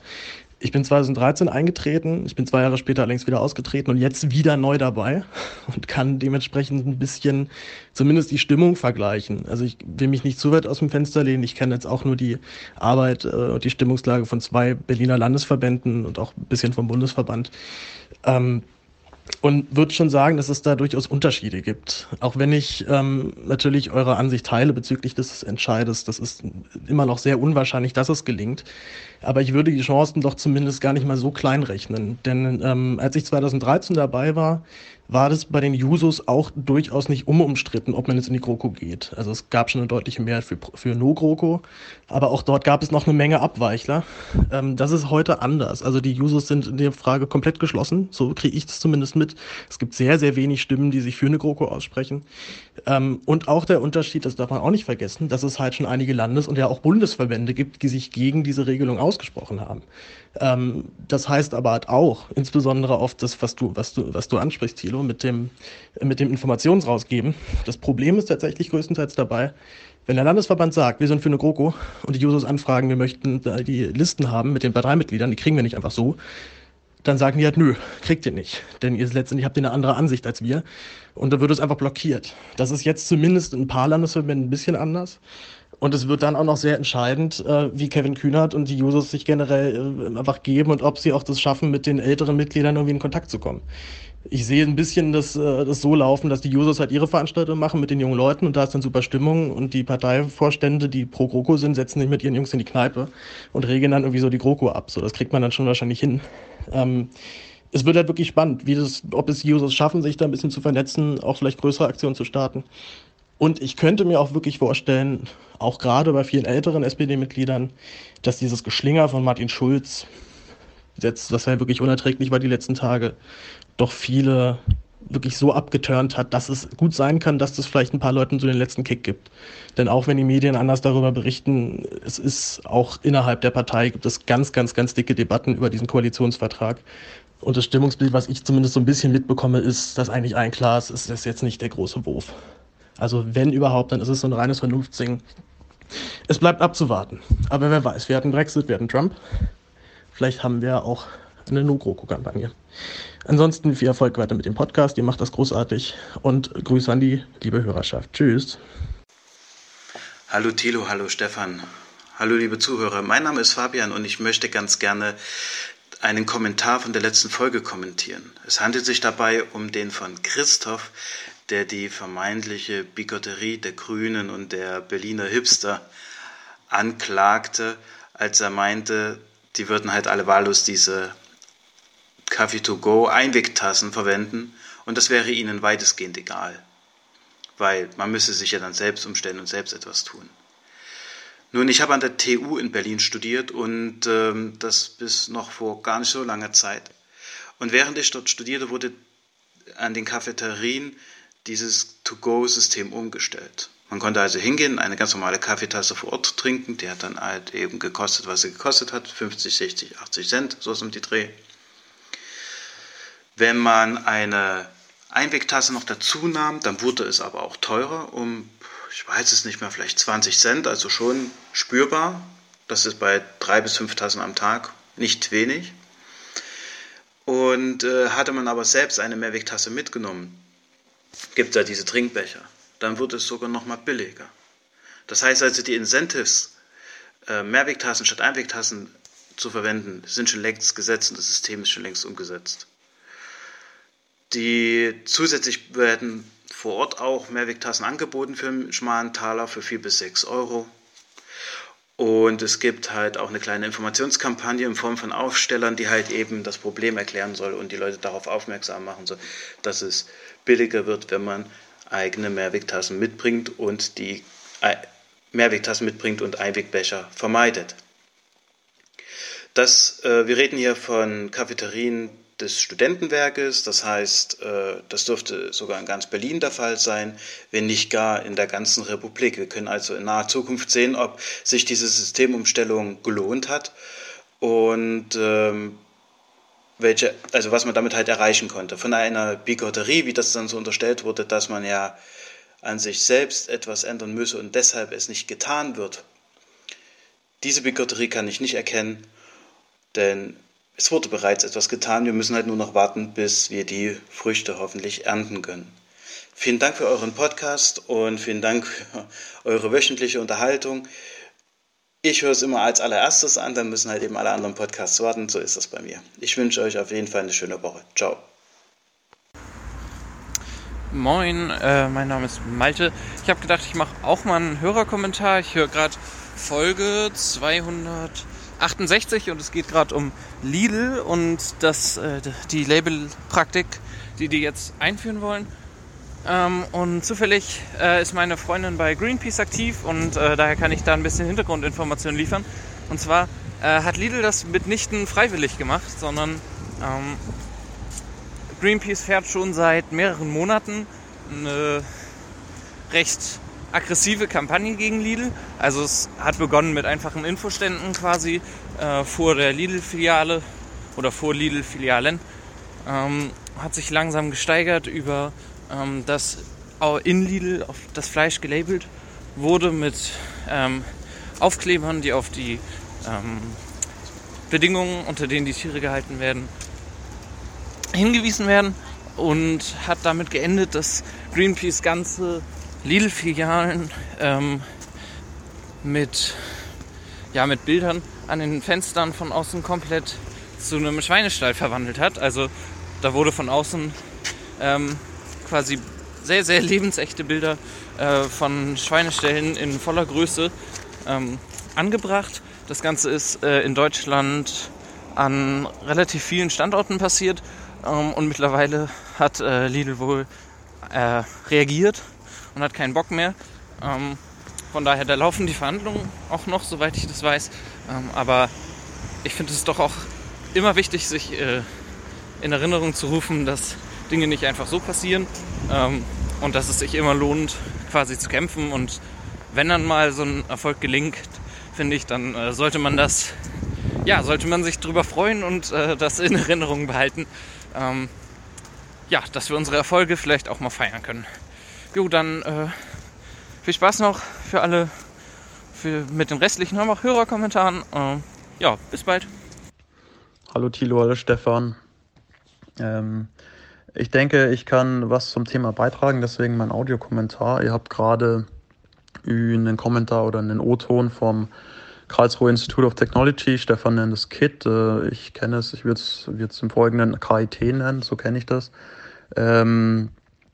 S117: Ich bin 2013 eingetreten, ich bin zwei Jahre später allerdings wieder ausgetreten und jetzt wieder neu dabei [laughs] und kann dementsprechend ein bisschen zumindest die Stimmung vergleichen. Also ich will mich nicht zu weit aus dem Fenster lehnen. Ich kenne jetzt auch nur die Arbeit äh, und die Stimmungslage von zwei Berliner Landesverbänden und auch ein bisschen vom Bundesverband. Ähm, und würde schon sagen, dass es da durchaus Unterschiede gibt. Auch wenn ich ähm, natürlich eure Ansicht teile bezüglich des Entscheides, das ist immer noch sehr unwahrscheinlich, dass es gelingt. Aber ich würde die Chancen doch zumindest gar nicht mal so klein rechnen. Denn ähm, als ich 2013 dabei war, war das bei den Jusos auch durchaus nicht unumstritten, ob man jetzt in die GroKo geht. Also es gab schon eine deutliche Mehrheit für, für No-GroKo, aber auch dort gab es noch eine Menge Abweichler. Ähm, das ist heute anders. Also die Jusos sind in der Frage komplett geschlossen, so kriege ich das zumindest mit. Es gibt sehr, sehr wenig Stimmen, die sich für eine GroKo aussprechen. Ähm, und auch der Unterschied, das darf man auch nicht vergessen, dass es halt schon einige Landes- und ja auch Bundesverbände gibt, die sich gegen diese Regelung ausgesprochen haben. Ähm, das heißt aber halt auch, insbesondere auf das, was du, was du, was du ansprichst, Thilo, mit dem, mit dem Informationsrausgeben. Das Problem ist tatsächlich größtenteils dabei, wenn der Landesverband sagt, wir sind für eine GroKo und die Jusos anfragen, wir möchten die Listen haben mit den Parteimitgliedern, die kriegen wir nicht einfach so, dann sagen die halt, nö, kriegt ihr nicht. Denn ihr letztendlich habt ihr eine andere Ansicht als wir. Und da wird es einfach blockiert. Das ist jetzt zumindest in ein paar Landesverbänden ein bisschen anders. Und es wird dann auch noch sehr entscheidend, äh, wie Kevin Kühnert und die Users sich generell äh, einfach geben und ob sie auch das schaffen, mit den älteren Mitgliedern irgendwie in Kontakt zu kommen. Ich sehe ein bisschen das, äh, das so laufen, dass die Users halt ihre Veranstaltungen machen mit den jungen Leuten und da ist dann super Stimmung und die Parteivorstände, die pro GroKo sind, setzen sich mit ihren Jungs in die Kneipe und regeln dann irgendwie so die GroKo ab. So, das kriegt man dann schon wahrscheinlich hin. Ähm, es wird halt wirklich spannend, wie das, ob es Users schaffen, sich da ein bisschen zu vernetzen, auch vielleicht größere Aktionen zu starten. Und ich könnte mir auch wirklich vorstellen, auch gerade bei vielen älteren SPD-Mitgliedern, dass dieses Geschlinger von Martin Schulz, jetzt, was ja wirklich unerträglich war die letzten Tage, doch viele wirklich so abgeturnt hat, dass es gut sein kann, dass das vielleicht ein paar Leuten so den letzten Kick gibt. Denn auch wenn die Medien anders darüber berichten, es ist auch innerhalb der Partei gibt es ganz, ganz, ganz dicke Debatten über diesen Koalitionsvertrag. Und das Stimmungsbild, was ich zumindest so ein bisschen mitbekomme, ist, dass eigentlich ein klar ist, ist das jetzt nicht der große Wurf. Also wenn überhaupt, dann ist es so ein reines Vernunftsding. Es bleibt abzuwarten. Aber wer weiß, wir hatten Brexit, wir hatten Trump. Vielleicht haben wir auch eine No-GroKo-Kampagne. Ansonsten viel Erfolg weiter mit dem Podcast. Ihr macht das großartig. Und Grüße an die liebe Hörerschaft. Tschüss.
S118: Hallo Thilo, hallo Stefan. Hallo liebe Zuhörer. Mein Name ist Fabian und ich möchte ganz gerne einen Kommentar von der letzten Folge kommentieren. Es handelt sich dabei um den von Christoph, der die vermeintliche Bigotterie der Grünen und der Berliner Hipster anklagte, als er meinte, die würden halt alle wahllos diese Coffee to go Einwegtassen verwenden und das wäre ihnen weitestgehend egal, weil man müsse sich ja dann selbst umstellen und selbst etwas tun. Nun, ich habe an der TU in Berlin studiert und ähm, das bis noch vor gar nicht so langer Zeit. Und während ich dort studierte, wurde an den Cafeterien dieses To-Go-System umgestellt. Man konnte also hingehen, eine ganz normale Kaffeetasse vor Ort trinken, die hat dann halt eben gekostet, was sie gekostet hat, 50, 60, 80 Cent, so ist um die Dreh. Wenn man eine Einwegtasse noch dazu nahm, dann wurde es aber auch teurer, um, ich weiß es nicht mehr, vielleicht 20 Cent, also schon spürbar. Das ist bei drei bis fünf Tassen am Tag nicht wenig. Und äh, hatte man aber selbst eine Mehrwegtasse mitgenommen, gibt es ja diese Trinkbecher, dann wird es sogar noch mal billiger. Das heißt also, die Incentives, äh, Mehrwegtassen statt Einwegtassen zu verwenden, sind schon längst gesetzt und das System ist schon längst umgesetzt. Die zusätzlich werden vor Ort auch Mehrwegtassen angeboten für einen schmalen Taler für 4 bis 6 Euro. Und es gibt halt auch eine kleine Informationskampagne in Form von Aufstellern, die halt eben das Problem erklären soll und die Leute darauf aufmerksam machen soll, dass es billiger wird, wenn man eigene Mehrwegtassen mitbringt und die Mehrwegtassen mitbringt und Einwegbecher vermeidet. Das, äh, wir reden hier von Cafeterien des Studentenwerkes, das heißt, äh, das dürfte sogar in ganz Berlin der Fall sein, wenn nicht gar in der ganzen Republik. Wir können also in naher Zukunft sehen, ob sich diese Systemumstellung gelohnt hat und ähm, welche, also was man damit halt erreichen konnte. Von einer Bigotterie, wie das dann so unterstellt wurde, dass man ja an sich selbst etwas ändern müsse und deshalb es nicht getan wird. Diese Bigotterie kann ich nicht erkennen, denn es wurde bereits etwas getan. Wir müssen halt nur noch warten, bis wir die Früchte hoffentlich ernten können. Vielen Dank für euren Podcast und vielen Dank für eure wöchentliche Unterhaltung. Ich höre es immer als allererstes an, dann müssen halt eben alle anderen Podcasts warten. So ist das bei mir. Ich wünsche euch auf jeden Fall eine schöne Woche. Ciao.
S119: Moin, äh, mein Name ist Malte. Ich habe gedacht, ich mache auch mal einen Hörerkommentar. Ich höre gerade Folge 268 und es geht gerade um Lidl und das, äh, die Labelpraktik, die die jetzt einführen wollen. Ähm, und zufällig äh, ist meine Freundin bei Greenpeace aktiv und äh, daher kann ich da ein bisschen Hintergrundinformationen liefern. Und zwar äh, hat Lidl das mitnichten freiwillig gemacht, sondern ähm, Greenpeace fährt schon seit mehreren Monaten eine recht aggressive Kampagne gegen Lidl. Also es hat begonnen mit einfachen Infoständen quasi äh, vor der Lidl-Filiale oder vor Lidl-Filialen. Ähm, hat sich langsam gesteigert über ähm, dass in Lidl auf das Fleisch gelabelt wurde mit ähm, Aufklebern, die auf die ähm, Bedingungen, unter denen die Tiere gehalten werden, hingewiesen werden und hat damit geendet, dass Greenpeace ganze Lidl-Filialen ähm, mit, ja, mit Bildern an den Fenstern von außen komplett zu einem Schweinestall verwandelt hat. Also da wurde von außen ähm, quasi sehr, sehr lebensechte Bilder äh, von Schweineställen in voller Größe ähm, angebracht. Das Ganze ist äh, in Deutschland an relativ vielen Standorten passiert ähm, und mittlerweile hat äh, Lidl wohl äh, reagiert und hat keinen Bock mehr. Ähm, von daher, da laufen die Verhandlungen auch noch, soweit ich das weiß. Ähm, aber ich finde es doch auch immer wichtig, sich äh, in Erinnerung zu rufen, dass Dinge nicht einfach so passieren ähm, und dass es sich immer lohnt, quasi zu kämpfen. Und wenn dann mal so ein Erfolg gelingt, finde ich, dann äh, sollte man das, ja, sollte man sich darüber freuen und äh, das in [laughs] Erinnerung behalten ähm, ja, dass wir unsere Erfolge vielleicht auch mal feiern können. Gut, dann äh, viel Spaß noch für alle für, mit den restlichen Hörerkommentaren. Äh, ja, bis bald.
S120: Hallo Thilo, hallo Stefan. Ähm, ich denke, ich kann was zum Thema beitragen, deswegen mein Audiokommentar. Ihr habt gerade einen Kommentar oder einen O-Ton vom Karlsruhe Institute of Technology, Stefan nennt es KIT, äh, ich kenne es, ich würde es im Folgenden KIT nennen, so kenne ich das, ähm,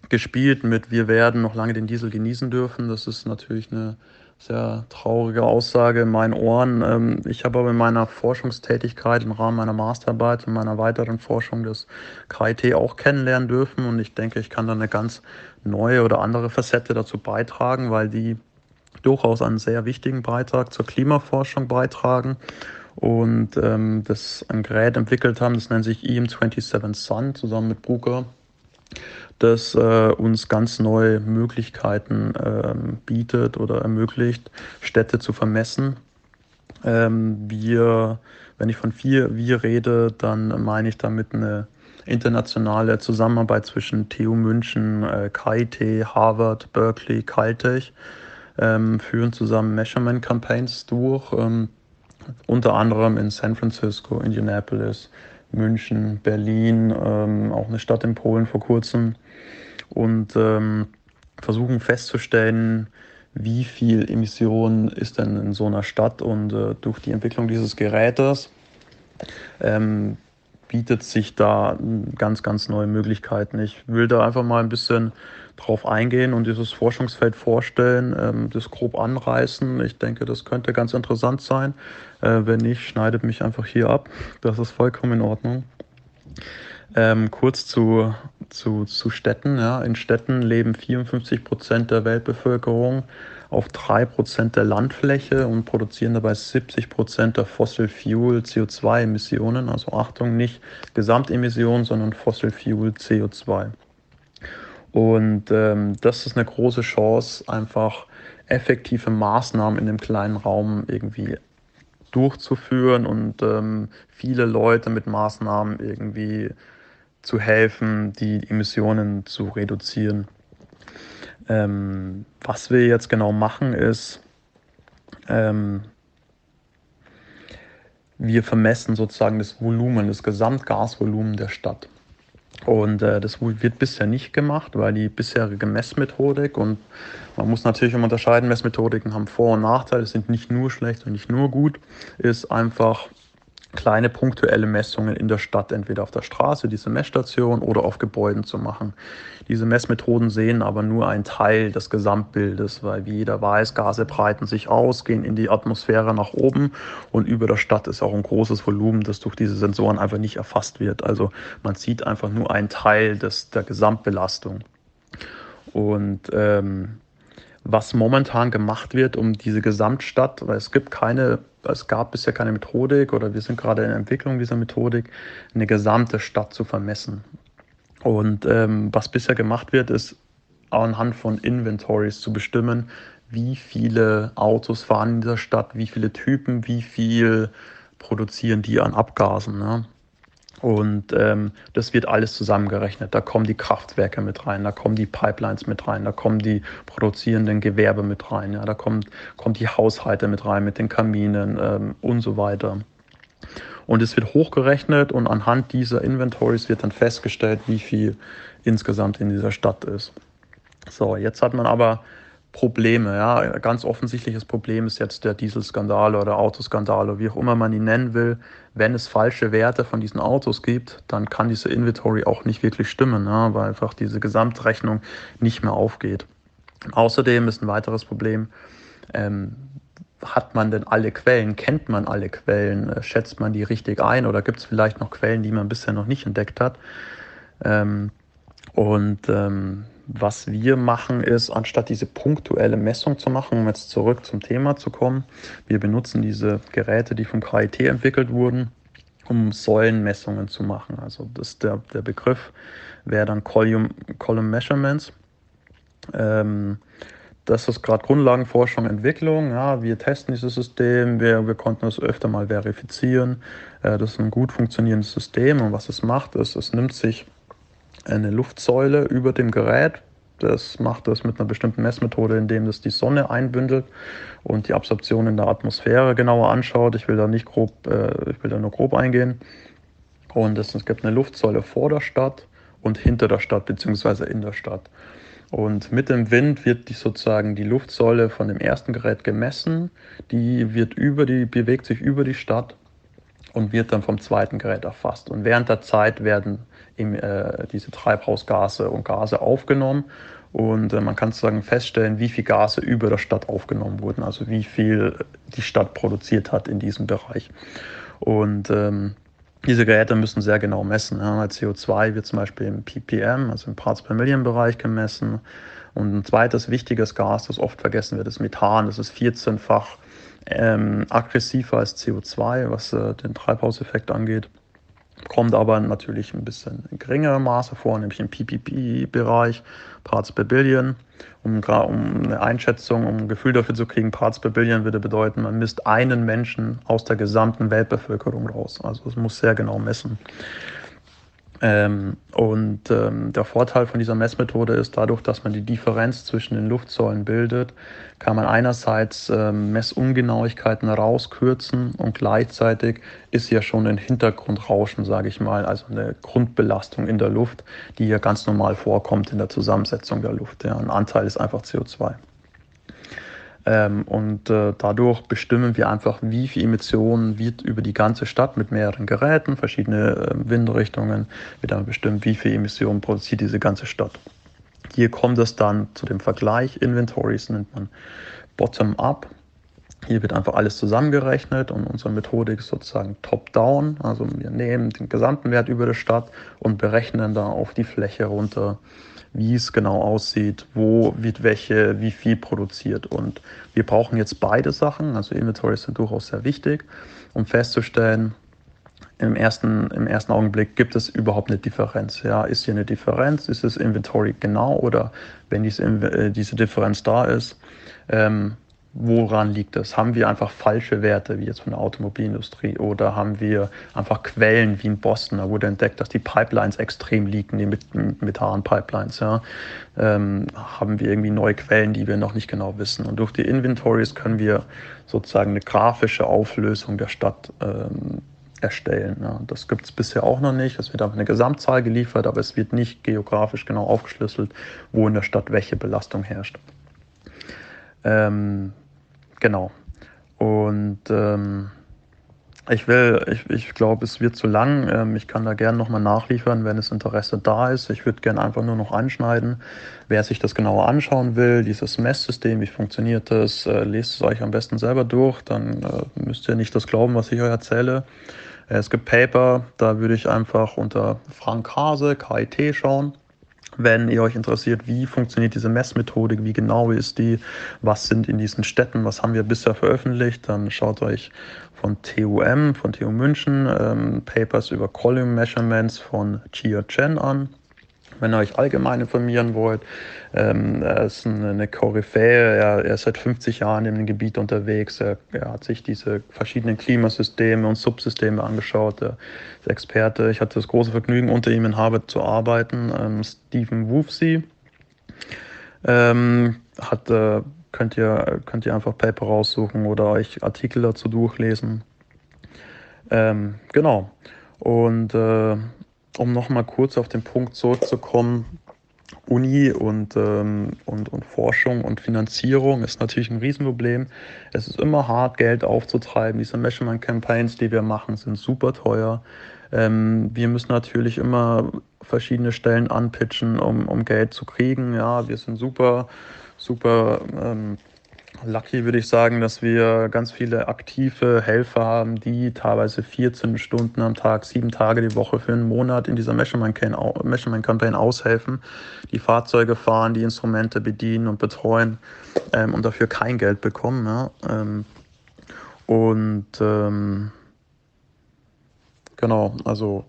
S120: gespielt mit Wir werden noch lange den Diesel genießen dürfen. Das ist natürlich eine sehr traurige Aussage in meinen Ohren. Ähm, ich habe aber in meiner Forschungstätigkeit im Rahmen meiner Masterarbeit und meiner weiteren Forschung das KIT auch kennenlernen dürfen und ich denke, ich kann da eine ganz neue oder andere Facette dazu beitragen, weil die durchaus einen sehr wichtigen Beitrag zur Klimaforschung beitragen und ähm, das ein Gerät entwickelt haben, das nennt sich EM27 Sun zusammen mit Bruker, das äh, uns ganz neue Möglichkeiten ähm, bietet oder ermöglicht, Städte zu vermessen. Ähm, wir, wenn ich von vier wir rede, dann meine ich damit eine internationale Zusammenarbeit zwischen TU München, äh, KIT, Harvard, Berkeley, Caltech ähm, führen zusammen Measurement Campaigns durch, ähm, unter anderem in San Francisco, Indianapolis, München, Berlin, ähm, auch eine Stadt in Polen vor kurzem und ähm, versuchen festzustellen, wie viel Emission ist denn in so einer Stadt und äh, durch die Entwicklung dieses Gerätes ähm, bietet sich da ganz, ganz neue Möglichkeiten. Ich will da einfach mal ein bisschen drauf eingehen und dieses Forschungsfeld vorstellen, ähm, das grob anreißen. Ich denke, das könnte ganz interessant sein. Äh, wenn nicht, schneidet mich einfach hier ab. Das ist vollkommen in Ordnung. Ähm, kurz zu, zu, zu Städten. Ja. In Städten leben 54 Prozent der Weltbevölkerung auf 3 Prozent der Landfläche und produzieren dabei 70 Prozent der Fossil Fuel CO2-Emissionen. Also Achtung, nicht Gesamtemissionen, sondern Fossil Fuel CO2. Und ähm, das ist eine große Chance, einfach effektive Maßnahmen in einem kleinen Raum irgendwie durchzuführen und ähm, viele Leute mit Maßnahmen irgendwie zu helfen, die Emissionen zu reduzieren. Ähm, was wir jetzt genau machen ist, ähm, wir vermessen sozusagen das Volumen, das Gesamtgasvolumen der Stadt. Und äh, das wird bisher nicht gemacht, weil die bisherige Messmethodik und man muss natürlich immer unterscheiden, Messmethodiken haben Vor- und Nachteile, sind nicht nur schlecht und nicht nur gut, ist einfach kleine punktuelle Messungen in der Stadt, entweder auf der Straße, diese Messstation, oder auf Gebäuden zu machen. Diese Messmethoden sehen aber nur einen Teil des Gesamtbildes, weil wie jeder weiß, Gase breiten sich aus, gehen in die Atmosphäre nach oben und über der Stadt ist auch ein großes Volumen, das durch diese Sensoren einfach nicht erfasst wird. Also man sieht einfach nur einen Teil des, der Gesamtbelastung. Und ähm, was momentan gemacht wird, um diese Gesamtstadt, weil es gibt keine, es gab bisher keine Methodik oder wir sind gerade in der Entwicklung dieser Methodik, eine gesamte Stadt zu vermessen. Und ähm, was bisher gemacht wird, ist anhand von Inventories zu bestimmen, wie viele Autos fahren in dieser Stadt, wie viele Typen, wie viel produzieren die an Abgasen. Ne? Und ähm, das wird alles zusammengerechnet. Da kommen die Kraftwerke mit rein, da kommen die Pipelines mit rein, da kommen die produzierenden Gewerbe mit rein, ja, da kommt, kommt die Haushalte mit rein mit den Kaminen ähm, und so weiter. Und es wird hochgerechnet und anhand dieser Inventories wird dann festgestellt, wie viel insgesamt in dieser Stadt ist. So, jetzt hat man aber Probleme. Ja. Ganz offensichtliches Problem ist jetzt der Dieselskandal oder Autoskandal oder wie auch immer man ihn nennen will. Wenn es falsche Werte von diesen Autos gibt, dann kann diese Inventory auch nicht wirklich stimmen, ja, weil einfach diese Gesamtrechnung nicht mehr aufgeht. Außerdem ist ein weiteres Problem, ähm, hat man denn alle Quellen? Kennt man alle Quellen? Äh, schätzt man die richtig ein oder gibt es vielleicht noch Quellen, die man bisher noch nicht entdeckt hat? Ähm, und ähm, was wir machen ist, anstatt diese punktuelle Messung zu machen, um jetzt zurück zum Thema zu kommen, wir benutzen diese Geräte, die vom KIT entwickelt wurden, um Säulenmessungen zu machen. Also das der, der Begriff wäre dann Column, Column Measurements. Ähm, das ist gerade Grundlagenforschung, Entwicklung. Ja, wir testen dieses System, wir, wir konnten es öfter mal verifizieren. Äh, das ist ein gut funktionierendes System und was es macht, ist, es nimmt sich eine Luftsäule über dem Gerät. Das macht es mit einer bestimmten Messmethode, indem es die Sonne einbündelt und die Absorption in der Atmosphäre genauer anschaut. Ich will da nicht grob, äh, ich will da nur grob eingehen. Und es, es gibt eine Luftsäule vor der Stadt und hinter der Stadt beziehungsweise in der Stadt. Und mit dem Wind wird die sozusagen die Luftsäule von dem ersten Gerät gemessen. Die wird über die, bewegt sich über die Stadt und wird dann vom zweiten Gerät erfasst. Und während der Zeit werden eben, äh, diese Treibhausgase und Gase aufgenommen. Und äh, man kann sozusagen feststellen, wie viel Gase über der Stadt aufgenommen wurden, also wie viel die Stadt produziert hat in diesem Bereich. Und ähm, diese Geräte müssen sehr genau messen. Ja. CO2 wird zum Beispiel im ppm, also im Parts per Million Bereich gemessen. Und ein zweites wichtiges Gas, das oft vergessen wird, ist Methan. Das ist 14-fach ähm, aggressiver als CO2, was äh, den Treibhauseffekt angeht kommt aber natürlich ein bisschen in geringerem Maße vor, nämlich im PPP-Bereich, Parts per Billion. Um, um eine Einschätzung, um ein Gefühl dafür zu kriegen, Parts per Billion würde bedeuten, man misst einen Menschen aus der gesamten Weltbevölkerung raus. Also es muss sehr genau messen. Ähm, und ähm, der Vorteil von dieser Messmethode ist dadurch, dass man die Differenz zwischen den Luftsäulen bildet, kann man einerseits ähm, Messungenauigkeiten rauskürzen und gleichzeitig ist ja schon ein Hintergrundrauschen, sage ich mal, also eine Grundbelastung in der Luft, die ja ganz normal vorkommt in der Zusammensetzung der Luft. Ja. Ein Anteil ist einfach CO2. Ähm, und äh, dadurch bestimmen wir einfach, wie viel Emissionen wird über die ganze Stadt mit mehreren Geräten, verschiedene äh, Windrichtungen, wird dann bestimmt, wie viel Emissionen produziert diese ganze Stadt. Hier kommt es dann zu dem Vergleich. Inventories nennt man Bottom-up. Hier wird einfach alles zusammengerechnet und unsere Methodik ist sozusagen top-down. Also wir nehmen den gesamten Wert über der Stadt und berechnen da auf die Fläche runter, wie es genau aussieht, wo wird welche, wie viel produziert. Und wir brauchen jetzt beide Sachen, also Inventories sind durchaus sehr wichtig, um festzustellen, im ersten, im ersten Augenblick gibt es überhaupt eine Differenz. Ja, ist hier eine Differenz? Ist das Inventory genau? Oder wenn diese, äh, diese Differenz da ist, ähm, Woran liegt das? Haben wir einfach falsche Werte, wie jetzt von der Automobilindustrie, oder haben wir einfach Quellen wie in Boston? Da wurde entdeckt, dass die Pipelines extrem liegen, die Methan-Pipelines. Ja. Ähm, haben wir irgendwie neue Quellen, die wir noch nicht genau wissen? Und durch die Inventories können wir sozusagen eine grafische Auflösung der Stadt ähm, erstellen. Ja. Das gibt es bisher auch noch nicht. Es wird einfach eine Gesamtzahl geliefert, aber es wird nicht geografisch genau aufgeschlüsselt, wo in der Stadt welche Belastung herrscht. Ähm, genau. Und ähm, Ich will, ich, ich glaube, es wird zu lang. Ähm, ich kann da gerne nochmal nachliefern, wenn es Interesse da ist. Ich würde gerne einfach nur noch anschneiden. Wer sich das genauer anschauen will, dieses Messsystem, wie funktioniert das, äh, lest es euch am besten selber durch. Dann äh, müsst ihr nicht das glauben, was ich euch erzähle. Äh, es gibt Paper, da würde ich einfach unter Frank Hase, KIT, schauen. Wenn ihr euch interessiert, wie funktioniert diese Messmethodik, wie genau ist die, was sind in diesen Städten, was haben wir bisher veröffentlicht, dann schaut euch von TUM, von TU München, ähm, Papers über Column Measurements von Chia Chen an. Wenn ihr euch allgemein informieren wollt, ähm, er ist eine Koryphäe, er, er, ist seit 50 Jahren in dem Gebiet unterwegs, er, er, hat sich diese verschiedenen Klimasysteme und Subsysteme angeschaut, er ist Experte. Ich hatte das große Vergnügen, unter ihm in Harvard zu arbeiten. Ähm, Stephen Woofsey ähm, hat äh, könnt ihr, könnt ihr einfach Paper raussuchen oder euch Artikel dazu durchlesen. Ähm, genau. Und äh, um nochmal kurz auf den Punkt zurückzukommen, Uni und, ähm, und, und Forschung und Finanzierung ist natürlich ein Riesenproblem. Es ist immer hart, Geld aufzutreiben. Diese Measurement-Campaigns, die wir machen, sind super teuer. Ähm, wir müssen natürlich immer verschiedene Stellen anpitchen, um, um Geld zu kriegen. Ja, wir sind super super ähm, lucky, würde ich sagen, dass wir ganz viele aktive Helfer haben, die teilweise 14 Stunden am Tag, sieben Tage die Woche für einen Monat in dieser Measurement-Campaign aushelfen, die Fahrzeuge fahren, die Instrumente bedienen und betreuen ähm, und dafür kein Geld bekommen. Ja? Ähm, und ähm, genau, also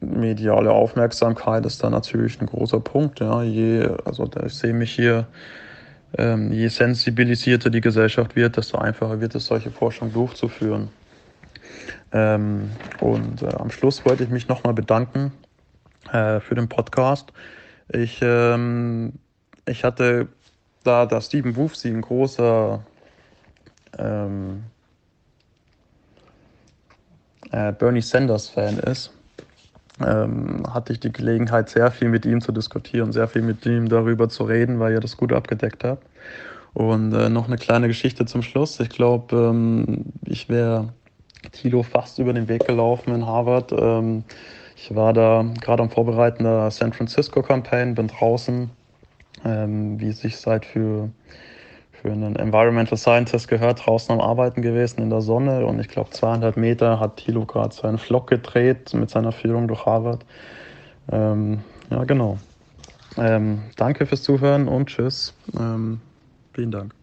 S120: mediale Aufmerksamkeit ist da natürlich ein großer Punkt. Ja, je, also ich sehe mich hier ähm, je sensibilisierter die Gesellschaft wird, desto einfacher wird es, solche Forschung durchzuführen. Ähm, und äh, am Schluss wollte ich mich nochmal bedanken äh, für den Podcast. Ich, ähm, ich hatte da, da Stephen Woofsy ein großer ähm, äh, Bernie Sanders Fan ist, ähm, hatte ich die Gelegenheit, sehr viel mit ihm zu diskutieren, sehr viel mit ihm darüber zu reden, weil ihr das gut abgedeckt habt. Und äh, noch eine kleine Geschichte zum Schluss. Ich glaube, ähm, ich wäre Thilo fast über den Weg gelaufen in Harvard. Ähm, ich war da gerade am Vorbereiten der San Francisco Campaign, bin draußen, ähm, wie es sich seit für für einen Environmental Scientist gehört, draußen am Arbeiten gewesen in der Sonne und ich glaube 200 Meter hat Thilo gerade seinen Flock gedreht mit seiner Führung durch Harvard. Ähm, ja, genau. Ähm, danke fürs Zuhören und tschüss. Ähm, vielen Dank.